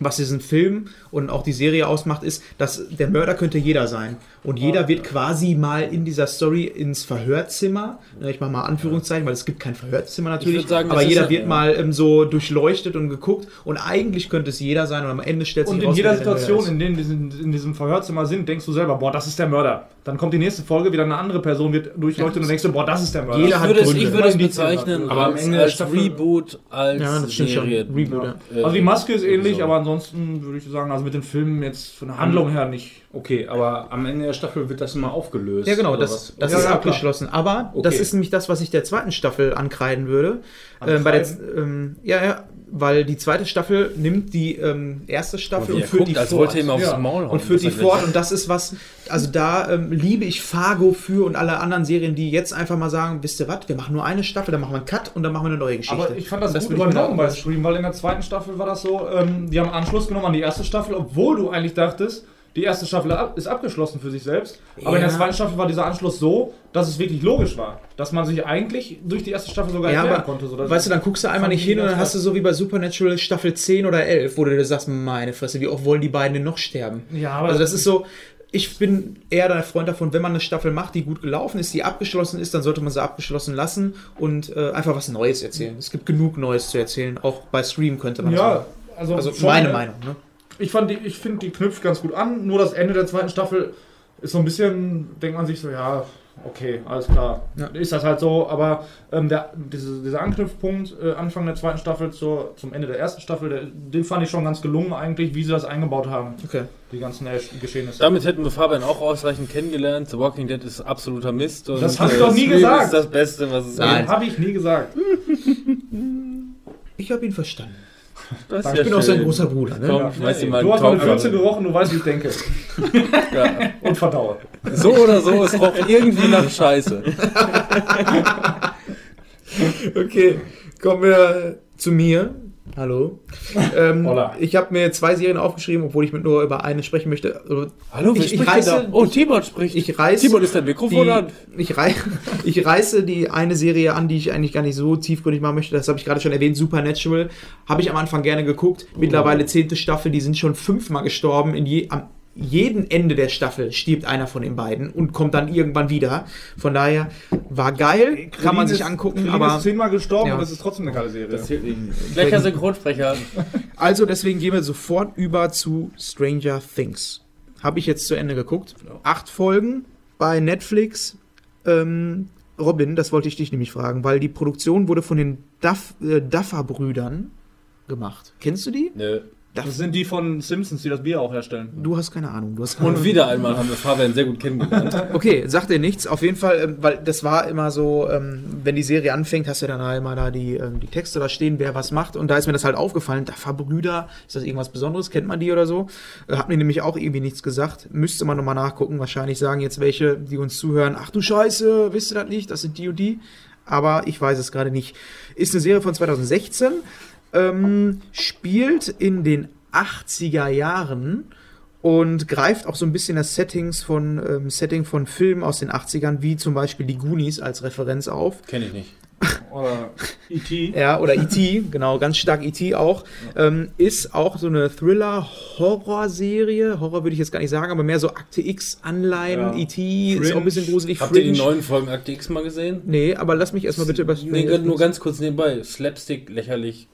was diesen Film und auch die Serie ausmacht, ist, dass der Mörder könnte jeder sein. Und jeder wird quasi mal in dieser Story ins Verhörzimmer, ne, ich mache mal Anführungszeichen, weil es gibt kein Verhörzimmer natürlich, sagen, aber jeder ja- wird mal ähm, so durchleuchtet und geguckt und eigentlich könnte es jeder sein und am Ende stellt sich Und in raus, jeder Situation, in der in, in diesem Verhörzimmer sind, denkst du selber, boah, das ist der Mörder. Dann kommt die nächste Folge, wieder eine andere Person wird durchleuchtet und dann denkst du, boah, das ist der Mörder. Jeder Ich hat würde, es, Gründe. ich würde es bezeichnen. Aber am als, Ende als Reboot, als Ja, Serie. schon. Reboot, ja. Also die Maske ist ähnlich, sowieso. aber ansonsten würde ich sagen, also mit den Filmen jetzt von der Handlung her nicht. Okay, aber am Ende der Staffel wird das immer aufgelöst. Ja, genau, das, das Ja, ist ja, klar. abgeschlossen. Aber das Okay. ist nämlich das, was ich der zweiten Staffel ankreiden würde. Ähm, bei der, ähm, ja, ja, weil die zweite Staffel nimmt die ähm, erste Staffel und führt guckt, die als fort. wollte ihm aufs Ja. Maul hauen. und führt die fort und das ist was, also da ähm, liebe ich Fargo für und alle anderen Serien, die jetzt einfach mal sagen, wisst ihr was, wir machen nur eine Staffel, dann machen wir einen Cut und dann machen wir eine neue Geschichte. Aber ich fand das, gut ich mir übernommen bei Stream, weil in der zweiten Staffel war das so, ähm, die haben Anschluss genommen an die erste Staffel, obwohl du eigentlich dachtest, die erste Staffel ab, ist abgeschlossen für sich selbst. Aber in der Ja. zweiten Staffel war dieser Anschluss so, dass es wirklich logisch war. Dass man sich eigentlich durch die erste Staffel sogar Ja, erklären aber konnte. So weißt du, dann guckst du einmal nicht ich hin und dann hast du so wie bei Supernatural Staffel 10 oder 11, wo du dir sagst, meine Fresse, wie oft wollen die beiden denn noch sterben? Ja, aber Also das ist so, ich bin eher der Freund davon, wenn man eine Staffel macht, die gut gelaufen ist, die abgeschlossen ist, dann sollte man sie abgeschlossen lassen und äh, einfach was Neues erzählen. Es gibt genug Neues zu erzählen, auch bei Stream könnte man ja, sagen. also, Also meine ne? Meinung. Ne? Ich, fand die, ich finde, die knüpft ganz gut an. Nur das Ende der zweiten Staffel ist so ein bisschen, denkt man sich so, ja, okay, alles klar. Ja. Ist das halt so, aber ähm, der, diese, dieser Anknüpfpunkt äh, Anfang der zweiten Staffel zur, zum Ende der ersten Staffel, der, den fand ich schon ganz gelungen eigentlich, wie sie das eingebaut haben, Okay. die ganzen äh, Geschehnisse. Damit hätten wir Fabian auch ausreichend kennengelernt. The Walking Dead ist absoluter Mist. Und, Das hast du äh, doch nie Stream gesagt. ist das Beste, was es Nein. Habe ich nie gesagt. Ich habe ihn verstanden. Ich bin auch sein großer Bruder. Ne? Komm, Ja. mal Du einen hast meine. Würze gerochen, du weißt, wie ich denke. Ja. Und verdaue. So oder so, es roch irgendwie nach Scheiße. Okay, kommen wir zu mir. Hallo. Ähm, Hola. ich habe mir zwei Serien aufgeschrieben, obwohl ich mit nur über eine sprechen möchte. Also, Hallo, Ich- ich reiße- da? Oh, Timon spricht. Ich reiß Timon ist dein Mikrofon die, an. ich, rei ich reiße die eine Serie an, die ich eigentlich gar nicht so tiefgründig machen möchte. Das habe ich gerade schon erwähnt. Supernatural habe ich am Anfang gerne geguckt. Mittlerweile zehnte Staffel. Die sind schon fünfmal gestorben. In je, am jedem Ende der Staffel stirbt einer von den beiden und kommt dann irgendwann wieder. Von daher war geil, kann man sich angucken. Colin Aber ist zehnmal gestorben Ja. und es ist trotzdem eine geile Serie. Gleicher Synchronsprecher. Also deswegen gehen wir sofort über zu Stranger Things. Habe ich jetzt zu Ende geguckt. Acht Folgen bei Netflix. Ähm, Robin, das wollte ich dich nämlich fragen, weil die Produktion wurde von den Duff, äh, Duffer-Brüdern gemacht. Kennst du die? Nö. Das sind die von Simpsons, die das Bier auch herstellen. Du hast keine Ahnung. Du hast keine Und wieder einmal haben wir Fabian sehr gut kennengelernt. Okay, sagt dir nichts. Auf jeden Fall, ähm, weil das war immer so, ähm, wenn die Serie anfängt, hast du dann halt immer da die, ähm, die Texte da stehen, wer was macht. Und da ist mir das halt aufgefallen. Duffer-Brüder, ist das irgendwas Besonderes? Kennt man die oder so? Äh, hat mir nämlich auch irgendwie nichts gesagt. Müsste man nochmal nachgucken. Wahrscheinlich sagen jetzt welche, die uns zuhören, ach du Scheiße, wisst ihr das nicht? Das sind die und die. Aber ich weiß es gerade nicht. Ist eine Serie von 2016. Ähm, spielt in den 80er Jahren und greift auch so ein bisschen das Settings von, ähm, Setting von Filmen aus den 80ern, wie zum Beispiel die Goonies als Referenz auf. Kenn ich nicht. Oder E.T. Ja, oder E.T., genau, ganz stark E.T. auch. Ähm, ist auch so eine Thriller-Horror-Serie. Horror würde ich jetzt gar nicht sagen, aber mehr so Akte X-Anleihen. Ja. E.T. ist auch ein bisschen gruselig. Habt ihr die neuen Folgen Akte X mal gesehen? Nee, aber lass mich erstmal bitte über Nee, nur ganz kurz nebenbei. Slapstick, lächerlich,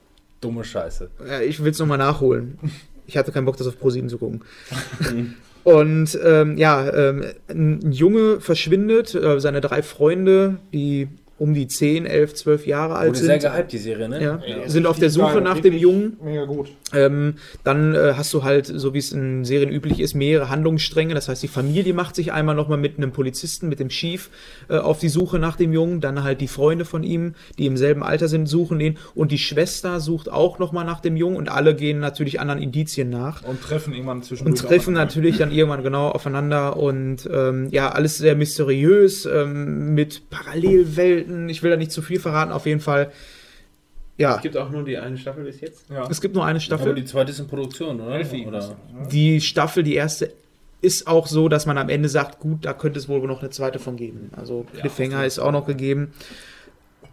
dumme Scheiße. Ich will es nochmal nachholen. Ich hatte keinen Bock, das auf ProSieben zu gucken. Und ähm, ja, ähm, ein Junge verschwindet, äh, seine drei Freunde, die um die 10, 11, 12 Jahre alt Wurde sehr sind, gehypt, die Serie, ne? ja, sind auf der Suche nach dem Jungen. Mega gut. Ähm, dann äh, hast du halt, so wie es in Serien üblich ist, mehrere Handlungsstränge. Das heißt, die Familie macht sich einmal nochmal mit einem Polizisten, mit dem Chief, äh, auf die Suche nach dem Jungen. Dann halt die Freunde von ihm, die im selben Alter sind, suchen ihn. Und die Schwester sucht auch nochmal nach dem Jungen. Und alle gehen natürlich anderen Indizien nach. Und treffen irgendwann zwischen Und treffen natürlich dann irgendwann genau aufeinander und ähm, ja, alles sehr mysteriös, ähm, mit Parallelwelten. Ich will da nicht zu viel verraten, auf jeden Fall. Ja, Es gibt auch nur die eine Staffel bis jetzt. Ja. es gibt nur eine Staffel. Aber die zweite ist in Produktion, oder? Elfie. oder? Die Staffel, die erste, ist auch so, dass man am Ende sagt, gut, da könnte es wohl noch eine zweite von geben. Also Cliffhanger ist auch noch gegeben.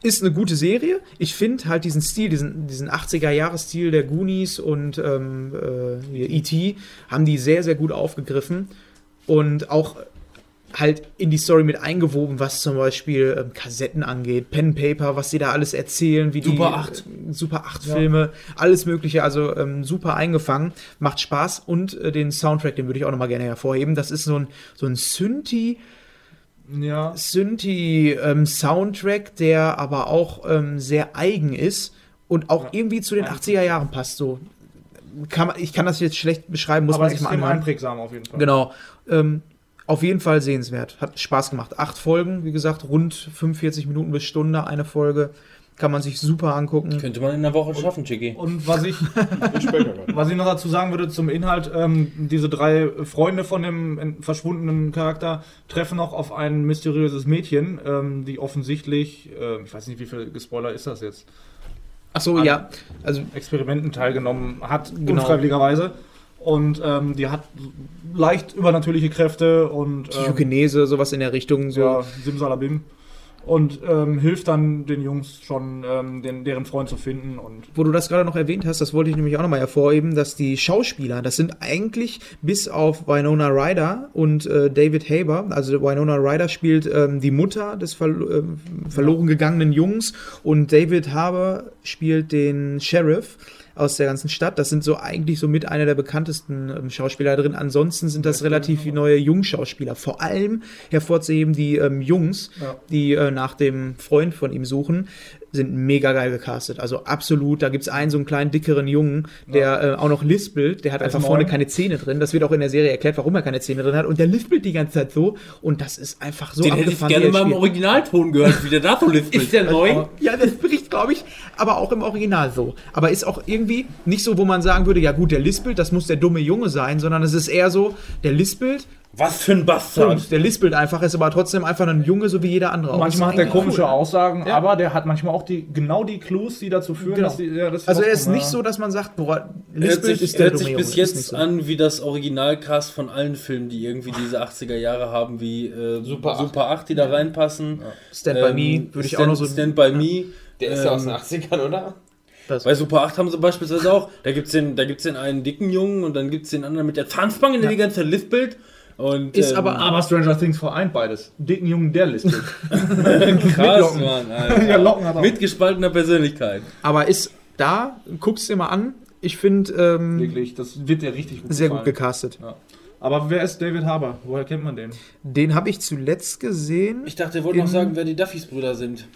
Ist eine gute Serie. Ich finde halt diesen Stil, diesen, diesen 80er-Jahres-Stil der Goonies und ähm, äh, E.T. haben die sehr, sehr gut aufgegriffen und auch halt in die Story mit eingewoben, was zum Beispiel ähm, Kassetten angeht, Pen Paper, was sie da alles erzählen, wie Super die 8. äh, Super 8 Filme, alles mögliche, also ähm, super eingefangen, macht Spaß und äh, den Soundtrack, den würde ich auch nochmal gerne hervorheben. Das ist so ein so ein Synthi Ja. Synthi ähm, Soundtrack, der aber auch ähm, sehr eigen ist und auch irgendwie zu den 80er Jahren passt so. Kann man, ich kann das jetzt schlecht beschreiben, muss aber man sich mal anhören. einprägsam auf jeden Fall. Genau. Ähm, auf jeden Fall sehenswert. Hat Spaß gemacht. Acht Folgen, wie gesagt, rund 45 Minuten bis Stunde eine Folge. Kann man sich super angucken. Könnte man in einer Woche schaffen, Chicky. Und was ich, was ich noch dazu sagen würde zum Inhalt, ähm, diese drei Freunde von dem verschwundenen Charakter treffen noch auf ein mysteriöses Mädchen, ähm, die offensichtlich, äh, ich weiß nicht, wie viel Gespoiler ist das jetzt, Ach so, ja. Also Experimenten teilgenommen hat, Genau. unfreiwilligerweise. Und ähm, die hat leicht übernatürliche Kräfte und ähm, Psychokinese, sowas in der Richtung. So. ja, Simsalabim. Und ähm, hilft dann den Jungs schon, ähm, den, deren Freund zu finden. Und Wo du das gerade noch erwähnt hast, das wollte ich nämlich auch nochmal hervorheben, dass die Schauspieler, das sind eigentlich bis auf Winona Ryder und äh, David Haber, also Winona Ryder spielt ähm, die Mutter des verlo ähm, verloren gegangenen Jungs und David Haber spielt den Sheriff aus der ganzen Stadt. Das sind so eigentlich so mit einer der bekanntesten ähm, Schauspieler drin. Ansonsten sind das relativ neue Jungschauspieler. Vor allem hervorzuheben die ähm, Jungs, Ja. die äh, nach dem Freund von ihm suchen, sind mega geil gecastet. Also absolut. Da gibt es einen so einen kleinen dickeren Jungen, der äh, auch noch lispelt. Der hat einfach ist vorne keine Zähne drin. Das wird auch in der Serie erklärt, warum er keine Zähne drin hat. Und der lispelt die ganze Zeit so. Und das ist einfach so Den hätte ich gerne er mal im. Originalton gehört, wie der da so lispelt. Ist der neu? Ja, das bricht, glaube ich, aber auch im Original so. Aber ist auch irgendwie nicht so, wo man sagen würde, ja gut, der lispelt, das muss der dumme Junge sein, sondern es ist eher so, der lispelt, Was für ein Bastard. Punkt. Der lispelt einfach, ist aber trotzdem einfach ein Junge, so wie jeder andere manchmal hat er komische cool. Aussagen, Ja. aber der hat manchmal auch die, genau die Clues, die dazu führen, Genau. dass die, ja, das Also er ist nicht ja. so, dass man sagt, boah, Hört lispelt sich, ist der hört sich bis jetzt so. an wie das Originalcast von allen Filmen, die irgendwie diese 80er Jahre haben, wie äh, Super Super 8, die da reinpassen. Stand by Me würde ich auch noch so... Stand by Me. Der ist ja aus Ähm, den 80ern, oder? das, Bei Super 8 haben sie beispielsweise auch, da gibt es den, da gibt's den einen dicken Jungen und dann gibt es den anderen mit der Zahnspange, der die ganze Zeit lispelt. Und, Ist ähm, aber- Aber Stranger Things vereint beides. Dicken Jungen, der lispelt. krass, Locken. Mann, Alter. ja, Locken hat auch. Mit gespaltener Persönlichkeit. aber ist da, guck's dir mal an, ich finde, ähm, Wirklich, das wird dir richtig gut sehr gut gefallen. gecastet. Aber wer ist David Harbour? Woher kennt man den? Den habe ich zuletzt gesehen. Ich dachte, er wollte noch sagen, wer die Duffys Brüder sind.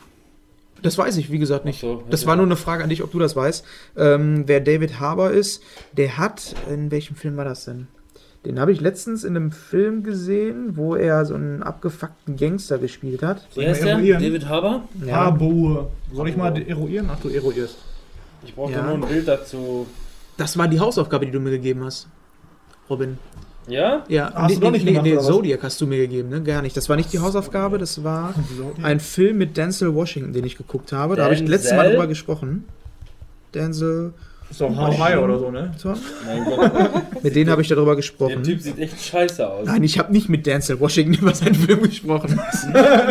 Das weiß ich, wie gesagt, nicht. So, das ja. war nur eine Frage an dich, ob du das weißt. Ähm, wer David Harbour ist, der hat, in welchem Film war das denn? Den habe ich letztens in einem Film gesehen, wo er so einen abgefuckten Gangster gespielt hat. Wer ist der? David Harbour? Harbour. Soll ich mal eruieren? Ach, du eruierst. Ich brauche Ja. nur ein Bild dazu. Das war die Hausaufgabe, die du mir gegeben hast. Robin. Ja? Ja, Hast du doch nicht gemacht, nee, was? Zodiac hast du mir gegeben, ne? Gar nicht. Das war nicht die Hausaufgabe, das war ein Film mit Denzel Washington, den ich geguckt habe. Da habe ich letztes Mal drüber gesprochen. Denzel. Ist doch High oder so, ne? Mein Gott, Mit denen habe ich darüber der gesprochen. Typ sieht echt scheiße aus. Nein, ich habe nicht mit Denzel Washington über seinen Film gesprochen.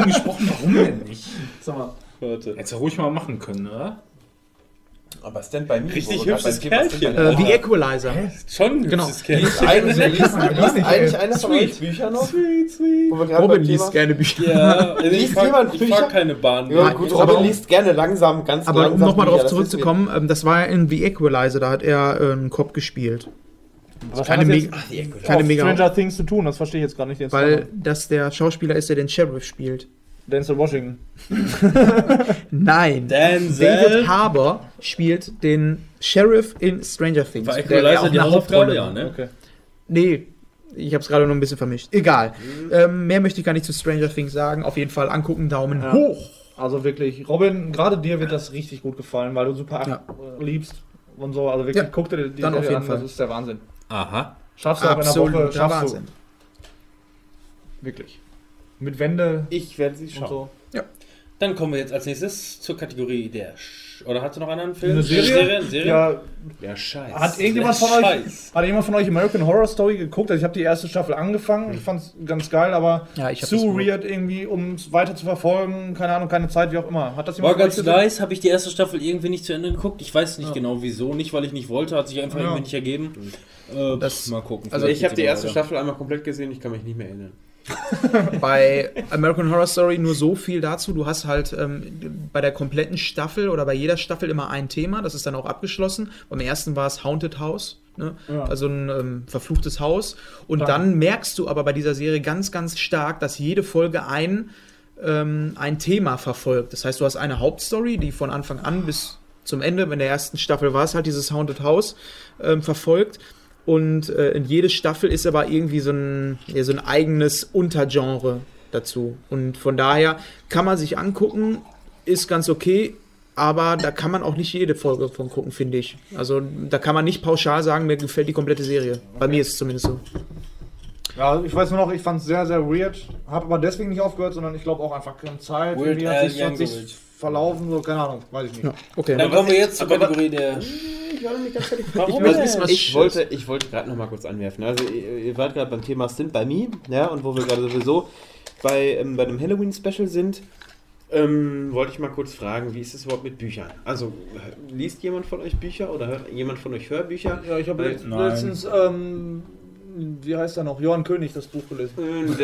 gesprochen, warum denn nicht? Sag mal. Warte. Hättest du ruhig mal machen können, oder? Aber Stand by Me. Richtig hübsches Kerlchen. äh, The Equalizer. Schon ein Genau. hübsches Kerl. Eigentlich, liest, liest eigentlich einer von euch Bücher noch? Sweet, sweet. Robin liest gerne Bücher. Ja, also ich Liest fahr, jemand ich Bücher? fahr keine Bahn. Ja, gut, aber Robin um- liest gerne langsam, ganz Aber um langsam nochmal Bücher, darauf das wissen wir. zurückzukommen, ähm, das war in The Equalizer, da hat er äh, einen Cop gespielt. Was Keine, hat das Me jetzt keine mega. Stranger Things zu tun? Das verstehe ich jetzt gar nicht. Weil das der Schauspieler ist, der den Sheriff spielt. Denzel Washington. Nein. Denzel. David Harbour spielt den Sheriff in Stranger Things. War der auch die eine? Hauptrolle Ja, ne? Okay. Nee, ich habe es gerade noch ein bisschen vermischt. Egal. Ähm, mehr möchte ich gar nicht zu Stranger Things sagen. Auf jeden Fall angucken, Daumen Ja. hoch. Also wirklich, Robin, gerade dir wird das richtig gut gefallen, weil du Super 8 Ja. äh, liebst und so. Also wirklich, Ja, guck dir die dann Serie auf jeden an, Fall. das ist der Wahnsinn. Aha. Schaffst du auch in einer Woche, schaffst Wahnsinn. du. Wirklich. Mit Wände Ich werde sie schauen. so. Dann kommen wir jetzt als nächstes zur Kategorie der Sch Oder hast du noch einen anderen Film? Eine Serie? Serie? Serie? Ja, Ja, scheiße. hat irgendjemand von euch, hat jemand von euch American Horror Story geguckt? Also ich habe die erste Staffel angefangen, ich fand es ganz geil, aber Ja, zu weird irgendwie, um es weiter zu verfolgen, keine Ahnung, keine Zeit, wie auch immer. Hat das War jemand von ganz nice, habe ich die erste Staffel irgendwie nicht zu Ende geguckt. Ich weiß nicht genau wieso, nicht weil ich nicht wollte, hat sich einfach Ja. irgendwie nicht ergeben. Äh, Das- mal gucken. Also ich habe die erste weiter. Staffel einmal komplett gesehen, ich kann mich nicht mehr erinnern. Bei American Horror Story nur so viel dazu. Du hast halt ähm, bei der kompletten Staffel oder bei jeder Staffel immer ein Thema. Das ist dann auch abgeschlossen. Beim ersten war es Haunted House. Ne? Ja. Also ein ähm, verfluchtes Haus. Und Dann- dann merkst du aber bei dieser Serie ganz, ganz stark, dass jede Folge ein, ähm, ein Thema verfolgt. Das heißt, du hast eine Hauptstory, die von Anfang an bis zum Ende, in der ersten Staffel war es halt dieses Haunted House, ähm, verfolgt. Und äh, in jede Staffel ist aber irgendwie so ein, ja, so ein eigenes Untergenre dazu. Und von daher kann man sich angucken, ist ganz okay. aber da kann man auch nicht jede Folge von gucken, finde ich. Also da kann man nicht pauschal sagen, mir gefällt die komplette Serie. Bei mir ist es zumindest so. Ja, ich weiß nur noch, ich fand es sehr, sehr weird. Habe aber deswegen nicht aufgehört, sondern ich glaube auch einfach keine Zeit. Weird Irgendwie hat Al sich, hat sich verlaufen, so, keine Ahnung, weiß ich nicht. Ja, okay. Dann kommen wir jetzt zur Kategorie der. Ich war noch nicht ganz fertig. Ich ich, was ich wollte, ich wollte gerade noch mal kurz anwerfen. Also ihr, ihr wart gerade beim Thema Stand by Me, ja, und wo wir gerade sowieso bei, ähm, bei dem Halloween-Special sind, ähm, wollte ich mal kurz fragen, wie ist es überhaupt mit Büchern? Also äh, liest jemand von euch Bücher oder hört jemand von euch Hörbücher? Ja, ich habe letztens, ähm, wie heißt er noch? Johann König das Buch gelesen.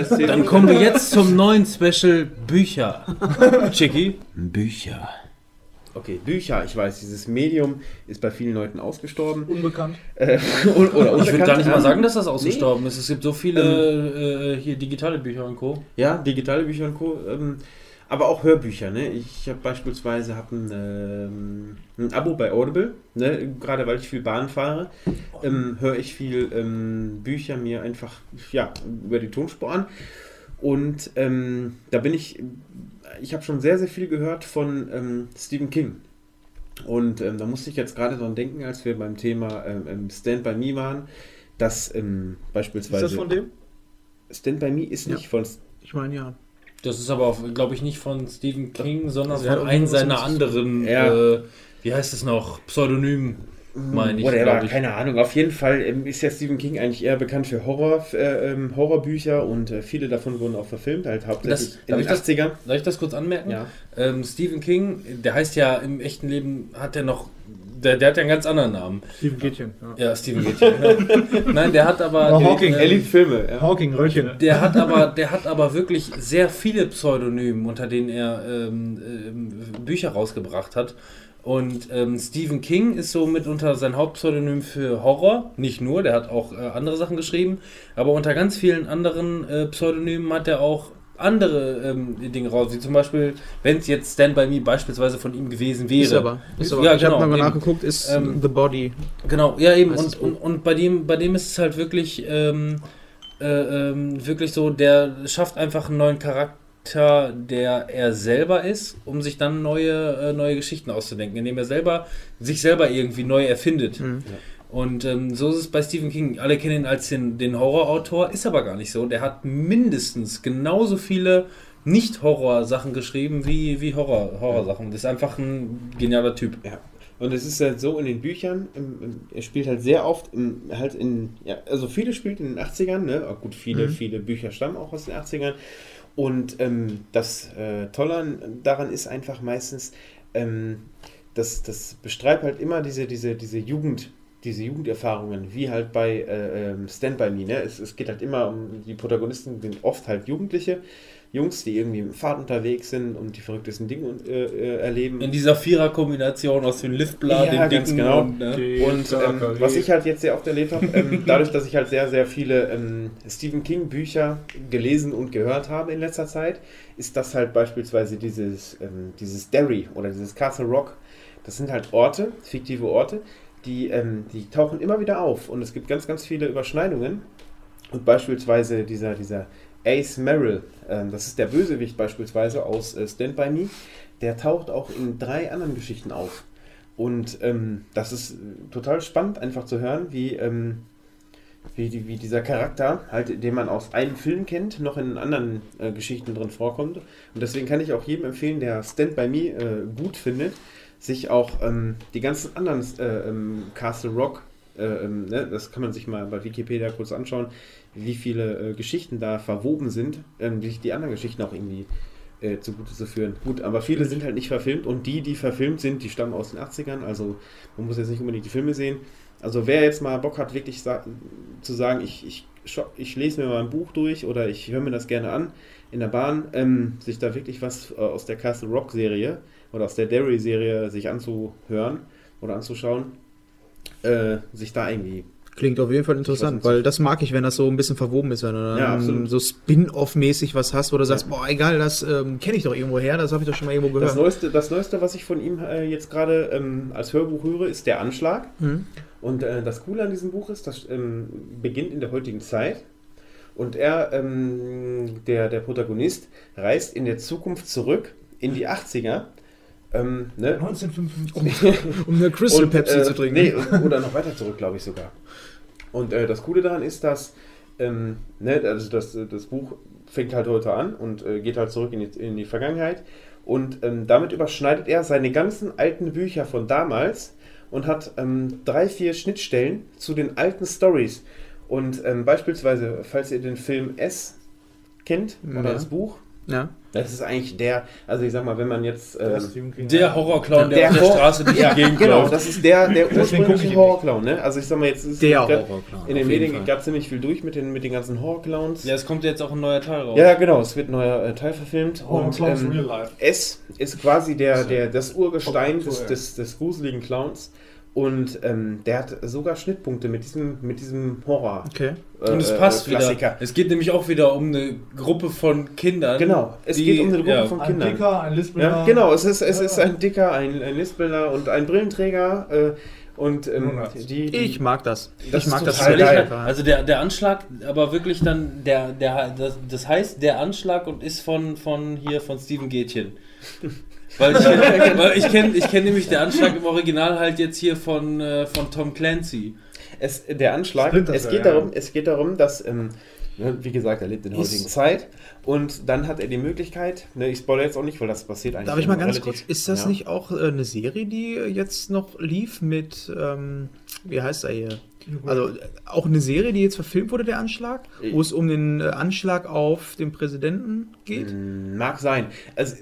Zählt- Dann kommen wir jetzt zum neuen Special Bücher. Chicky. Bücher. Okay, Bücher, ich weiß, dieses Medium ist bei vielen Leuten ausgestorben. Unbekannt. Äh, oder oder Ich würde gar nicht mal unbekannt. sagen, dass das ausgestorben ist. Es gibt so viele äh, hier digitale Bücher und Co. Ja, digitale Bücher und Co. Ähm, aber auch Hörbücher. Ne? Ich habe beispielsweise hab ein, ähm, ein Abo bei Audible, ne? gerade weil ich viel Bahn fahre, ähm, höre ich viel ähm, Bücher mir einfach ja, über die Tonspur an. Und ähm, da bin ich, ich habe schon sehr, sehr viel gehört von ähm, Stephen King. Und ähm, da musste ich jetzt gerade dran denken, als wir beim Thema ähm, ähm, Stand By Me waren, dass ähm, Ist beispielsweise das von dem? Stand By Me ist Ja. nicht von Ich meine, ja. Das ist aber, glaube ich, nicht von Stephen King, sondern Also von einem seiner anderen, Ja. äh, wie heißt es noch, Pseudonym, meine ich, Whatever, ich. keine Ahnung. Auf jeden Fall ähm, ist ja Stephen King eigentlich eher bekannt für Horror, äh, ähm, Horrorbücher und äh, viele davon wurden auch verfilmt, halt hauptsächlich Das- in darf den ich das- 80ern. Darf ich das kurz anmerken? Ja. Ähm, Stephen King, der heißt ja im echten Leben, hat er noch, der, der hat ja einen ganz anderen Namen. Steven Gätchen. Ja. Ja, Stephen Gätchen. ja. Nein, der hat aber... Der, Hawking, Er liebt Filme. Ja. Hawking, Röllchen. Der hat aber, der hat aber wirklich sehr viele Pseudonyme, unter denen er ähm, ähm, Bücher rausgebracht hat. Und ähm, Stephen King ist so mitunter sein Hauptpseudonym für Horror. Nicht nur, der hat auch äh, andere Sachen geschrieben. Aber unter ganz vielen anderen äh, Pseudonymen hat er auch andere ähm, Dinge raus. Wie zum Beispiel, wenn es jetzt Stand By Me beispielsweise von ihm gewesen wäre. Ist aber. Ist aber. Ja, ich habe genau, mal eben. nachgeguckt, ist Ähm, The Body. Genau, ja eben. Und, und, und bei dem, bei dem ist es halt wirklich, ähm, äh, ähm, wirklich so, der schafft einfach einen neuen Charakter, der er selber ist, um sich dann neue, äh, neue Geschichten auszudenken, indem er selber sich selber irgendwie neu erfindet. Mhm. Und ähm, so ist es bei Stephen King. Alle kennen ihn als den, den Horrorautor, ist aber gar nicht so. Der hat mindestens genauso viele Nicht-Horror-Sachen geschrieben wie, wie Horror- Horror-Sachen. Das ist einfach ein genialer Typ. Und es ist halt so in den Büchern, ähm, ähm, er spielt halt sehr oft im, halt in, ja, also viele spielt in den 80ern, ne? Auch gut, viele, Mhm. viele Bücher stammen auch aus den 80ern. Und ähm, das äh, Tolle an- daran ist einfach meistens, ähm, das, das beschreibt halt immer diese, diese, diese Jugend, diese Jugenderfahrungen, wie halt bei äh, ähm, Stand By Me, ne? Es, es geht halt immer um, die Protagonisten sind oft halt Jugendliche, Jungs, die irgendwie im Pfad unterwegs sind und die verrücktesten Dinge äh, äh, erleben. In dieser Vierer-Kombination aus dem Liftblatt, Ja, dem ganz Dicken genau. und, ne? Und ähm, was ich halt jetzt sehr oft erlebt habe, ähm, dadurch, dass ich halt sehr, sehr viele ähm, Stephen King Bücher gelesen und gehört habe in letzter Zeit, ist das halt beispielsweise dieses, ähm, dieses Derry oder dieses Castle Rock. Das sind halt Orte, fiktive Orte, die, ähm, die tauchen immer wieder auf und es gibt ganz, ganz viele Überschneidungen. Und beispielsweise dieser, dieser Ace Merrill, ähm, das ist der Bösewicht beispielsweise aus äh, Stand By Me, der taucht auch in drei anderen Geschichten auf. Und ähm, das ist äh, total spannend, einfach zu hören, wie, ähm, wie, die, wie dieser Charakter, halt, den man aus einem Film kennt, noch in anderen äh, Geschichten drin vorkommt. Und deswegen kann ich auch jedem empfehlen, der Stand By Me äh, gut findet, sich auch ähm, die ganzen anderen äh, ähm, Castle Rock, äh, ähm, ne, das kann man sich mal bei Wikipedia kurz anschauen, wie viele äh, Geschichten da verwoben sind, ähm, die, die anderen Geschichten auch irgendwie äh, zugute zu führen. Gut, aber viele sind halt nicht verfilmt und die, die verfilmt sind, die stammen aus den 80ern, also man muss jetzt nicht unbedingt die Filme sehen. Also wer jetzt mal Bock hat, wirklich sa zu sagen, ich, ich, ich lese mir mal ein Buch durch oder ich höre mir das gerne an in der Bahn, ähm, sich da wirklich was äh, aus der Castle Rock Serie oder aus der Derry Serie sich anzuhören oder anzuschauen, äh, sich da irgendwie Klingt auf jeden Fall interessant, weil das mag ich, wenn das so ein bisschen verwoben ist, wenn du dann Ja, so Spin-off-mäßig was hast, wo du sagst, boah, egal, das ähm, kenne ich doch irgendwo her, das habe ich doch schon mal irgendwo Das gehört. Neueste, das Neueste, was ich von ihm äh, jetzt gerade ähm, als Hörbuch höre, ist der Anschlag. Mhm. Und äh, das Coole an diesem Buch ist, das ähm, beginnt in der heutigen Zeit. Und er, ähm, der, der Protagonist, reist in der Zukunft zurück in die 80er Ähm, ne? 1955. Um eine Crystal Und, Pepsi äh, zu trinken. Nee, oder noch weiter zurück, glaube ich sogar. Und äh, das Coole daran ist, dass ähm, ne, also das, das Buch fängt halt heute an und äh, geht halt zurück in die, in die Vergangenheit. Und ähm, damit überschneidet er seine ganzen alten Bücher von damals und hat ähm, drei, vier Schnittstellen zu den alten Stories. Und ähm, beispielsweise, falls ihr den Film S kennt oder Ja. das Buch, Ja. Das ist eigentlich der, also ich sag mal, wenn man jetzt. Ähm, Der Horrorclown, der, Der auf der Hor- Straße durch ja, die Gegend genau, das ist der, der ursprüngliche Horrorclown, ne? Also ich sag mal, jetzt ist Der Horrorclown. in den Medien gab es ziemlich viel durch mit den, mit den ganzen Horrorclowns. Ja, es kommt jetzt auch ein neuer Teil raus. Ja, genau, es wird ein neuer äh, Teil verfilmt. Horror und Clowns ähm, Real Life. es ist quasi der, der, das Urgestein des, des, des gruseligen Clowns. Und ähm, der hat sogar Schnittpunkte mit diesem, mit diesem Horror. Okay. äh, Und es passt äh, wieder. Es geht nämlich auch wieder um eine Gruppe von Kindern. Genau, es die- geht um eine Gruppe ja. von Ein Kindern. Dicker, ein Lispelner. Ja, genau, es ist, es Ja. ist ein Dicker, ein, ein Lispelner und ein Brillenträger. Äh, und ähm, die, die, Ich mag das. Das ich mag das total sehr geil. gerne. Also der, der Anschlag, aber wirklich dann, der, der, das, das heißt der Anschlag und ist von, von hier, von Steven Gätchen. Weil ich kenne weil ich kenn, ich kenn nämlich der Anschlag im Original halt jetzt hier von, äh, von Tom Clancy. Es, der Anschlag, Splinter es geht, ja. darum, es geht darum, dass, ähm, ne, wie gesagt, er lebt in der heutigen Zeit und dann hat er die Möglichkeit, ne, ich spoilere jetzt auch nicht, weil das passiert eigentlich. Darf ich mal ganz relativ- kurz, ist das ja. nicht auch äh, eine Serie, die äh, jetzt noch lief mit, ähm, wie heißt er hier? Also äh, auch eine Serie, die jetzt verfilmt wurde, der Anschlag, wo es um den äh, Anschlag auf den Präsidenten geht? Mm, Mag sein. Also,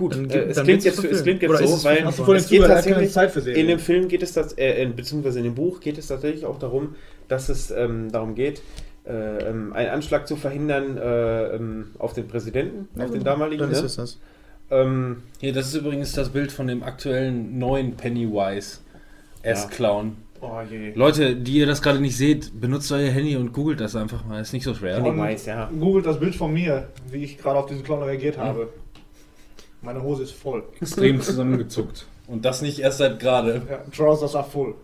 gut, Dann äh, es, dann klingt jetzt, es klingt jetzt Oder ist so, es weil vorhin es geht keine tatsächlich, Zeit für Serien. in dem Film geht es, das, äh, in- beziehungsweise in dem Buch geht es tatsächlich auch darum, dass es ähm, darum geht, äh, ähm, einen Anschlag zu verhindern äh, ähm, auf den Präsidenten, auf den damaligen. Dann ist Ne? es das. Ähm, Hier, das ist übrigens das Bild von dem aktuellen neuen Pennywise S-Clown. Oh je. Leute, die ihr das gerade nicht seht, benutzt euer Handy und googelt das einfach mal. Ist nicht so schwer. Pennywise, ja. Googelt das Bild von mir, wie ich gerade auf diesen Clown reagiert habe. Meine Hose ist voll. Extrem zusammengezuckt. Und das nicht erst seit gerade. Ja, Trousers are full.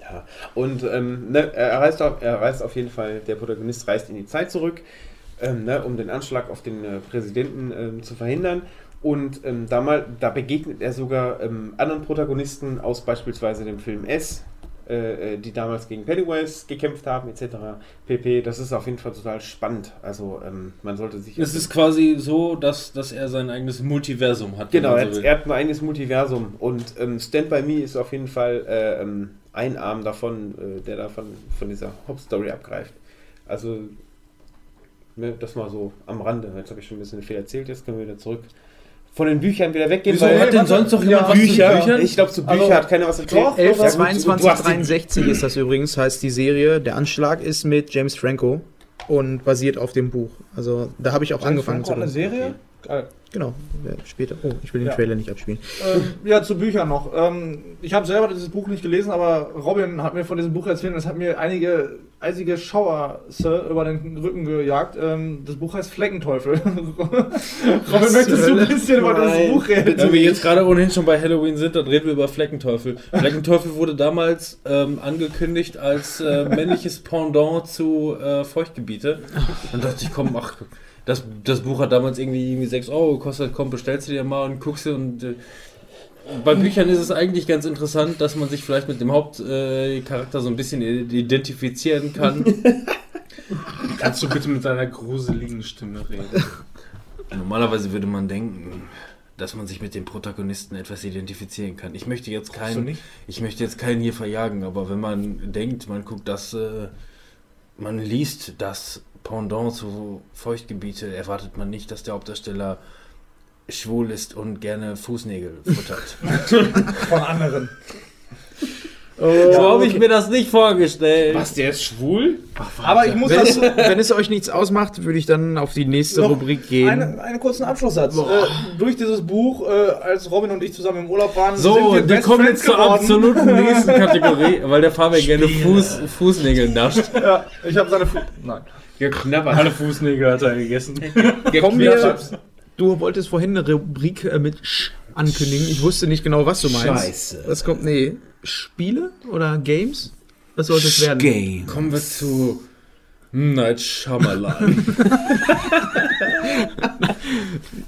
Ja, und ähm, ne, er, reist auf, er reist auf jeden Fall, der Protagonist reist in die Zeit zurück, ähm, ne, um den Anschlag auf den äh, Präsidenten ähm, zu verhindern. Und ähm, da, mal, da begegnet er sogar ähm, anderen Protagonisten aus beispielsweise dem Film S, äh, äh, die damals gegen Pennywise gekämpft haben, etc. pp. Das ist auf jeden Fall total spannend. Also ähm, man sollte sich... Es ist quasi so, dass, dass er sein eigenes Multiversum hat. Genau, er so er hat ein eigenes Multiversum und ähm, Stand By Me ist auf jeden Fall äh, ähm, ein Arm davon, äh, der davon von dieser Hauptstory abgreift. Also, ne, das mal so am Rande. Jetzt habe ich schon ein bisschen viel erzählt, jetzt können wir wieder zurück von den Büchern wieder weggehen. Wieso hat denn sonst noch jemand Ja, was zu Bücher? Büchern? Ich glaube, zu Büchern Also, hat keiner was erzählt. doch, 11, Ja, gut, 22, du hast die- 63 ist das übrigens, heißt die Serie. Der Anschlag ist mit James Franco und basiert auf dem Buch. Also da habe ich auch angefangen zu eine lesen. Serie? Geil. Genau, später. Oh, ich will den Ja. Trailer nicht abspielen. Ähm, ja, zu Büchern noch. Ähm, ich habe selber dieses Buch nicht gelesen, aber Robin hat mir von diesem Buch erzählt und es hat mir einige eisige Schauer über den Rücken gejagt. Ähm, das Buch heißt Fleckenteufel. Robin, möchtest du ein bisschen über das. Buch reden? Da wir jetzt gerade ohnehin schon bei Halloween sind, dann reden wir über Fleckenteufel. Fleckenteufel wurde damals ähm, angekündigt als äh, männliches Pendant zu äh, Feuchtgebiete. Dann dachte ich, komm, ach, das, das Buch hat damals irgendwie, irgendwie 6 Euro gekostet, komm, bestellst du dir mal und guckst du und äh, bei Büchern ist es eigentlich ganz interessant, dass man sich vielleicht mit dem Hauptcharakter äh, so ein bisschen identifizieren kann. Kannst du bitte mit deiner gruseligen Stimme reden? Normalerweise würde man denken, dass man sich mit dem Protagonisten etwas identifizieren kann. Ich möchte jetzt keinen, nicht? ich möchte jetzt keinen hier verjagen, aber wenn man denkt, man guckt das, äh, man liest das Pendant zu Feuchtgebiete, erwartet man nicht, dass der Hauptdarsteller schwul ist und gerne Fußnägel futtert. Von anderen. so habe ich mir das nicht vorgestellt. Was, der ist schwul? Aber ich muss Wenn es, dazu wenn es euch nichts ausmacht, würde ich dann auf die nächste Noch Rubrik gehen. eine, einen kurzen Abschlusssatz. Äh, durch dieses Buch, äh, als Robin und ich zusammen im Urlaub waren, So, wir Best kommen Friends jetzt zur absoluten nächsten Kategorie, weil der Fabian gerne Fuß, Fußnägel nascht. Ja, ich habe seine. Fu Nein. Geknabbert. Alle Fußnägel hat er gegessen. Kommen wir, du wolltest vorhin eine Rubrik äh, mit Sch ankündigen. Ich wusste nicht genau, was du meinst. Scheiße. Was kommt? Nee, Spiele oder Games? Was soll das werden? Kommen wir zu Night Shyamalan.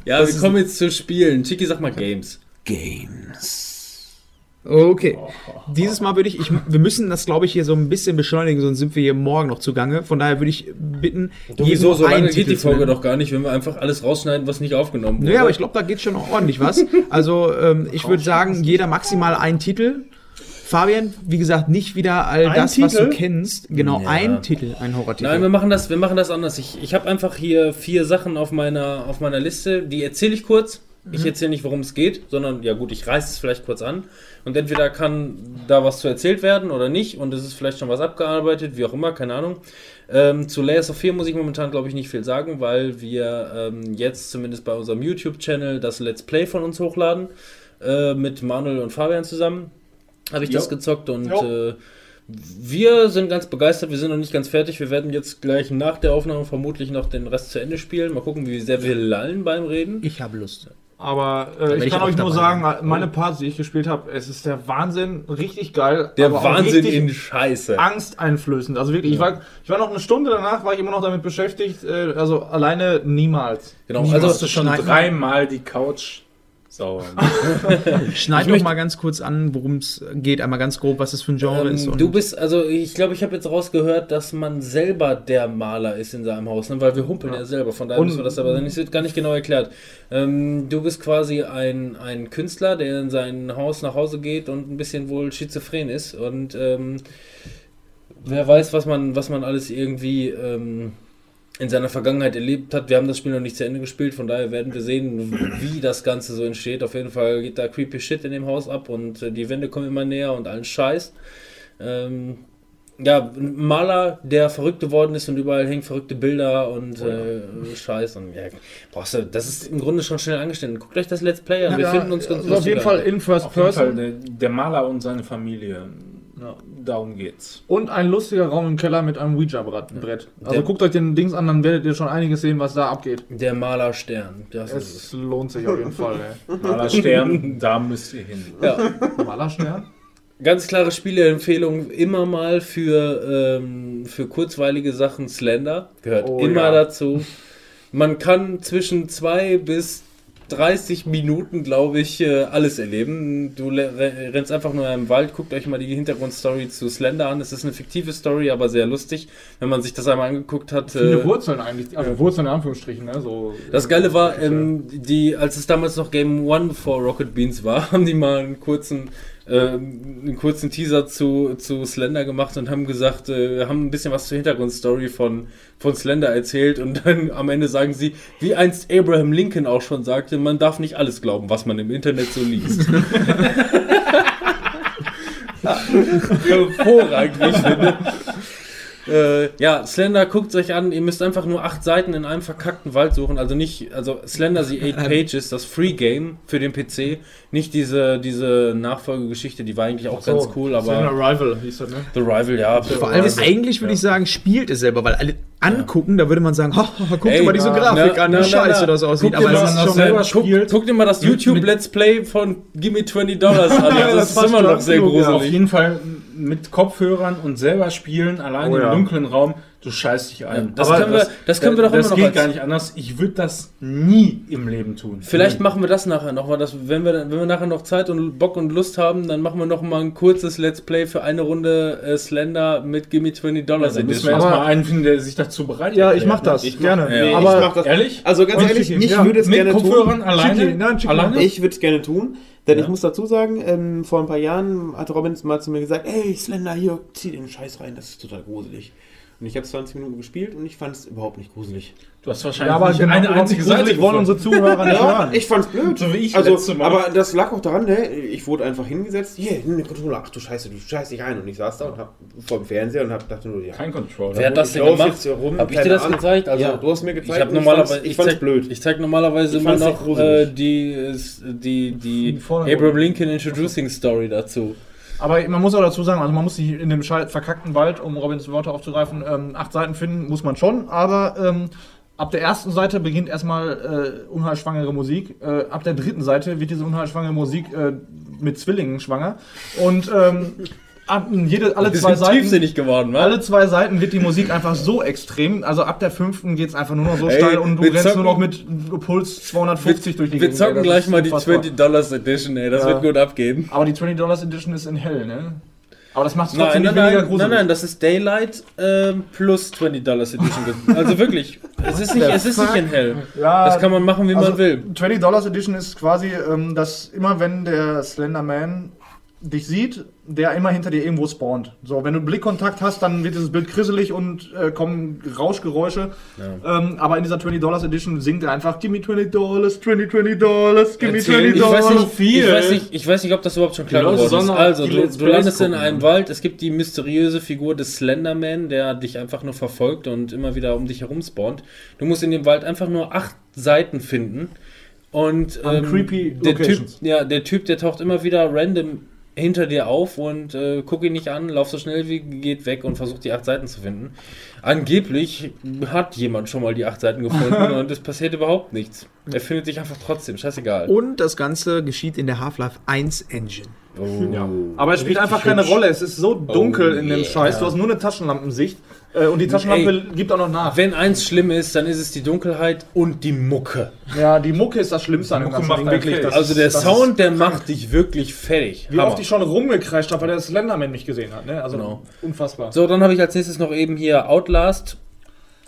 ja, wir kommen jetzt zu Spielen. Chiki, sag mal Games. Games. Okay. Dieses Mal würde ich, ich, wir müssen das, glaube ich, hier so ein bisschen beschleunigen, sonst sind wir hier morgen noch zugange. Von daher würde ich bitten, Wieso, so lange geht Titel die Folge doch gar nicht, wenn wir einfach alles rausschneiden, was nicht aufgenommen wurde. Naja, aber ich glaube, da geht schon noch ordentlich was. Also, ähm, ich würde sagen, jeder maximal einen Titel. Fabian, wie gesagt, nicht wieder all Ein das, was du Titel? kennst. Genau, Ja. ein Titel, ein Horrortitel. Nein, wir machen das, wir machen das anders. Ich, ich habe einfach hier vier Sachen auf meiner, auf meiner Liste, die erzähle ich kurz. Ich erzähle nicht, worum es geht, sondern ja gut, ich reiße es vielleicht kurz an. Und entweder kann da was zu erzählt werden oder nicht. Und es ist vielleicht schon was abgearbeitet, wie auch immer, keine Ahnung. Ähm, zu Layers of 4 muss ich momentan, glaube ich, nicht viel sagen, weil wir ähm, jetzt zumindest bei unserem YouTube-Channel das Let's Play von uns hochladen. Äh, mit Manuel und Fabian zusammen. Habe ich das Jo. gezockt und äh, wir sind ganz begeistert, wir sind noch nicht ganz fertig. Wir werden jetzt gleich nach der Aufnahme vermutlich noch den Rest zu Ende spielen. Mal gucken, wie sehr wir lallen beim Reden. ich habe Lust. Aber äh, ich ich kann auch euch nur sagen, meine Parts, die ich gespielt habe, es ist der Wahnsinn, richtig geil. Der Wahnsinn in Scheiße. angsteinflößend. Also wirklich, ich, war, ich war noch eine Stunde danach, war ich immer noch damit beschäftigt. Äh, also alleine niemals. Genau, Also also hast du schon dreimal die Couch sauer. Schneid doch mal ganz kurz an, worum es geht. Einmal ganz grob, was es für ein Genre ist. Ähm, und- du bist, also ich glaube, ich habe jetzt rausgehört, dass man selber der Maler ist in seinem Haus, ne? weil wir humpeln ja, selber, von daher Und- müssen wir das aber nicht, wird gar nicht genau erklärt. Ähm, du bist quasi ein, ein Künstler, der in sein Haus nach Hause geht und ein bisschen wohl schizophren ist und ähm, wer weiß, was man, was man alles irgendwie ähm, in seiner Vergangenheit erlebt hat. Wir haben das Spiel noch nicht zu Ende gespielt, von daher werden wir sehen, wie das Ganze so entsteht. Auf jeden Fall geht da creepy Shit in dem Haus ab und äh, die Wände kommen immer näher und allen Scheiß. Ähm, ja, ein Maler, der verrückt geworden ist und überall hängen verrückte Bilder und äh, Scheiß und ja, brauchst du, das ist im Grunde schon schnell angestellt. Guckt euch das Let's Play an, wir Ja, finden uns ganz also auf jeden Fall in First Auf jeden Fall Person. der, der Maler und seine Familie. Ja. Darum geht's. Und ein lustiger Raum im Keller mit einem Ouija-Brett. Also Der- guckt euch den Dings an, dann werdet ihr schon einiges sehen, was da abgeht. Der Malerstern, das ist Es es. lohnt sich auf jeden Fall, ey. Malerstern, da müsst ihr hin. Ja, Malerstern? ganz klare Spieleempfehlung, immer mal für, ähm, für kurzweilige Sachen Slender, gehört Oh, immer ja. dazu. Man kann zwischen zwei bis 30 Minuten, glaube ich, äh, alles erleben. Du rennst einfach nur im Wald, guckt euch mal die Hintergrundstory zu Slender an. Es ist eine fiktive Story, aber sehr lustig, wenn man sich das einmal angeguckt hat. Viele äh, Wurzeln eigentlich. Also Wurzeln in Anführungsstrichen, ne? So, Das Geile war, ähm, die, als es damals noch Game One vor Rocket Beans war, haben die mal einen kurzen, ähm, einen kurzen Teaser zu, zu Slender gemacht und haben gesagt, äh, haben ein bisschen was zur Hintergrundstory von, von Slender erzählt und dann am Ende sagen sie, wie einst Abraham Lincoln auch schon sagte, man darf nicht alles glauben, was man im Internet so liest. Hervorragend, ich finde. Äh, ja, Slender, guckt euch an, ihr müsst einfach nur acht Seiten in einem verkackten Wald suchen. Also nicht, also Slender The Eight Pages, das Free Game für den PC. Nicht diese, diese Nachfolgegeschichte, die war eigentlich auch ganz cool, aber Arrival hieß das, ne? The Rival, ja. Vor allem also, eigentlich würde ich sagen, spielt es selber, weil alle angucken, da würde man sagen, ha, ha, guck dir Ey, mal diese Grafik na, an, wie scheiße na. das aussieht. Guck dir Aber es ist schon, selber Guck, spielt. guck dir mal das YouTube Let's Play von Gimme 20 Dollars an. Ja, Das, das ist immer noch sehr ja. Auf gruselig. jeden Fall mit Kopfhörern und selber spielen, allein Oh im ja. dunklen Raum, du scheißt dich ein. Das können wir- das können wir doch das immer noch geht als- gar nicht anders. Ich würde das nie im Leben tun. Vielleicht Nie. machen wir das nachher noch, weil das, wenn wir, wenn wir nachher noch Zeit und Bock und Lust haben, dann machen wir noch mal ein kurzes Let's Play für eine Runde äh, Slender mit Gimme 20 Dollars Da müssen wir erstmal einen finden, der sich dazu bereit Ja, ich mach ne? das. Ich gerne. nee, aber ich mach das. Ehrlich? Also ganz Und ehrlich, ich ja. würde es gerne tun. Kopfhörern alleine? Chicky, nein, alleine? Ich würde es gerne tun, denn Ja. ich muss dazu sagen, ähm, vor ein paar Jahren hat Robin mal zu mir gesagt, ey Slender, hier, zieh den Scheiß rein, das ist total gruselig. Und ich habe 20 Minuten gespielt und ich fand es überhaupt nicht gruselig. Du hast wahrscheinlich Ja, aber nicht genau, eine einzige Seite gruselig wollen unsere Zuhörer nicht Ja, hören. ich fand's blöd. So wie ich also. Aber das lag auch daran, ne? Ich wurde einfach hingesetzt, hier, nimm den Controller, ach du Scheiße, du scheiß dich ein. Und ich saß da und hab vor dem Fernseher und hab dachte nur, ja. Kein Controller. Wer hat das ich denn gemacht? rum, Hab ich dir das Ahnung. gezeigt? Also, ja, du hast mir gezeigt. Ich normalerweise, fand's- ich fand's zeig, blöd. Ich zeig normalerweise Ich immer noch äh, die, die, die. Abraham Lincoln Introducing Story dazu. Aber man muss auch dazu sagen, also man muss sich in dem verkackten Wald, um Robins Worte aufzugreifen, ähm, acht Seiten finden, muss man schon, aber ähm, ab der ersten Seite beginnt erstmal äh, unheilschwangere Musik. Äh, ab der dritten Seite wird diese unheilschwangere Musik äh, mit Zwillingen schwanger. Und ähm, ab, jede, alle Wir zwei Seiten. geworden? Alle zwei Seiten wird die Musik einfach so extrem. Also ab der fünften geht es einfach nur noch so Ey, steil und du wir rennst zocken- nur noch mit Puls 250 durch die Wir Gegend. zocken ey, das gleich mal die unfassbar. 20 Dollars Edition, ey. Das Ja. wird gut abgehen. Aber die 20 Dollars Edition ist in hell, ne? Aber das macht es Nein, trotzdem nein, nicht weniger nein, gruselig. nein, nein, das ist Daylight ähm, plus 20 Dollars Edition. Also wirklich, es ist nicht, es ist nicht in hell. Ja, Das kann man machen, wie also man will. 20 Dollars Edition ist quasi, ähm, dass immer wenn der Slender Man dich sieht, der immer hinter dir irgendwo spawnt. So, wenn du Blickkontakt hast, dann wird dieses Bild krisselig und äh, kommen Rauschgeräusche. Ähm, aber in dieser 20 Dollars Edition singt er einfach, give me 20 Dollars, 20, 20 Dollars, give me 20 Ich weiß, Dollars. nicht, ich, weiß nicht, ich weiß nicht, ob das überhaupt schon klar geworden ist. Also, die du, du landest in gucken, einem ne? Wald, es gibt die mysteriöse Figur des Slenderman, der dich einfach nur verfolgt und immer wieder um dich herum spawnt. Du musst in dem Wald einfach nur acht Seiten finden. Und ähm, creepy der typ, Locations. ja, der Typ, der taucht immer wieder random hinter dir auf und äh, guck ihn nicht an, lauf so schnell wie geht weg und versucht die acht Seiten zu finden. Angeblich hat jemand schon mal die acht Seiten gefunden und es passiert überhaupt nichts. Er findet dich einfach trotzdem, scheißegal. Und das Ganze geschieht in der Half-Life 1 Engine. Oh. Aber es spielt einfach keine Rolle. Es ist so dunkel in dem Scheiß. Du hast nur eine Taschenlampensicht. Äh, und die Taschenlampe Ey. gibt auch noch nach. Wenn eins schlimm ist, dann ist es die Dunkelheit und die Mucke. Ja, die Mucke ist das Schlimmste an dem Mucke ganzen Ding. Wirklich. fertig. Das Also der Sound, der macht dich wirklich fertig. Wie Hammer. oft ich schon rumgekreischt habe, weil der Slenderman mich gesehen hat. Ne? Also Genau. unfassbar. So, dann habe ich als nächstes noch eben hier Outlast.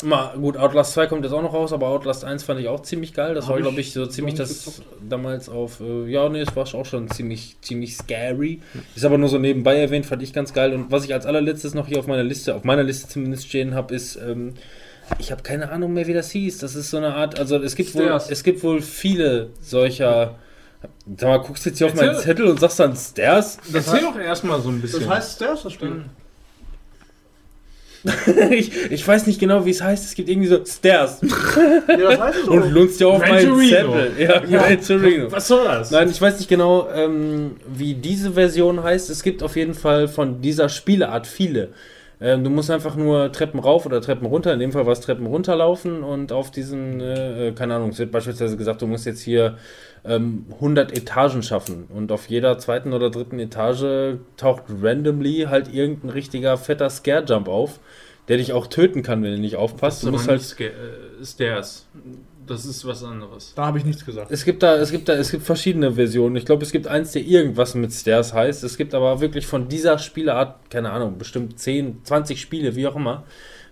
Mal, gut, Outlast 2 kommt jetzt auch noch raus, aber Outlast 1 fand ich auch ziemlich geil. Das Hab war, ich glaube ich, so ziemlich das nicht damals auf. Äh, ja, nee, es war auch schon ziemlich, ziemlich scary. Ist aber nur so nebenbei erwähnt, fand ich ganz geil. Und was ich als allerletztes noch hier auf meiner Liste, auf meiner Liste zumindest stehen habe, ist. Ähm, ich habe keine Ahnung mehr, wie das hieß. Das ist so eine Art, also es gibt wohl, es gibt wohl viele solcher. Sag mal, guckst jetzt hier auf meinen Erzähl. Zettel und sagst dann Stairs? Erzähl doch erstmal so ein bisschen. Das heißt Stairs, das Spiel. ich, ich weiß nicht genau, wie es heißt. Es gibt irgendwie so Stairs. Ja, das heißt so. Und lunzt ja auf meinen. Zettel. Ja, Torino. Was soll das? Nein, ich weiß nicht genau, ähm, wie diese Version heißt. Es gibt auf jeden Fall von dieser Spieleart viele. Ähm, du musst einfach nur Treppen rauf oder Treppen runter. In dem Fall war es Treppen runterlaufen und auf diesen, äh, äh, keine Ahnung, es wird beispielsweise gesagt, du musst jetzt hier ähm, 100 Etagen schaffen. Und auf jeder zweiten oder dritten Etage taucht randomly halt irgendein richtiger fetter Scare-Jump auf, der dich auch töten kann, wenn du nicht aufpasst. Du musst halt äh, Stairs. Das ist was anderes. Da habe ich nichts gesagt. Es gibt da, es gibt da, es gibt verschiedene Versionen. Ich glaube, es gibt eins, der irgendwas mit Stairs heißt. Es gibt aber wirklich von dieser Spieleart, keine Ahnung, bestimmt 10, 20 Spiele, wie auch immer.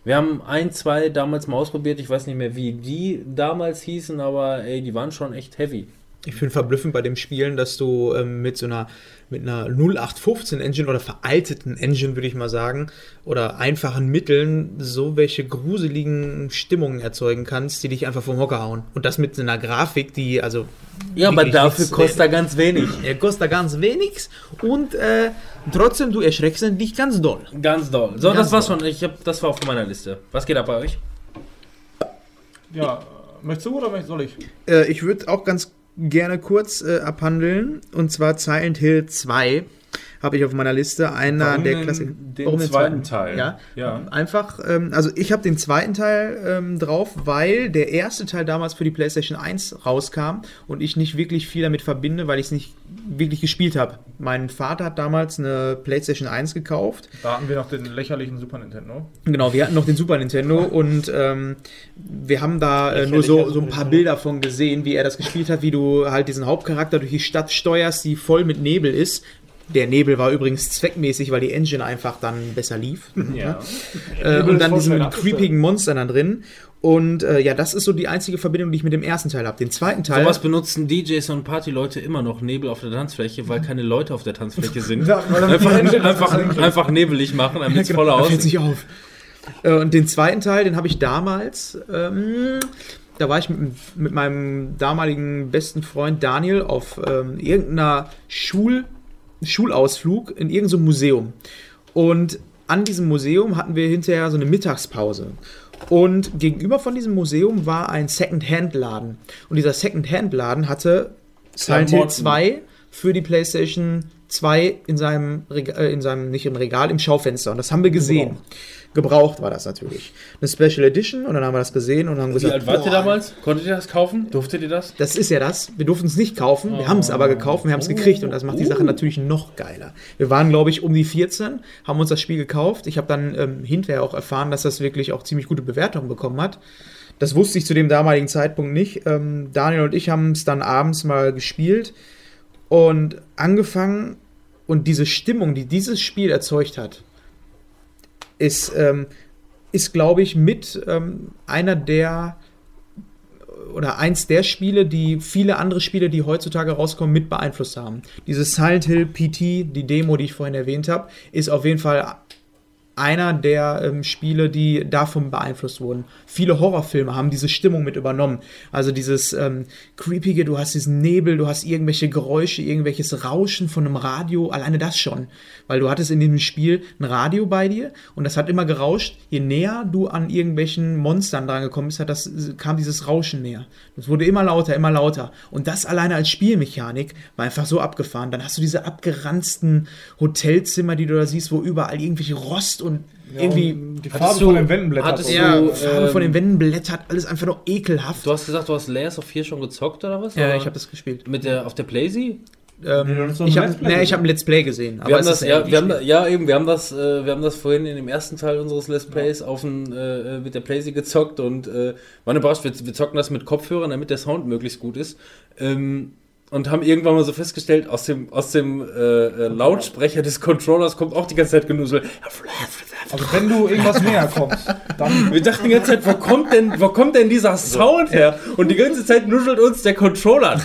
Wir haben ein, zwei damals mal ausprobiert. Ich weiß nicht mehr, wie die damals hießen, aber ey, die waren schon echt heavy. Ich finde verblüffend bei dem Spielen, dass du ähm, mit so einer mit einer 0815 Engine oder veralteten Engine, würde ich mal sagen, oder einfachen Mitteln so welche gruseligen Stimmungen erzeugen kannst, die dich einfach vom Hocker hauen. Und das mit einer Grafik, die also Ja, aber dafür nichts- kostet er ganz wenig. er kostet ganz wenig und äh, trotzdem du erschreckst dich ganz doll. Ganz doll. So, Ganz das war's doll. schon. Ich hab, das war auf meiner Liste. Was geht ab bei euch? Ja, möchtest du oder soll ich? Äh, ich würde auch ganz gerne kurz äh, abhandeln. Und zwar Silent Hill 2 habe ich auf meiner Liste. Einer Warum der Klassiker. den Warum zweiten Teil? Ja. Ja. Einfach, ähm, also ich habe den zweiten Teil ähm, drauf, weil der erste Teil damals für die PlayStation 1 rauskam und ich nicht wirklich viel damit verbinde, weil ich es nicht wirklich gespielt habe. Mein Vater hat damals eine PlayStation 1 gekauft Da hatten wir noch den lächerlichen Super Nintendo. Genau, wir hatten noch den Super Nintendo und ähm, wir haben da äh, nur so, so ein paar Bilder von gesehen, wie er das gespielt hat, wie du halt diesen Hauptcharakter durch die Stadt steuerst, die voll mit Nebel ist. Der Nebel war übrigens zweckmäßig, weil die Engine einfach dann besser lief. Ja. Äh, Nebel und dann voll diese schnell abgestellt. creepigen Monster da drin. Und äh, ja, das ist so die einzige Verbindung, die ich mit dem ersten Teil habe. Den zweiten Teil. Sowas benutzen DJs und Partyleute immer noch Nebel auf der Tanzfläche, weil keine Leute auf der Tanzfläche sind. Ja, dann einfach, einfach, einfach nebelig machen, damit es genau, voller aussieht. sich auf. Äh, Und den zweiten Teil, den habe ich damals, ähm, da war ich mit, mit meinem damaligen besten Freund Daniel auf ähm, irgendeiner Schul, Schulausflug in irgendeinem Museum. Und an diesem Museum hatten wir hinterher so eine Mittagspause. Und gegenüber von diesem Museum war ein Second-Hand-Laden. Und dieser Second-Hand-Laden hatte Silent Hill Klamotten. 2 für die PlayStation zwei in seinem, Rega- äh, in seinem, nicht im Regal, im Schaufenster. Und das haben wir gesehen. Gebraucht war das natürlich. Eine Special Edition und dann haben wir das gesehen und haben Wie gesagt, alt wart ihr damals? Konntet ihr das kaufen? Durftet ihr das? das ist ja das. Wir durften es nicht kaufen. Wir haben es aber gekauft, wir haben es gekriegt und das macht die Sache natürlich noch geiler. Wir waren, glaube ich, um die 14, haben uns das Spiel gekauft. Ich habe dann ähm, hinterher auch erfahren, dass das wirklich auch ziemlich gute Bewertungen bekommen hat. Das wusste ich zu dem damaligen Zeitpunkt nicht. Ähm, Daniel und ich haben es dann abends mal gespielt und angefangen und diese Stimmung, die dieses Spiel erzeugt hat, ist, ähm, ist glaube ich, mit ähm, einer der oder eins der Spiele, die viele andere Spiele, die heutzutage rauskommen, mit beeinflusst haben. Dieses Silent Hill PT, die Demo, die ich vorhin erwähnt habe, ist auf jeden Fall einer der ähm, Spiele, die davon beeinflusst wurden. Viele Horrorfilme haben diese Stimmung mit übernommen. Also dieses ähm, creepige, du hast diesen Nebel, du hast irgendwelche Geräusche, irgendwelches Rauschen von einem Radio, alleine das schon. Weil du hattest in dem Spiel ein Radio bei dir und das hat immer gerauscht. Je näher du an irgendwelchen Monstern dran gekommen bist, hat das, kam dieses Rauschen näher. Das wurde immer lauter, immer lauter. Und das alleine als Spielmechanik war einfach so abgefahren. Dann hast du diese abgeranzten Hotelzimmer, die du da siehst, wo überall irgendwelche Rost und irgendwie die Hattest Farbe du- von den Wänden blättert. hattest und du- ja, Farbe ähm, von den Wänden blättert, alles einfach nur ekelhaft. Du hast gesagt, du hast Layers of Fear schon gezockt oder was? ja, Oder ich habe das gespielt. mit der auf der Playsee? Ähm, Nee, das ist doch ein ich habe nee, ich hab ein Let's Play gesehen. Wir haben das, ja, ein wir haben, ja, eben, wir haben das, äh, wir haben das vorhin in dem ersten Teil unseres Let's Plays auf den, äh, mit der Playsee gezockt und äh, waren überrascht, wir, wir zocken das mit Kopfhörern, damit der Sound möglichst gut ist. Ähm, und haben irgendwann mal so festgestellt, aus dem, aus dem äh, äh, Lautsprecher des Controllers kommt auch die ganze Zeit Genusel. Also wenn du irgendwas näher kommst, dann Wir dachten die ganze Zeit, wo kommt denn, wo kommt denn dieser Sound her? Und die ganze Zeit nuschelt uns der Controller.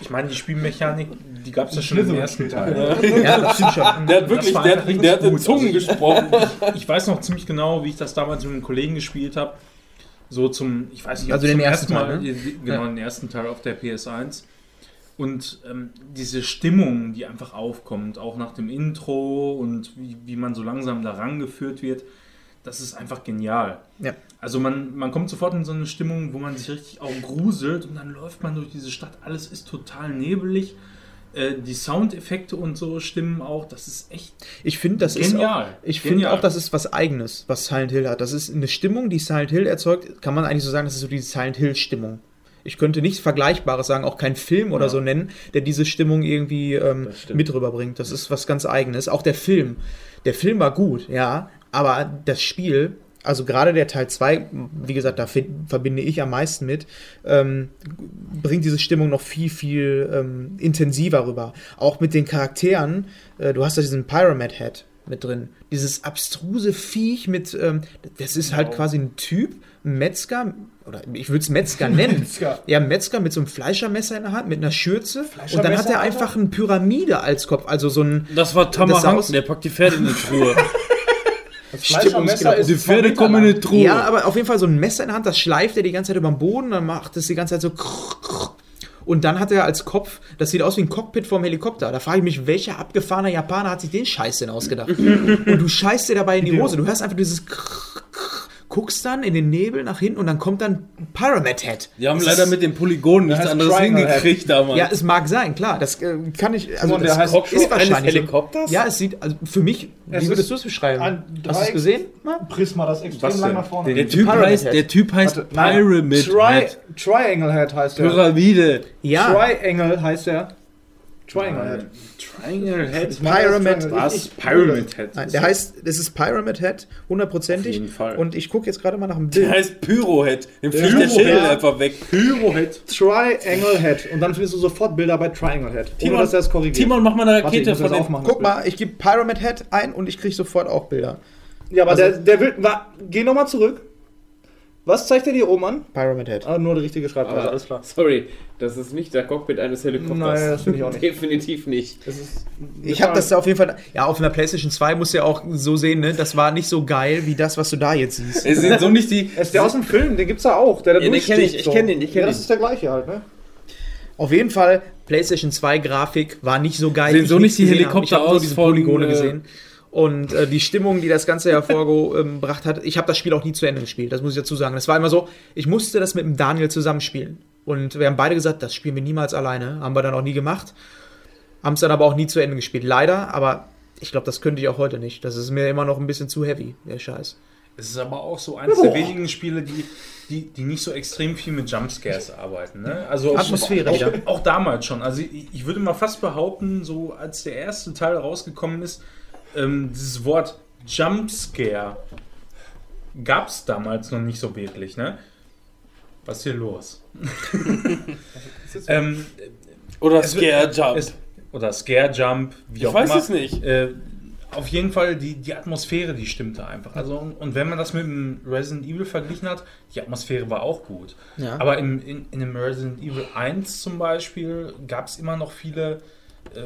Ich meine, die Spielmechanik, die gab es ja schon im ersten Teil. Ja, das stimmt schon. Der hat wirklich, der, der hat in. Zungen Also ich- gesprochen. Ich weiß noch ziemlich genau, wie ich das damals mit einem Kollegen gespielt habe. So zum, ich weiß nicht, Also den ersten Teil, Mal, genau, den ersten Teil auf der PS1. Und ähm, diese Stimmung, die einfach aufkommt, auch nach dem Intro und wie, wie man so langsam da rangeführt wird, das ist einfach genial. Ja. Also man, man kommt sofort in so eine Stimmung, wo man sich richtig auch gruselt und dann läuft man durch diese Stadt, alles ist total nebelig. Äh, die Soundeffekte und so stimmen auch, das ist echt Ich finde, das Genial. ist auch, ich finde auch, das ist was Eigenes, was Silent Hill hat. Das ist eine Stimmung, die Silent Hill erzeugt. Kann man eigentlich so sagen, das ist so die Silent Hill Stimmung. Ich könnte nichts Vergleichbares sagen, auch kein Film oder Ja. so nennen, der diese Stimmung irgendwie ähm, mit rüberbringt. Das ist was ganz Eigenes. Auch der Film. Der Film war gut, ja, aber das Spiel, also gerade der Teil 2, wie gesagt, da verbinde ich am meisten mit, ähm, bringt diese Stimmung noch viel, viel ähm, intensiver rüber. Auch mit den Charakteren. Äh, du hast da diesen Pyramid Head mit drin. Dieses abstruse Viech mit, ähm, das ist halt quasi ein Typ, ein Metzger, oder ich würde es Metzger nennen. Metzger. Ja, Metzger mit so einem Fleischermesser in der Hand, mit einer Schürze. Und dann hat er einfach eine Pyramide als Kopf, also so ein. Das war Hanken, der packt die Pferde in die Truhe. das Fleischermesser ist Die Pferde kommen in die Truhe. Ja, aber auf jeden Fall so ein Messer in der Hand, das schleift er die ganze Zeit über den Boden, dann macht es die ganze Zeit so. Und dann hat er als Kopf, das sieht aus wie ein Cockpit vom Helikopter. Da frage ich mich, welcher abgefahrener Japaner hat sich den Scheiß denn ausgedacht? und du scheißt dir dabei in die Hose. Du hörst einfach dieses krr, krr, guckst dann in den Nebel nach hinten und dann kommt dann Pyramid Head. Die haben Das leider mit den Polygonen nichts anderes Triangle hingekriegt damals. Ja, es mag sein, klar. Das äh, kann ich. Also, Und der das heißt ist eines Helikopters? Ja, es sieht, also für mich, Es wie würdest du es beschreiben? Hast du es gesehen? Prisma, das extrem Was lang nach vorne der, typ heißt, der Typ heißt Warte, nein, Pyramid Tri Head. Triangle Head heißt der. Pyramide. Ja. Triangle heißt der. Triangle Head. Triangle Head. Pyramid- das- Was? Pyramid Head. Nein, der heißt, es ist Pyramid Head, hundertprozentig. Auf jeden Fall. Und ich gucke jetzt gerade mal nach dem Der Bild. heißt Pyrohead. Dem fliegt der Pyrohead. Schädel einfach weg. Pyrohead. Triangle Head. Und dann findest du sofort Bilder bei Triangle Head. Ohne Timon, dass er korrigiert. Timon, mach mal eine Warte, ich Rakete muss von das dem. aufmachen. Guck mal, ich gebe Pyramid Head ein und ich kriege sofort auch Bilder. Ja, aber Also- der, der will. Wa, geh nochmal zurück. Was zeigt er dir oben an? Pyramid Head. Ah, nur die richtige Schreibweise, Aber- alles klar. Sorry, das ist nicht der Cockpit eines Helikopters. Nein, das finde ich auch nicht. Definitiv nicht. Das ist, Ich habe das da auf jeden Fall. Ja, auf einer PlayStation 2 musst du ja auch so sehen, ne? Das war nicht so geil wie das, was du da jetzt siehst. Es sind so nicht die. Es ist der aus dem Film, den gibt's da auch. Der da Ja, den durchsticht kenn ich, ich so. kenn den, ich kenn Ja, das ist der gleiche halt, ne? Auf jeden Fall, PlayStation 2 Grafik war nicht so geil. Ich so nicht die Helikopter habe. Ich habe nur aus diese von, Polygone äh, gesehen. Und äh, die Stimmung, die das Ganze hervorgebracht hat, ich habe das Spiel auch nie zu Ende gespielt, das muss ich dazu sagen. Das war immer so, ich musste das mit dem Daniel zusammenspielen. Und wir haben beide gesagt, das spielen wir niemals alleine. Haben wir dann auch nie gemacht. Haben es dann aber auch nie zu Ende gespielt. Leider, aber ich glaube, das könnte ich auch heute nicht. Das ist mir immer noch ein bisschen zu heavy, der Scheiß. Es ist aber auch so eines der wenigen Spiele, die, die, die nicht so extrem viel mit Jumpscares arbeiten. Ne? Also Atmosphäre auch, auch, auch damals schon. Also ich, ich würde mal fast behaupten, so als der erste Teil rausgekommen ist, ähm, dieses Wort Jumpscare gab es damals noch nicht so wirklich. Ne? Was ist hier los? ähm, Oder Scare Jump. es, oder Scare Jump, wie ich auch weiß immer. es nicht. Äh, auf jeden Fall, die, die Atmosphäre, die stimmte einfach. Also, und, und wenn man das mit dem Resident Evil verglichen hat, die Atmosphäre war auch gut. Ja. Aber im, in, in dem Resident Evil 1 zum Beispiel gab es immer noch viele äh,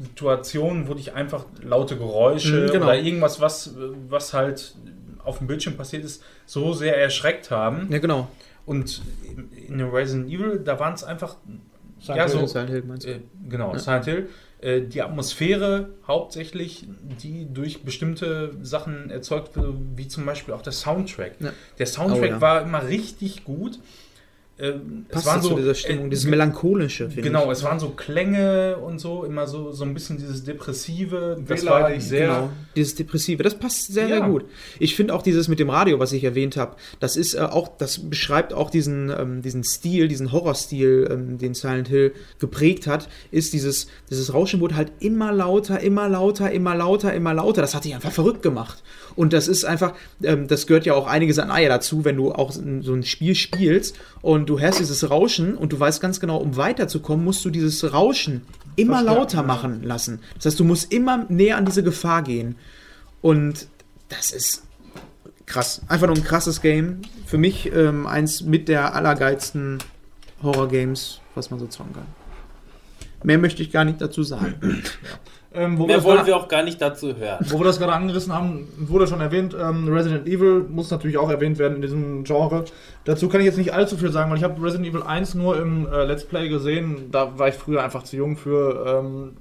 Situationen, wo dich einfach laute Geräusche Mhm, genau. oder irgendwas, was, was halt auf dem Bildschirm passiert ist, so sehr erschreckt haben. Ja, genau. Und in, in Resident Evil, da waren es einfach Silent Ja, so- Silent Hill meinst du? äh, genau, Ja. Silent Hill. Äh, die Atmosphäre hauptsächlich, die durch bestimmte Sachen erzeugt wird, wie zum Beispiel auch der Soundtrack. Ja. Der Soundtrack Oh, ja. war immer richtig gut. Ähm, Passt zu dieser Stimmung, äh, dieses Melancholische, finde Genau, ich. es waren so Klänge und so, immer so, so ein bisschen dieses Depressive. Das war eigentlich sehr. Genau, dieses Depressive, das passt sehr, sehr Ja. gut. Ich finde auch dieses mit dem Radio, was ich erwähnt habe, das ist äh, auch, das beschreibt auch diesen, ähm, diesen Stil, diesen Horrorstil, ähm, den Silent Hill geprägt hat, ist dieses, dieses Rauschen wurde halt immer lauter, immer lauter, immer lauter, immer lauter. Das hat dich einfach verrückt gemacht. Und das ist einfach, ähm, das gehört ja auch einiges an Eier dazu, wenn du auch so ein Spiel spielst und du hörst dieses Rauschen und du weißt ganz genau, um weiterzukommen, musst du dieses Rauschen immer Verstärken, lauter ja. machen lassen. Das heißt, du musst immer näher an diese Gefahr gehen. Und das ist krass. Einfach nur ein krasses Game. Für mich ähm, eins mit der allergeilsten Horror-Games, was man so zocken kann. Mehr möchte ich gar nicht dazu sagen. Ähm, Mehr wollen gerade, wir auch gar nicht dazu hören. wo wir das gerade angerissen haben, wurde schon erwähnt, ähm, Resident Evil muss natürlich auch erwähnt werden in diesem Genre. Dazu kann ich jetzt nicht allzu viel sagen, weil ich habe Resident Evil 1 nur im äh, Let's Play gesehen. Da war ich früher einfach zu jung für, ähm,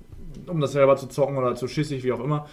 um das selber zu zocken oder zu schissig, wie auch immer.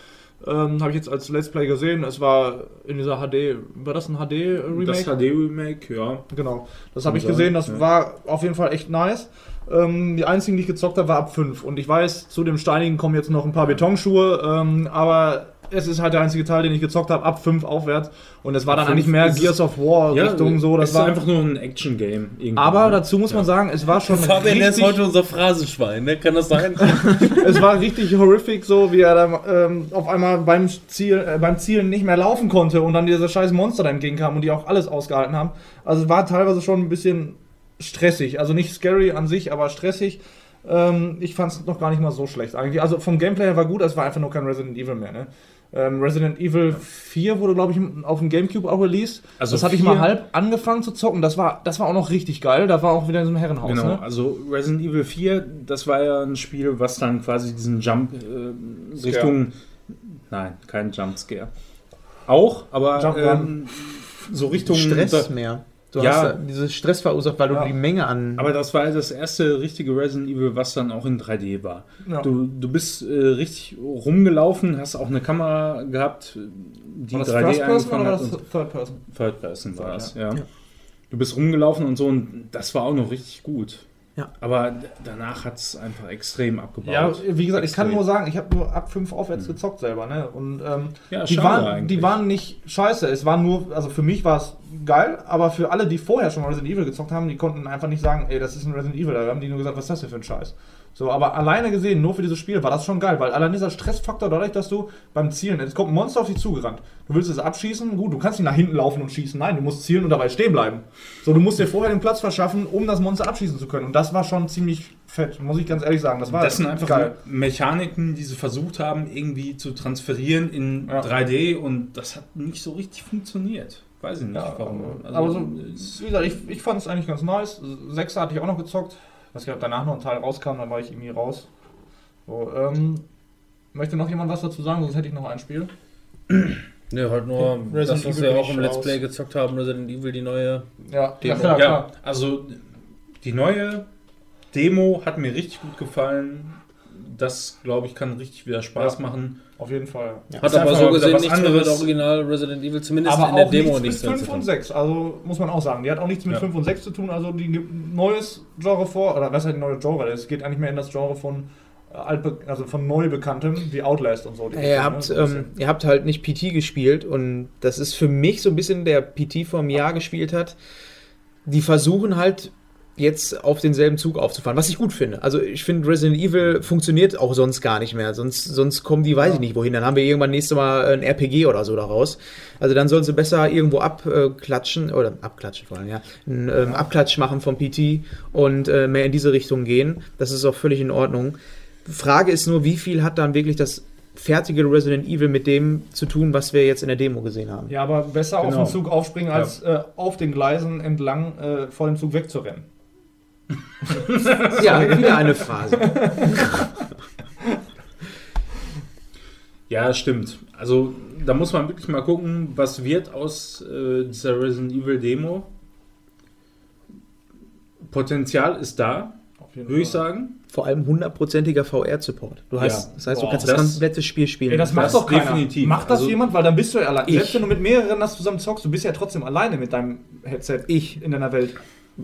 Ähm, habe ich jetzt als Let's Play gesehen. Es war in dieser HD, war das ein HD-Remake? Das HD-Remake, ja. Genau, das habe ich gesehen, das ja. war auf jeden Fall echt nice. Ähm, die einzigen, die ich gezockt habe, war ab 5. Und ich weiß, zu dem Steinigen kommen jetzt noch ein paar Betonschuhe, ähm, aber es ist halt der einzige Teil, den ich gezockt habe, ab 5 aufwärts. Und es war dann eigentlich mehr Gears of War Richtung so. Das es war ist einfach nur ein Action-Game. aber ne? dazu muss man sagen, es war schon Fabian, der ist richtig, heute unser Phrasenschwein, ne? Kann das sein? es war richtig horrific, so wie er dann ähm, auf einmal beim Ziel, äh, beim Zielen nicht mehr laufen konnte und dann diese scheiß Monster da entgegenkamen und die auch alles ausgehalten haben. Also es war teilweise schon ein bisschen stressig. Also nicht scary an sich, aber stressig. Ähm, ich fand es noch gar nicht mal so schlecht eigentlich. Also vom Gameplay her war gut, es war einfach nur kein Resident Evil mehr. Ne? Ähm, Resident Evil 4 wurde, glaube ich, auf dem Gamecube auch released. Also das hatte ich 4 mal halb angefangen zu zocken. Das war, das war auch noch richtig geil. Da war auch wieder in so einem Herrenhaus. Genau, Ne? also Resident Evil 4, das war ja ein Spiel, was dann quasi diesen Jump äh, Scare. Richtung. Nein, kein Jumpscare. Auch, aber ähm, so Richtung. Stress mehr. Du Ja. hast da dieses Stress verursacht, weil du Ja. die Menge an. aber das war das erste richtige Resident Evil, was dann auch in 3D war. Ja. Du, du bist äh, richtig rumgelaufen, hast auch eine Kamera gehabt, die War das 3D First Person oder war hat. das Third Person? Third Person war es, ja. Ja. Du bist rumgelaufen und so und das war auch noch richtig gut. Ja. Aber danach hat es einfach extrem abgebaut. Ja, wie gesagt, ich kann Extrem. nur sagen, ich habe nur ab 5 aufwärts gezockt selber, ne? Und ähm, Ja, die, waren, eigentlich. die waren nicht scheiße. Es war nur, also für mich war es geil, aber für alle, die vorher schon Resident Evil gezockt haben, die konnten einfach nicht sagen, ey, das ist ein Resident Evil. Da haben die nur gesagt, was ist das hier für ein Scheiß? So, aber alleine gesehen, nur für dieses Spiel war das schon geil, weil allein dieser Stressfaktor dadurch, dass du beim Zielen, jetzt kommt ein Monster auf dich zugerannt. Du willst es abschießen, gut, du kannst nicht nach hinten laufen und schießen. Nein, du musst zielen und dabei stehen bleiben. So, du musst dir vorher den Platz verschaffen, um das Monster abschießen zu können. Und das war schon ziemlich fett, muss ich ganz ehrlich sagen. Das war das sind einfach geil. Mechaniken, die sie versucht haben, irgendwie zu transferieren in Ja. 3D und das hat nicht so richtig funktioniert. Weiß ich nicht, Ja, warum. Also, aber so, es- wie gesagt, ich, ich fand es eigentlich ganz nice. Sechser hatte ich auch noch gezockt. Ich nicht, ob danach noch ein Teil rauskam, dann war ich irgendwie raus. So, ähm, möchte noch jemand was dazu sagen? Sonst hätte ich noch ein Spiel. Ne, halt nur, Resident das, was Evil wir auch ich im Let's. Play gezockt haben, Resident Evil, die neue. Ja, Demo. ja, klar, ja, klar. also die neue Demo hat mir richtig gut gefallen. Das, glaube ich, kann richtig wieder Spaß Ja. machen. Auf jeden Fall. Hat Ist aber so gesehen nichts mehr mit anderes. Original Resident Evil, zumindest Aber in der auch Demo nichts nichts mit mehr zu 5 und tun. 6, also muss man auch sagen. Die hat auch nichts mit Ja. 5 und 6 zu tun, also die gibt ein neues Genre vor, oder was heißt ein neues Genre? Es geht eigentlich mehr in das Genre von altbe also von neu bekanntem wie Outlast und so. Ihr habt, ne? Ähm, ihr habt halt nicht PT gespielt und das ist für mich so ein bisschen der PT vom Jahr gespielt hat. Die versuchen halt jetzt auf denselben Zug aufzufahren, was ich gut finde. Also ich finde Resident Evil funktioniert auch sonst gar nicht mehr. Sonst, sonst kommen die, weiß ich nicht wohin. Dann haben wir irgendwann nächstes Mal ein RPG oder so daraus. Also dann sollen sie besser irgendwo abklatschen oder abklatschen vor allem, ja. Ein ähm, Abklatsch machen vom PT und äh, mehr in diese Richtung gehen. Das ist auch völlig in Ordnung. Frage ist nur, wie viel hat dann wirklich das fertige Resident Evil mit dem zu tun, was wir jetzt in der Demo gesehen haben? Ja, aber besser auf Genau. den Zug aufspringen, als äh, auf den Gleisen entlang äh, vor dem Zug wegzurennen. Ja, wieder eine Phrase. Ja, stimmt. Also da muss man wirklich mal gucken, was wird aus äh, dieser Resident Evil Demo. Potenzial ist da, würde ich sagen. Vor allem hundertprozentiger VR-Support. Du hast, Ja. das heißt, du Boah, kannst das, das- komplette Spiel spielen. Ey, das macht Das doch keiner. definitiv. Macht das Also- jemand? Weil dann bist du ja allein. Ich. Selbst wenn du mit mehreren das zusammen zockst, du bist ja trotzdem alleine mit deinem Headset Ich. in deiner Welt.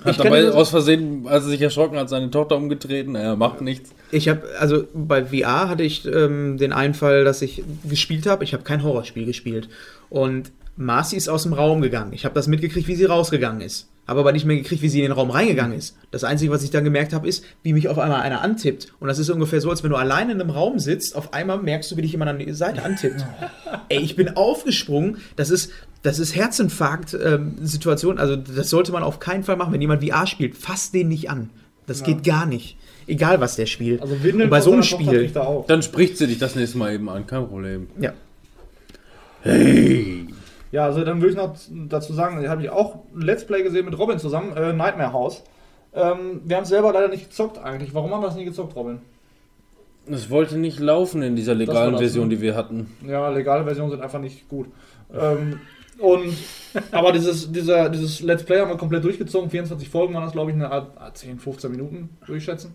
Hat dabei aus Versehen, als er sich erschrocken hat, seine Tochter umgetreten. Er macht nichts. Ich habe, also bei VR hatte ich ähm, den Einfall, dass ich gespielt habe. Ich habe kein Horrorspiel gespielt. Und Marcy ist aus dem Raum gegangen. Ich habe das mitgekriegt, wie sie rausgegangen ist. Habe aber nicht mehr gekriegt, wie sie in den Raum reingegangen ist. Das Einzige, was ich dann gemerkt habe, ist, wie mich auf einmal einer antippt. Und das ist ungefähr so, als wenn du alleine in einem Raum sitzt, auf einmal merkst du, wie dich jemand an die Seite antippt. Ey, ich bin aufgesprungen. Das ist, das ist Herzinfarkt-Situation. also das sollte man auf keinen Fall machen. Wenn jemand VR spielt, fass den nicht an. Das geht gar nicht. Egal, was der spielt. Also Und bei so einem Spiel. Dann spricht sie dich das nächste Mal eben an, kein Problem. Ja. Ja, also dann würde ich noch dazu sagen, da habe ich auch ein Let's Play gesehen mit Robin zusammen, äh, Nightmare House. Ähm, wir haben es selber leider nicht gezockt eigentlich. Warum haben wir das nie gezockt, Robin? Es wollte nicht laufen in dieser legalen das, Version, ne? die wir hatten. Ja, legale Versionen sind einfach nicht gut. Ähm, und aber dieses, dieser, dieses Let's Play haben wir komplett durchgezogen. 24 Folgen waren das, glaube ich, eine Art 10, 15 Minuten durchschätzen.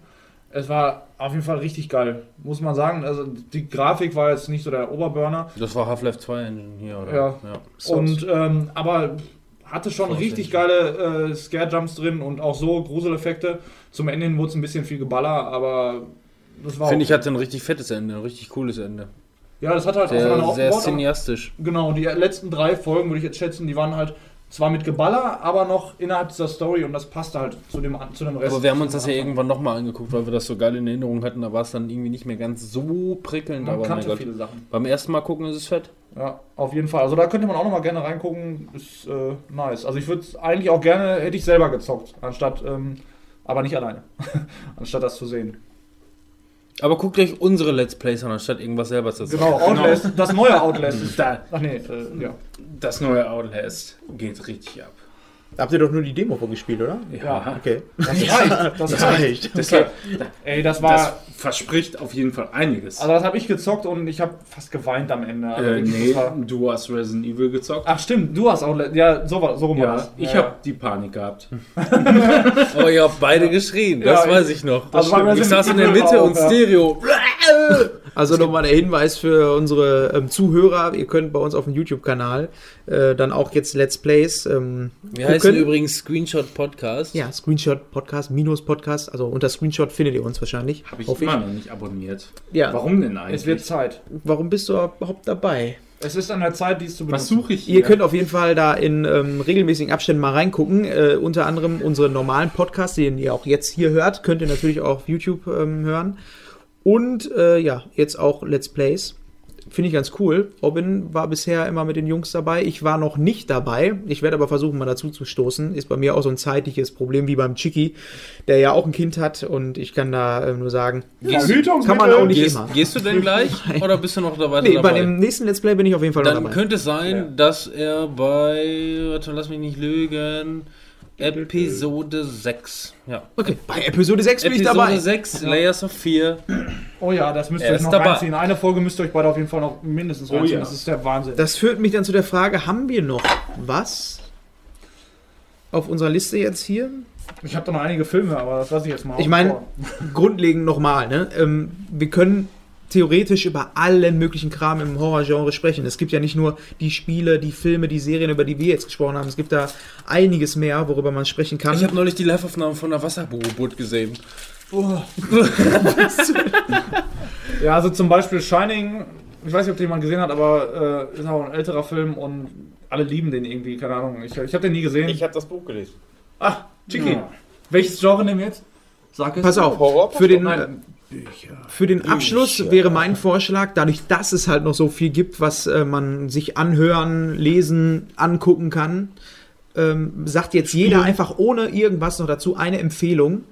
Es war auf jeden Fall richtig geil, muss man sagen. Also die Grafik war jetzt nicht so der Oberburner. Das war Half-Life 2 hier, oder? Ja. Und ähm, aber hatte schon richtig geile äh, Scare-Jumps drin und auch so Gruseleffekte. Zum Ende hin wurde es ein bisschen viel Geballer, aber das war Finde auch- ich, hatte ein richtig fettes Ende, ein richtig cooles Ende. Ja, das hat halt Sehr, aufeinander sehr cineastisch. Genau, die letzten drei Folgen würde ich jetzt schätzen, die waren halt zwar mit Geballer, aber noch innerhalb dieser Story und das passte halt zu dem, zu dem Rest. Aber wir haben uns das ja irgendwann nochmal angeguckt, weil wir das so geil in Erinnerung hatten. Da war es dann irgendwie nicht mehr ganz so prickelnd. Man aber mein kannte Gott. viele Sachen. Beim ersten Mal gucken ist es fett. Ja, auf jeden Fall. Also da könnte man auch noch mal gerne reingucken. Ist äh, nice. Also ich würde eigentlich auch gerne, hätte ich selber gezockt, anstatt, ähm, aber nicht alleine, anstatt das zu sehen. Aber guckt euch unsere Let's Plays an, anstatt irgendwas selber zu sagen. Genau, Outlast, das neue Outlast ist Da, Ach nee, äh, ja. das neue Outlast geht richtig ab. Habt ihr doch nur die Demo vorgespielt, oder? Ja. Okay. Das reicht. Das Das reicht. reicht. Deshalb, Ey, das war. das verspricht auf jeden Fall einiges. also das habe ich gezockt und ich habe fast geweint am Ende. Also äh, nee, das war- du hast Resident Evil gezockt. Ach stimmt, du hast Outlast. Ja, so, war, so rum war ja, das. ich ja, habe die Panik gehabt. Oh, ihr habt beide geschrien, das Ja, weiß ich noch. Also bei ich saß in der Mitte auch, und ja. Stereo. Also nochmal der Hinweis für unsere ähm, Zuhörer. Ihr könnt bei uns auf dem YouTube-Kanal äh, dann auch jetzt Let's Plays ähm, Wir heißen übrigens Screenshot Podcast. Ja, Screenshot Podcast, Minus Podcast. Also unter Screenshot findet ihr uns wahrscheinlich. Habe ich immer noch nicht abonniert. Ja. Warum denn eigentlich? Es wird Zeit. Warum bist du überhaupt dabei? Es ist an der Zeit, dies zu Was benutzen. suche ich Ihr könnt auf jeden Fall da in ähm, regelmäßigen Abständen mal reingucken. Äh, unter anderem unsere normalen Podcasts, den ihr auch jetzt hier hört, könnt ihr natürlich auch auf YouTube ähm, hören. Und äh, ja, jetzt auch Let's Plays. Finde ich ganz cool. Robin war bisher immer mit den Jungs dabei. Ich war noch nicht dabei. Ich werde aber versuchen, mal dazu zu stoßen. Ist bei mir auch so ein zeitliches Problem wie beim Chicky, der ja auch ein Kind hat. Und ich kann da äh, nur sagen, Verhütungsmittel. kann man auch nicht Gehst, immer. gehst du denn gleich oder bist du noch dabei? Nee, bei dabei? dem nächsten Let's Play bin ich auf jeden Fall noch Dann dabei. könnte es sein, dass er bei, warte, lass mich nicht lügen, Episode 6. Ja. Okay, bei Episode 6 bin ich Episode dabei. 6, Layers of 4. Oh ja, das müsst ihr euch noch dabei. reinziehen. Eine Folge müsst ihr euch beide auf jeden Fall noch mindestens Oh reinziehen. ja. Das ist der Wahnsinn. Das führt mich dann zu der Frage, haben wir noch was auf unserer Liste jetzt hier? ich habe da noch einige Filme, aber das lasse ich jetzt mal Ich meine, grundlegend nochmal, ne? ähm, wir können theoretisch über allen möglichen Kram im Horrorgenre sprechen. Es gibt ja nicht nur die Spiele, die Filme, die Serien, über die wir jetzt gesprochen haben. Es gibt da einiges mehr, worüber man sprechen kann. Ich habe neulich die Live-Aufnahme von der Wasserboot gesehen. Ja, also zum Beispiel Shining, ich weiß nicht, ob den jemand gesehen hat, aber äh, ist auch ein älterer Film und alle lieben den irgendwie, keine Ahnung. Ich, ich habe den nie gesehen. Ich habe das Buch gelesen. ah, Chiki. Welches Genre nehmen wir jetzt? Sag es. Pass auf, Horror? für den, Nein. Für den Abschluss wäre mein Vorschlag, dadurch, dass es halt noch so viel gibt, was äh, man sich anhören, lesen, angucken kann, ähm, sagt jetzt jeder einfach ohne irgendwas noch dazu eine Empfehlung.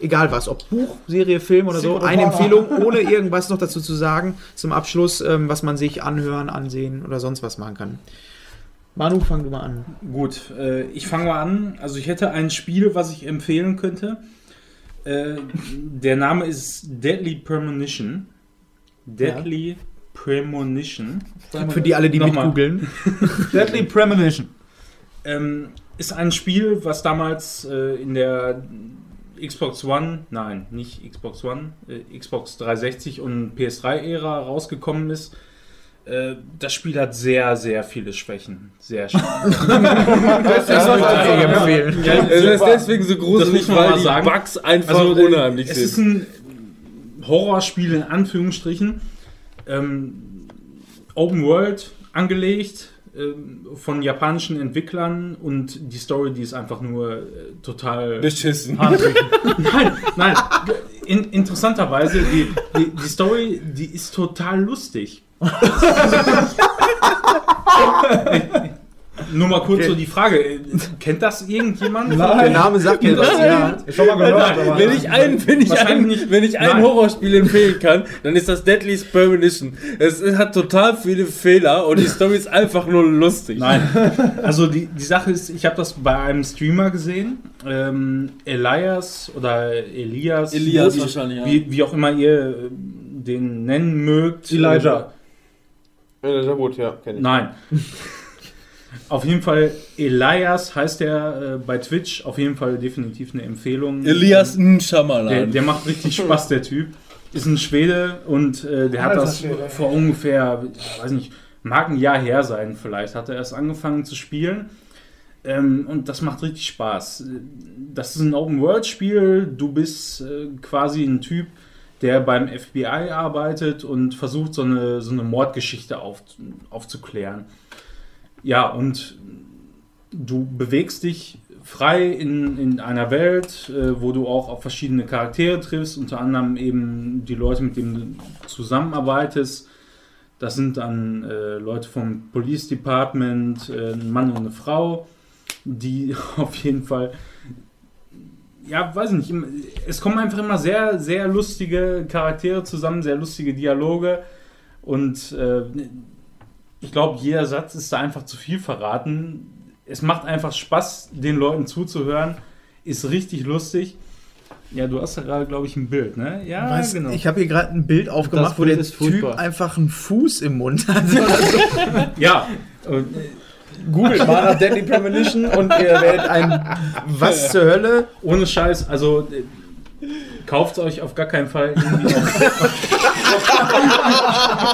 Egal was, ob Buch, Serie, Film oder so, eine Empfehlung, ohne irgendwas noch dazu zu sagen, zum Abschluss, ähm, was man sich anhören, ansehen oder sonst was machen kann. Manu, fang du mal an. Gut, äh, ich fange mal an. Also ich hätte ein Spiel, was ich empfehlen könnte. Äh, der Name ist Deadly Premonition. Deadly Premonition. Für die alle, die Nochmal. mitgoogeln. Deadly Premonition. Ähm, ist ein Spiel, was damals äh, in der Xbox One, nein, nicht Xbox One, äh, Xbox 360 und PS3-Ära rausgekommen ist. Äh, das Spiel hat sehr, sehr viele Schwächen. Sehr schwach. Das würde ich empfehlen. Ja, Es ist deswegen so Das gruselig, man weil mal die sagen. Bugs einfach Also, äh, unheimlich es ist sind. ein Horrorspiel in Anführungsstrichen. Ähm, Open World angelegt ähm, von japanischen Entwicklern und die Story, die ist einfach nur äh, total Beschissen. nein, nein. In, interessanterweise, die, die, die Story, die ist total lustig. Nur mal kurz so die Frage, äh, kennt das irgendjemand? Der Name sagt mir das, ja. Schon mal gehört, aber. Wenn ich einen, wenn ich einen, nicht. wenn ich ein Nein. Horrorspiel empfehlen kann, dann ist das Deadly's Premonition. Es hat total viele Fehler und die Story ist einfach nur lustig. Nein. Also die, die Sache ist, ich habe das bei einem Streamer gesehen, ähm, Elias oder Elias, Elias wie, wahrscheinlich, ja. wie, wie auch immer ihr äh, den nennen mögt. Elijah. Ja, sehr gut, ja, kenn ich. Nein. Auf jeden Fall, Elias heißt er äh, bei Twitch. Auf jeden Fall definitiv eine Empfehlung. Elias Der, Nschamalan. der macht richtig Spaß, der Typ. Ist ein Schwede und äh, der hat Alter das Schwede. vor ungefähr, ich weiß nicht, mag ein Jahr her sein vielleicht, hat er erst angefangen zu spielen. Ähm, und das macht richtig Spaß. Das ist ein Open-World-Spiel. Du bist äh, quasi ein Typ, der beim FBI arbeitet und versucht, so eine, so eine Mordgeschichte auf, aufzuklären. Ja, und du bewegst dich frei in, in einer Welt, äh, wo du auch auf verschiedene Charaktere triffst, unter anderem eben die Leute, mit denen du zusammenarbeitest. Das sind dann äh, Leute vom Police Department, äh, ein Mann und eine Frau, die auf jeden Fall, ja, weiß ich nicht, es kommen einfach immer sehr, sehr lustige Charaktere zusammen, sehr lustige Dialoge und äh, ich glaube, jeder Satz ist da einfach zu viel verraten. Es macht einfach Spaß, den Leuten zuzuhören. Ist richtig lustig. Ja, du hast ja gerade, glaube ich, ein Bild, ne? Ja, Weiß, genau. Ich habe hier gerade ein Bild aufgemacht, wo Bild der ist Typ einfach einen Fuß im Mund hat. Ja, und, Googelt mal nach Deadly Premonition und ihr werdet ein Was zur Hölle? ohne Scheiß, also kauft euch auf gar keinen Fall irgendwie auf,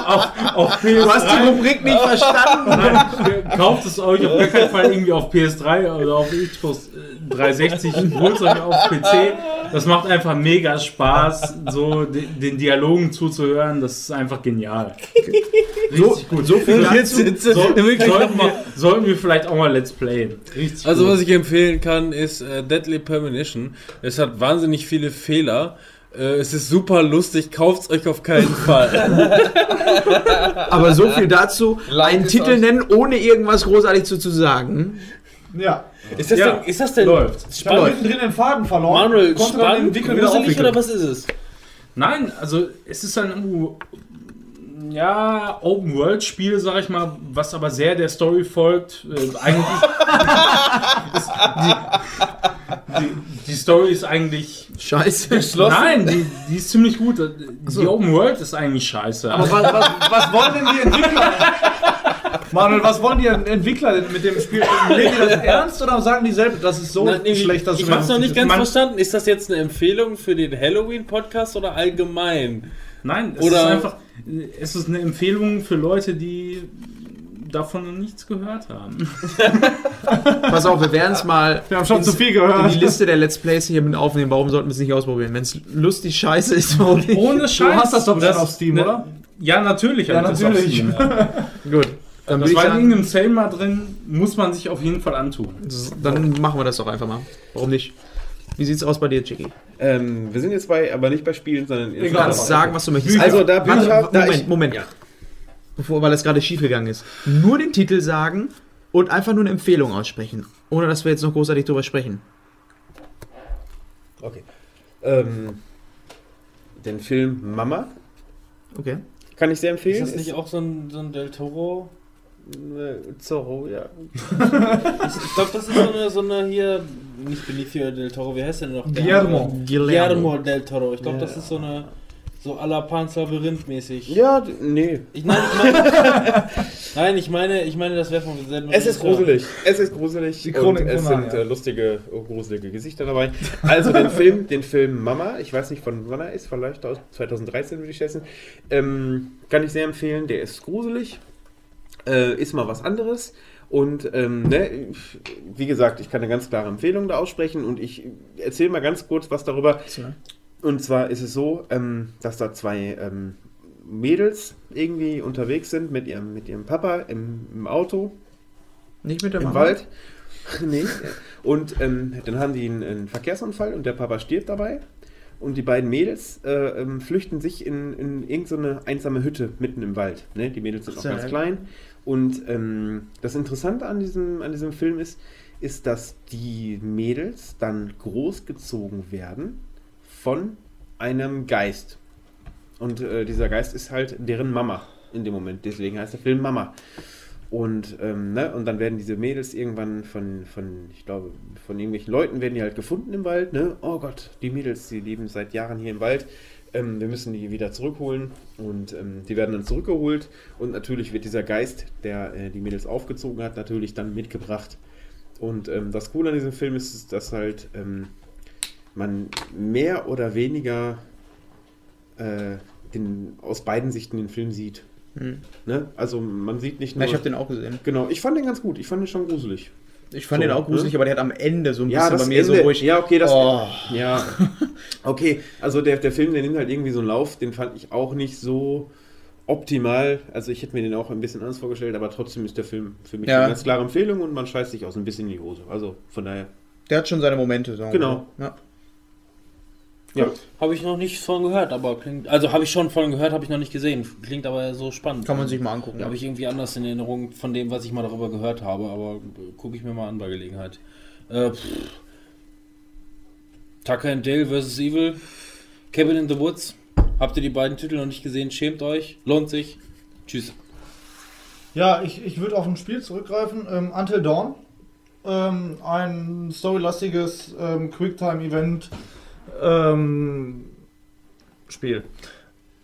auf, auf PS3. Du hast die Rubrik nicht verstanden. Nein, kauft es euch auf gar keinen Fall irgendwie auf PS3 oder auf Xbox äh, 360, holt es euch auf PC. Das macht einfach mega Spaß, so de- den Dialogen zuzuhören. Das ist einfach genial. Richtig gut. So viel Jetzt, jetzt, So, sollten, wir, sollten wir vielleicht auch mal Let's Playen. Richtig Also gut. was ich empfehlen kann, ist äh, Deadly Premonition. Es hat wahnsinnig viele Fehler. Äh, es ist super lustig, kauft's euch auf keinen Fall. Aber so viel dazu. Like einen es Titel euch. nennen, ohne irgendwas großartig zu, zu sagen. Ja. ist, das Ja, denn, ist das denn läuft. Ich habe mittendrin den Faden verloren. Manuel spannend, Wickel wieder aufwickeln. oder was ist es? Nein, also es ist ein ja, Open-World-Spiel, sag ich mal, was aber sehr der Story folgt. Äh, eigentlich ist die, die, die Story ist eigentlich. Scheiße. Nein, die, die ist ziemlich gut. Die Open World ist eigentlich scheiße. Aber was, was, was wollen denn die Entwickler? Manuel, was wollen die Entwickler denn mit dem Spiel? Nehmen die das ernst oder sagen die selbst, das ist so Nein, nee, schlecht, dass ich hab's noch nicht ganz Man- verstanden. Ist das jetzt eine Empfehlung für den Halloween-Podcast oder allgemein? Nein, es Oder- ist einfach. Es ist eine Empfehlung für Leute, die davon noch nichts gehört haben. Pass auf, wir werden es mal Wir haben schon ins- zu viel in gehört. die Liste der Let's Plays hier mit aufnehmen. Warum sollten wir es nicht ausprobieren? Wenn es lustig scheiße ist, warum nicht? Ohne Scheiß. Du hast das doch bestimmt auf Steam, ne, oder? Ja, natürlich. Ja, natürlich. Steam, ja. Gut. Dann, Das war in irgendeinem Sale mal drin, muss man sich auf jeden Fall antun. dann machen wir das doch einfach mal. Warum nicht? Wie sieht's aus bei dir, Chicky? Ähm, wir sind jetzt bei, aber nicht bei Spielen, sondern Du kannst sagen, was du möchtest. Also, da bin Warte, ich auch- da Moment, ich- Moment. Ja. Bevor, weil das gerade schief gegangen ist. Nur den Titel sagen und einfach nur eine Empfehlung aussprechen. Ohne dass wir jetzt noch großartig drüber sprechen. Okay. Ähm, den Film Mama Okay. kann ich sehr empfehlen. Ist das nicht auch so ein, so ein Del Toro? Äh, Zorro, ja. Ich glaube, das ist so eine, so eine hier, nicht Benicio del Toro, wie heißt der noch? Der Guillermo. Guillermo del Toro. Ich glaube, das ist so eine, so à la Pan's Labyrinth mäßig. Ja, nee. Ich, nein, ich meine, nein, ich meine, ich meine, das wäre vom selben Es ist gruselig. Es ist gruselig. Die Chronik und es von sind Narnia. äh, lustige, äh, gruselige Gesichter dabei. Also den Film, den Film Mama, ich weiß nicht von wann er ist, vielleicht aus 2013 würde ich schätzen, ähm, kann ich sehr empfehlen. Der ist gruselig, äh, ist mal was anderes. Und ähm, ne, wie gesagt, ich kann eine ganz klare Empfehlung da aussprechen und ich erzähle mal ganz kurz was darüber. Und zwar ist es so, ähm, dass da zwei ähm, Mädels irgendwie unterwegs sind mit ihrem, mit ihrem Papa im, im Auto Nicht mit der im Mama? Wald. nee. Und ähm, dann haben die einen, einen Verkehrsunfall und der Papa stirbt dabei. Und die beiden Mädels äh, ähm, flüchten sich in, in irgendeine einsame Hütte mitten im Wald. Ne? Die Mädels sind Sehr ganz klein. Und ähm, das Interessante an diesem, an diesem Film ist, ist, dass die Mädels dann großgezogen werden von einem Geist. Und äh, dieser Geist ist halt deren Mama in dem Moment. Deswegen heißt der Film Mama. Und, ähm, ne, und dann werden diese Mädels irgendwann von, von, ich glaube, von irgendwelchen Leuten werden die halt gefunden im Wald. Ne? Oh Gott, die Mädels, die leben seit Jahren hier im Wald. Ähm, wir müssen die wieder zurückholen. Und ähm, die werden dann zurückgeholt. Und natürlich wird dieser Geist, der äh, die Mädels aufgezogen hat, natürlich dann mitgebracht. Und ähm, das Coole an diesem Film ist, dass halt ähm, man mehr oder weniger äh, den, aus beiden Sichten den Film sieht. Hm. Ne? Also man sieht nicht Ja, nur. ich habe den auch gesehen. genau, ich fand den ganz gut. Ich fand den schon gruselig. Ich fand So, den auch gruselig, ne? aber der hat am Ende so ein Ja, bisschen bei mir Ende, so ruhig. Ja, okay, das. Oh. Ja. Okay, also der, der Film, der nimmt halt irgendwie so einen Lauf, den fand ich auch nicht so optimal. Also ich hätte mir den auch ein bisschen anders vorgestellt, aber trotzdem ist der Film für mich Ja. eine ganz klare Empfehlung und man scheißt sich aus ein bisschen in die Hose. Also von daher. Der hat schon seine Momente. Sagen Genau. so. Ja. Ja. Habe ich noch nicht von gehört, aber klingt, also habe ich schon von gehört, habe ich noch nicht gesehen. Klingt aber so spannend. Kann man sich mal angucken. Habe ich irgendwie anders in Erinnerung von dem, was ich mal darüber gehört habe, aber gucke ich mir mal an bei Gelegenheit. Äh, pff. Tucker and Dale vs. Evil, Cabin in the Woods. Habt ihr die beiden Titel noch nicht gesehen? Schämt euch, lohnt sich. Tschüss. Ja, ich, ich würde auf ein Spiel zurückgreifen. Ähm, Until Dawn. Ähm, ein storylastiges ähm, Quicktime-Event. Ähm, Spiel.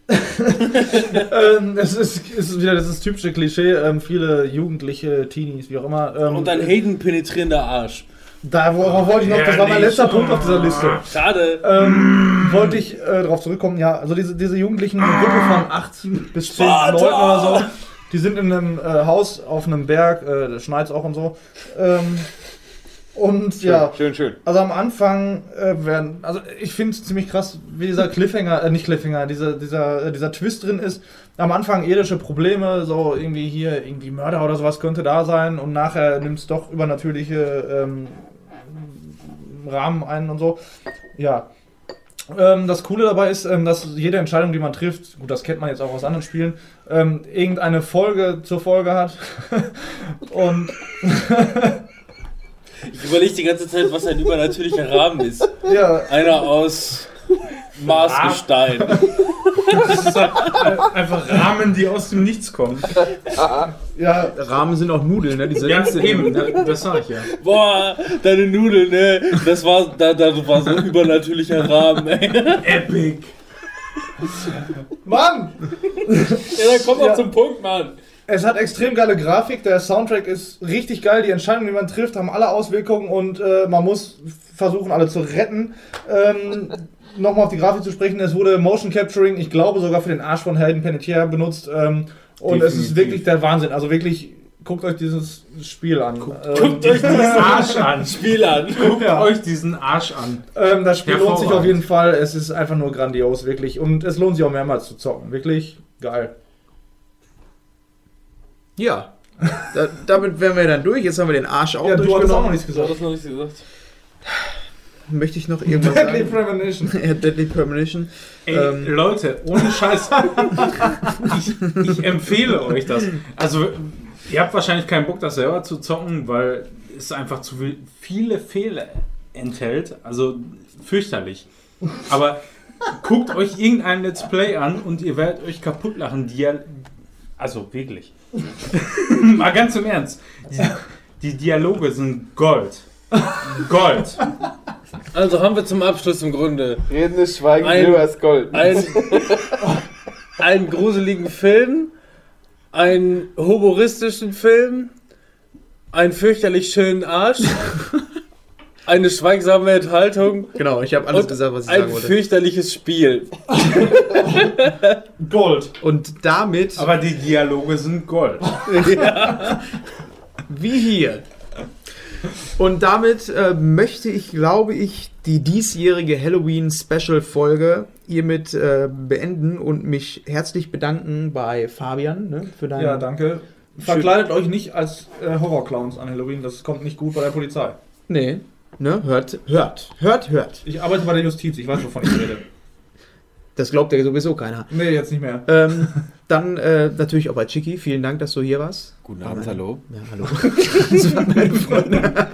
ähm, es ist, es ist wieder das typische Klischee. Ähm, viele Jugendliche, Teenies, wie auch immer. Ähm, Und ein Hayden penetrierender Arsch. Da worauf wollte ich noch, das war mein letzter Punkt auf dieser Liste. Schade. Ähm, wollte ich äh, darauf zurückkommen, ja, also diese, diese Jugendlichen, eine Gruppe von 8 bis 10 Vater! Leuten oder so, die sind in einem äh, Haus auf einem Berg, äh, da schneit's auch und so. Ähm, und ja, Schön, schön. also am Anfang äh, werden, also ich finde es ziemlich krass, wie dieser Cliffhanger, äh, nicht Cliffhanger, dieser, dieser, äh, dieser Twist drin ist. Am Anfang irdische Probleme, so irgendwie hier, irgendwie Mörder oder sowas könnte da sein und nachher nimmt es doch übernatürliche ähm, Rahmen ein und so. Ja. Ähm, das Coole dabei ist, ähm, dass jede Entscheidung, die man trifft, gut, das kennt man jetzt auch aus anderen Spielen, ähm, irgendeine Folge zur Folge hat. und Ich überlege die ganze Zeit, was ein übernatürlicher Rahmen ist. ja, Einer aus Maßgestein. Das ist halt einfach Rahmen, die aus dem Nichts kommen. ja, Rahmen sind auch Nudeln, ne? Diese Ja, eben, das sag ich ja. Boah, deine Nudeln, ne? Das war, da, da war so ein übernatürlicher Rahmen, ey. Epic. Mann! Ja, dann komm doch Ja. zum Punkt, Mann. Es hat extrem geile Grafik, der Soundtrack ist richtig geil, die Entscheidungen, die man trifft, haben alle Auswirkungen und äh, man muss versuchen, alle zu retten. Ähm, Nochmal auf die Grafik zu sprechen, es wurde Motion Capturing, ich glaube sogar für den Arsch von Hayden Panettiere benutzt ähm, und es ist Definitiv. wirklich der Wahnsinn. Also wirklich guckt euch dieses Spiel an. Guckt, Guckt euch diesen Arsch an. Spiel an. Guckt Ja. euch diesen Arsch an. Ähm, das Spiel lohnt sich auf jeden Fall. Es ist einfach nur grandios, wirklich. Und es lohnt sich auch mehrmals zu zocken. Wirklich geil. Ja. Da, damit wären wir dann durch. Jetzt haben wir den Arsch auch Ja, du hattest auch noch durchgenommen. nichts Du gesagt. hast noch nicht gesagt. Möchte ich noch irgendwas Deadly sagen? Premonition. Ja, Deadly Premonition. Ey, Ähm. Leute, ohne Scheiß. ich, ich empfehle euch das. Also, ihr habt wahrscheinlich keinen Bock, das selber zu zocken, weil es einfach zu viel- viele Fehler enthält. Also, fürchterlich. Aber guckt euch irgendein Let's Play an und ihr werdet euch kaputt lachen. Dia also, wirklich. Mal ganz im Ernst. Die, die Dialoge sind Gold. Gold. Also haben wir zum Abschluss im Grunde Redendes Schweigen, Ein- Silber ist Gold. ein, einen gruseligen Film, einen humoristischen Film, einen fürchterlich schönen Arsch, eine schweigsame Enthaltung Genau, ich habe alles gesagt, was ich ein sagen wollte. fürchterliches Spiel. Gold. Und damit, Aber die Dialoge sind Gold. wie hier. Und damit äh, möchte ich, glaube ich, die diesjährige Halloween-Special-Folge hiermit äh, beenden und mich herzlich bedanken bei Fabian ne, für deinen. Ja, danke. Verkleidet euch nicht als äh, Horrorclowns an Halloween. Das kommt nicht gut bei der Polizei. Nee, ne, hört, hört, hört, hört. Ich arbeite bei der Justiz. Ich weiß, wovon ich rede. Das glaubt ja sowieso keiner. Nee, jetzt nicht mehr. Ähm, dann äh, natürlich auch bei Chicky. Vielen Dank, dass du hier warst. Guten Abend, hallo. Ja, hallo. das waren meine Freunde.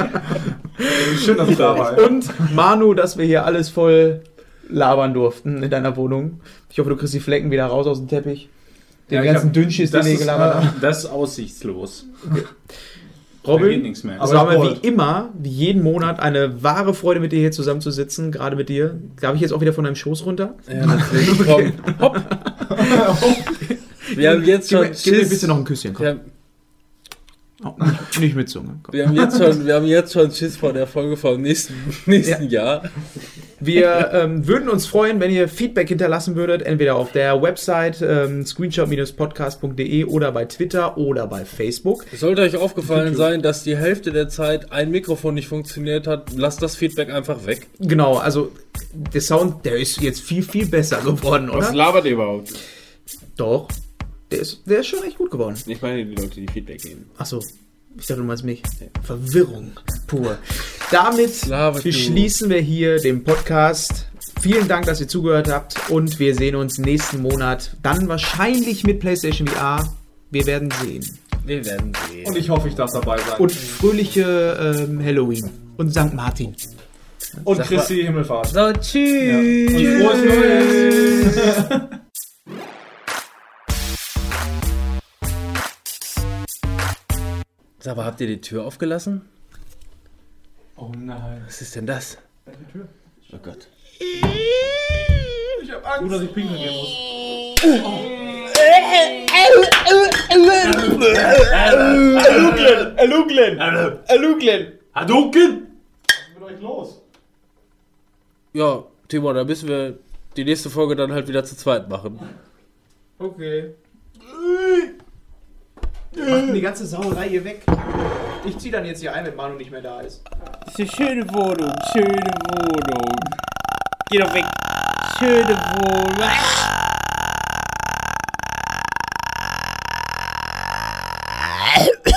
Schön, dass ich da war. Und Manu, dass wir hier alles voll labern durften in deiner Wohnung. Ich hoffe, du kriegst die Flecken wieder raus aus dem Teppich. Den Ja, ganzen hab- Dünnschiss, den wir gelabert haben. äh, das ist aussichtslos. Da geht Robin, nichts mehr. es Aber war mir wie immer, wie jeden Monat, eine wahre Freude, mit dir hier zusammenzusitzen. Gerade mit dir. Darf ich jetzt auch wieder von deinem Schoß runter? Ja, natürlich. Komm, hopp. Wir haben jetzt schon gib mir bitte noch ein Küsschen. Komm. Oh, nicht, nicht mit Zunge. Komm. wir, haben jetzt schon, wir haben jetzt schon Schiss vor der Folge vom nächsten, nächsten Jahr. Wir ähm, würden uns freuen, wenn ihr Feedback hinterlassen würdet, entweder auf der Website ähm, screenshot-podcast.de oder bei Twitter oder bei Facebook. Es sollte euch aufgefallen sein, dass die Hälfte der Zeit ein Mikrofon nicht funktioniert hat. Lasst das Feedback einfach weg. Genau, also der Sound, der ist jetzt viel, viel besser geworden, Was oder? labert ihr überhaupt? Doch. Der ist, der ist schon echt gut geworden. Ich meine die Leute, die Feedback geben. Achso, ich dachte, du meinst mich. Verwirrung pur. Damit beschließen wir hier den Podcast. Vielen Dank, dass ihr zugehört habt und wir sehen uns nächsten Monat. Dann wahrscheinlich mit PlayStation VR. Wir werden sehen. Wir werden sehen. Und ich hoffe, ich darf dabei sein. Und fröhliche ähm, Halloween und St. Martin. Und Christi Himmelfahrt. So, tschüss. Und frohes Neues. Sag mal, habt ihr die Tür aufgelassen? Oh nein. Was ist denn das? Oh Gott. Gut, dass ich pinkeln gehen muss. Hadouken! Mit euch los. Ja, Timo, da müssen wir die nächste Folge dann halt wieder zu zweit machen. Okay. Macht die ganze Sauerei hier weg. Ich zieh dann jetzt hier ein, wenn Manu nicht mehr da ist. Das ist eine schöne Wohnung, schöne Wohnung. Geh doch weg. Schöne Wohnung.